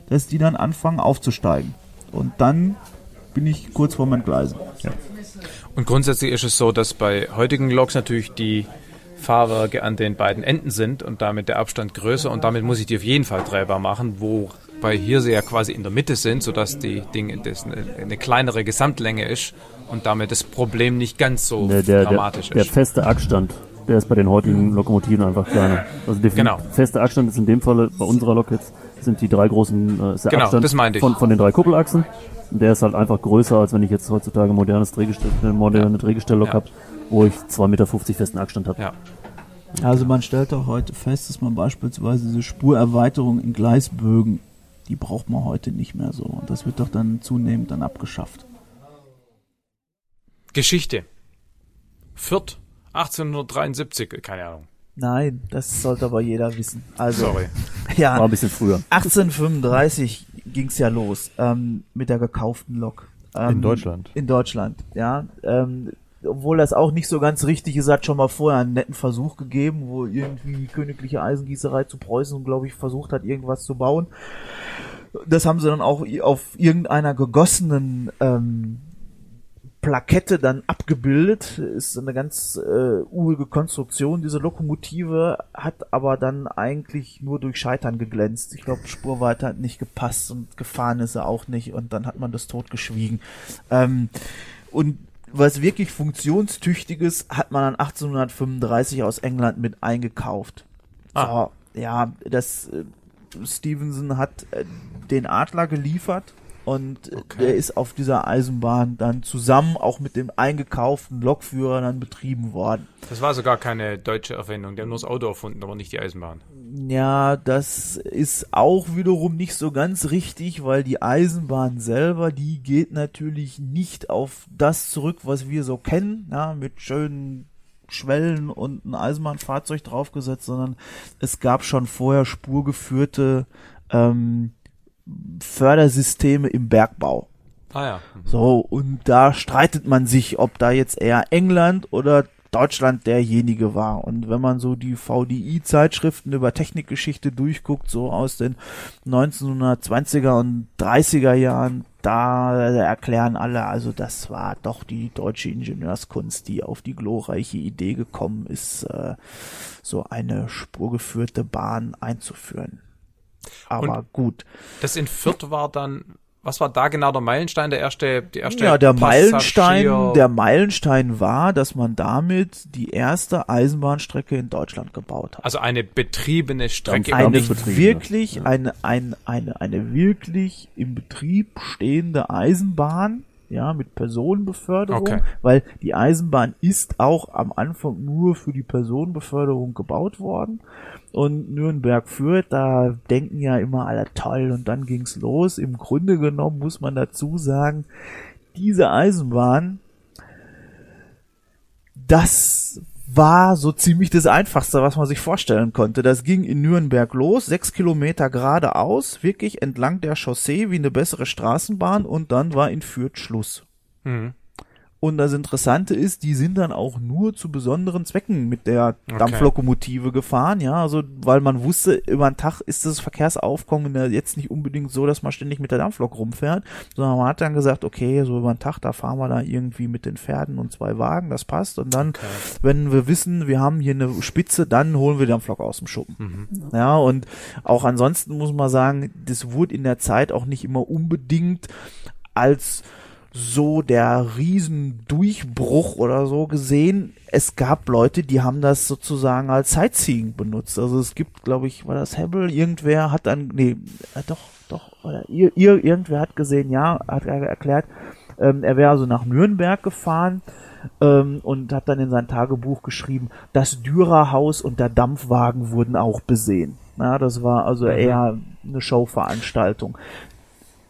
S12: dass die dann anfangen aufzusteigen. Und dann bin ich kurz vor meinem Gleisen.
S2: Und grundsätzlich ist es so, dass bei heutigen Loks natürlich die Fahrwerke an den beiden Enden sind und damit der Abstand größer und damit muss ich die auf jeden Fall drehbar machen, wobei hier sie ja quasi in der Mitte sind, sodass die Dinge das eine, eine kleinere Gesamtlänge ist und damit das Problem nicht ganz so
S16: Der, der, der,
S2: dramatisch
S16: der
S2: ist.
S16: feste Achsstand, der ist bei den heutigen Lokomotiven einfach kleiner. Also der
S2: Genau.
S16: feste Achsstand ist in dem Fall bei unserer Lok jetzt sind die drei großen äh, ist der
S2: Genau,
S16: Abstand
S2: das meinte ich.
S16: von, von den drei Kuppelachsen. Und der ist halt einfach größer, als wenn ich jetzt heutzutage modernes Drehgestell, eine moderne Drehgestelllok
S2: Ja.
S16: habe, wo ich 2,50 Meter festen Abstand habe.
S2: Ja.
S12: Also man stellt auch heute fest, dass man beispielsweise diese Spurerweiterung in Gleisbögen, die braucht man heute nicht mehr so. Und das wird doch dann zunehmend dann abgeschafft.
S2: Geschichte. Fürth, 1873, keine Ahnung.
S12: Nein, das sollte aber jeder wissen. Also,
S2: Sorry.
S12: ja,
S16: War ein bisschen früher.
S12: 1835 ging's ja los ähm, mit der gekauften Lok. Ähm,
S13: In Deutschland.
S12: In Deutschland, ja. Ähm, obwohl das auch nicht so ganz richtig ist, hat schon mal vorher einen netten Versuch gegeben, wo irgendwie die königliche Eisengießerei zu Preußen, glaube ich, versucht hat, irgendwas zu bauen. Das haben sie dann auch auf irgendeiner gegossenen ähm, Plakette dann abgebildet. Ist eine ganz äh, urige Konstruktion. Diese Lokomotive hat aber dann eigentlich nur durch Scheitern geglänzt. Ich glaube, Spurweite hat nicht gepasst und gefahren ist er auch nicht und dann hat man das totgeschwiegen. Ähm, und was wirklich funktionstüchtiges hat man dann 1835 aus England mit eingekauft.
S2: Ah.
S12: So, ja, das äh, Stevenson hat äh, den Adler geliefert und äh, der ist auf dieser Eisenbahn dann zusammen auch mit dem eingekauften Lokführer dann betrieben worden.
S2: Das war sogar keine deutsche Erfindung. Die haben nur das Auto erfunden, aber nicht die Eisenbahn.
S12: Ja, das ist auch wiederum nicht so ganz richtig, weil die Eisenbahn selber, die geht natürlich nicht auf das zurück, was wir so kennen, ja, mit schönen Schwellen und ein Eisenbahnfahrzeug draufgesetzt, sondern es gab schon vorher spurgeführte ähm, Fördersysteme im Bergbau.
S2: Ah ja.
S12: So, und da streitet man sich, ob da jetzt eher England oder Deutschland derjenige war. Und wenn man so die VDI-Zeitschriften über Technikgeschichte durchguckt, so aus den 1920er und 30er Jahren, da erklären alle, also das war doch die deutsche Ingenieurskunst, die auf die glorreiche Idee gekommen ist, äh, so eine spurgeführte Bahn einzuführen. Aber
S2: Und
S12: gut.
S2: Das in Fürth war dann, was war da genau der Meilenstein, der erste, die erste
S12: Ja, der Meilenstein, der Meilenstein war, dass man damit die erste Eisenbahnstrecke in Deutschland gebaut hat.
S2: also eine betriebene Strecke.
S12: eine wirklich, eine, eine, eine, eine wirklich im Betrieb stehende Eisenbahn, ja, mit Personenbeförderung,
S2: Okay.
S12: weil die Eisenbahn ist auch am Anfang nur für die Personenbeförderung gebaut worden. Und Nürnberg führt, da denken ja immer alle toll und dann ging's los. Im Grunde genommen muss man dazu sagen, diese Eisenbahn, das war so ziemlich das Einfachste, was man sich vorstellen konnte. Das ging in Nürnberg los, sechs Kilometer geradeaus, wirklich entlang der Chaussee wie eine bessere Straßenbahn und dann war in Fürth Schluss.
S2: Mhm.
S12: Und das Interessante ist, die sind dann auch nur zu besonderen Zwecken mit der Dampflokomotive gefahren, ja, also weil man wusste, über den Tag ist das Verkehrsaufkommen jetzt nicht unbedingt so, dass man ständig mit der Dampflok rumfährt, sondern man hat dann gesagt, okay, so über den Tag, da fahren wir da irgendwie mit den Pferden und zwei Wagen, das passt. Und dann, wenn wir wissen, wir haben hier eine Spitze, dann holen wir die Dampflok aus dem Schuppen. Ja, und auch ansonsten muss man sagen, das wurde in der Zeit auch nicht immer unbedingt als so der Riesendurchbruch oder so gesehen. Es gab Leute, die haben das sozusagen als Sightseeing benutzt. Also es gibt, glaube ich, war das Hebel, irgendwer hat dann, nee, äh, doch, doch, oder ihr, ihr, irgendwer hat gesehen, ja, hat er erklärt, ähm, er wäre also nach Nürnberg gefahren ähm, und hat dann in sein Tagebuch geschrieben, das Dürerhaus und der Dampfwagen wurden auch besehen. Ja, das war also eher eine Showveranstaltung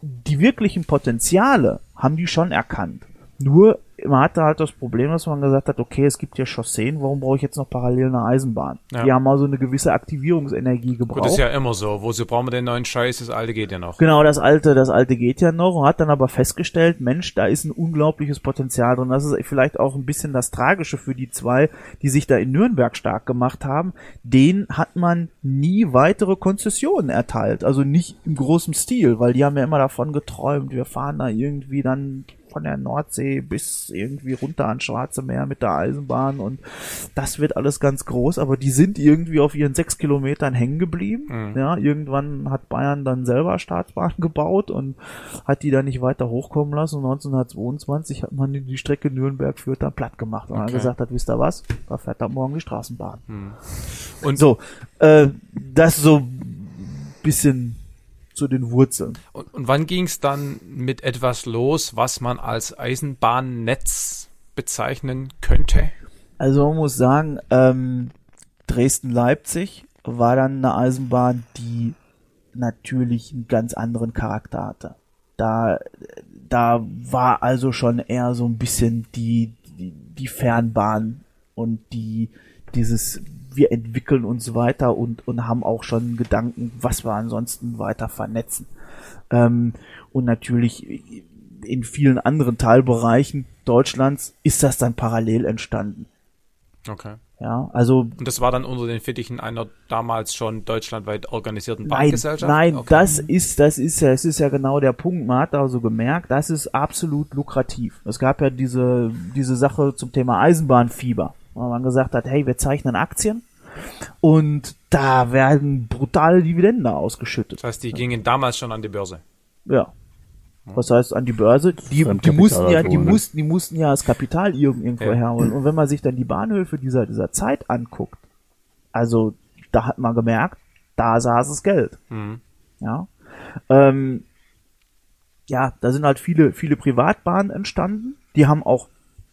S12: die wirklichen Potenziale haben die schon erkannt. Nur man hatte halt das Problem, dass man gesagt hat, okay, es gibt hier Chausseen, warum brauche ich jetzt noch parallel eine Eisenbahn?
S2: Ja.
S12: Die haben also eine gewisse Aktivierungsenergie gebraucht.
S2: das ist ja immer so. Wozu brauchen wir den neuen Scheiß? Das alte geht ja noch.
S12: Genau, das alte, das alte geht ja noch und hat dann aber festgestellt, Mensch, da ist ein unglaubliches Potenzial drin. Das ist vielleicht auch ein bisschen das Tragische für die zwei, die sich da in Nürnberg stark gemacht haben. Den hat man nie weitere Konzessionen erteilt. Also nicht im großen Stil, weil die haben ja immer davon geträumt, wir fahren da irgendwie dann von der Nordsee bis irgendwie runter ans Schwarze Meer mit der Eisenbahn und das wird alles ganz groß, aber die sind irgendwie auf ihren sechs Kilometern hängen geblieben. Mhm. Ja, irgendwann hat Bayern dann selber Staatsbahn gebaut und hat die dann nicht weiter hochkommen lassen. Und 1922 hat man die Strecke Nürnberg-Fürth dann platt gemacht und okay. gesagt hat, wisst ihr was, da fährt dann morgen die Straßenbahn. Mhm. Und so, äh, das so bisschen zu den Wurzeln.
S2: Und, und wann ging es dann mit etwas los, was man als Eisenbahnnetz bezeichnen könnte?
S12: Also man muss sagen, ähm, Dresden-Leipzig war dann eine Eisenbahn, die natürlich einen ganz anderen Charakter hatte. Da, da war also schon eher so ein bisschen die, die, die Fernbahn und die, dieses wir entwickeln uns weiter und, und haben auch schon Gedanken, was wir ansonsten weiter vernetzen. Ähm, und natürlich in vielen anderen Teilbereichen Deutschlands ist das dann parallel entstanden.
S2: Okay.
S12: Ja, also.
S2: Und das war dann unter den Fittichen einer damals schon deutschlandweit organisierten Bahngesellschaft?
S12: Nein, nein, okay. das ist, das ist ja, es ist ja genau der Punkt, man hat also gemerkt, das ist absolut lukrativ. Es gab ja diese, diese Sache zum Thema Eisenbahnfieber weil man gesagt hat, hey, wir zeichnen Aktien und da werden brutale Dividenden ausgeschüttet.
S2: Das heißt, die gingen damals schon an die Börse.
S12: Ja. Was heißt an die Börse? Die, die mussten ja, die mussten, die mussten ja das Kapital irgendwo ja. herholen. Und wenn man sich dann die Bahnhöfe dieser, dieser Zeit anguckt, also da hat man gemerkt, da saß es Geld. Mhm. Ja. Ähm, ja, da sind halt viele, viele Privatbahnen entstanden. Die haben auch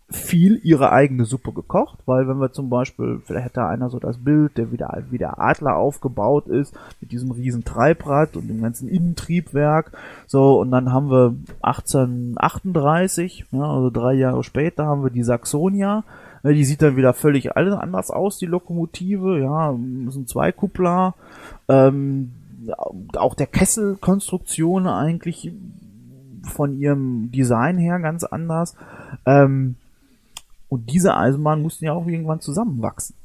S12: viel ihre eigene Suppe gekocht, weil wenn wir zum Beispiel, vielleicht hätte einer so das Bild, der wieder wie der Adler aufgebaut ist, mit diesem riesen Treibrad und dem ganzen Innentriebwerk, so, und dann haben wir 1838, ja, also drei Jahre später haben wir die Saxonia, die sieht dann wieder völlig anders aus, die Lokomotive, ja, sind zwei Kuppler, ähm, auch der Kesselkonstruktion eigentlich von ihrem Design her ganz anders. Ähm, und diese Eisenbahnen mussten ja auch irgendwann zusammenwachsen.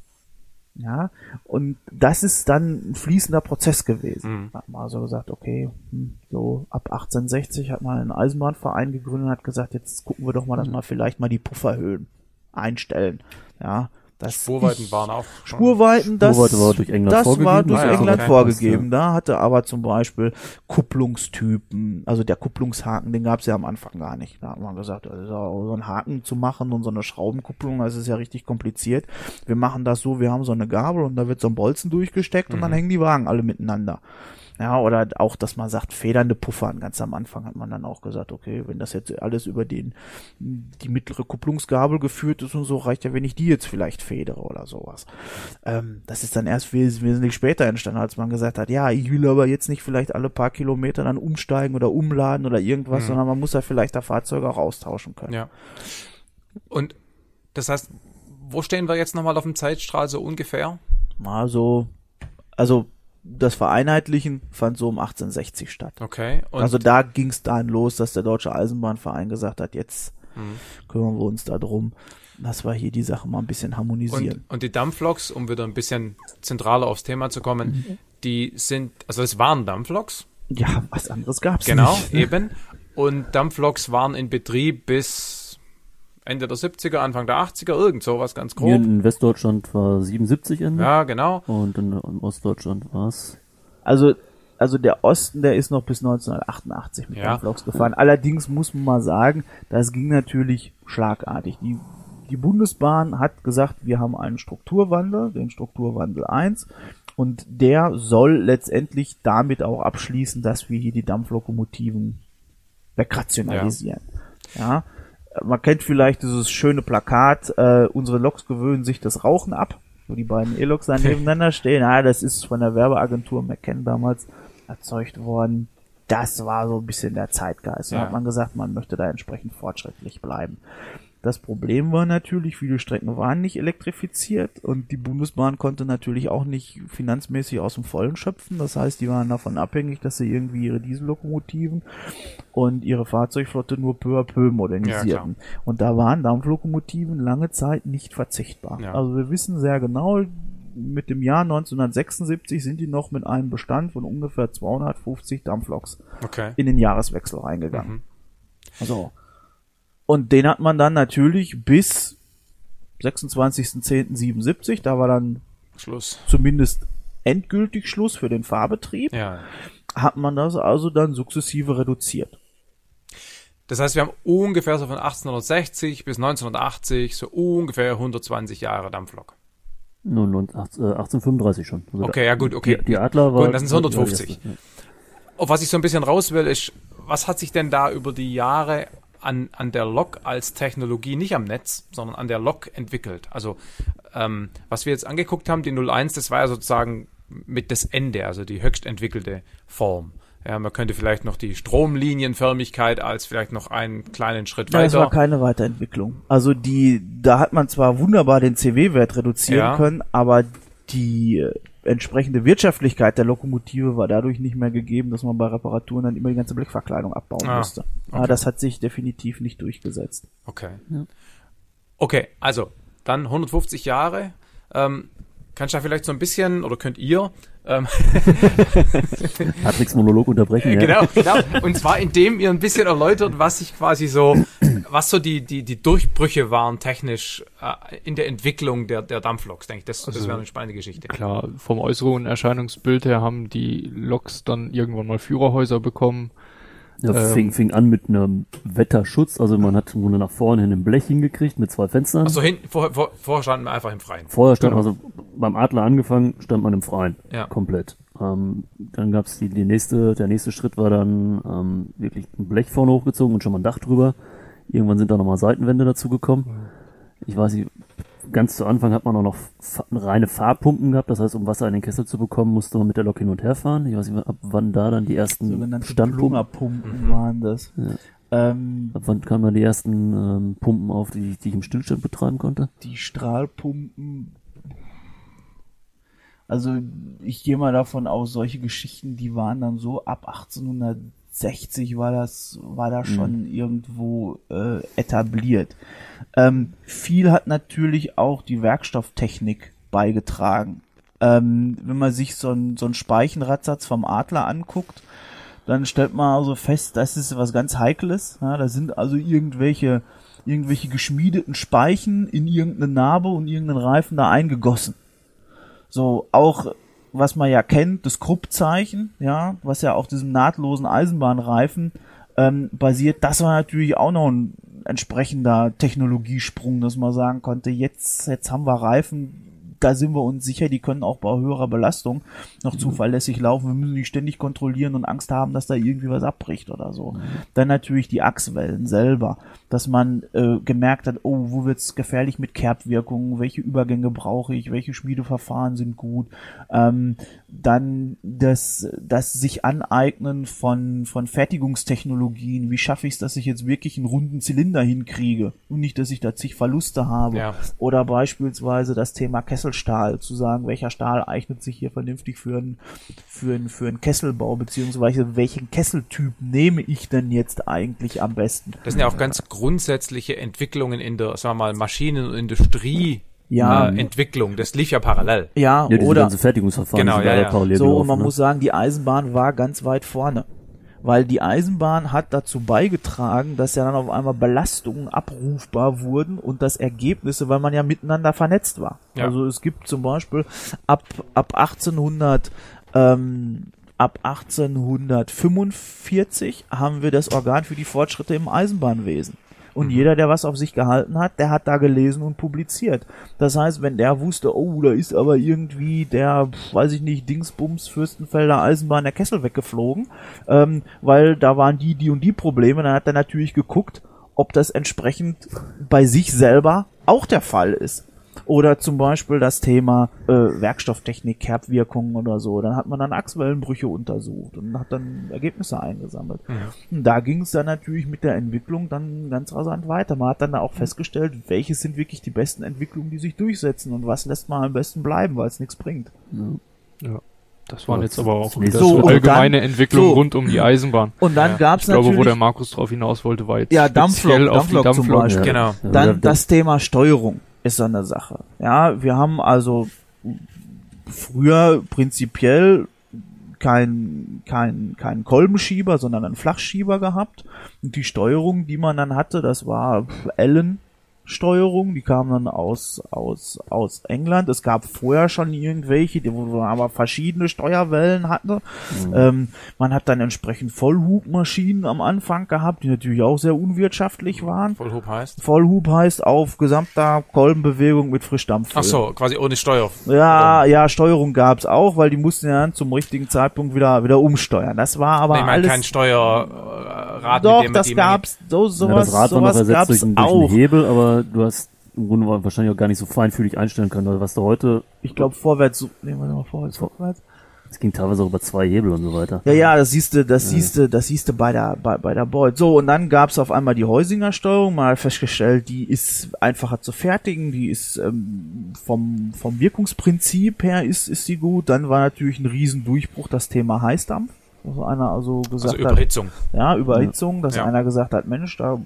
S12: Ja, und das ist dann ein fließender Prozess gewesen. Mhm. Hat man also gesagt, okay, hm, so ab 1860 hat man einen Eisenbahnverein gegründet und hat gesagt, jetzt gucken wir doch mal, dass wir vielleicht mal die Pufferhöhen einstellen. Ja,
S2: das Spurweiten waren auch.
S12: Spurweiten, das,
S16: Spurweite war durch England
S12: das
S16: vorgegeben.
S12: war durch ah, ja, England okay. vorgegeben. Da hatte aber zum Beispiel Kupplungstypen, also der Kupplungshaken, den gab es ja am Anfang gar nicht. Da hat man gesagt, also so einen Haken zu machen und so eine Schraubenkupplung, das ist ja richtig kompliziert. Wir machen das so, wir haben so eine Gabel und da wird so ein Bolzen durchgesteckt mhm. und dann mhm. hängen die Wagen alle miteinander. Ja, oder auch, dass man sagt, federnde Puffern. Ganz am Anfang hat man dann auch gesagt, okay, wenn das jetzt alles über den, die mittlere Kupplungsgabel geführt ist und so, reicht ja, wenn ich die jetzt vielleicht federe oder sowas. Ähm, das ist dann erst wes wesentlich später entstanden, als man gesagt hat, ja, ich will aber jetzt nicht vielleicht alle paar Kilometer dann umsteigen oder umladen oder irgendwas, mhm. sondern man muss ja vielleicht da Fahrzeuge auch austauschen können.
S2: Ja. Und das heißt, wo stehen wir jetzt nochmal auf dem Zeitstrahl so ungefähr?
S12: Also, also das Vereinheitlichen fand so um 1860 statt.
S2: Okay.
S12: also da ging es dann los, dass der Deutsche Eisenbahnverein gesagt hat, jetzt mhm. kümmern wir uns darum, dass wir hier die Sache mal ein bisschen harmonisieren.
S2: Und, und die Dampfloks, um wieder ein bisschen zentraler aufs Thema zu kommen, mhm. die sind, also es waren Dampfloks.
S12: Ja, was anderes gab's
S2: genau,
S12: nicht.
S2: Genau, eben. Und Dampfloks waren in Betrieb bis Ende der 70er, Anfang der 80er, irgend sowas ganz grob. Hier
S16: in Westdeutschland war 77 Ende.
S2: Ja, genau.
S16: Und in, in Ostdeutschland war es.
S12: Also, also der Osten, der ist noch bis 1988 mit ja. Dampfloks gefahren. Allerdings muss man mal sagen, das ging natürlich schlagartig. Die, die Bundesbahn hat gesagt, wir haben einen Strukturwandel, den Strukturwandel 1. Und der soll letztendlich damit auch abschließen, dass wir hier die Dampflokomotiven wegrationalisieren. Ja. ja man kennt vielleicht dieses schöne Plakat, äh, unsere Loks gewöhnen sich das Rauchen ab, wo die beiden E-Loks dann nebeneinander stehen. Ah, das ist von der Werbeagentur McKen damals erzeugt worden. Das war so ein bisschen der Zeitgeist. Da ja. hat man gesagt, man möchte da entsprechend fortschrittlich bleiben. Das Problem war natürlich, viele Strecken waren nicht elektrifiziert und die Bundesbahn konnte natürlich auch nicht finanzmäßig aus dem Vollen schöpfen. Das heißt, die waren davon abhängig, dass sie irgendwie ihre Diesellokomotiven und ihre Fahrzeugflotte nur peu à peu modernisierten. Ja, und da waren Dampflokomotiven lange Zeit nicht verzichtbar. Ja. Also wir wissen sehr genau, mit dem Jahr 1976 sind die noch mit einem Bestand von ungefähr 250 Dampfloks
S2: okay.
S12: in den Jahreswechsel reingegangen. Mhm. Also Und den hat man dann natürlich bis 26.10.77, da war dann
S2: Schluss.
S12: zumindest endgültig Schluss für den Fahrbetrieb,
S2: Ja.
S12: hat man das also dann sukzessive reduziert.
S2: Das heißt, wir haben ungefähr so von 1860 bis 1980 so ungefähr 120 Jahre Dampflok.
S16: Nun, nun, acht- äh, 1835 schon. Also
S2: Okay, ja gut, okay.
S16: Die, die Adler war.
S2: Gut, das sind
S16: war die
S2: 150.
S16: erste, ja.
S2: Auf was ich so ein bisschen raus will, ist, was hat sich denn da über die Jahre an, an der Lok als Technologie, nicht am Netz, sondern an der Lok entwickelt? Also, ähm, was wir jetzt angeguckt haben, die 01, das war ja sozusagen mit das Ende, also die höchst entwickelte Form. Ja, man könnte vielleicht noch die Stromlinienförmigkeit als vielleicht noch einen kleinen Schritt
S12: Ja, das
S2: weiter.
S12: war keine Weiterentwicklung. Also die, da hat man zwar wunderbar den CW-Wert reduzieren
S2: Ja.
S12: können, aber die entsprechende Wirtschaftlichkeit der Lokomotive war dadurch nicht mehr gegeben, dass man bei Reparaturen dann immer die ganze Blechverkleidung abbauen
S2: Ah,
S12: musste. Ja,
S2: okay.
S12: das hat sich definitiv nicht durchgesetzt.
S2: Okay.
S16: Ja.
S2: Okay, also dann 150 Jahre. Ähm, kannst du da vielleicht so ein bisschen, oder könnt ihr, ähm,
S16: Patricks Monolog unterbrechen.
S2: Äh,
S16: ja.
S2: Genau, genau. Und zwar indem ihr ein bisschen erläutert, was sich quasi so, was so die, die, die Durchbrüche waren technisch äh, in der Entwicklung der, der Dampfloks, denke ich. Das, das
S5: Also,
S2: wäre eine spannende Geschichte.
S5: Klar, vom äußeren und Erscheinungsbild her haben die Loks dann irgendwann mal Führerhäuser bekommen.
S16: Ja,
S5: Ähm,
S16: fing, fing an mit einem Wetterschutz, also man hat im Grunde nach vorne hin ein Blech hingekriegt mit zwei Fenstern.
S2: Also hinten, vor, vor, vorher standen wir einfach im Freien.
S16: Vorher stand
S5: Genau.
S16: also beim Adler angefangen, stand man im Freien.
S2: Ja.
S16: Komplett. Ähm, dann gab's die, die nächste, der nächste Schritt war dann ähm, wirklich ein Blech vorne hochgezogen und schon mal ein Dach drüber. Irgendwann sind da nochmal Seitenwände dazu gekommen. Ich weiß nicht, ganz zu Anfang hat man auch noch reine Fahrpumpen gehabt, das heißt, um Wasser in den Kessel zu bekommen, musste man mit der Lok hin und her fahren. Ich weiß nicht, ab wann da dann die ersten Standpumpen.
S12: Plungerpumpen waren das.
S16: Ja.
S12: Ähm,
S16: Ab wann kamen dann die ersten ähm, Pumpen auf, die, die ich im Stillstand betreiben konnte?
S12: die Strahlpumpen. Also ich gehe mal davon aus, solche Geschichten, die waren dann so ab 1860 war das war da schon irgendwo äh, etabliert. Ähm, viel hat natürlich auch die Werkstofftechnik beigetragen. Ähm, wenn man sich so ein so Speichenradsatz vom Adler anguckt, dann stellt man also fest, das ist was ganz Heikles. Ja, da sind also irgendwelche, irgendwelche geschmiedeten Speichen in irgendeine Narbe und irgendeinen Reifen da eingegossen. So, auch was man ja kennt, das Kruppzeichen, ja, was ja auf diesem nahtlosen Eisenbahnreifen ähm, basiert, das war natürlich auch noch ein entsprechender Technologiesprung, dass man sagen konnte, jetzt, jetzt haben wir Reifen, da sind wir uns sicher, die können auch bei höherer Belastung noch zuverlässig laufen. Wir müssen nicht ständig kontrollieren und Angst haben, dass da irgendwie was abbricht oder so. Dann natürlich die Achswellen selber, dass man äh, gemerkt hat, oh, wo wird's gefährlich mit Kerbwirkungen, welche Übergänge brauche ich, welche Schmiedeverfahren sind gut. Ähm, dann das, das sich aneignen von, von Fertigungstechnologien. Wie schaffe ich es, dass ich jetzt wirklich einen runden Zylinder hinkriege und nicht, dass ich da zig Verluste habe.
S2: Ja.
S12: Oder beispielsweise das Thema Kesselstahl, zu sagen, welcher Stahl eignet sich hier vernünftig für einen, für einen, für einen Kesselbau, beziehungsweise welchen Kesseltyp nehme ich denn jetzt eigentlich am besten?
S2: Das sind ja auch ganz grundsätzliche Entwicklungen in der, sagen wir mal, Maschinen- und Industrie.
S12: Ja.
S2: äh, Entwicklung, das lief ja parallel.
S12: Ja,
S16: Ja,
S12: oder
S16: ganzen Fertigungsverfahren
S2: Genau,
S16: sind
S2: ja, ja.
S16: parallel
S12: so, und man
S16: ne?
S12: muss sagen, die Eisenbahn war ganz weit vorne. Weil die Eisenbahn hat dazu beigetragen, dass ja dann auf einmal Belastungen abrufbar wurden und das Ergebnisse, weil man ja miteinander vernetzt war.
S2: Ja.
S12: Also es gibt zum Beispiel ab, ab 1800, ähm, ab 1845 haben wir das Organ für die Fortschritte im Eisenbahnwesen. Und jeder, der was auf sich gehalten hat, der hat da gelesen und publiziert. Das heißt, wenn der wusste, oh, da ist aber irgendwie der, weiß ich nicht, Dingsbums Fürstenfelder Eisenbahn der Kessel weggeflogen, ähm, weil da waren die, die und die Probleme, dann hat er natürlich geguckt, ob das entsprechend bei sich selber auch der Fall ist. Oder zum Beispiel das Thema äh, Werkstofftechnik, Kerbwirkungen oder so. Dann hat man dann Achswellenbrüche untersucht und hat dann Ergebnisse eingesammelt. Und da ging es dann natürlich mit der Entwicklung dann ganz rasant weiter. Man hat dann auch festgestellt, welche sind wirklich die besten Entwicklungen, die sich durchsetzen und was lässt man am besten bleiben, weil es nichts bringt.
S5: Ja. Das waren
S16: Ja,
S5: jetzt aber auch
S12: So, und
S5: allgemeine
S12: dann-
S5: Entwicklung
S12: so.
S5: rund um die Eisenbahn.
S12: Und dann
S2: Ja.
S12: gab's
S5: Ich glaube,
S12: natürlich
S5: wo der Markus drauf hinaus wollte, war jetzt
S12: Ja,
S5: speziell
S12: Dampflok,
S5: auf die
S12: Dampflok zum
S5: Dampflok.
S12: Beispiel.
S2: Genau.
S16: Ja,
S12: Dann
S16: da-
S12: das Thema Steuerung ist so eine Sache. Ja, wir haben also früher prinzipiell keinen kein, kein Kolbenschieber, sondern einen Flachschieber gehabt. Und die Steuerung, die man dann hatte, das war Ellen Steuerung, die kamen dann aus, aus, aus England. Es gab vorher schon irgendwelche, die, wo man aber verschiedene Steuerwellen hatte. Mhm. Ähm, man hat dann entsprechend Vollhubmaschinen am Anfang gehabt, die natürlich auch sehr unwirtschaftlich waren.
S2: Vollhub heißt?
S12: Vollhub heißt auf gesamter Kolbenbewegung mit Frischdampf.
S2: Ach so, quasi ohne Steuer.
S12: Ja, ja, Steuerung gab's auch, weil die mussten ja dann zum richtigen Zeitpunkt wieder, wieder umsteuern. Das war aber
S2: nee,
S12: alles.
S2: kein Steuerrad.
S12: Doch, das gab's, so, sowas,
S16: ja, das Rad
S12: sowas
S16: war noch
S12: gab's
S16: durch, einen, durch einen Hebel, aber du hast im Grunde wahrscheinlich auch gar nicht so feinfühlig einstellen können, weil was du heute.
S12: Ich glaube vorwärts, nehmen wir mal vorwärts, vorwärts.
S16: Es ging teilweise auch über zwei Hebel und so weiter.
S12: Ja, ja, das siehste, das ja. siehste, das siehste bei der bei, bei der Beut. So und dann gab's auf einmal die Heusinger Steuerung. Mal festgestellt, die ist einfacher zu fertigen, die ist ähm, vom vom Wirkungsprinzip her ist ist sie gut. Dann war natürlich ein Riesendurchbruch das Thema Heißdampf. Also einer also gesagt
S2: also Überhitzung.
S12: Hat, ja, Überhitzung, dass ja. einer gesagt hat, Mensch, da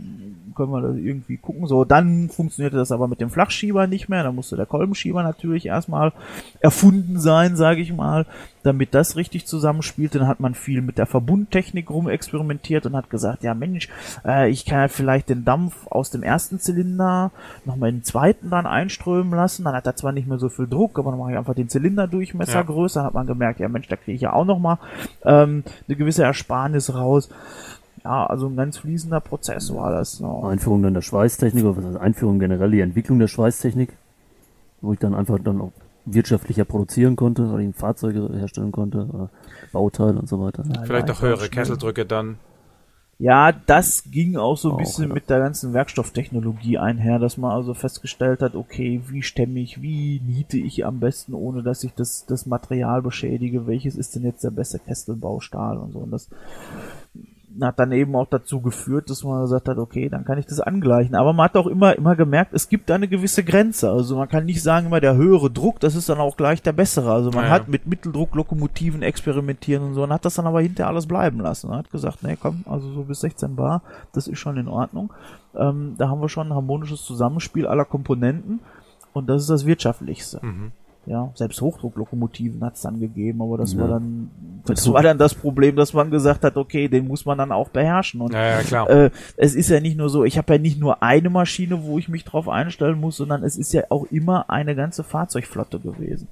S12: können wir das irgendwie gucken. So, dann funktionierte das aber mit dem Flachschieber nicht mehr. Da musste der Kolbenschieber natürlich erstmal erfunden sein, sage ich mal, damit das richtig zusammenspielt. Dann hat man viel mit der Verbundtechnik rumexperimentiert und hat gesagt, ja Mensch, äh, ich kann ja vielleicht den Dampf aus dem ersten Zylinder nochmal in den zweiten dann einströmen lassen. Dann hat er zwar nicht mehr so viel Druck, aber dann mache ich einfach den Zylinderdurchmesser ja. größer. Dann hat man gemerkt, ja Mensch, da kriege ich ja auch nochmal ähm, eine gewisse Ersparnis raus. Ja, also ein ganz fließender Prozess war das.
S16: Ja. Einführung dann der Schweißtechnik, oder was heißt Einführung generell, die Entwicklung der Schweißtechnik, wo ich dann einfach dann auch wirtschaftlicher produzieren konnte, weil ich Fahrzeuge herstellen konnte, Bauteile und so weiter.
S2: Ja, Vielleicht auch höhere Kesseldrücke dann.
S12: Ja, das ging auch so ein auch, bisschen ja. mit der ganzen Werkstofftechnologie einher, dass man also festgestellt hat, okay, wie stemme ich, wie niete ich am besten, ohne dass ich das, das Material beschädige, welches ist denn jetzt der beste Kesselbaustahl und so. Und das hat dann eben auch dazu geführt, dass man gesagt hat, okay, dann kann ich das angleichen. Aber man hat auch immer, immer gemerkt, es gibt da eine gewisse Grenze. Also man kann nicht sagen, immer der höhere Druck, das ist dann auch gleich der bessere. Also man ja, hat mit Mitteldrucklokomotiven experimentieren und so und hat das dann aber hinterher alles bleiben lassen. Man hat gesagt, nee, komm, also so bis 16 Bar, das ist schon in Ordnung. Ähm, da haben wir schon ein harmonisches Zusammenspiel aller Komponenten und das ist das Wirtschaftlichste. Mhm. Ja, selbst Hochdrucklokomotiven hat es dann gegeben, aber das ja. war dann das war dann das Problem, dass man gesagt hat, okay, den muss man dann auch beherrschen. Und
S2: ja, ja, klar.
S12: Äh, es ist ja nicht nur so, ich habe ja nicht nur eine Maschine, wo ich mich drauf einstellen muss, sondern es ist ja auch immer eine ganze Fahrzeugflotte gewesen.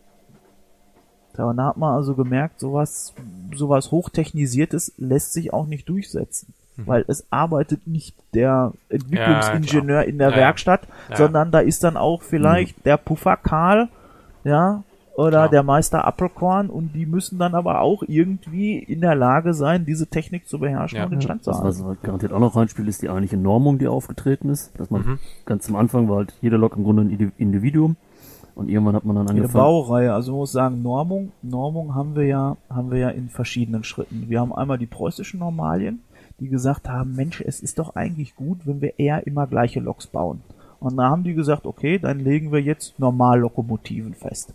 S12: Ja, da hat man also gemerkt, sowas, sowas hochtechnisiertes lässt sich auch nicht durchsetzen. Mhm. Weil es arbeitet nicht der Entwicklungsingenieur in der Werkstatt, sondern da ist dann auch vielleicht mhm. der Puffer Karl, ja, oder ja. der Meister Applecorn und die müssen dann aber auch irgendwie in der Lage sein, diese Technik zu beherrschen ja. und den Stand zu
S16: haben. Was garantiert auch noch reinspielt, ist die eigentliche Normung, die aufgetreten ist. Dass man mhm. ganz am Anfang war halt jede Lok im Grunde ein Individuum und irgendwann hat man dann angefangen.
S12: Eine Baureihe, also man muss sagen, Normung, Normung haben wir ja, haben wir ja in verschiedenen Schritten. Wir haben einmal die preußischen Normalien, die gesagt haben, Mensch, es ist doch eigentlich gut, wenn wir eher immer gleiche Loks bauen. Und da haben die gesagt, okay, dann legen wir jetzt Normallokomotiven fest.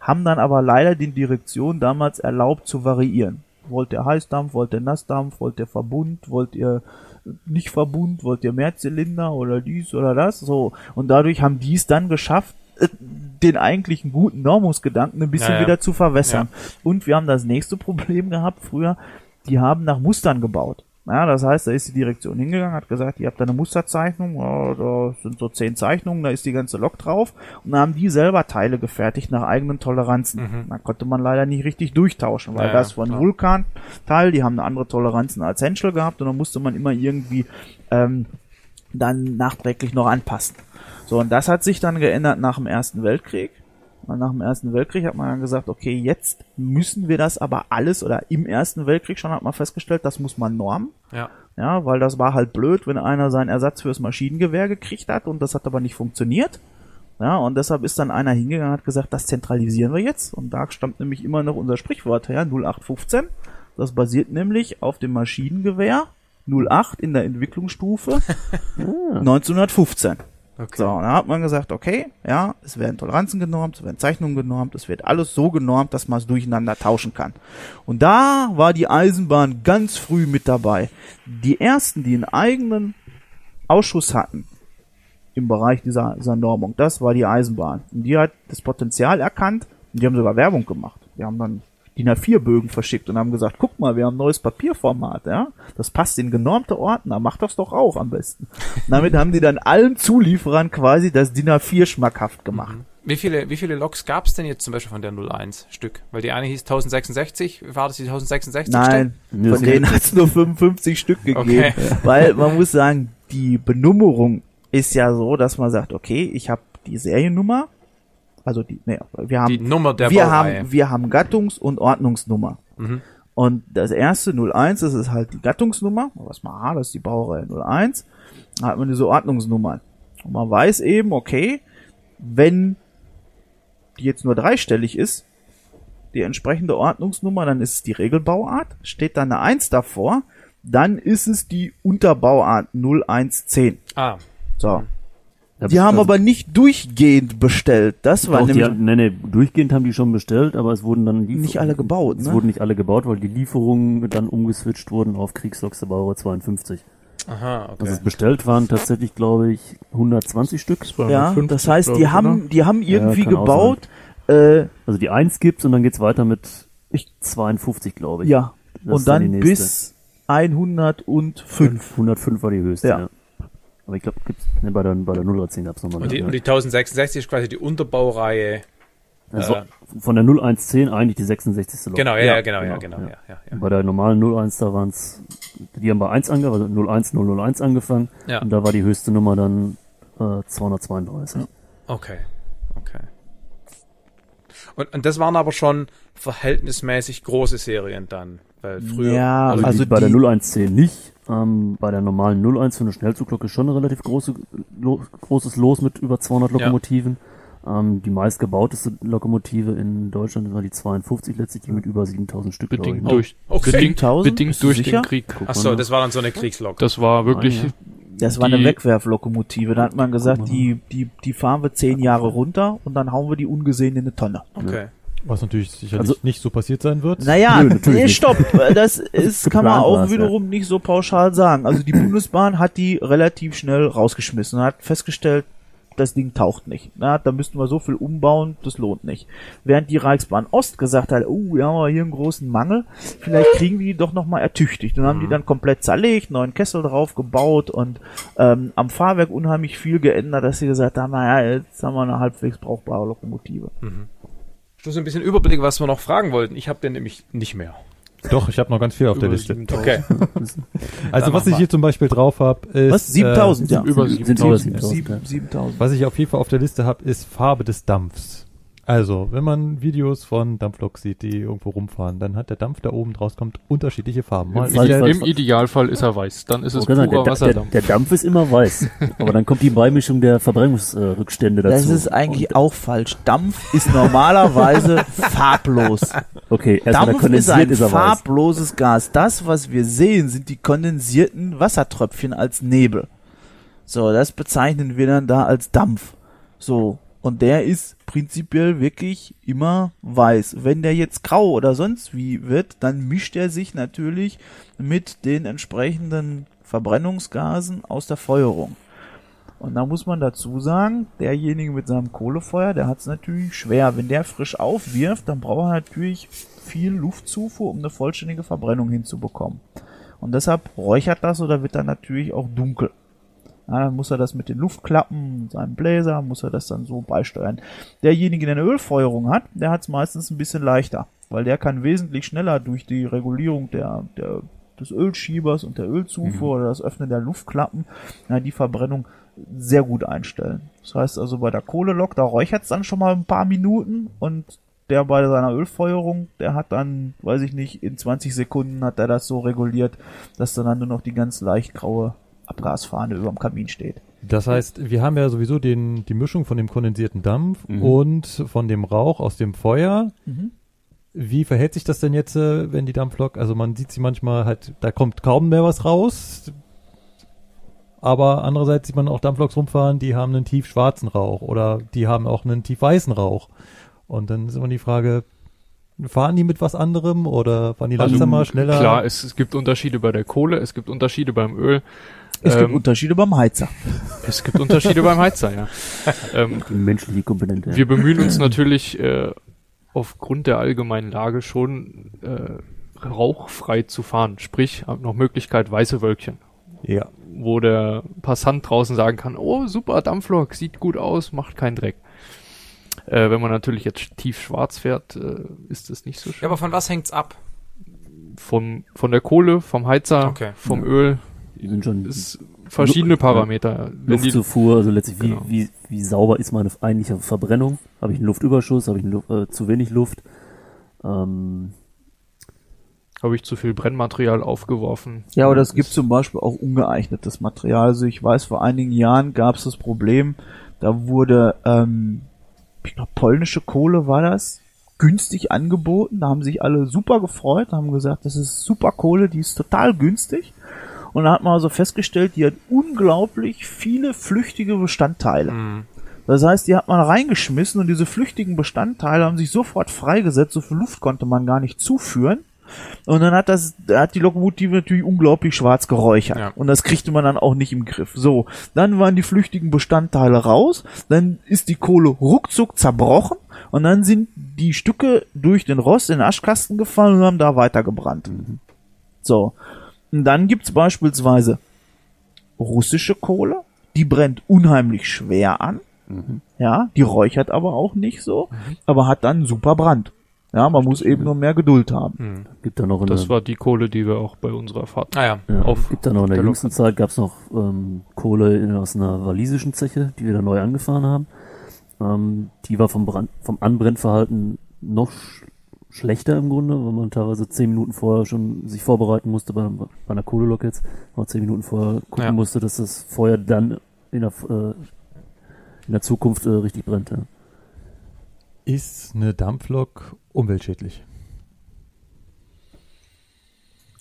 S12: Haben dann aber leider den Direktionen damals erlaubt zu variieren. Wollt ihr Heißdampf, wollt ihr Nassdampf, wollt ihr Verbund, wollt ihr nicht Verbund, wollt ihr Mehrzylinder oder dies oder das, so. Und dadurch haben die es dann geschafft, äh, den eigentlichen guten Normungsgedanken ein bisschen ja, ja. wieder zu verwässern. Ja. Und wir haben das nächste Problem gehabt früher, die haben nach Mustern gebaut. Ja, das heißt, da ist die Direktion hingegangen, hat gesagt, ihr habt da eine Musterzeichnung, ja, da sind so zehn Zeichnungen, da ist die ganze Lok drauf und dann haben die selber Teile gefertigt nach eigenen Toleranzen. Mhm. Da konnte man leider nicht richtig durchtauschen, weil ja, das von Vulkan-Teil, die haben eine andere Toleranzen als Henschel gehabt und dann musste man immer irgendwie ähm, dann nachträglich noch anpassen. So, und das hat sich dann geändert nach dem Ersten Weltkrieg nach dem Ersten Weltkrieg hat man dann gesagt, okay, jetzt müssen wir das aber alles oder im Ersten Weltkrieg schon hat man festgestellt, das muss man normen.
S2: Ja.
S12: Ja, weil das war halt blöd, wenn einer seinen Ersatz fürs Maschinengewehr gekriegt hat und das hat aber nicht funktioniert. Ja, und deshalb ist dann einer hingegangen und hat gesagt, das zentralisieren wir jetzt. Und da stammt nämlich immer noch unser Sprichwort her, 0815. Das basiert nämlich auf dem Maschinengewehr 08 in der Entwicklungsstufe 1915. Okay. So, und da hat man gesagt, okay, ja, es werden Toleranzen genormt, es werden Zeichnungen genormt, es wird alles so genormt, dass man es durcheinander tauschen kann. Und da war die Eisenbahn ganz früh mit dabei. Die ersten, die einen eigenen Ausschuss hatten im Bereich dieser, dieser Normung, das war die Eisenbahn. Und die hat das Potenzial erkannt und die haben sogar Werbung gemacht. Die haben dann DIN A4-Bögen verschickt und haben gesagt, guck mal, wir haben ein neues Papierformat, ja. Das passt in genormte Ordner, mach das doch auch am besten. Damit haben die dann allen Zulieferern quasi das DIN A4 schmackhaft gemacht. Mhm.
S2: Wie viele, wie viele Loks gab es denn jetzt zum Beispiel von der 01 Stück? Weil die eine hieß 1066, war das die 1066
S12: Nein, Stück? von denen hat es nur 55 Stück gegeben. Okay. Weil man muss sagen, die Benummerung ist ja so, dass man sagt, okay, ich habe die Seriennummer, also die, nee, wir haben,
S2: die Nummer der
S12: wir haben, wir haben Gattungs- und Ordnungsnummer. Mhm. Und das erste 01, das ist halt die Gattungsnummer, was mal A, das ist die Baureihe 01, da hat man diese Ordnungsnummer. Und man weiß eben, okay, wenn die jetzt nur dreistellig ist, die entsprechende Ordnungsnummer, dann ist es die Regelbauart, steht dann eine 1 davor, dann ist es die Unterbauart 0110.
S2: Ah.
S12: So. Die haben also aber nicht durchgehend bestellt. Das war nämlich.
S3: Die, nee, nee, durchgehend haben die schon bestellt, aber es wurden dann
S12: nicht alle gebaut.
S3: Es
S12: ne?
S3: wurden nicht alle gebaut, weil die Lieferungen dann umgeswitcht wurden auf Kriegsloks der Bauer 52.
S2: Aha, okay.
S3: Also bestellt waren tatsächlich, glaube ich, 120 Stück.
S12: Ja, das heißt, die haben, die haben irgendwie ja, gebaut. Äh,
S3: also die 1 gibt's und dann geht's weiter mit 52, glaube ich.
S12: Ja. Das und dann, dann bis 105.
S3: 105 war die höchste, ja. ja. Aber ich glaube, gibt's ne, bei der bei der 010 gab's nochmal.
S2: Und die, und die 1066 ist quasi die Unterbaureihe.
S3: Also äh, von der 0110 eigentlich die 66.
S2: Lok. Genau, ja, ja, genau, genau, ja, genau, ja. Ja, ja,
S3: ja. Bei der normalen 01 da waren's, die haben bei 1 angefangen, also 01 001 angefangen. Ja. Und da war die höchste Nummer dann äh, 232.
S2: Okay, okay. Und, und das waren aber schon verhältnismäßig große Serien dann, weil früher.
S3: Ja, also, also bei der 0110 nicht. Ähm, bei der normalen 01 für eine Schnellzuglok ist schon ein relativ große, lo, großes Los mit über 200 Lokomotiven. Ja. Ähm, die meistgebauteste Lokomotive in Deutschland war die 52 letztlich, die mit über 7000 Stück.
S5: Bedingt ich, ne? durch, oh, okay. bedingt, bedingt durch sicher? den Krieg.
S2: Achso, das war dann so eine Kriegslok.
S5: Das war wirklich. Ah, ja.
S12: Das war eine Wegwerflokomotive. Da hat man gesagt, die, die, die fahren wir zehn Jahre runter und dann hauen wir die ungesehen in eine Tonne.
S2: Okay.
S13: Was natürlich sicherlich also, nicht so passiert sein wird.
S12: Naja, Nö, nee, stopp. Das ist, kann man auch wiederum ja. nicht so pauschal sagen. Also die Bundesbahn hat die relativ schnell rausgeschmissen und hat festgestellt, das Ding taucht nicht. Na, da müssten wir so viel umbauen, das lohnt nicht. Während die Reichsbahn Ost gesagt hat, oh, wir haben hier einen großen Mangel, vielleicht kriegen wir die doch nochmal ertüchtigt. Dann haben mhm. die dann komplett zerlegt, neuen Kessel drauf gebaut und ähm, am Fahrwerk unheimlich viel geändert, dass sie gesagt haben, naja, jetzt haben wir eine halbwegs brauchbare Lokomotive. Mhm.
S2: Bloß ein bisschen Überblick, was wir noch fragen wollten. Ich habe den nämlich nicht mehr.
S13: Doch, ich habe noch ganz viel auf
S2: über
S13: der Liste.
S2: Okay.
S13: also was ich hier zum Beispiel drauf habe, ist...
S12: Was? 7000? Äh, ja.
S2: Über 7000.
S13: 7000. Was ich auf jeden Fall auf der Liste habe, ist Farbe des Dampfs. Also, wenn man Videos von Dampfloks sieht, die irgendwo rumfahren, dann hat der Dampf, der oben draus kommt, unterschiedliche Farben.
S5: Im, Ideal, Im, Idealfall ist er weiß. Dann ist es purer
S3: der,
S5: Wasserdampf.
S3: Der, der, Dampf ist immer weiß. Aber dann kommt die Beimischung der Verbrennungsrückstände dazu.
S12: Das ist eigentlich Und, auch falsch. Dampf ist normalerweise farblos.
S3: Okay,
S12: Dampf ist ein ist farbloses Gas. Das, was wir sehen, sind die kondensierten Wassertröpfchen als Nebel. So, das bezeichnen wir dann da als Dampf. So, und der ist prinzipiell wirklich immer weiß. Wenn der jetzt grau oder sonst wie wird, dann mischt er sich natürlich mit den entsprechenden Verbrennungsgasen aus der Feuerung. Und da muss man dazu sagen, derjenige mit seinem Kohlefeuer, der hat es natürlich schwer. Wenn der frisch aufwirft, dann braucht er natürlich viel Luftzufuhr, um eine vollständige Verbrennung hinzubekommen. Und deshalb räuchert das oder wird dann natürlich auch dunkel. Ja, dann muss er das mit den Luftklappen, seinem Bläser, muss er das dann so beisteuern. Derjenige, der eine Ölfeuerung hat, der hat es meistens ein bisschen leichter, weil der kann wesentlich schneller durch die Regulierung der, der des Ölschiebers und der Ölzufuhr mhm. oder das Öffnen der Luftklappen ja, die Verbrennung sehr gut einstellen. Das heißt also bei der Kohlelok, da räuchert es dann schon mal ein paar Minuten und der bei seiner Ölfeuerung, der hat dann, weiß ich nicht, in 20 Sekunden hat er das so reguliert, dass dann nur noch die ganz leicht graue Abgasfahne über dem Kamin steht.
S13: Das heißt, wir haben ja sowieso den, die Mischung von dem kondensierten Dampf mhm. und von dem Rauch aus dem Feuer. Mhm. Wie verhält sich das denn jetzt, äh, wenn die Dampflok, also man sieht sie manchmal halt, da kommt kaum mehr was raus, aber andererseits sieht man auch Dampfloks rumfahren, die haben einen tief schwarzen Rauch oder die haben auch einen tief weißen Rauch. Und dann ist immer die Frage, fahren die mit was anderem oder fahren die also langsamer, also, schneller?
S5: Klar, es, es gibt Unterschiede bei der Kohle, es gibt Unterschiede beim Öl.
S12: Es ähm, gibt Unterschiede beim Heizer.
S5: Es gibt Unterschiede beim Heizer, ja.
S3: Ähm, menschliche Komponente.
S5: Wir bemühen uns natürlich, äh, aufgrund der allgemeinen Lage schon äh, rauchfrei zu fahren. Sprich, noch Möglichkeit weiße Wölkchen.
S13: Ja.
S5: Wo der Passant draußen sagen kann, oh super, Dampflok, sieht gut aus, macht keinen Dreck. Äh, wenn man natürlich jetzt tief schwarz fährt, äh, ist das nicht so schön.
S2: Ja, aber von was hängt's ab?
S5: Vom, von der Kohle, vom Heizer,
S2: Okay.
S5: vom
S16: Ja.
S5: Öl.
S16: Sind schon
S5: ist verschiedene Parameter.
S16: Luftzufuhr, also letztlich
S5: Genau.
S16: wie, wie, wie sauber ist meine eigentliche Verbrennung? Habe ich einen Luftüberschuss? Habe ich einen Lu äh, zu wenig Luft? Ähm,
S5: Habe ich zu viel Brennmaterial aufgeworfen?
S12: Ja, aber das gibt zum Beispiel auch ungeeignetes Material. Also ich weiß, vor einigen Jahren gab es das Problem, da wurde, ähm, ich glaube, polnische Kohle war das, günstig angeboten. Da haben sich alle super gefreut, haben gesagt, das ist super Kohle, die ist total günstig. Und da hat man also festgestellt, die hat unglaublich viele flüchtige Bestandteile. Das heißt, die hat man reingeschmissen und diese flüchtigen Bestandteile haben sich sofort freigesetzt. So viel Luft konnte man gar nicht zuführen. Und dann hat das, hat die Lokomotive natürlich unglaublich schwarz geräuchert.
S2: Ja.
S12: Und das kriegte man dann auch nicht im Griff. So. Dann waren die flüchtigen Bestandteile raus. Dann ist die Kohle ruckzuck zerbrochen. Und dann sind die Stücke durch den Rost in den Aschkasten gefallen und haben da weitergebrannt. So. Und dann gibt's beispielsweise russische Kohle. Die brennt unheimlich schwer an. Ja, die räuchert aber auch nicht so, aber hat dann super Brand. Ja, man muss eben nur mehr Geduld haben.
S16: gibt da noch eine,
S5: Das war die Kohle, die wir auch bei unserer Fahrt
S2: Ah ja.
S16: ja,
S5: auf
S16: gibt da noch in der
S5: der
S16: jüngsten Zeit gab es noch ähm, Kohle in, aus einer walisischen Zeche, die wir da neu angefahren haben. Ähm, die war vom Brand, vom Anbrennverhalten noch schlechter im Grunde, weil man teilweise zehn Minuten vorher schon sich vorbereiten musste bei, bei einer Kohlelok jetzt, mal zehn Minuten vorher gucken
S2: Ja.
S16: musste, dass das Feuer dann in der, äh, in der Zukunft äh, richtig brennt. Ja.
S13: Ist eine Dampflok umweltschädlich?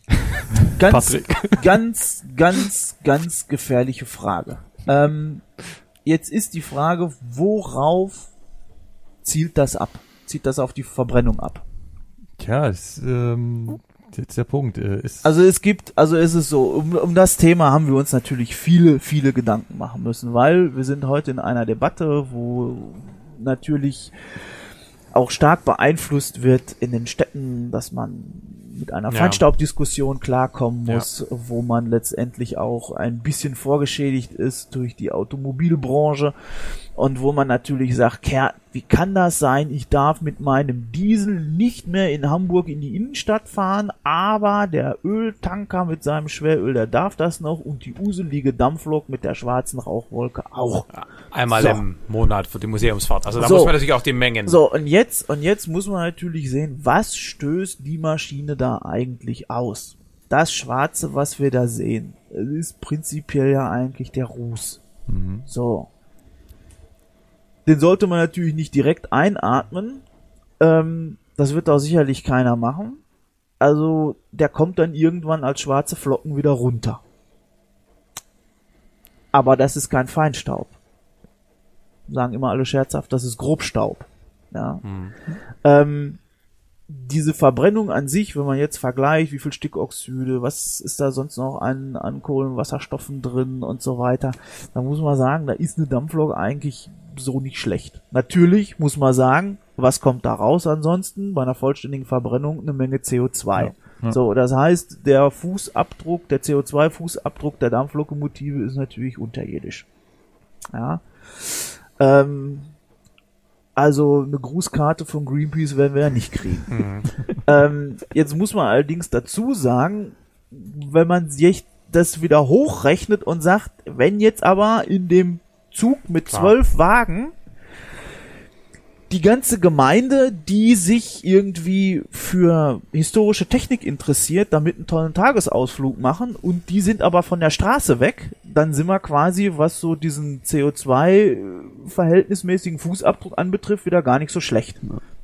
S12: Ganz, ganz, ganz, ganz gefährliche Frage. Ähm, jetzt ist die Frage, worauf zielt das ab? Zieht das auf die Verbrennung ab?
S13: Tja, ist ähm, jetzt der Punkt. Äh, ist
S12: Also es gibt, also es ist so, um, um das Thema haben wir uns natürlich viele, viele Gedanken machen müssen, weil wir sind heute in einer Debatte, wo natürlich auch stark beeinflusst wird in den Städten, dass man mit einer
S2: Ja.
S12: Feinstaubdiskussion klarkommen
S2: Ja.
S12: muss, wo man letztendlich auch ein bisschen vorgeschädigt ist durch die Automobilbranche und wo man natürlich sagt, Kerr, wie kann das sein? Ich darf mit meinem Diesel nicht mehr in Hamburg in die Innenstadt fahren, aber der Öltanker mit seinem Schweröl, der darf das noch und die uselige Dampflok mit der schwarzen Rauchwolke auch.
S2: Einmal
S12: So.
S2: im Monat für die Museumsfahrt. Also da
S12: So.
S2: muss man natürlich auch die Mengen.
S12: So, und jetzt, und jetzt muss man natürlich sehen, was stößt die Maschine da eigentlich aus? Das Schwarze, was wir da sehen, ist prinzipiell ja eigentlich der Ruß. So. Den sollte man natürlich nicht direkt einatmen. Ähm, das wird auch sicherlich keiner machen. Also, der kommt dann irgendwann als schwarze Flocken wieder runter. Aber das ist kein Feinstaub. Sagen immer alle scherzhaft, das ist Grobstaub. Ja. Ähm, diese Verbrennung an sich, wenn man jetzt vergleicht, wie viel Stickoxide, was ist da sonst noch an, an Kohlenwasserstoffen drin und so weiter, da muss man sagen, da ist eine Dampflok eigentlich so nicht schlecht. Natürlich muss man sagen, was kommt da raus ansonsten? Bei einer vollständigen Verbrennung eine Menge CO2.
S13: Ja.
S12: So, das heißt, der Fußabdruck, der CO2-Fußabdruck der Dampflokomotive ist natürlich unterirdisch. Ja. Ähm, also eine Grußkarte von Greenpeace werden wir ja nicht kriegen. ähm, jetzt muss man allerdings dazu sagen, wenn man sich das wieder hochrechnet und sagt, wenn jetzt aber in dem Zug mit
S2: Klar.
S12: zwölf Wagen die ganze Gemeinde, die sich irgendwie für historische Technik interessiert, damit einen tollen Tagesausflug machen und die sind aber von der Straße weg, dann sind wir quasi, was so diesen CO2-verhältnismäßigen Fußabdruck anbetrifft, wieder gar nicht so schlecht.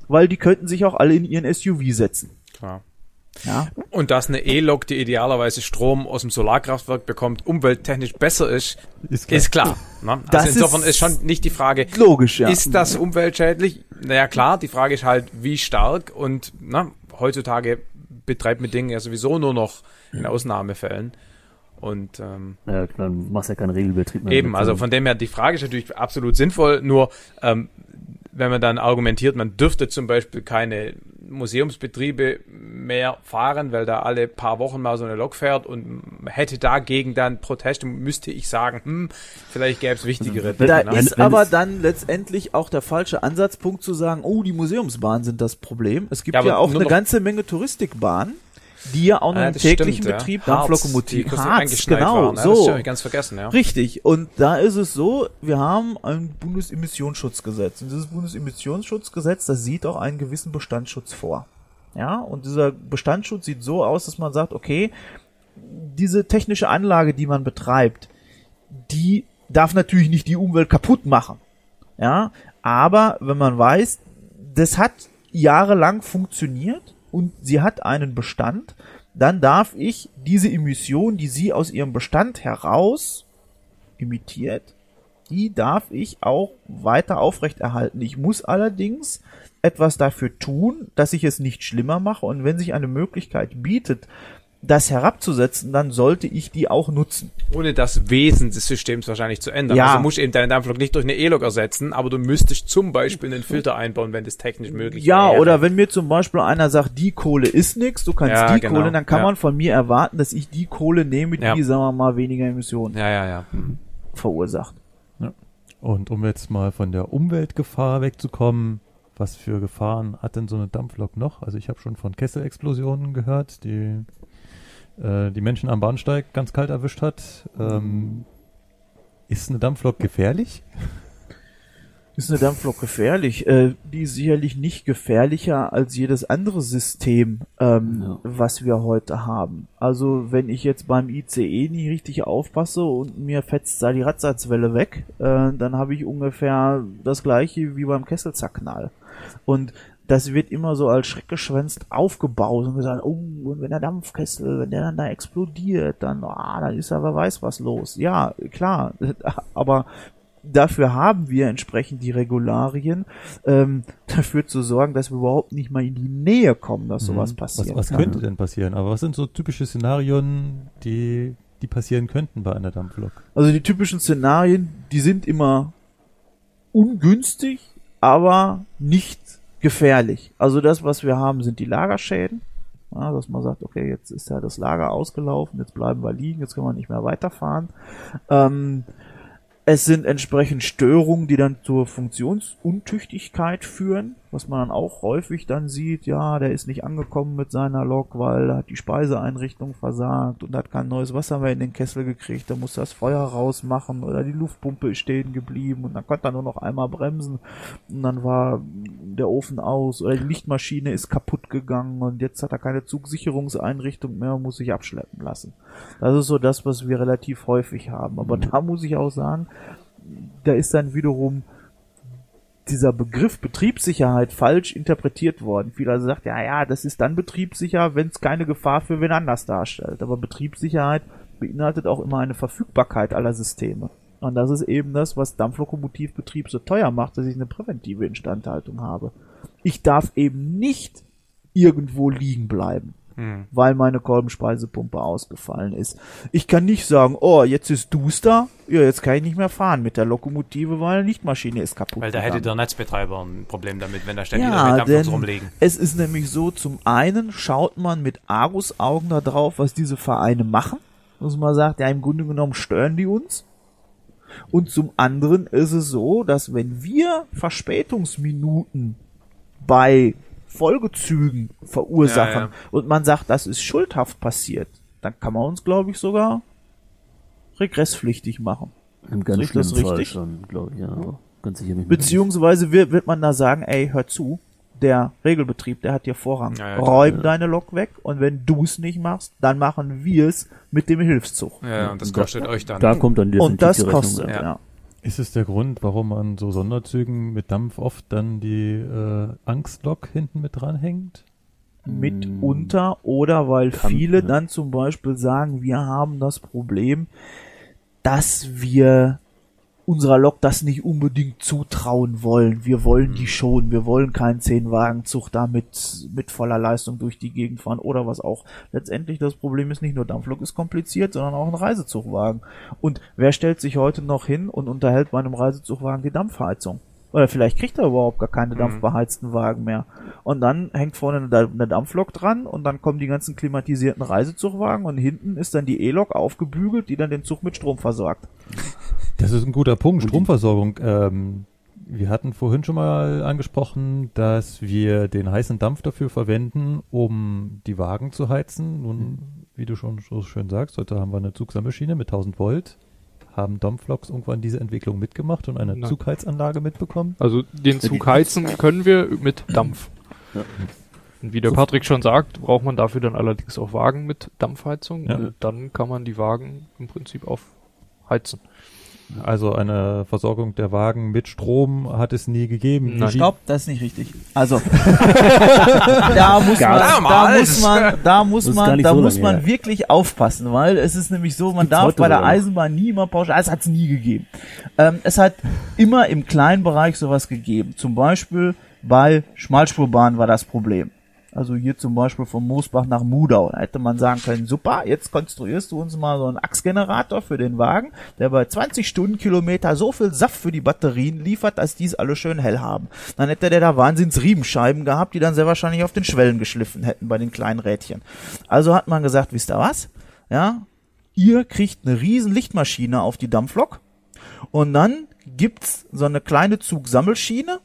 S12: Weil die könnten sich auch alle in ihren SUV setzen.
S2: Klar.
S12: Ja.
S2: Und dass eine E-Lok, die idealerweise Strom aus dem Solarkraftwerk bekommt, umwelttechnisch besser ist,
S13: Ist
S2: ist
S13: klar.
S2: klar. ne?
S12: Das
S2: Also insofern
S12: ist
S2: ist schon nicht die Frage,
S12: Logisch, ja.
S2: ist das umweltschädlich? Naja klar, die Frage ist halt, wie stark und na, heutzutage betreibt man Dinge ja sowieso nur noch in Ausnahmefällen. Und ähm,
S16: Ja, klar, du machst ja keinen Regelbetrieb mehr.
S2: Eben, also von dem her, die Frage ist natürlich absolut sinnvoll, nur ähm, wenn man dann argumentiert, man dürfte zum Beispiel keine Museumsbetriebe mehr fahren, weil da alle paar Wochen mal so eine Lok fährt und hätte dagegen dann Proteste, müsste ich sagen, hm, vielleicht gäbe es wichtigere
S12: Dinge. Da ne? ist aber dann letztendlich auch der falsche Ansatzpunkt zu sagen, oh, die Museumsbahnen sind das Problem. Es gibt ja, ja auch eine ganze Menge Touristikbahnen die ja auch noch ah, im täglichen stimmt, Betrieb ja. Dampflokomotiv
S2: Harz, genau,
S12: ne? so.
S2: Das ich ganz vergessen, ja.
S12: Richtig. Und da ist es so, wir haben ein Bundesemissionsschutzgesetz. Und dieses Bundesemissionsschutzgesetz, das sieht auch einen gewissen Bestandsschutz vor. Ja, und dieser Bestandsschutz sieht so aus, dass man sagt, okay, diese technische Anlage, die man betreibt, die darf natürlich nicht die Umwelt kaputt machen. Ja, aber wenn man weiß, das hat jahrelang funktioniert, und sie hat einen Bestand, dann darf ich diese Emission, die sie aus ihrem Bestand heraus imitiert, die darf ich auch weiter aufrechterhalten. Ich muss allerdings etwas dafür tun, dass ich es nicht schlimmer mache und wenn sich eine Möglichkeit bietet, das herabzusetzen, dann sollte ich die auch nutzen.
S2: Ohne das Wesen des Systems wahrscheinlich zu ändern.
S12: Ja.
S2: Also musst eben deinen Dampflok nicht durch eine E-Lok ersetzen, aber du müsstest zum Beispiel einen Filter einbauen, wenn das technisch möglich
S12: ja, wäre. Ja, oder wenn mir zum Beispiel einer sagt, die Kohle ist nix, du kannst ja, die genau. Kohle, dann kann ja. man von mir erwarten, dass ich die Kohle nehme, die, sagen wir mal, weniger Emissionen
S2: ja, ja, ja. Mhm.
S12: verursacht.
S13: Und um jetzt mal von der Umweltgefahr wegzukommen, was für Gefahren hat denn so eine Dampflok noch? Also ich habe schon von Kesselexplosionen gehört, die äh, die Menschen am Bahnsteig ganz kalt erwischt hat. Ähm, ist eine Dampflok gefährlich?
S12: Ist eine Dampflok gefährlich? Äh, die ist sicherlich nicht gefährlicher als jedes andere System, ähm, ja. was wir heute haben. Also wenn ich jetzt beim ICE nicht richtig aufpasse und mir fetzt da die Radsatzwelle weg, äh, dann habe ich ungefähr das gleiche wie beim Kesselzackknall. Und das wird immer so als schreckgeschwänzt aufgebaut und gesagt, oh, und wenn der Dampfkessel, wenn der dann da explodiert, dann, ah, dann ist aber weiß was los. Ja, klar, aber dafür haben wir entsprechend die Regularien, ähm, dafür zu sorgen, dass wir überhaupt nicht mal in die Nähe kommen, dass sowas mhm. passiert.
S13: Was, was könnte denn passieren? Aber was sind so typische Szenarien, die, die passieren könnten bei einer Dampflok?
S12: Also die typischen Szenarien, die sind immer ungünstig, aber nicht gefährlich. Also das, was wir haben, sind die Lagerschäden. Ja, dass man sagt, okay, jetzt ist ja das Lager ausgelaufen, jetzt bleiben wir liegen, jetzt können wir nicht mehr weiterfahren. Ähm, es sind entsprechend Störungen, die dann zur Funktionsuntüchtigkeit führen, was man dann auch häufig dann sieht, ja, der ist nicht angekommen mit seiner Lok, weil er hat die Speiseeinrichtung versagt und hat kein neues Wasser mehr in den Kessel gekriegt, da muss das Feuer rausmachen oder die Luftpumpe ist stehen geblieben und dann konnte er nur noch einmal bremsen und dann war der Ofen aus oder die Lichtmaschine ist kaputt gegangen und jetzt hat er keine Zugsicherungseinrichtung mehr und muss sich abschleppen lassen. Das ist so das, was wir relativ häufig haben. Aber da muss ich auch sagen, da ist dann wiederum dieser Begriff Betriebssicherheit falsch interpretiert worden. Viele sagt, ja, ja, das ist dann betriebssicher, wenn es keine Gefahr für wen anders darstellt. Aber Betriebssicherheit beinhaltet auch immer eine Verfügbarkeit aller Systeme. Und das ist eben das, was Dampflokomotivbetrieb so teuer macht, dass ich eine präventive Instandhaltung habe. Ich darf eben nicht irgendwo liegen bleiben hm. weil meine Kolbenspeisepumpe ausgefallen ist. Ich kann nicht sagen, oh, jetzt ist duster, ja, jetzt kann ich nicht mehr fahren mit der Lokomotive, weil die Lichtmaschine ist kaputt.
S2: Weil da hätte der Netzbetreiber ein Problem damit, wenn da ständig ja,
S12: Dampf rumlegen. Es ist nämlich so, zum einen schaut man mit Argusaugen da drauf, was diese Vereine machen. Dass man sagt, ja, im Grunde genommen stören die uns. Und zum anderen ist es so, dass wenn wir Verspätungsminuten bei Folgezügen verursachen ja, ja. und man sagt, das ist schuldhaft passiert, dann kann man uns, glaube ich, sogar regresspflichtig machen.
S16: Im ganz schlimmen das Fall schon, glaube ich, ja. Ganz sicher
S12: nicht Beziehungsweise wird, wird man da sagen, ey, hör zu, der Regelbetrieb, der hat hier Vorrang. Ja, ja, Räum ja. deine Lok weg und wenn du es nicht machst, dann machen wir es mit dem Hilfszug.
S2: Ja, und das kostet
S16: da,
S2: euch dann.
S16: Da kommt dann
S12: Und das kostet, ja.
S13: Ist es der Grund, warum an so Sonderzügen mit Dampf oft dann die äh, Angstlok hinten mit dranhängt?
S12: Mitunter oder weil Kann, viele ja. dann zum Beispiel sagen, wir haben das Problem, dass wir unserer Lok das nicht unbedingt zutrauen wollen. Wir wollen die mhm. schon. Wir wollen keinen Zehnwagenzug da mit, mit voller Leistung durch die Gegend fahren oder was auch. Letztendlich das Problem ist nicht nur Dampflok ist kompliziert, sondern auch ein Reisezugwagen. Und wer stellt sich heute noch hin und unterhält bei einem Reisezugwagen die Dampfheizung? Oder vielleicht kriegt er überhaupt gar keine mhm. dampfbeheizten Wagen mehr. Und dann hängt vorne eine, eine Dampflok dran und dann kommen die ganzen klimatisierten Reisezugwagen und hinten ist dann die E-Lok aufgebügelt, die dann den Zug mit Strom versorgt.
S13: Das ist ein guter Punkt, Stromversorgung. Ähm, wir hatten vorhin schon mal angesprochen, dass wir den heißen Dampf dafür verwenden, um die Wagen zu heizen. Nun, wie du schon so schön sagst, heute haben wir eine Zugsammelmaschine mit 1000 Volt. Haben Dampfloks irgendwann diese Entwicklung mitgemacht und eine Nein. Zugheizanlage mitbekommen?
S5: Also den Zug heizen können wir mit Dampf. Ja. Und wie der so Patrick schon sagt, braucht man dafür dann allerdings auch Wagen mit Dampfheizung. Ja. Dann kann man die Wagen im Prinzip aufheizen.
S13: Also eine Versorgung der Wagen mit Strom hat es nie gegeben.
S12: Nein. Stopp, das ist nicht richtig. Also da muss man, da muss man, da muss man, da so muss man her. wirklich aufpassen, weil es ist nämlich so, man darf bei der Eisenbahn nie immer pauschal, es hat es nie gegeben. Ähm, es hat immer im kleinen Bereich sowas gegeben. Zum Beispiel bei Schmalspurbahnen war das Problem. Also hier zum Beispiel von Moosbach nach Mudau. Da hätte man sagen können, super, jetzt konstruierst du uns mal so einen Achsgenerator für den Wagen, der bei 20 Stundenkilometer so viel Saft für die Batterien liefert, dass die es alle schön hell haben. Dann hätte der da wahnsinns Riemenscheiben gehabt, die dann sehr wahrscheinlich auf den Schwellen geschliffen hätten bei den kleinen Rädchen. Also hat man gesagt, wisst ihr was? Ja, ihr kriegt eine riesen Lichtmaschine auf die Dampflok und dann gibt's so eine kleine Zugsammelschiene,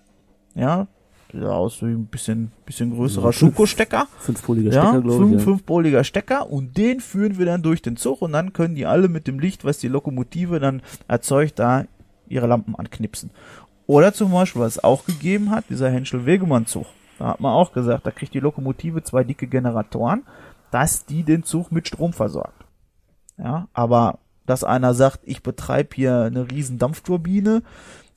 S12: ja, sah aus wie ein bisschen, bisschen größerer ja, Schuko-Stecker.
S16: Fünfpoliger ja, Stecker,
S12: glaube ich. Ja. Fünfpoliger Stecker und den führen wir dann durch den Zug und dann können die alle mit dem Licht, was die Lokomotive dann erzeugt, da ihre Lampen anknipsen. Oder zum Beispiel, was es auch gegeben hat, dieser Henschel-Wegemann-Zug. Da hat man auch gesagt, da kriegt die Lokomotive zwei dicke Generatoren, dass die den Zug mit Strom versorgt. Ja, aber dass einer sagt, ich betreibe hier eine riesen Dampfturbine,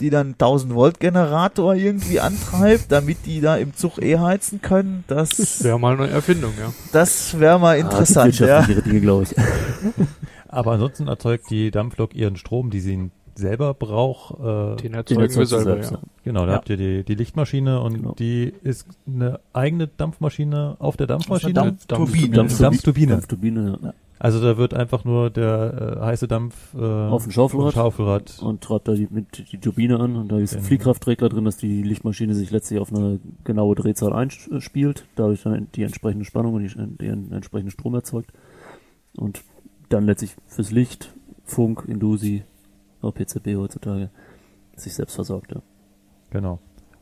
S12: die dann 1000 Volt Generator irgendwie antreibt, damit die da im Zug eh heizen können. Das
S5: wäre mal eine Erfindung, ja.
S12: Das wäre mal ah, interessant, ah, ja. Dinge, glaube ich.
S13: Aber ansonsten erzeugt die Dampflok ihren Strom, die sie selber braucht. Äh,
S5: den erzeugen wir selber, ja.
S13: Genau, da ja. habt ihr die, die Lichtmaschine und genau. die ist eine eigene Dampfmaschine auf der Dampfmaschine.
S12: Dampfturbine.
S13: Dampfturbine. Dampfturbine.
S16: Dampfturbine, ja.
S13: Also da wird einfach nur der äh, heiße Dampf
S16: äh, auf dem Schaufelrad,
S13: Schaufelrad.
S16: und treibt da die, mit die Turbine an und da ist ein genau. Fliehkraftregler drin, dass die Lichtmaschine sich letztlich auf eine genaue Drehzahl einspielt, dadurch dann die entsprechende Spannung und die, den entsprechenden Strom erzeugt und dann letztlich fürs Licht, Funk, Indusi, auch PCB heutzutage sich selbst versorgt. Ja.
S13: Genau.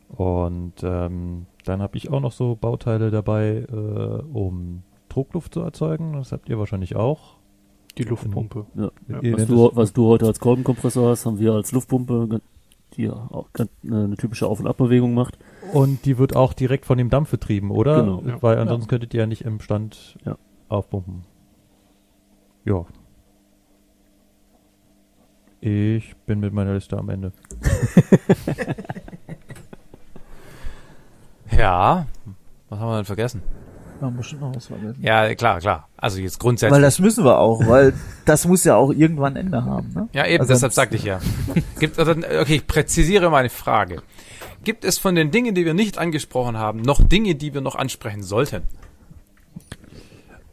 S13: Und ähm, dann habe ich auch noch so Bauteile dabei, äh, um Druckluft zu erzeugen. Das habt ihr wahrscheinlich auch.
S5: Die Luftpumpe.
S16: Ja. ja. Was, du, was, du, heute als Kolbenkompressor hast, haben wir als Luftpumpe, die auch eine typische Auf- und Abbewegung macht.
S13: Und die wird auch direkt von dem Dampf betrieben, oder? Genau. Weil ansonsten ja. könntet ihr ja nicht im Stand ja. aufpumpen. Ja. Ich bin mit meiner Liste am Ende.
S2: ja, was haben wir denn vergessen?
S12: Wir haben bestimmt noch was vergessen.
S2: Ja, klar, klar. Also jetzt grundsätzlich.
S12: Weil das müssen wir auch, weil das muss ja auch irgendwann ein Ende haben. Ne?
S2: Ja, eben, also deshalb sagte ich ja. Gibt, also, okay, ich präzisiere meine Frage. Gibt es von den Dingen, die wir nicht angesprochen haben, noch Dinge, die wir noch ansprechen sollten?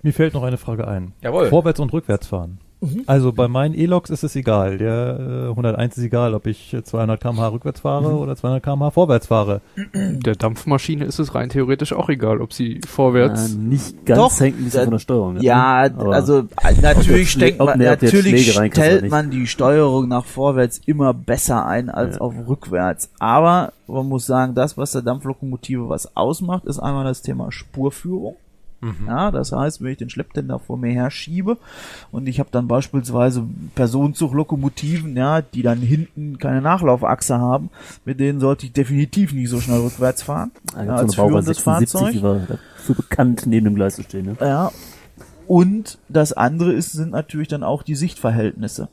S13: Mir fällt noch eine Frage ein.
S2: Jawohl.
S13: Vorwärts und rückwärts fahren. Mhm. Also bei meinen E-Loks ist es egal. Der äh, 101 ist egal, ob ich 200 km/h rückwärts fahre mhm. oder 200 km/h vorwärts fahre.
S5: Der Dampfmaschine ist es rein theoretisch auch egal, ob sie vorwärts.
S16: Ja, nicht ganz Doch, hängt ein bisschen von der Steuerung.
S12: Ne? Ja, Aber also natürlich, steckt man, natürlich stellt man die Steuerung nach vorwärts immer besser ein als ja. auf rückwärts. Aber man muss sagen, das, was der Dampflokomotive was ausmacht, ist einmal das Thema Spurführung. Mhm. Ja, das heißt, wenn ich den Schlepptender vor mir her schiebe und ich habe dann beispielsweise Personenzuglokomotiven, ja, die dann hinten keine Nachlaufachse haben, mit denen sollte ich definitiv nicht so schnell rückwärts fahren.
S16: Ja, ja, als so führendes Fahrzeug. Die war so bekannt, neben dem Gleis zu stehen. Ne?
S12: Ja. Und das andere ist, sind natürlich dann auch die Sichtverhältnisse.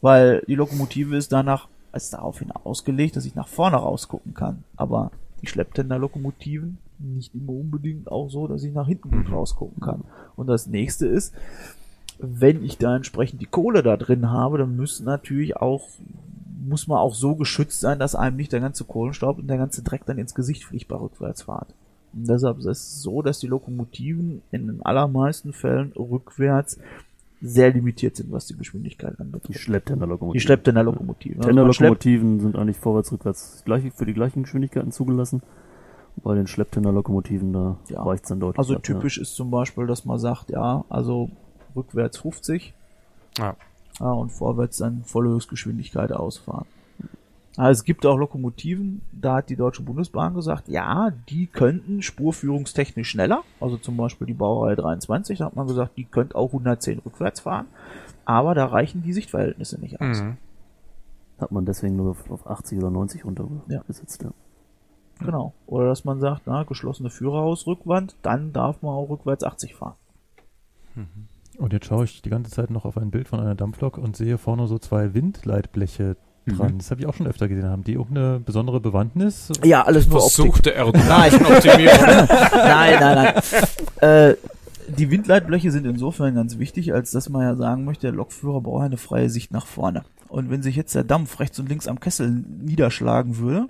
S12: Weil die Lokomotive ist danach als daraufhin ausgelegt, dass ich nach vorne rausgucken kann. Aber die Schlepptender-Lokomotiven nicht immer unbedingt auch so, dass ich nach hinten gut rausgucken kann. Und das nächste ist, wenn ich da entsprechend die Kohle da drin habe, dann müssen natürlich auch, muss man auch so geschützt sein, dass einem nicht der ganze Kohlenstaub und der ganze Dreck dann ins Gesicht fliegt bei Rückwärtsfahrt. Und deshalb ist es so, dass die Lokomotiven in den allermeisten Fällen rückwärts sehr limitiert sind, was die Geschwindigkeit anbetrifft.
S16: Die Schlepptenderlokomotiven.
S12: Die Schlepptenderlokomotiven. Also
S16: Tenderlokomotiven sind eigentlich vorwärts, rückwärts gleich, für die gleichen Geschwindigkeiten zugelassen. Bei den Schlepptenderlokomotiven, da
S12: ja.
S16: reicht's dann deutlich.
S12: Also
S16: ab,
S12: typisch
S16: ja.
S12: ist zum Beispiel, dass man sagt, ja, also rückwärts 50.
S2: Ja.
S12: ja und vorwärts dann volle Höchstgeschwindigkeit ausfahren. Also es gibt auch Lokomotiven, da hat die Deutsche Bundesbahn gesagt, ja, die könnten spurführungstechnisch schneller, also zum Beispiel die Baureihe 23, da hat man gesagt, die könnte auch 110 rückwärts fahren, aber da reichen die Sichtverhältnisse nicht aus.
S2: Mhm.
S16: Hat man deswegen nur auf, auf 80 oder 90 runtergesetzt, ja.
S12: Genau. Oder dass man sagt, na, geschlossene Führerhausrückwand, dann darf man auch rückwärts 80 fahren.
S13: Und jetzt schaue ich die ganze Zeit noch auf ein Bild von einer Dampflok und sehe vorne so zwei Windleitbleche dran.
S12: Mhm.
S13: Das habe ich auch schon öfter gesehen. Haben die auch eine besondere Bewandtnis?
S12: Ja, alles nur
S2: Versuchte
S12: Optik.
S2: Optimierung.
S12: nein, nein, nein. Äh, die Windleitbleche sind insofern ganz wichtig, als dass man ja sagen möchte, der Lokführer braucht eine freie Sicht nach vorne. Und wenn sich jetzt der Dampf rechts und links am Kessel niederschlagen würde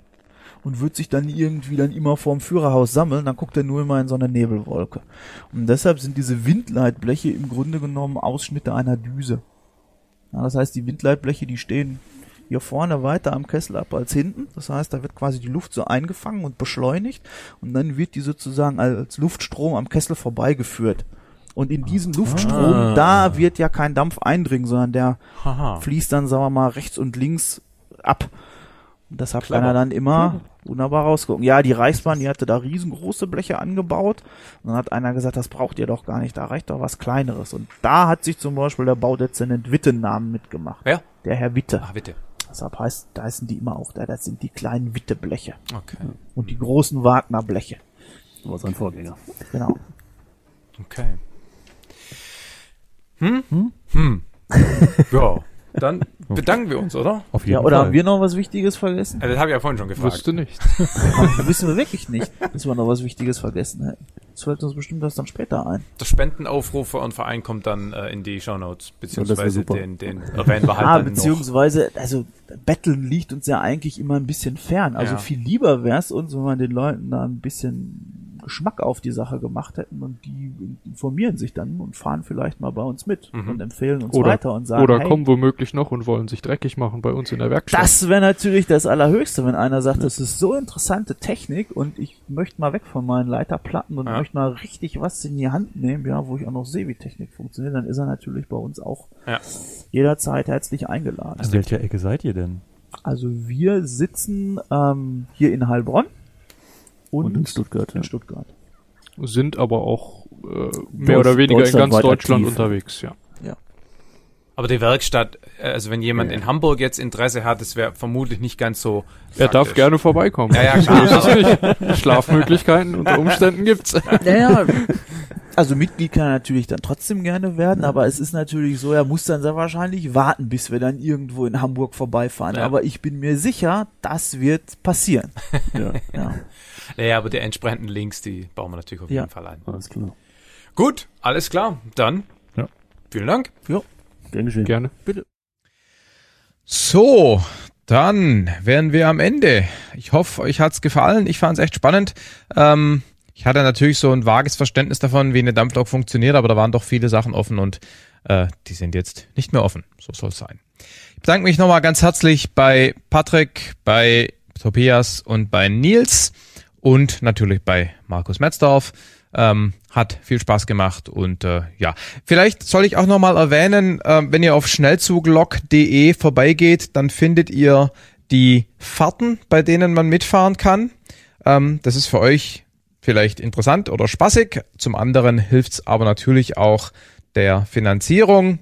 S12: und würde sich dann irgendwie dann immer vorm Führerhaus sammeln, dann guckt er nur immer in so eine Nebelwolke. Und deshalb sind diese Windleitbleche im Grunde genommen Ausschnitte einer Düse. Ja, das heißt, die Windleitbleche, die stehen hier vorne weiter am Kessel ab als hinten. Das heißt, da wird quasi die Luft so eingefangen und beschleunigt und dann wird die sozusagen als Luftstrom am Kessel vorbeigeführt. Und in diesen Luftstrom,
S2: Ah.
S12: da wird ja kein Dampf eindringen, sondern der
S2: Haha.
S12: fließt dann, sagen wir mal, rechts und links ab. Und deshalb
S2: Clever.
S12: kann er dann immer wunderbar rausgucken. Ja, die Reichsbahn, die hatte da riesengroße Bleche angebaut. Und dann hat einer gesagt, das braucht ihr doch gar nicht, da reicht doch was Kleineres. Und da hat sich zum Beispiel der Baudezernent Witte Namen mitgemacht.
S2: Wer?
S12: Der Herr Witte.
S2: Ach, bitte.
S12: Deshalb heißt, da heißen die immer auch da, das sind die kleinen Wittebleche.
S2: Okay.
S12: Und die großen Wagnerbleche.
S16: War sein Vorgänger.
S12: Genau.
S2: Okay. Hm? Hm? Hm. ja. Dann bedanken wir uns, oder?
S13: Auf jeden
S12: Ja, oder
S13: Fall.
S12: haben wir noch was Wichtiges vergessen?
S2: Ja, das habe ich ja vorhin schon gefragt.
S5: Wüsste nicht.
S12: Das wissen wir wirklich nicht, dass wir noch was Wichtiges vergessen hätten. Das fällt uns bestimmt erst dann später ein.
S2: Der Spendenaufruf für euren Verein kommt dann äh, in die Shownotes,
S16: das
S2: beziehungsweise
S16: super.
S2: den, den erwähnen wir halt
S12: ah,
S2: dann noch.
S12: beziehungsweise, also Betteln liegt uns ja eigentlich immer ein bisschen fern. Also
S2: Ja.
S12: viel lieber wäre es uns, wenn wir den Leuten da ein bisschen Geschmack auf die Sache gemacht hätten und die informieren sich dann und fahren vielleicht mal bei uns mit
S2: Mhm.
S12: und empfehlen uns
S5: Oder,
S12: weiter und sagen,
S5: oder
S12: hey,
S5: kommen womöglich noch und wollen sich dreckig machen bei uns in der Werkstatt.
S12: das wäre natürlich das Allerhöchste, wenn einer sagt, das ist so interessante Technik und ich möchte mal weg von meinen Leiterplatten und
S2: Ja.
S12: möchte mal richtig was in die Hand nehmen, ja, wo ich auch noch sehe, wie Technik funktioniert, dann ist er natürlich bei uns auch
S2: Ja.
S12: jederzeit herzlich eingeladen.
S13: An welcher Ecke seid ihr denn?
S12: Also wir sitzen ähm, hier in Heilbronn und,
S16: Und in Stuttgart,
S12: in
S16: ja.
S12: Stuttgart.
S5: Sind aber auch äh, mehr
S16: Deutsch-
S5: oder weniger in ganz Deutschland
S16: aktiv.
S5: unterwegs, ja.
S2: Aber die Werkstatt, äh, also wenn jemand
S16: Ja.
S2: in Hamburg jetzt Interesse hat, das wäre vermutlich nicht ganz so.
S5: Er darf
S2: praktisch.
S5: gerne vorbeikommen.
S2: Ja, ja,
S5: so
S2: klar.
S5: ist es nicht. Schlafmöglichkeiten unter Umständen gibt's.
S12: Naja, also Mitglied kann er natürlich dann trotzdem gerne werden, aber es ist natürlich so, er muss dann sehr wahrscheinlich warten, bis wir dann irgendwo in Hamburg vorbeifahren.
S2: Ja.
S12: Aber ich bin mir sicher, das wird passieren.
S16: Ja,
S12: Ja.
S2: Ja, aber die entsprechenden Links, die bauen wir natürlich auf
S12: Ja.
S2: jeden Fall ein.
S16: alles klar.
S2: Gut, alles klar. Dann
S13: Ja.
S2: vielen Dank.
S16: Gern geschehen.
S5: Gerne.
S2: So, dann wären wir am Ende. Ich hoffe, euch hat's gefallen. Ich fand's echt spannend. Ähm, ich hatte natürlich so ein vages Verständnis davon, wie eine Dampflok funktioniert, aber da waren doch viele Sachen offen und äh, die sind jetzt nicht mehr offen. So soll's sein. Ich bedanke mich nochmal ganz herzlich bei Patrick, bei Tobias und bei Nils und natürlich bei Markus Metzdorf. Ähm, hat viel Spaß gemacht und äh, ja, vielleicht soll ich auch nochmal erwähnen, äh, wenn ihr auf schnellzuglok.de vorbeigeht, dann findet ihr die Fahrten, bei denen man mitfahren kann. Ähm, das ist für euch vielleicht interessant oder spaßig. Zum anderen hilft's aber natürlich auch der Finanzierung.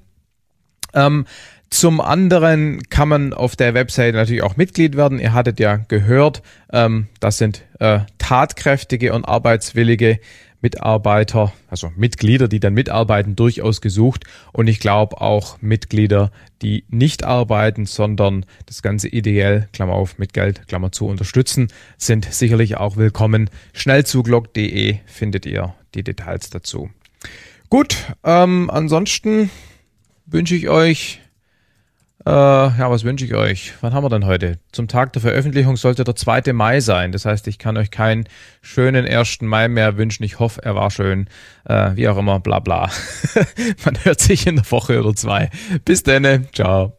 S2: Ähm, zum anderen kann man auf der Webseite natürlich auch Mitglied werden. Ihr hattet ja gehört, ähm, das sind äh, tatkräftige und arbeitswillige Mitarbeiter, also Mitglieder, die dann mitarbeiten, durchaus gesucht. Und ich glaube auch Mitglieder, die nicht arbeiten, sondern das Ganze ideell, Klammer auf, mit Geld, Klammer zu, unterstützen, sind sicherlich auch willkommen. Schnellzuglog.de findet ihr die Details dazu. Gut, ähm, ansonsten wünsche ich euch Äh, ja, was wünsche ich euch? Wann haben wir denn heute? Zum Tag der Veröffentlichung sollte der 2. Mai sein. Das heißt, ich kann euch keinen schönen 1. Mai mehr wünschen. Ich hoffe, er war schön. Äh, wie auch immer, bla bla. Man hört sich in der Woche oder zwei. Bis dann. Ciao.